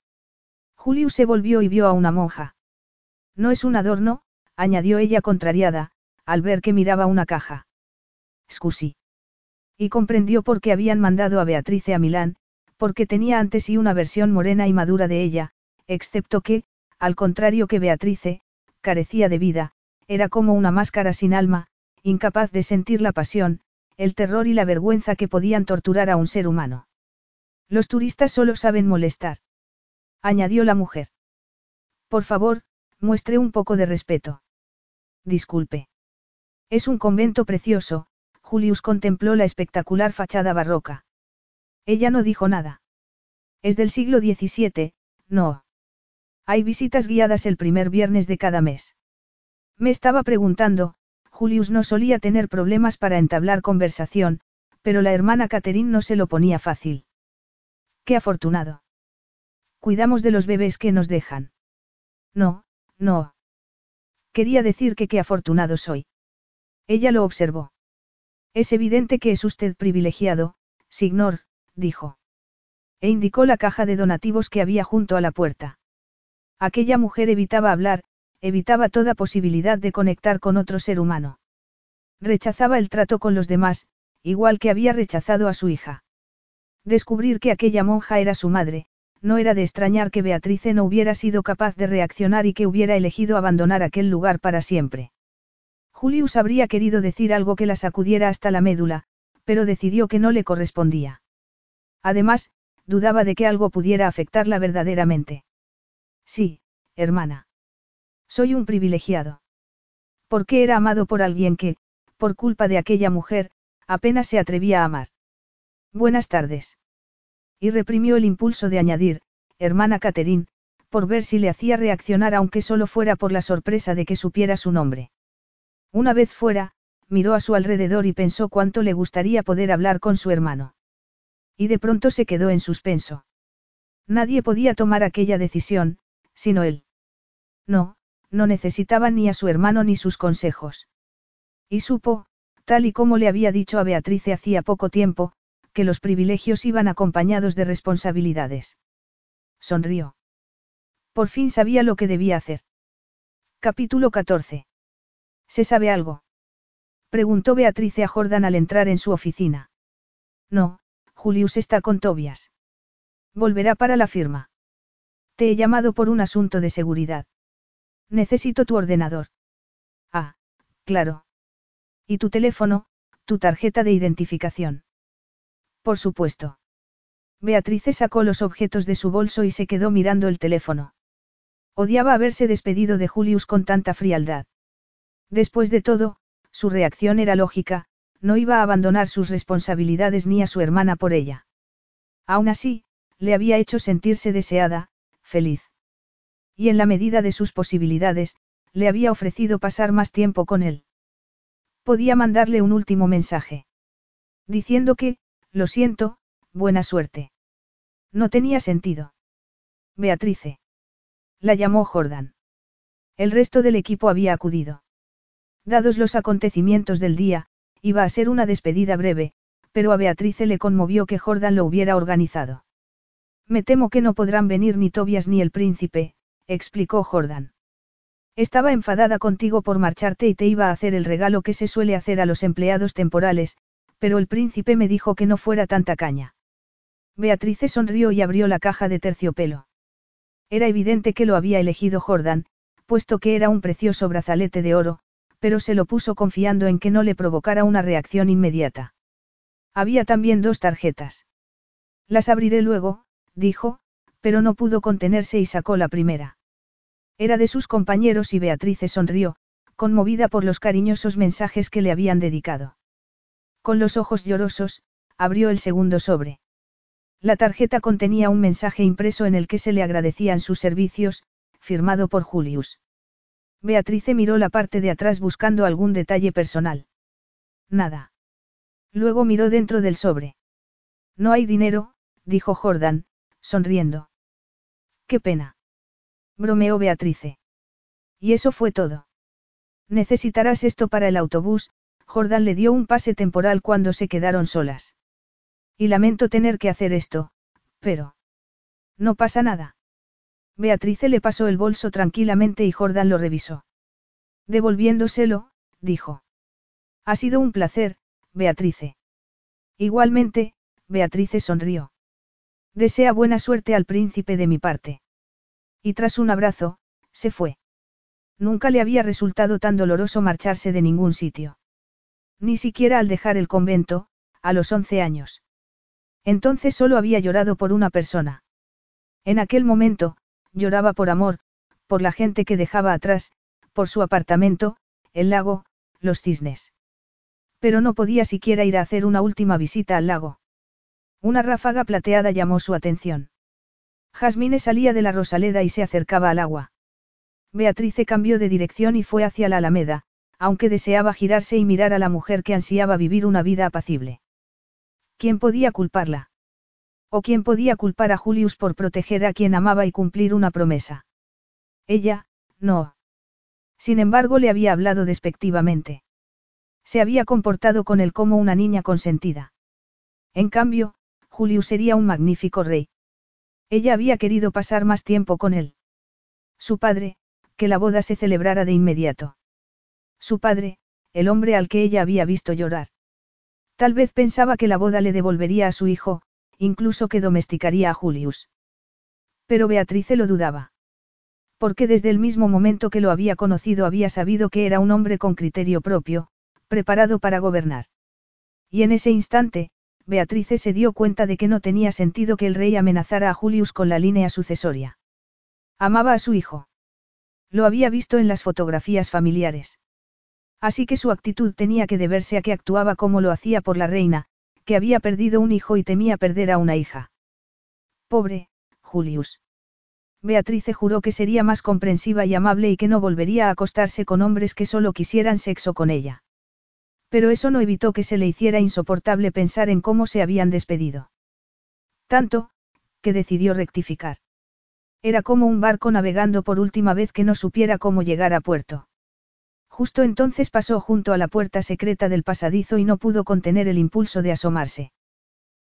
Julius se volvió y vio a una monja. No es un adorno, añadió ella contrariada, al ver que miraba una caja. Scusi. Y comprendió por qué habían mandado a Beatrice a Milán, porque tenía ante sí una versión morena y madura de ella, excepto que, al contrario que Beatrice, carecía de vida, era como una máscara sin alma, incapaz de sentir la pasión, el terror y la vergüenza que podían torturar a un ser humano. Los turistas solo saben molestar añadió la mujer. Por favor, muestre un poco de respeto. Disculpe. Es un convento precioso, Julius contempló la espectacular fachada barroca. Ella no dijo nada. Es del siglo XVII, no. Hay visitas guiadas el primer viernes de cada mes. Me estaba preguntando, Julius no solía tener problemas para entablar conversación, pero la hermana Catherine no se lo ponía fácil. Qué afortunado. Cuidamos de los bebés que nos dejan. No, no. Quería decir que qué afortunado soy. Ella lo observó. Es evidente que es usted privilegiado, Signor, dijo. E indicó la caja de donativos que había junto a la puerta. Aquella mujer evitaba hablar, evitaba toda posibilidad de conectar con otro ser humano. Rechazaba el trato con los demás, igual que había rechazado a su hija. Descubrir que aquella monja era su madre, no era de extrañar que Beatrice no hubiera sido capaz de reaccionar y que hubiera elegido abandonar aquel lugar para siempre. Julius habría querido decir algo que la sacudiera hasta la médula, pero decidió que no le correspondía. Además, dudaba de que algo pudiera afectarla verdaderamente. Sí, hermana. Soy un privilegiado. ¿Por qué era amado por alguien que, por culpa de aquella mujer, apenas se atrevía a amar? Buenas tardes. Y reprimió el impulso de añadir, hermana Catherine, por ver si le hacía reaccionar aunque solo fuera por la sorpresa de que supiera su nombre. Una vez fuera, miró a su alrededor y pensó cuánto le gustaría poder hablar con su hermano. Y de pronto se quedó en suspenso. Nadie podía tomar aquella decisión, sino él. No, no necesitaba ni a su hermano ni sus consejos. Y supo, tal y como le había dicho a Beatrice hacía poco tiempo, que los privilegios iban acompañados de responsabilidades. Sonrió. Por fin sabía lo que debía hacer. Capítulo 14. ¿Se sabe algo? Preguntó Beatrice a Jordan al entrar en su oficina. No, Julius está con Tobias. Volverá para la firma. Te he llamado por un asunto de seguridad. Necesito tu ordenador. Ah, claro. ¿Y tu teléfono, tu tarjeta de identificación? Por supuesto. Beatrice sacó los objetos de su bolso y se quedó mirando el teléfono. Odiaba haberse despedido de Julius con tanta frialdad. Después de todo, su reacción era lógica, no iba a abandonar sus responsabilidades ni a su hermana por ella. Aún así, le había hecho sentirse deseada, feliz. Y en la medida de sus posibilidades, le había ofrecido pasar más tiempo con él. Podía mandarle un último mensaje. Diciendo que, lo siento, buena suerte. No tenía sentido. Beatrice. La llamó Jordan. El resto del equipo había acudido. Dados los acontecimientos del día, iba a ser una despedida breve, pero a Beatrice le conmovió que Jordan lo hubiera organizado. Me temo que no podrán venir ni Tobias ni el príncipe, explicó Jordan. Estaba enfadada contigo por marcharte y te iba a hacer el regalo que se suele hacer a los empleados temporales, pero el príncipe me dijo que no fuera tanta caña. Beatrice sonrió y abrió la caja de terciopelo. Era evidente que lo había elegido Jordan, puesto que era un precioso brazalete de oro, pero se lo puso confiando en que no le provocara una reacción inmediata. Había también dos tarjetas. Las abriré luego, dijo, pero no pudo contenerse y sacó la primera. Era de sus compañeros y Beatrice sonrió, conmovida por los cariñosos mensajes que le habían dedicado. Con los ojos llorosos, abrió el segundo sobre. La tarjeta contenía un mensaje impreso en el que se le agradecían sus servicios, firmado por Julius. Beatrice miró la parte de atrás buscando algún detalle personal. Nada. Luego miró dentro del sobre. No hay dinero, dijo Jordan, sonriendo. Qué pena. Bromeó Beatrice. Y eso fue todo. Necesitarás esto para el autobús, Jordan le dio un pase temporal cuando se quedaron solas. Y lamento tener que hacer esto, pero... No pasa nada. Beatrice le pasó el bolso tranquilamente y Jordan lo revisó. Devolviéndoselo, dijo. Ha sido un placer, Beatrice. Igualmente, Beatrice sonrió. Desea buena suerte al príncipe de mi parte. Y tras un abrazo, se fue. Nunca le había resultado tan doloroso marcharse de ningún sitio. Ni siquiera al dejar el convento, a los once años. Entonces solo había llorado por una persona. En aquel momento, lloraba por amor, por la gente que dejaba atrás, por su apartamento, el lago, los cisnes. Pero no podía siquiera ir a hacer una última visita al lago. Una ráfaga plateada llamó su atención. Jasmine salía de la Rosaleda y se acercaba al agua. Beatrice cambió de dirección y fue hacia la Alameda, aunque deseaba girarse y mirar a la mujer que ansiaba vivir una vida apacible. ¿Quién podía culparla? ¿O quién podía culpar a Julius por proteger a quien amaba y cumplir una promesa? Ella, no. Sin embargo, le había hablado despectivamente. Se había comportado con él como una niña consentida. En cambio, Julius sería un magnífico rey. Ella había querido pasar más tiempo con él. Su padre, que la boda se celebrara de inmediato. Su padre, el hombre al que ella había visto llorar. Tal vez pensaba que la boda le devolvería a su hijo, incluso que domesticaría a Julius. Pero Beatrice lo dudaba. Porque desde el mismo momento que lo había conocido había sabido que era un hombre con criterio propio, preparado para gobernar. Y en ese instante, Beatrice se dio cuenta de que no tenía sentido que el rey amenazara a Julius con la línea sucesoria. Amaba a su hijo. Lo había visto en las fotografías familiares. Así que su actitud tenía que deberse a que actuaba como lo hacía por la reina, que había perdido un hijo y temía perder a una hija. Pobre, Julius. Beatrice juró que sería más comprensiva y amable y que no volvería a acostarse con hombres que solo quisieran sexo con ella. Pero eso no evitó que se le hiciera insoportable pensar en cómo se habían despedido. Tanto, que decidió rectificar. Era como un barco navegando por última vez que no supiera cómo llegar a puerto. Justo entonces pasó junto a la puerta secreta del pasadizo y no pudo contener el impulso de asomarse.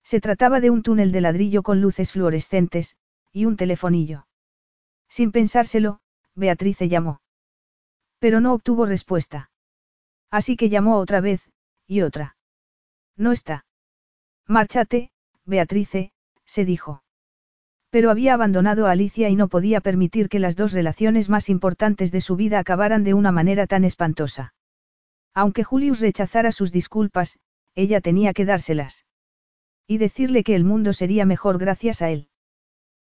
Se trataba de un túnel de ladrillo con luces fluorescentes, y un telefonillo. Sin pensárselo, Beatrice llamó. Pero no obtuvo respuesta. Así que llamó otra vez, y otra. No está. Márchate, Beatrice, se dijo. Pero había abandonado a Alicia y no podía permitir que las dos relaciones más importantes de su vida acabaran de una manera tan espantosa. Aunque Julius rechazara sus disculpas, ella tenía que dárselas. Y decirle que el mundo sería mejor gracias a él.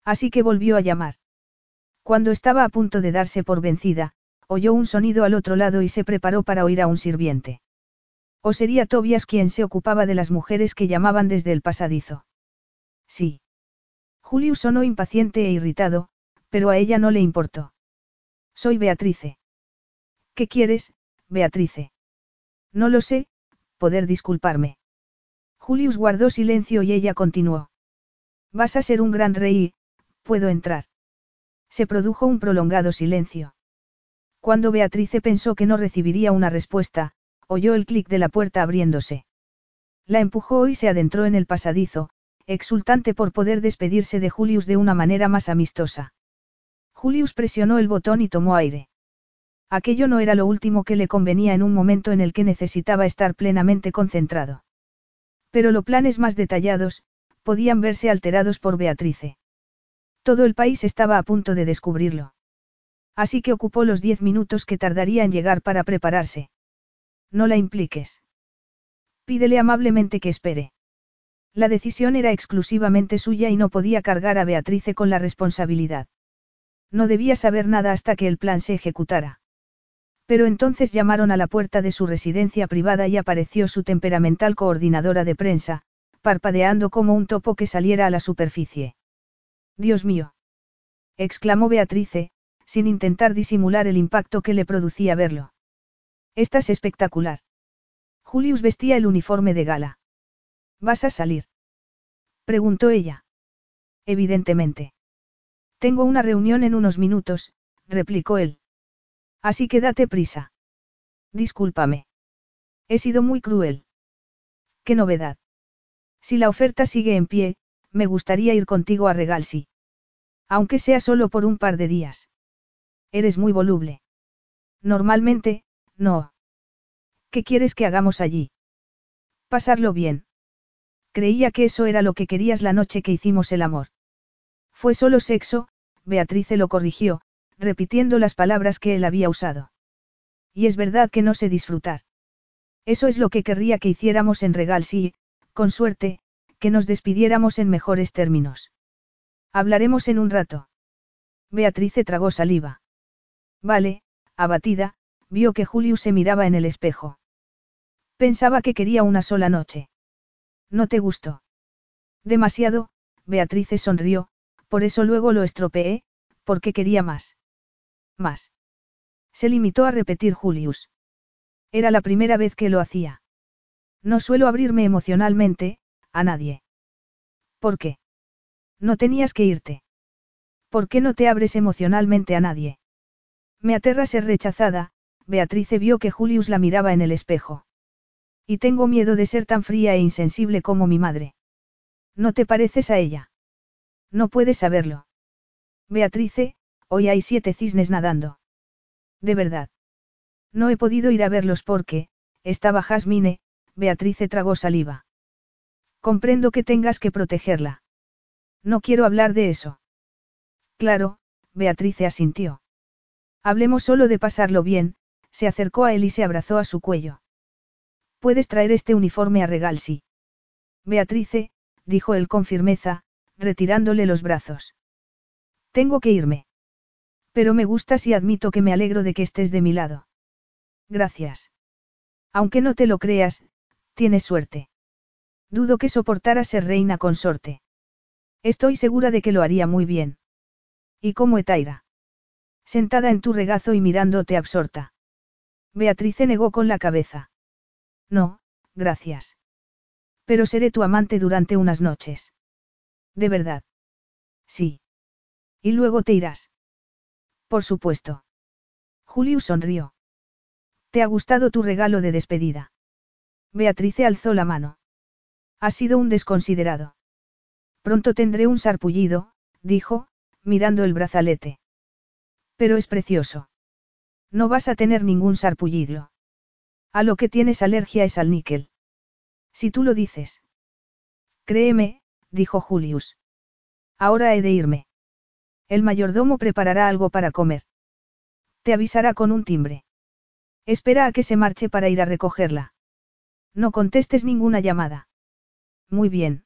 Así que volvió a llamar. Cuando estaba a punto de darse por vencida, oyó un sonido al otro lado y se preparó para oír a un sirviente. ¿O sería Tobias quien se ocupaba de las mujeres que llamaban desde el pasadizo? Sí. Julius sonó impaciente e irritado, pero a ella no le importó. Soy Beatrice. ¿Qué quieres, Beatrice? No lo sé, poder disculparme. Julius guardó silencio y ella continuó. Vas a ser un gran rey, ¿puedo entrar? Se produjo un prolongado silencio. Cuando Beatrice pensó que no recibiría una respuesta, oyó el clic de la puerta abriéndose. La empujó y se adentró en el pasadizo, exultante por poder despedirse de Julius de una manera más amistosa. Julius presionó el botón y tomó aire. Aquello no era lo último que le convenía en un momento en el que necesitaba estar plenamente concentrado. Pero los planes más detallados, podían verse alterados por Beatrice. Todo el país estaba a punto de descubrirlo. Así que ocupó los diez minutos que tardaría en llegar para prepararse. No la impliques. Pídele amablemente que espere. La decisión era exclusivamente suya y no podía cargar a Beatrice con la responsabilidad. No debía saber nada hasta que el plan se ejecutara. Pero entonces llamaron a la puerta de su residencia privada y apareció su temperamental coordinadora de prensa, parpadeando como un topo que saliera a la superficie. Dios mío. exclamó Beatrice, sin intentar disimular el impacto que le producía verlo. Estás espectacular. Julius vestía el uniforme de gala. ¿Vas a salir? preguntó ella. Evidentemente. Tengo una reunión en unos minutos, replicó él. Así que date prisa. Discúlpame. He sido muy cruel. ¿Qué novedad? Si la oferta sigue en pie, me gustaría ir contigo a Regalsi. Aunque sea solo por un par de días. Eres muy voluble. Normalmente, no. ¿Qué quieres que hagamos allí? Pasarlo bien. Creía que eso era lo que querías la noche que hicimos el amor. Fue solo sexo, Beatrice lo corrigió, repitiendo las palabras que él había usado. Y es verdad que no sé disfrutar. Eso es lo que querría que hiciéramos en Regal sí, con suerte, que nos despidiéramos en mejores términos. Hablaremos en un rato. Beatrice tragó saliva. Vale, abatida, vio que Julius se miraba en el espejo. Pensaba que quería una sola noche. ¿No te gustó? Demasiado, Beatrice sonrió, por eso luego lo estropeé, porque quería más. Más. Se limitó a repetir Julius. Era la primera vez que lo hacía. No suelo abrirme emocionalmente, a nadie. ¿Por qué? No tenías que irte. ¿Por qué no te abres emocionalmente a nadie? Me aterra ser rechazada, Beatrice vio que Julius la miraba en el espejo. Y tengo miedo de ser tan fría e insensible como mi madre. ¿No te pareces a ella? No puedes saberlo. Beatrice, hoy hay siete cisnes nadando. De verdad. No he podido ir a verlos porque, estaba Jasmine, Beatrice tragó saliva. Comprendo que tengas que protegerla. No quiero hablar de eso. Claro, Beatrice asintió. Hablemos solo de pasarlo bien, se acercó a él y se abrazó a su cuello. Puedes traer este uniforme a Regalsi. Beatrice, dijo él con firmeza, retirándole los brazos. Tengo que irme. Pero me gustas y admito que me alegro de que estés de mi lado. Gracias. Aunque no te lo creas, tienes suerte. Dudo que soportara ser reina consorte. Estoy segura de que lo haría muy bien. ¿Y cómo Etaira? Sentada en tu regazo y mirándote absorta. Beatrice negó con la cabeza. No, gracias. Pero seré tu amante durante unas noches. ¿De verdad? Sí. Y luego te irás. Por supuesto. Julius sonrió. ¿Te ha gustado tu regalo de despedida? Beatrice alzó la mano. Ha sido un desconsiderado. Pronto tendré un sarpullido, dijo, mirando el brazalete. Pero es precioso. No vas a tener ningún sarpullido. A lo que tienes alergia es al níquel. Si tú lo dices. Créeme, dijo Julius. Ahora he de irme. El mayordomo preparará algo para comer. Te avisará con un timbre. Espera a que se marche para ir a recogerla. No contestes ninguna llamada. Muy bien.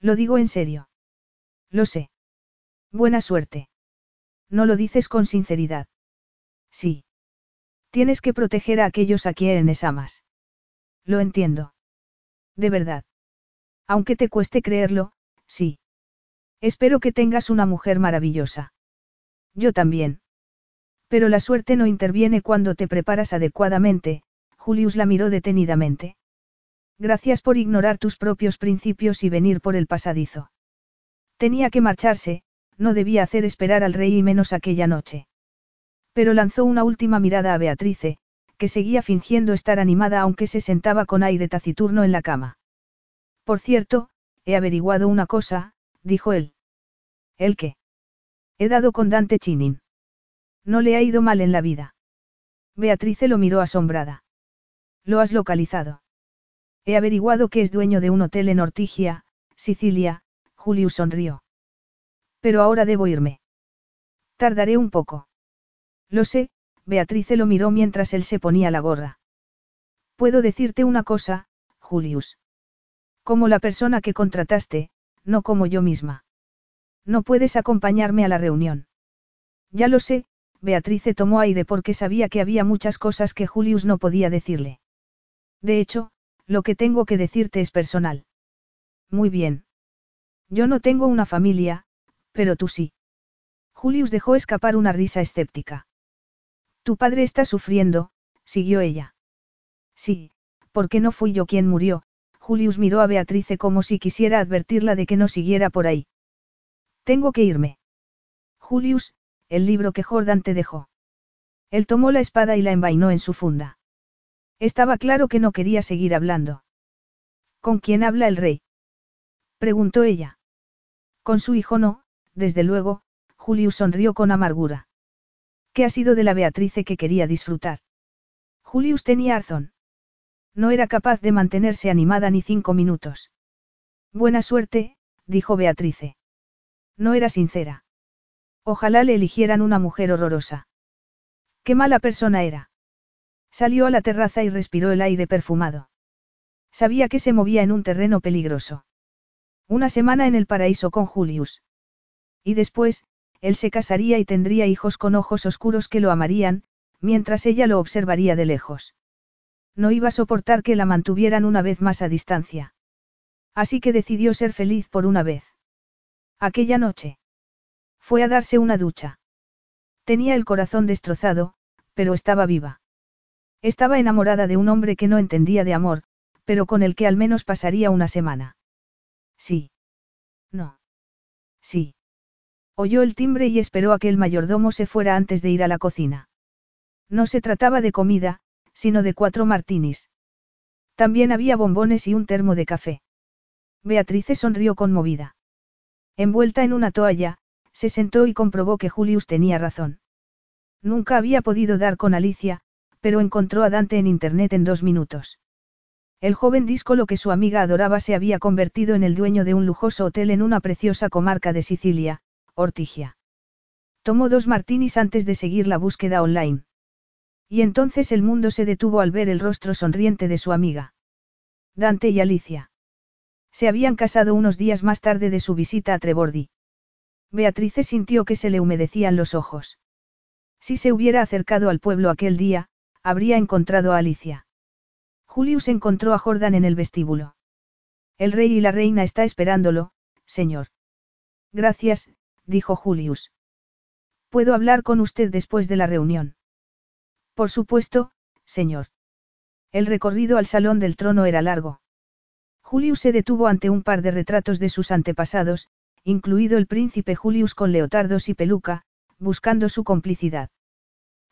Lo digo en serio. Lo sé. Buena suerte. No lo dices con sinceridad. Sí. Tienes que proteger a aquellos a quienes amas. Lo entiendo. De verdad. Aunque te cueste creerlo, sí. Espero que tengas una mujer maravillosa. Yo también. Pero la suerte no interviene cuando te preparas adecuadamente, Julius la miró detenidamente. Gracias por ignorar tus propios principios y venir por el pasadizo. Tenía que marcharse, no debía hacer esperar al rey y menos aquella noche. Pero lanzó una última mirada a Beatrice, que seguía fingiendo estar animada aunque se sentaba con aire taciturno en la cama. Por cierto, he averiguado una cosa, dijo él. ¿El qué? He dado con Dante Chinin. No le ha ido mal en la vida. Beatrice lo miró asombrada. ¿Lo has localizado? He averiguado que es dueño de un hotel en Ortigia, Sicilia, Julius sonrió. Pero ahora debo irme. Tardaré un poco. Lo sé, Beatrice lo miró mientras él se ponía la gorra. Puedo decirte una cosa, Julius. Como la persona que contrataste, no como yo misma. No puedes acompañarme a la reunión. Ya lo sé, Beatrice tomó aire porque sabía que había muchas cosas que Julius no podía decirle. De hecho, lo que tengo que decirte es personal. Muy bien. Yo no tengo una familia, pero tú sí. Julius dejó escapar una risa escéptica. Tu padre está sufriendo, siguió ella. Sí, porque no fui yo quien murió, Julius miró a Beatrice como si quisiera advertirla de que no siguiera por ahí. Tengo que irme. Julius, el libro que Jordan te dejó. Él tomó la espada y la envainó en su funda. Estaba claro que no quería seguir hablando. ¿Con quién habla el rey? preguntó ella. Con su hijo no, desde luego, Julius sonrió con amargura. ¿Qué ha sido de la Beatrice que quería disfrutar? Julius tenía arzón. No era capaz de mantenerse animada ni cinco minutos. Buena suerte, dijo Beatrice. No era sincera. Ojalá le eligieran una mujer horrorosa. Qué mala persona era. Salió a la terraza y respiró el aire perfumado. Sabía que se movía en un terreno peligroso. Una semana en el paraíso con Julius. Y después, él se casaría y tendría hijos con ojos oscuros que lo amarían, mientras ella lo observaría de lejos. No iba a soportar que la mantuvieran una vez más a distancia. Así que decidió ser feliz por una vez. Aquella noche. Fue a darse una ducha. Tenía el corazón destrozado, pero estaba viva. Estaba enamorada de un hombre que no entendía de amor, pero con el que al menos pasaría una semana. Sí. No. Sí. Oyó el timbre y esperó a que el mayordomo se fuera antes de ir a la cocina. No se trataba de comida, sino de cuatro martinis. También había bombones y un termo de café. Beatrice sonrió conmovida. Envuelta en una toalla, se sentó y comprobó que Julius tenía razón. Nunca había podido dar con Alicia, pero encontró a Dante en Internet en dos minutos. El joven disco lo que su amiga adoraba se había convertido en el dueño de un lujoso hotel en una preciosa comarca de Sicilia, Ortigia. Tomó dos martinis antes de seguir la búsqueda online. Y entonces el mundo se detuvo al ver el rostro sonriente de su amiga. Dante y Alicia. Se habían casado unos días más tarde de su visita a Trebordi. Beatrice sintió que se le humedecían los ojos. Si se hubiera acercado al pueblo aquel día, habría encontrado a Alicia. Julius encontró a Jordan en el vestíbulo. El rey y la reina está esperándolo, señor. Gracias, dijo Julius. ¿Puedo hablar con usted después de la reunión? Por supuesto, señor. El recorrido al salón del trono era largo. Julius se detuvo ante un par de retratos de sus antepasados, incluido el príncipe Julius con leotardos y peluca, buscando su complicidad.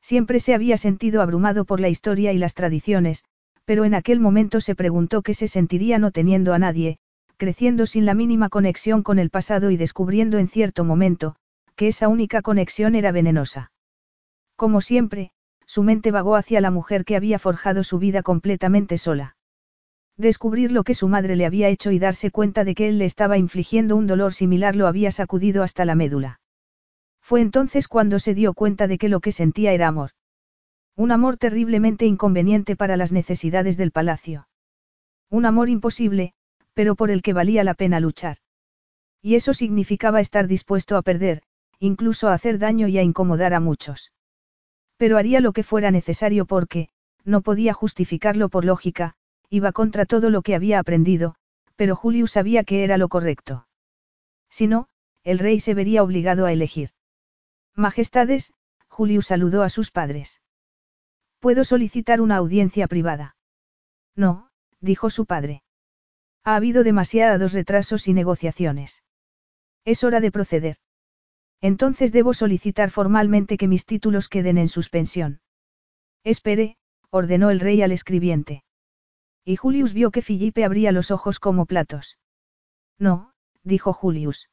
Siempre se había sentido abrumado por la historia y las tradiciones, pero en aquel momento se preguntó qué se sentiría no teniendo a nadie, creciendo sin la mínima conexión con el pasado y descubriendo en cierto momento, que esa única conexión era venenosa. Como siempre, su mente vagó hacia la mujer que había forjado su vida completamente sola. Descubrir lo que su madre le había hecho y darse cuenta de que él le estaba infligiendo un dolor similar lo había sacudido hasta la médula. Fue entonces cuando se dio cuenta de que lo que sentía era amor. Un amor terriblemente inconveniente para las necesidades del palacio. Un amor imposible, pero por el que valía la pena luchar. Y eso significaba estar dispuesto a perder, incluso a hacer daño y a incomodar a muchos. Pero haría lo que fuera necesario porque, no podía justificarlo por lógica, iba contra todo lo que había aprendido, pero Julius sabía que era lo correcto. Si no, el rey se vería obligado a elegir. Majestades, Julius saludó a sus padres. ¿Puedo solicitar una audiencia privada? No, dijo su padre. Ha habido demasiados retrasos y negociaciones. Es hora de proceder. Entonces debo solicitar formalmente que mis títulos queden en suspensión. Espere, ordenó el rey al escribiente. Y Julius vio que Filipe abría los ojos como platos. No, dijo Julius.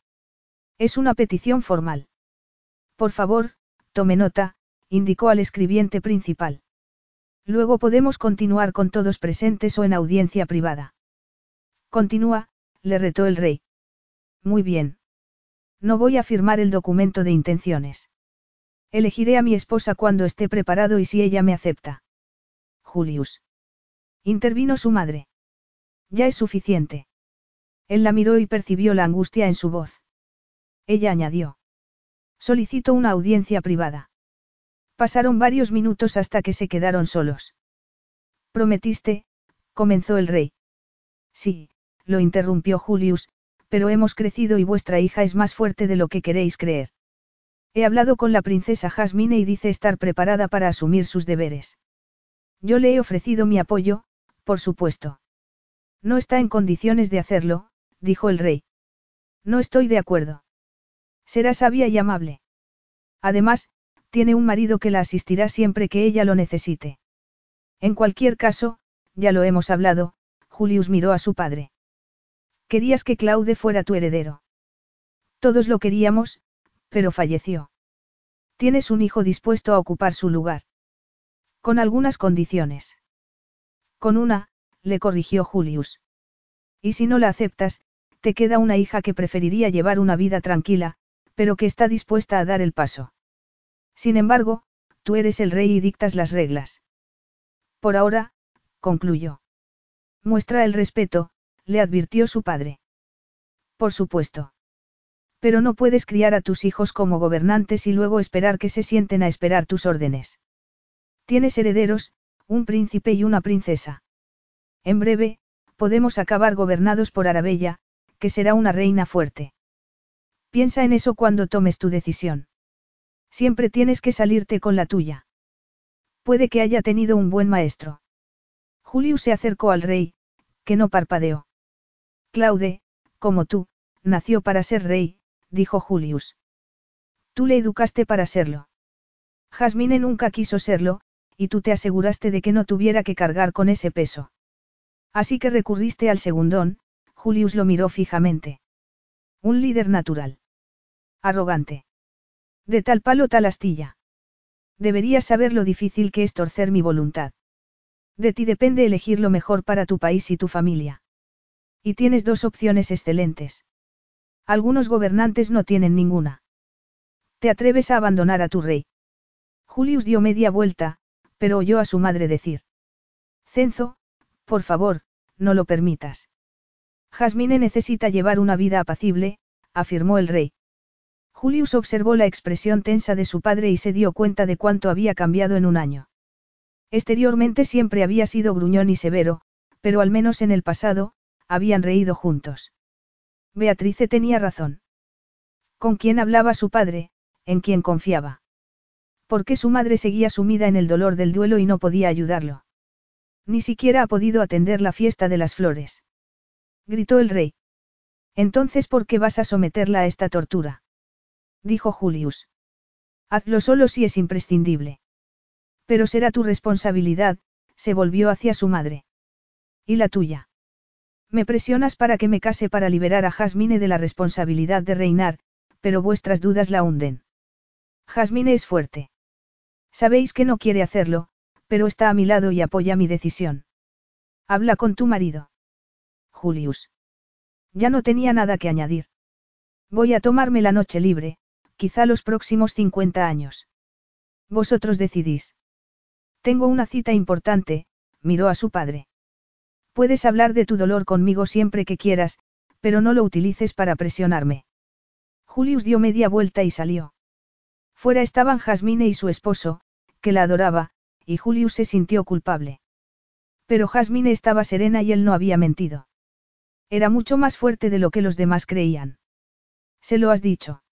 Es una petición formal. Por favor, tome nota, indicó al escribiente principal. Luego podemos continuar con todos presentes o en audiencia privada. Continúa, le retó el rey. Muy bien. No voy a firmar el documento de intenciones. Elegiré a mi esposa cuando esté preparado y si ella me acepta. Julius. Intervino su madre. Ya es suficiente. Él la miró y percibió la angustia en su voz. Ella añadió. Solicito una audiencia privada. Pasaron varios minutos hasta que se quedaron solos. Prometiste, comenzó el rey. Sí, lo interrumpió Julius, pero hemos crecido y vuestra hija es más fuerte de lo que queréis creer. He hablado con la princesa Jasmine y dice estar preparada para asumir sus deberes. Yo le he ofrecido mi apoyo, por supuesto. No está en condiciones de hacerlo, dijo el rey. No estoy de acuerdo. Será sabia y amable. Además, tiene un marido que la asistirá siempre que ella lo necesite. En cualquier caso, ya lo hemos hablado, Julius miró a su padre. Querías que Claude fuera tu heredero. Todos lo queríamos, pero falleció. Tienes un hijo dispuesto a ocupar su lugar. Con algunas condiciones. Con una, le corrigió Julius. Y si no la aceptas, te queda una hija que preferiría llevar una vida tranquila, pero que está dispuesta a dar el paso. Sin embargo, tú eres el rey y dictas las reglas. Por ahora, concluyó. Muestra el respeto, le advirtió su padre. Por supuesto. Pero no puedes criar a tus hijos como gobernantes y luego esperar que se sienten a esperar tus órdenes. Tienes herederos, un príncipe y una princesa. En breve, podemos acabar gobernados por Arabella, que será una reina fuerte. Piensa en eso cuando tomes tu decisión. Siempre tienes que salirte con la tuya. Puede que haya tenido un buen maestro. Julius se acercó al rey, que no parpadeó. Claude, como tú, nació para ser rey, dijo Julius. Tú le educaste para serlo. Jasmine nunca quiso serlo, y tú te aseguraste de que no tuviera que cargar con ese peso. Así que recurriste al segundón, Julius lo miró fijamente. Un líder natural. Arrogante. De tal palo tal astilla. Deberías saber lo difícil que es torcer mi voluntad. De ti depende elegir lo mejor para tu país y tu familia. Y tienes dos opciones excelentes. Algunos gobernantes no tienen ninguna. Te atreves a abandonar a tu rey. Julius dio media vuelta, pero oyó a su madre decir. Cenzo, por favor, no lo permitas. Jasmine necesita llevar una vida apacible, afirmó el rey. Julius observó la expresión tensa de su padre y se dio cuenta de cuánto había cambiado en un año. Exteriormente siempre había sido gruñón y severo, pero al menos en el pasado, habían reído juntos. Beatrice tenía razón. ¿Con quién hablaba su padre, en quién confiaba? Porque su madre seguía sumida en el dolor del duelo y no podía ayudarlo. Ni siquiera ha podido atender la fiesta de las flores. Gritó el rey. Entonces, ¿por qué vas a someterla a esta tortura? Dijo Julius. Hazlo solo si es imprescindible. Pero será tu responsabilidad, se volvió hacia su madre. ¿Y la tuya? Me presionas para que me case para liberar a Jasmine de la responsabilidad de reinar, pero vuestras dudas la hunden. Jasmine es fuerte. Sabéis que no quiere hacerlo, pero está a mi lado y apoya mi decisión. Habla con tu marido. Julius. Ya no tenía nada que añadir. Voy a tomarme la noche libre, quizá los próximos 50 años. Vosotros decidís. Tengo una cita importante, miró a su padre. Puedes hablar de tu dolor conmigo siempre que quieras, pero no lo utilices para presionarme. Julius dio media vuelta y salió. Fuera estaban Jasmine y su esposo, que la adoraba, y Julius se sintió culpable. Pero Jasmine estaba serena y él no había mentido. Era mucho más fuerte de lo que los demás creían. ¿Se lo has dicho?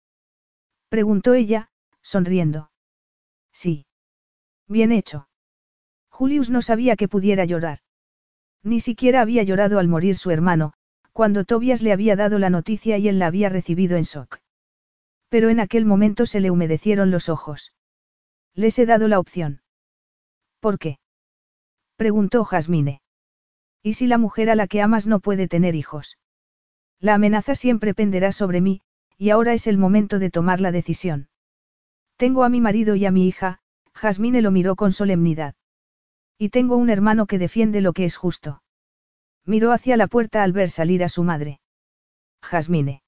Preguntó ella, sonriendo. Sí. Bien hecho. Julius no sabía que pudiera llorar. Ni siquiera había llorado al morir su hermano, cuando Tobias le había dado la noticia y él la había recibido en shock. Pero en aquel momento se le humedecieron los ojos. Les he dado la opción. ¿Por qué? preguntó Jasmine. ¿Y si la mujer a la que amas no puede tener hijos? La amenaza siempre penderá sobre mí, y ahora es el momento de tomar la decisión. Tengo a mi marido y a mi hija, Jasmine lo miró con solemnidad. Y tengo un hermano que defiende lo que es justo. Miró hacia la puerta al ver salir a su madre. Jasmine.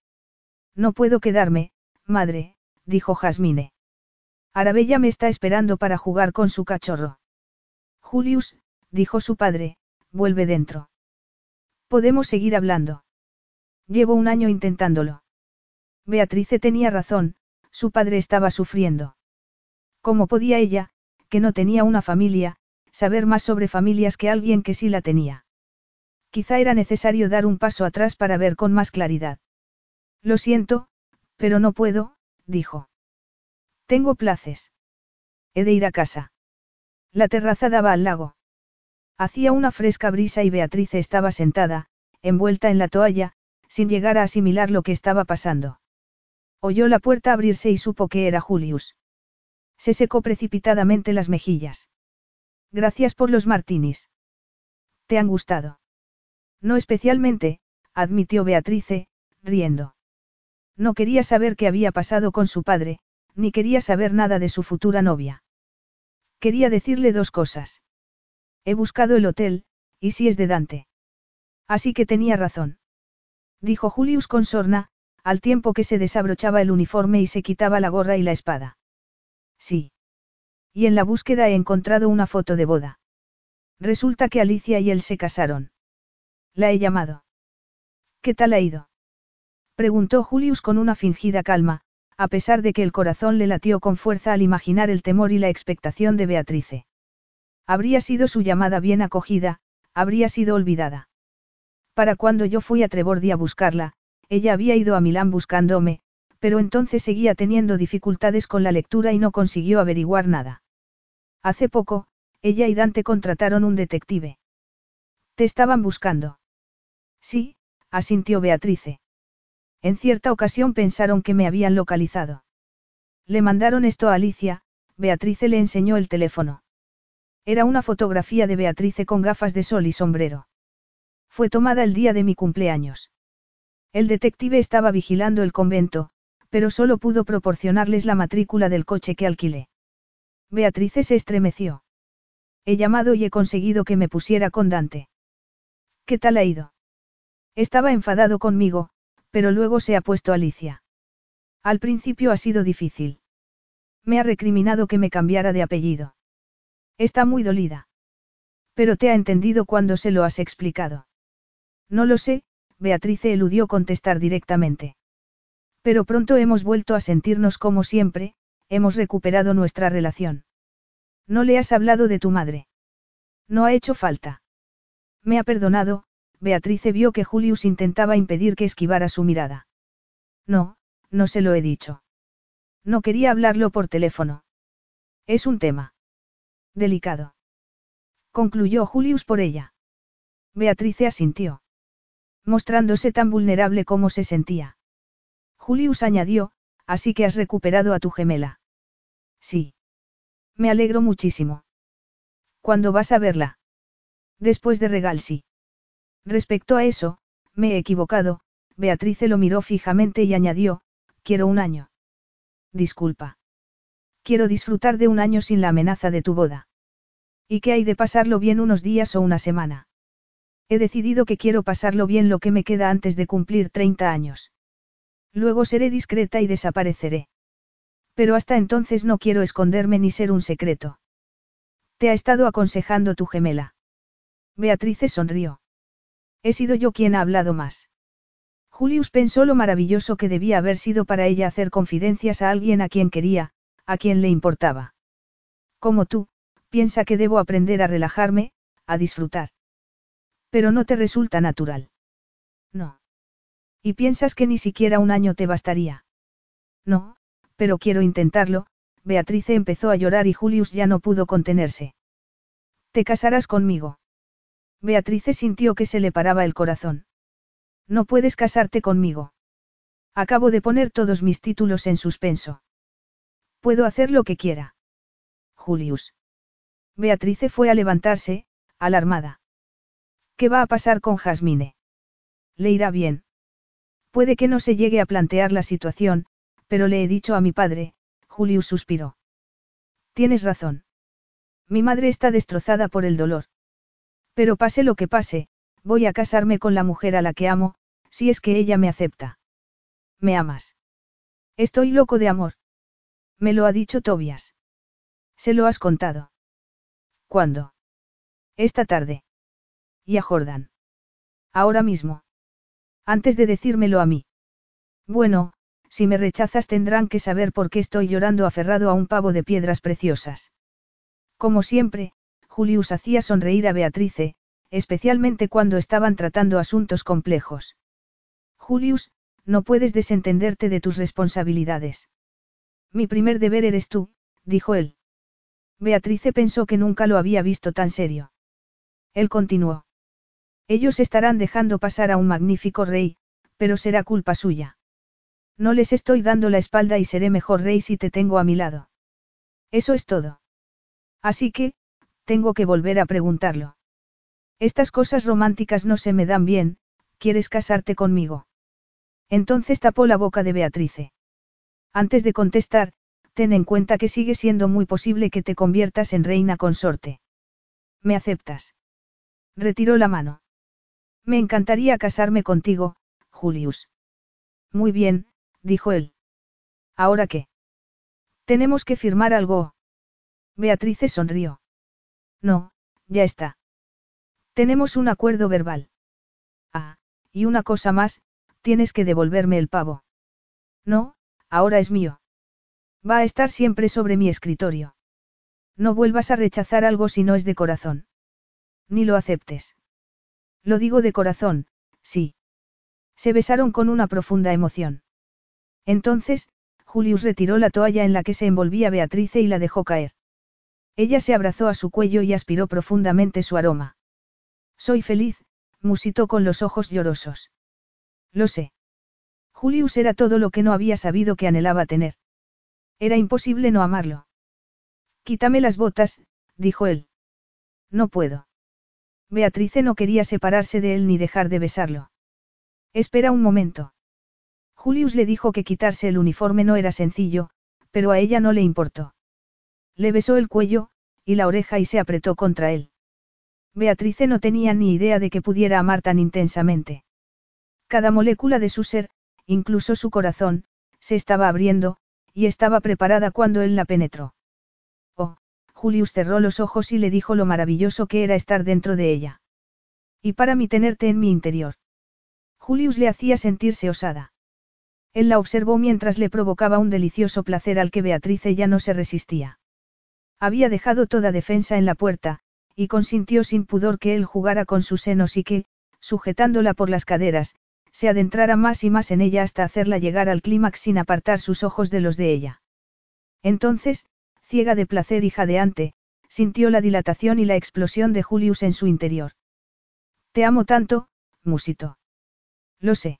No puedo quedarme, madre, dijo Jasmine. Arabella me está esperando para jugar con su cachorro. Julius, dijo su padre, vuelve dentro. Podemos seguir hablando. Llevo un año intentándolo. Beatrice tenía razón, su padre estaba sufriendo. ¿Cómo podía ella, que no tenía una familia, saber más sobre familias que alguien que sí la tenía? Quizá era necesario dar un paso atrás para ver con más claridad. Lo siento, pero no puedo, dijo. Tengo places. He de ir a casa. La terraza daba al lago. Hacía una fresca brisa y Beatrice estaba sentada, envuelta en la toalla, sin llegar a asimilar lo que estaba pasando. Oyó la puerta abrirse y supo que era Julius. Se secó precipitadamente las mejillas. Gracias por los martinis. ¿Te han gustado? No especialmente, admitió Beatrice, riendo. No quería saber qué había pasado con su padre, ni quería saber nada de su futura novia. Quería decirle dos cosas. He buscado el hotel, y si es de Dante. Así que tenía razón. Dijo Julius con sorna, al tiempo que se desabrochaba el uniforme y se quitaba la gorra y la espada. Sí. Y en la búsqueda he encontrado una foto de boda. Resulta que Alicia y él se casaron. La he llamado. ¿Qué tal ha ido? Preguntó Julius con una fingida calma, a pesar de que el corazón le latió con fuerza al imaginar el temor y la expectación de Beatrice. Habría sido su llamada bien acogida, habría sido olvidada. Para cuando yo fui a Trebordi a buscarla, ella había ido a Milán buscándome, pero entonces seguía teniendo dificultades con la lectura y no consiguió averiguar nada. Hace poco, ella y Dante contrataron un detective. ¿Te estaban buscando? Sí, asintió Beatrice. En cierta ocasión pensaron que me habían localizado. Le mandaron esto a Alicia, Beatrice le enseñó el teléfono. Era una fotografía de Beatrice con gafas de sol y sombrero. Fue tomada el día de mi cumpleaños. El detective estaba vigilando el convento, pero solo pudo proporcionarles la matrícula del coche que alquilé. Beatrice se estremeció. He llamado y he conseguido que me pusiera con Dante. ¿Qué tal ha ido? Estaba enfadado conmigo, pero luego se ha puesto Alicia. Al principio ha sido difícil. Me ha recriminado que me cambiara de apellido. Está muy dolida. Pero te ha entendido cuando se lo has explicado. No lo sé, Beatrice eludió contestar directamente. Pero pronto hemos vuelto a sentirnos como siempre, hemos recuperado nuestra relación. No le has hablado de tu madre. No ha hecho falta. Me ha perdonado, Beatrice vio que Julius intentaba impedir que esquivara su mirada. No, no se lo he dicho. No quería hablarlo por teléfono. Es un tema. Delicado. Concluyó Julius por ella. Beatrice asintió mostrándose tan vulnerable como se sentía. Julius añadió, así que has recuperado a tu gemela. Sí. Me alegro muchísimo. ¿Cuándo vas a verla? Después de regal sí. Respecto a eso, me he equivocado, Beatrice lo miró fijamente y añadió, quiero un año. Disculpa. Quiero disfrutar de un año sin la amenaza de tu boda. ¿Y qué hay de pasarlo bien unos días o una semana? He decidido que quiero pasarlo bien lo que me queda antes de cumplir 30 años. Luego seré discreta y desapareceré. Pero hasta entonces no quiero esconderme ni ser un secreto. Te ha estado aconsejando tu gemela. Beatrice sonrió. He sido yo quien ha hablado más. Julius pensó lo maravilloso que debía haber sido para ella hacer confidencias a alguien a quien quería, a quien le importaba. Como tú, piensa que debo aprender a relajarme, a disfrutar. Pero no te resulta natural. No. ¿Y piensas que ni siquiera un año te bastaría? No, pero quiero intentarlo, Beatrice empezó a llorar y Julius ya no pudo contenerse. ¿Te casarás conmigo? Beatrice sintió que se le paraba el corazón. No puedes casarte conmigo. Acabo de poner todos mis títulos en suspenso. Puedo hacer lo que quiera. Julius. Beatrice fue a levantarse, alarmada. ¿Qué va a pasar con Jasmine? Le irá bien. Puede que no se llegue a plantear la situación, pero le he dicho a mi padre, Julius suspiró. Tienes razón. Mi madre está destrozada por el dolor. Pero pase lo que pase, voy a casarme con la mujer a la que amo, si es que ella me acepta. ¿Me amas? Estoy loco de amor. Me lo ha dicho Tobias. ¿Se lo has contado? ¿Cuándo? Esta tarde. ¿Y a Jordan? Ahora mismo. Antes de decírmelo a mí. Bueno, si me rechazas tendrán que saber por qué estoy llorando aferrado a un pavo de piedras preciosas. Como siempre, Julius hacía sonreír a Beatrice, especialmente cuando estaban tratando asuntos complejos. Julius, no puedes desentenderte de tus responsabilidades. Mi primer deber eres tú, dijo él. Beatrice pensó que nunca lo había visto tan serio. Él continuó. Ellos estarán dejando pasar a un magnífico rey, pero será culpa suya. No les estoy dando la espalda y seré mejor rey si te tengo a mi lado. Eso es todo. Así que, tengo que volver a preguntarlo. Estas cosas románticas no se me dan bien, ¿quieres casarte conmigo? Entonces tapó la boca de Beatrice. Antes de contestar, ten en cuenta que sigue siendo muy posible que te conviertas en reina consorte. ¿Me aceptas? Retiró la mano. Me encantaría casarme contigo, Julius. Muy bien, dijo él. ¿Ahora qué? Tenemos que firmar algo. Beatrice sonrió. No, ya está. Tenemos un acuerdo verbal. Ah, y una cosa más, tienes que devolverme el pavo. No, ahora es mío. Va a estar siempre sobre mi escritorio. No vuelvas a rechazar algo si no es de corazón. Ni lo aceptes. Lo digo de corazón, sí. Se besaron con una profunda emoción. Entonces, Julius retiró la toalla en la que se envolvía Beatrice y la dejó caer. Ella se abrazó a su cuello y aspiró profundamente su aroma. Soy feliz, musitó con los ojos llorosos. Lo sé. Julius era todo lo que no había sabido que anhelaba tener. Era imposible no amarlo. Quítame las botas, dijo él. No puedo. Beatrice no quería separarse de él ni dejar de besarlo. Espera un momento. Julius le dijo que quitarse el uniforme no era sencillo, pero a ella no le importó. Le besó el cuello, y la oreja y se apretó contra él. Beatrice no tenía ni idea de que pudiera amar tan intensamente. Cada molécula de su ser, incluso su corazón, se estaba abriendo, y estaba preparada cuando él la penetró. Julius cerró los ojos y le dijo lo maravilloso que era estar dentro de ella. Y para mí tenerte en mi interior. Julius le hacía sentirse osada. Él la observó mientras le provocaba un delicioso placer al que Beatrice ya no se resistía. Había dejado toda defensa en la puerta, y consintió sin pudor que él jugara con sus senos y que, sujetándola por las caderas, se adentrara más y más en ella hasta hacerla llegar al clímax sin apartar sus ojos de los de ella. Entonces, ciega de placer y jadeante, sintió la dilatación y la explosión de Julius en su interior. Te amo tanto, musito. Lo sé.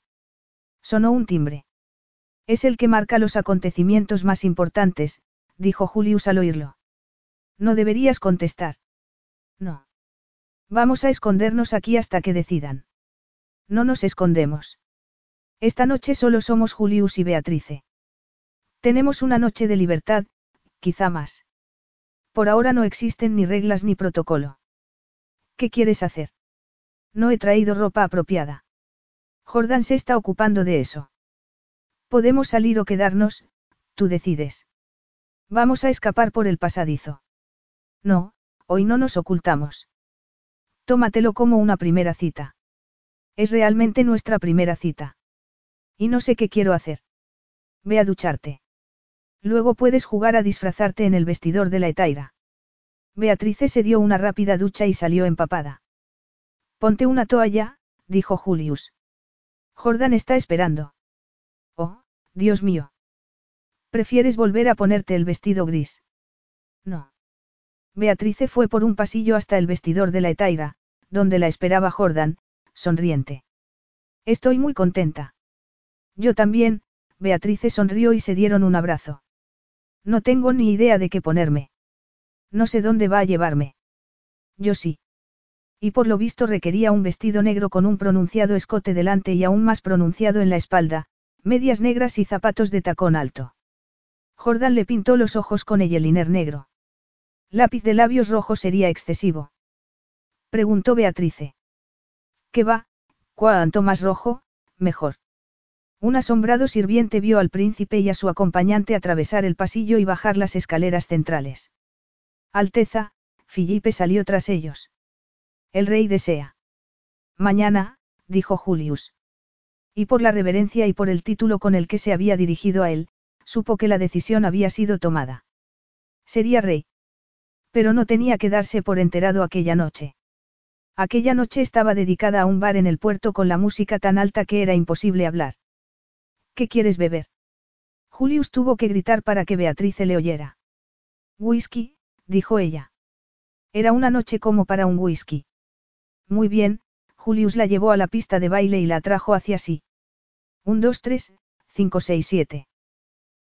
Sonó un timbre. Es el que marca los acontecimientos más importantes, dijo Julius al oírlo. No deberías contestar. No. Vamos a escondernos aquí hasta que decidan. No nos escondemos. Esta noche solo somos Julius y Beatrice. Tenemos una noche de libertad, quizá más. Por ahora no existen ni reglas ni protocolo. ¿Qué quieres hacer? No he traído ropa apropiada. Jordan se está ocupando de eso. Podemos salir o quedarnos, tú decides. Vamos a escapar por el pasadizo. No, hoy no nos ocultamos. Tómatelo como una primera cita. Es realmente nuestra primera cita. Y no sé qué quiero hacer. Ve a ducharte. Luego puedes jugar a disfrazarte en el vestidor de la etaira. Beatrice se dio una rápida ducha y salió empapada. Ponte una toalla, dijo Julius. Jordan está esperando. Oh, Dios mío. ¿Prefieres volver a ponerte el vestido gris? No. Beatrice fue por un pasillo hasta el vestidor de la Etaira, donde la esperaba Jordan, sonriente. Estoy muy contenta. Yo también, Beatrice sonrió y se dieron un abrazo. No tengo ni idea de qué ponerme. No sé dónde va a llevarme. Yo sí. Y por lo visto requería un vestido negro con un pronunciado escote delante y aún más pronunciado en la espalda, medias negras y zapatos de tacón alto. Jordan le pintó los ojos con eyeliner negro. Lápiz de labios rojos sería excesivo. Preguntó Beatrice. ¿Qué va? Cuanto más rojo, mejor. Un asombrado sirviente vio al príncipe y a su acompañante atravesar el pasillo y bajar las escaleras centrales. Alteza, Filipe salió tras ellos. El rey desea. Mañana, dijo Julius. Y por la reverencia y por el título con el que se había dirigido a él, supo que la decisión había sido tomada. Sería rey. Pero no tenía que darse por enterado aquella noche. Aquella noche estaba dedicada a un bar en el puerto con la música tan alta que era imposible hablar. ¿Qué quieres beber? Julius tuvo que gritar para que Beatrice le oyera. Whisky, dijo ella. Era una noche como para un whisky. Muy bien, Julius la llevó a la pista de baile y la trajo hacia sí. Un, dos, tres, cinco, seis, siete.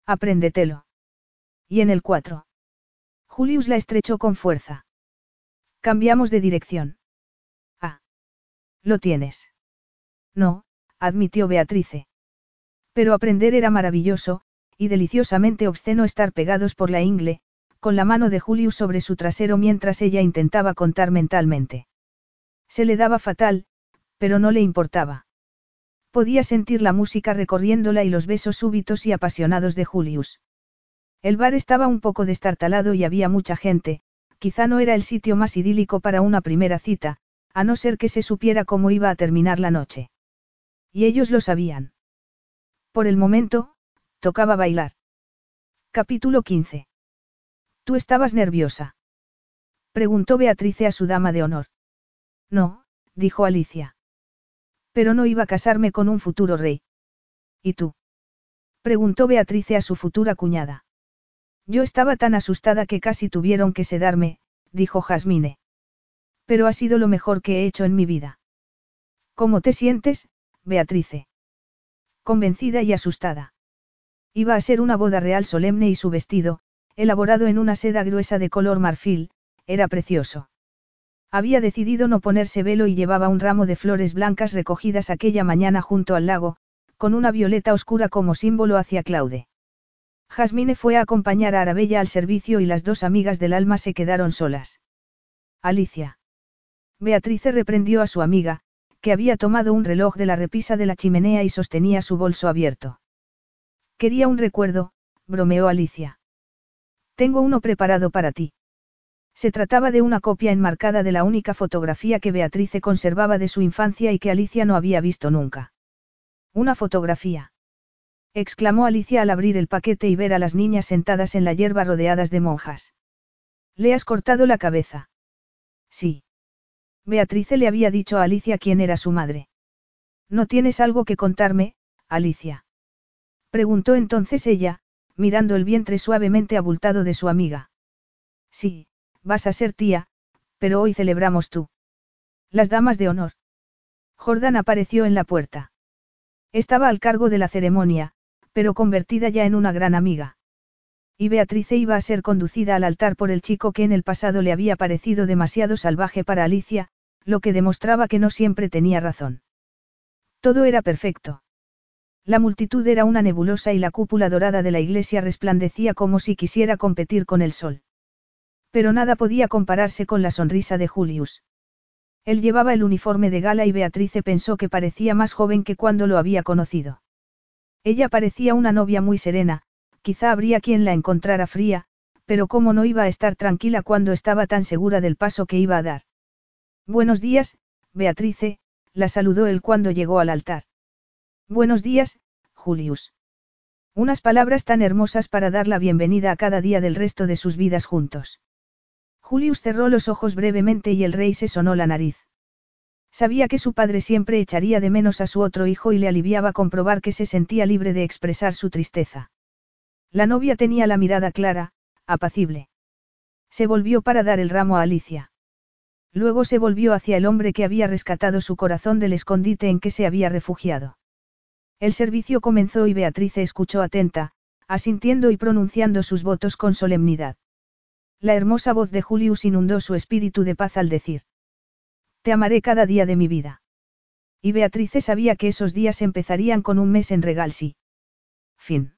Apréndetelo. Y en el cuatro. Julius la estrechó con fuerza. Cambiamos de dirección. Ah. Lo tienes. No, admitió Beatrice. Pero aprender era maravilloso, y deliciosamente obsceno estar pegados por la ingle, con la mano de Julius sobre su trasero mientras ella intentaba contar mentalmente. Se le daba fatal, pero no le importaba. Podía sentir la música recorriéndola y los besos súbitos y apasionados de Julius. El bar estaba un poco destartalado y había mucha gente, quizá no era el sitio más idílico para una primera cita, a no ser que se supiera cómo iba a terminar la noche. Y ellos lo sabían. Por el momento, tocaba bailar. Capítulo 15. ¿Tú estabas nerviosa? Preguntó Beatrice a su dama de honor. No, dijo Alicia. Pero no iba a casarme con un futuro rey. ¿Y tú? Preguntó Beatrice a su futura cuñada. Yo estaba tan asustada que casi tuvieron que sedarme, dijo Jasmine. Pero ha sido lo mejor que he hecho en mi vida. ¿Cómo te sientes, Beatrice? Convencida y asustada. Iba a ser una boda real solemne y su vestido, elaborado en una seda gruesa de color marfil, era precioso. Había decidido no ponerse velo y llevaba un ramo de flores blancas recogidas aquella mañana junto al lago, con una violeta oscura como símbolo hacia Claude. Jasmine fue a acompañar a Arabella al servicio y las dos amigas del alma se quedaron solas. Alicia. Beatrice reprendió a su amiga, que había tomado un reloj de la repisa de la chimenea y sostenía su bolso abierto. Quería un recuerdo, bromeó Alicia. Tengo uno preparado para ti. Se trataba de una copia enmarcada de la única fotografía que Beatrice conservaba de su infancia y que Alicia no había visto nunca. Una fotografía. exclamó Alicia al abrir el paquete y ver a las niñas sentadas en la hierba rodeadas de monjas. ¿Le has cortado la cabeza? Sí. Beatrice le había dicho a Alicia quién era su madre. ¿No tienes algo que contarme, Alicia? Preguntó entonces ella, mirando el vientre suavemente abultado de su amiga. Sí, vas a ser tía, pero hoy celebramos tú. Las damas de honor. Jordan apareció en la puerta. Estaba al cargo de la ceremonia, pero convertida ya en una gran amiga. Y Beatrice iba a ser conducida al altar por el chico que en el pasado le había parecido demasiado salvaje para Alicia, lo que demostraba que no siempre tenía razón. Todo era perfecto. La multitud era una nebulosa y la cúpula dorada de la iglesia resplandecía como si quisiera competir con el sol. Pero nada podía compararse con la sonrisa de Julius. Él llevaba el uniforme de gala y Beatrice pensó que parecía más joven que cuando lo había conocido. Ella parecía una novia muy serena, quizá habría quien la encontrara fría, pero cómo no iba a estar tranquila cuando estaba tan segura del paso que iba a dar. Buenos días, Beatrice, la saludó él cuando llegó al altar. Buenos días, Julius. Unas palabras tan hermosas para dar la bienvenida a cada día del resto de sus vidas juntos. Julius cerró los ojos brevemente y el rey se sonó la nariz. Sabía que su padre siempre echaría de menos a su otro hijo y le aliviaba comprobar que se sentía libre de expresar su tristeza. La novia tenía la mirada clara, apacible. Se volvió para dar el ramo a Alicia. Luego se volvió hacia el hombre que había rescatado su corazón del escondite en que se había refugiado. El servicio comenzó y Beatriz escuchó atenta, asintiendo y pronunciando sus votos con solemnidad. La hermosa voz de Julius inundó su espíritu de paz al decir. Te amaré cada día de mi vida. Y Beatrice sabía que esos días empezarían con un mes en Regalsi. Fin.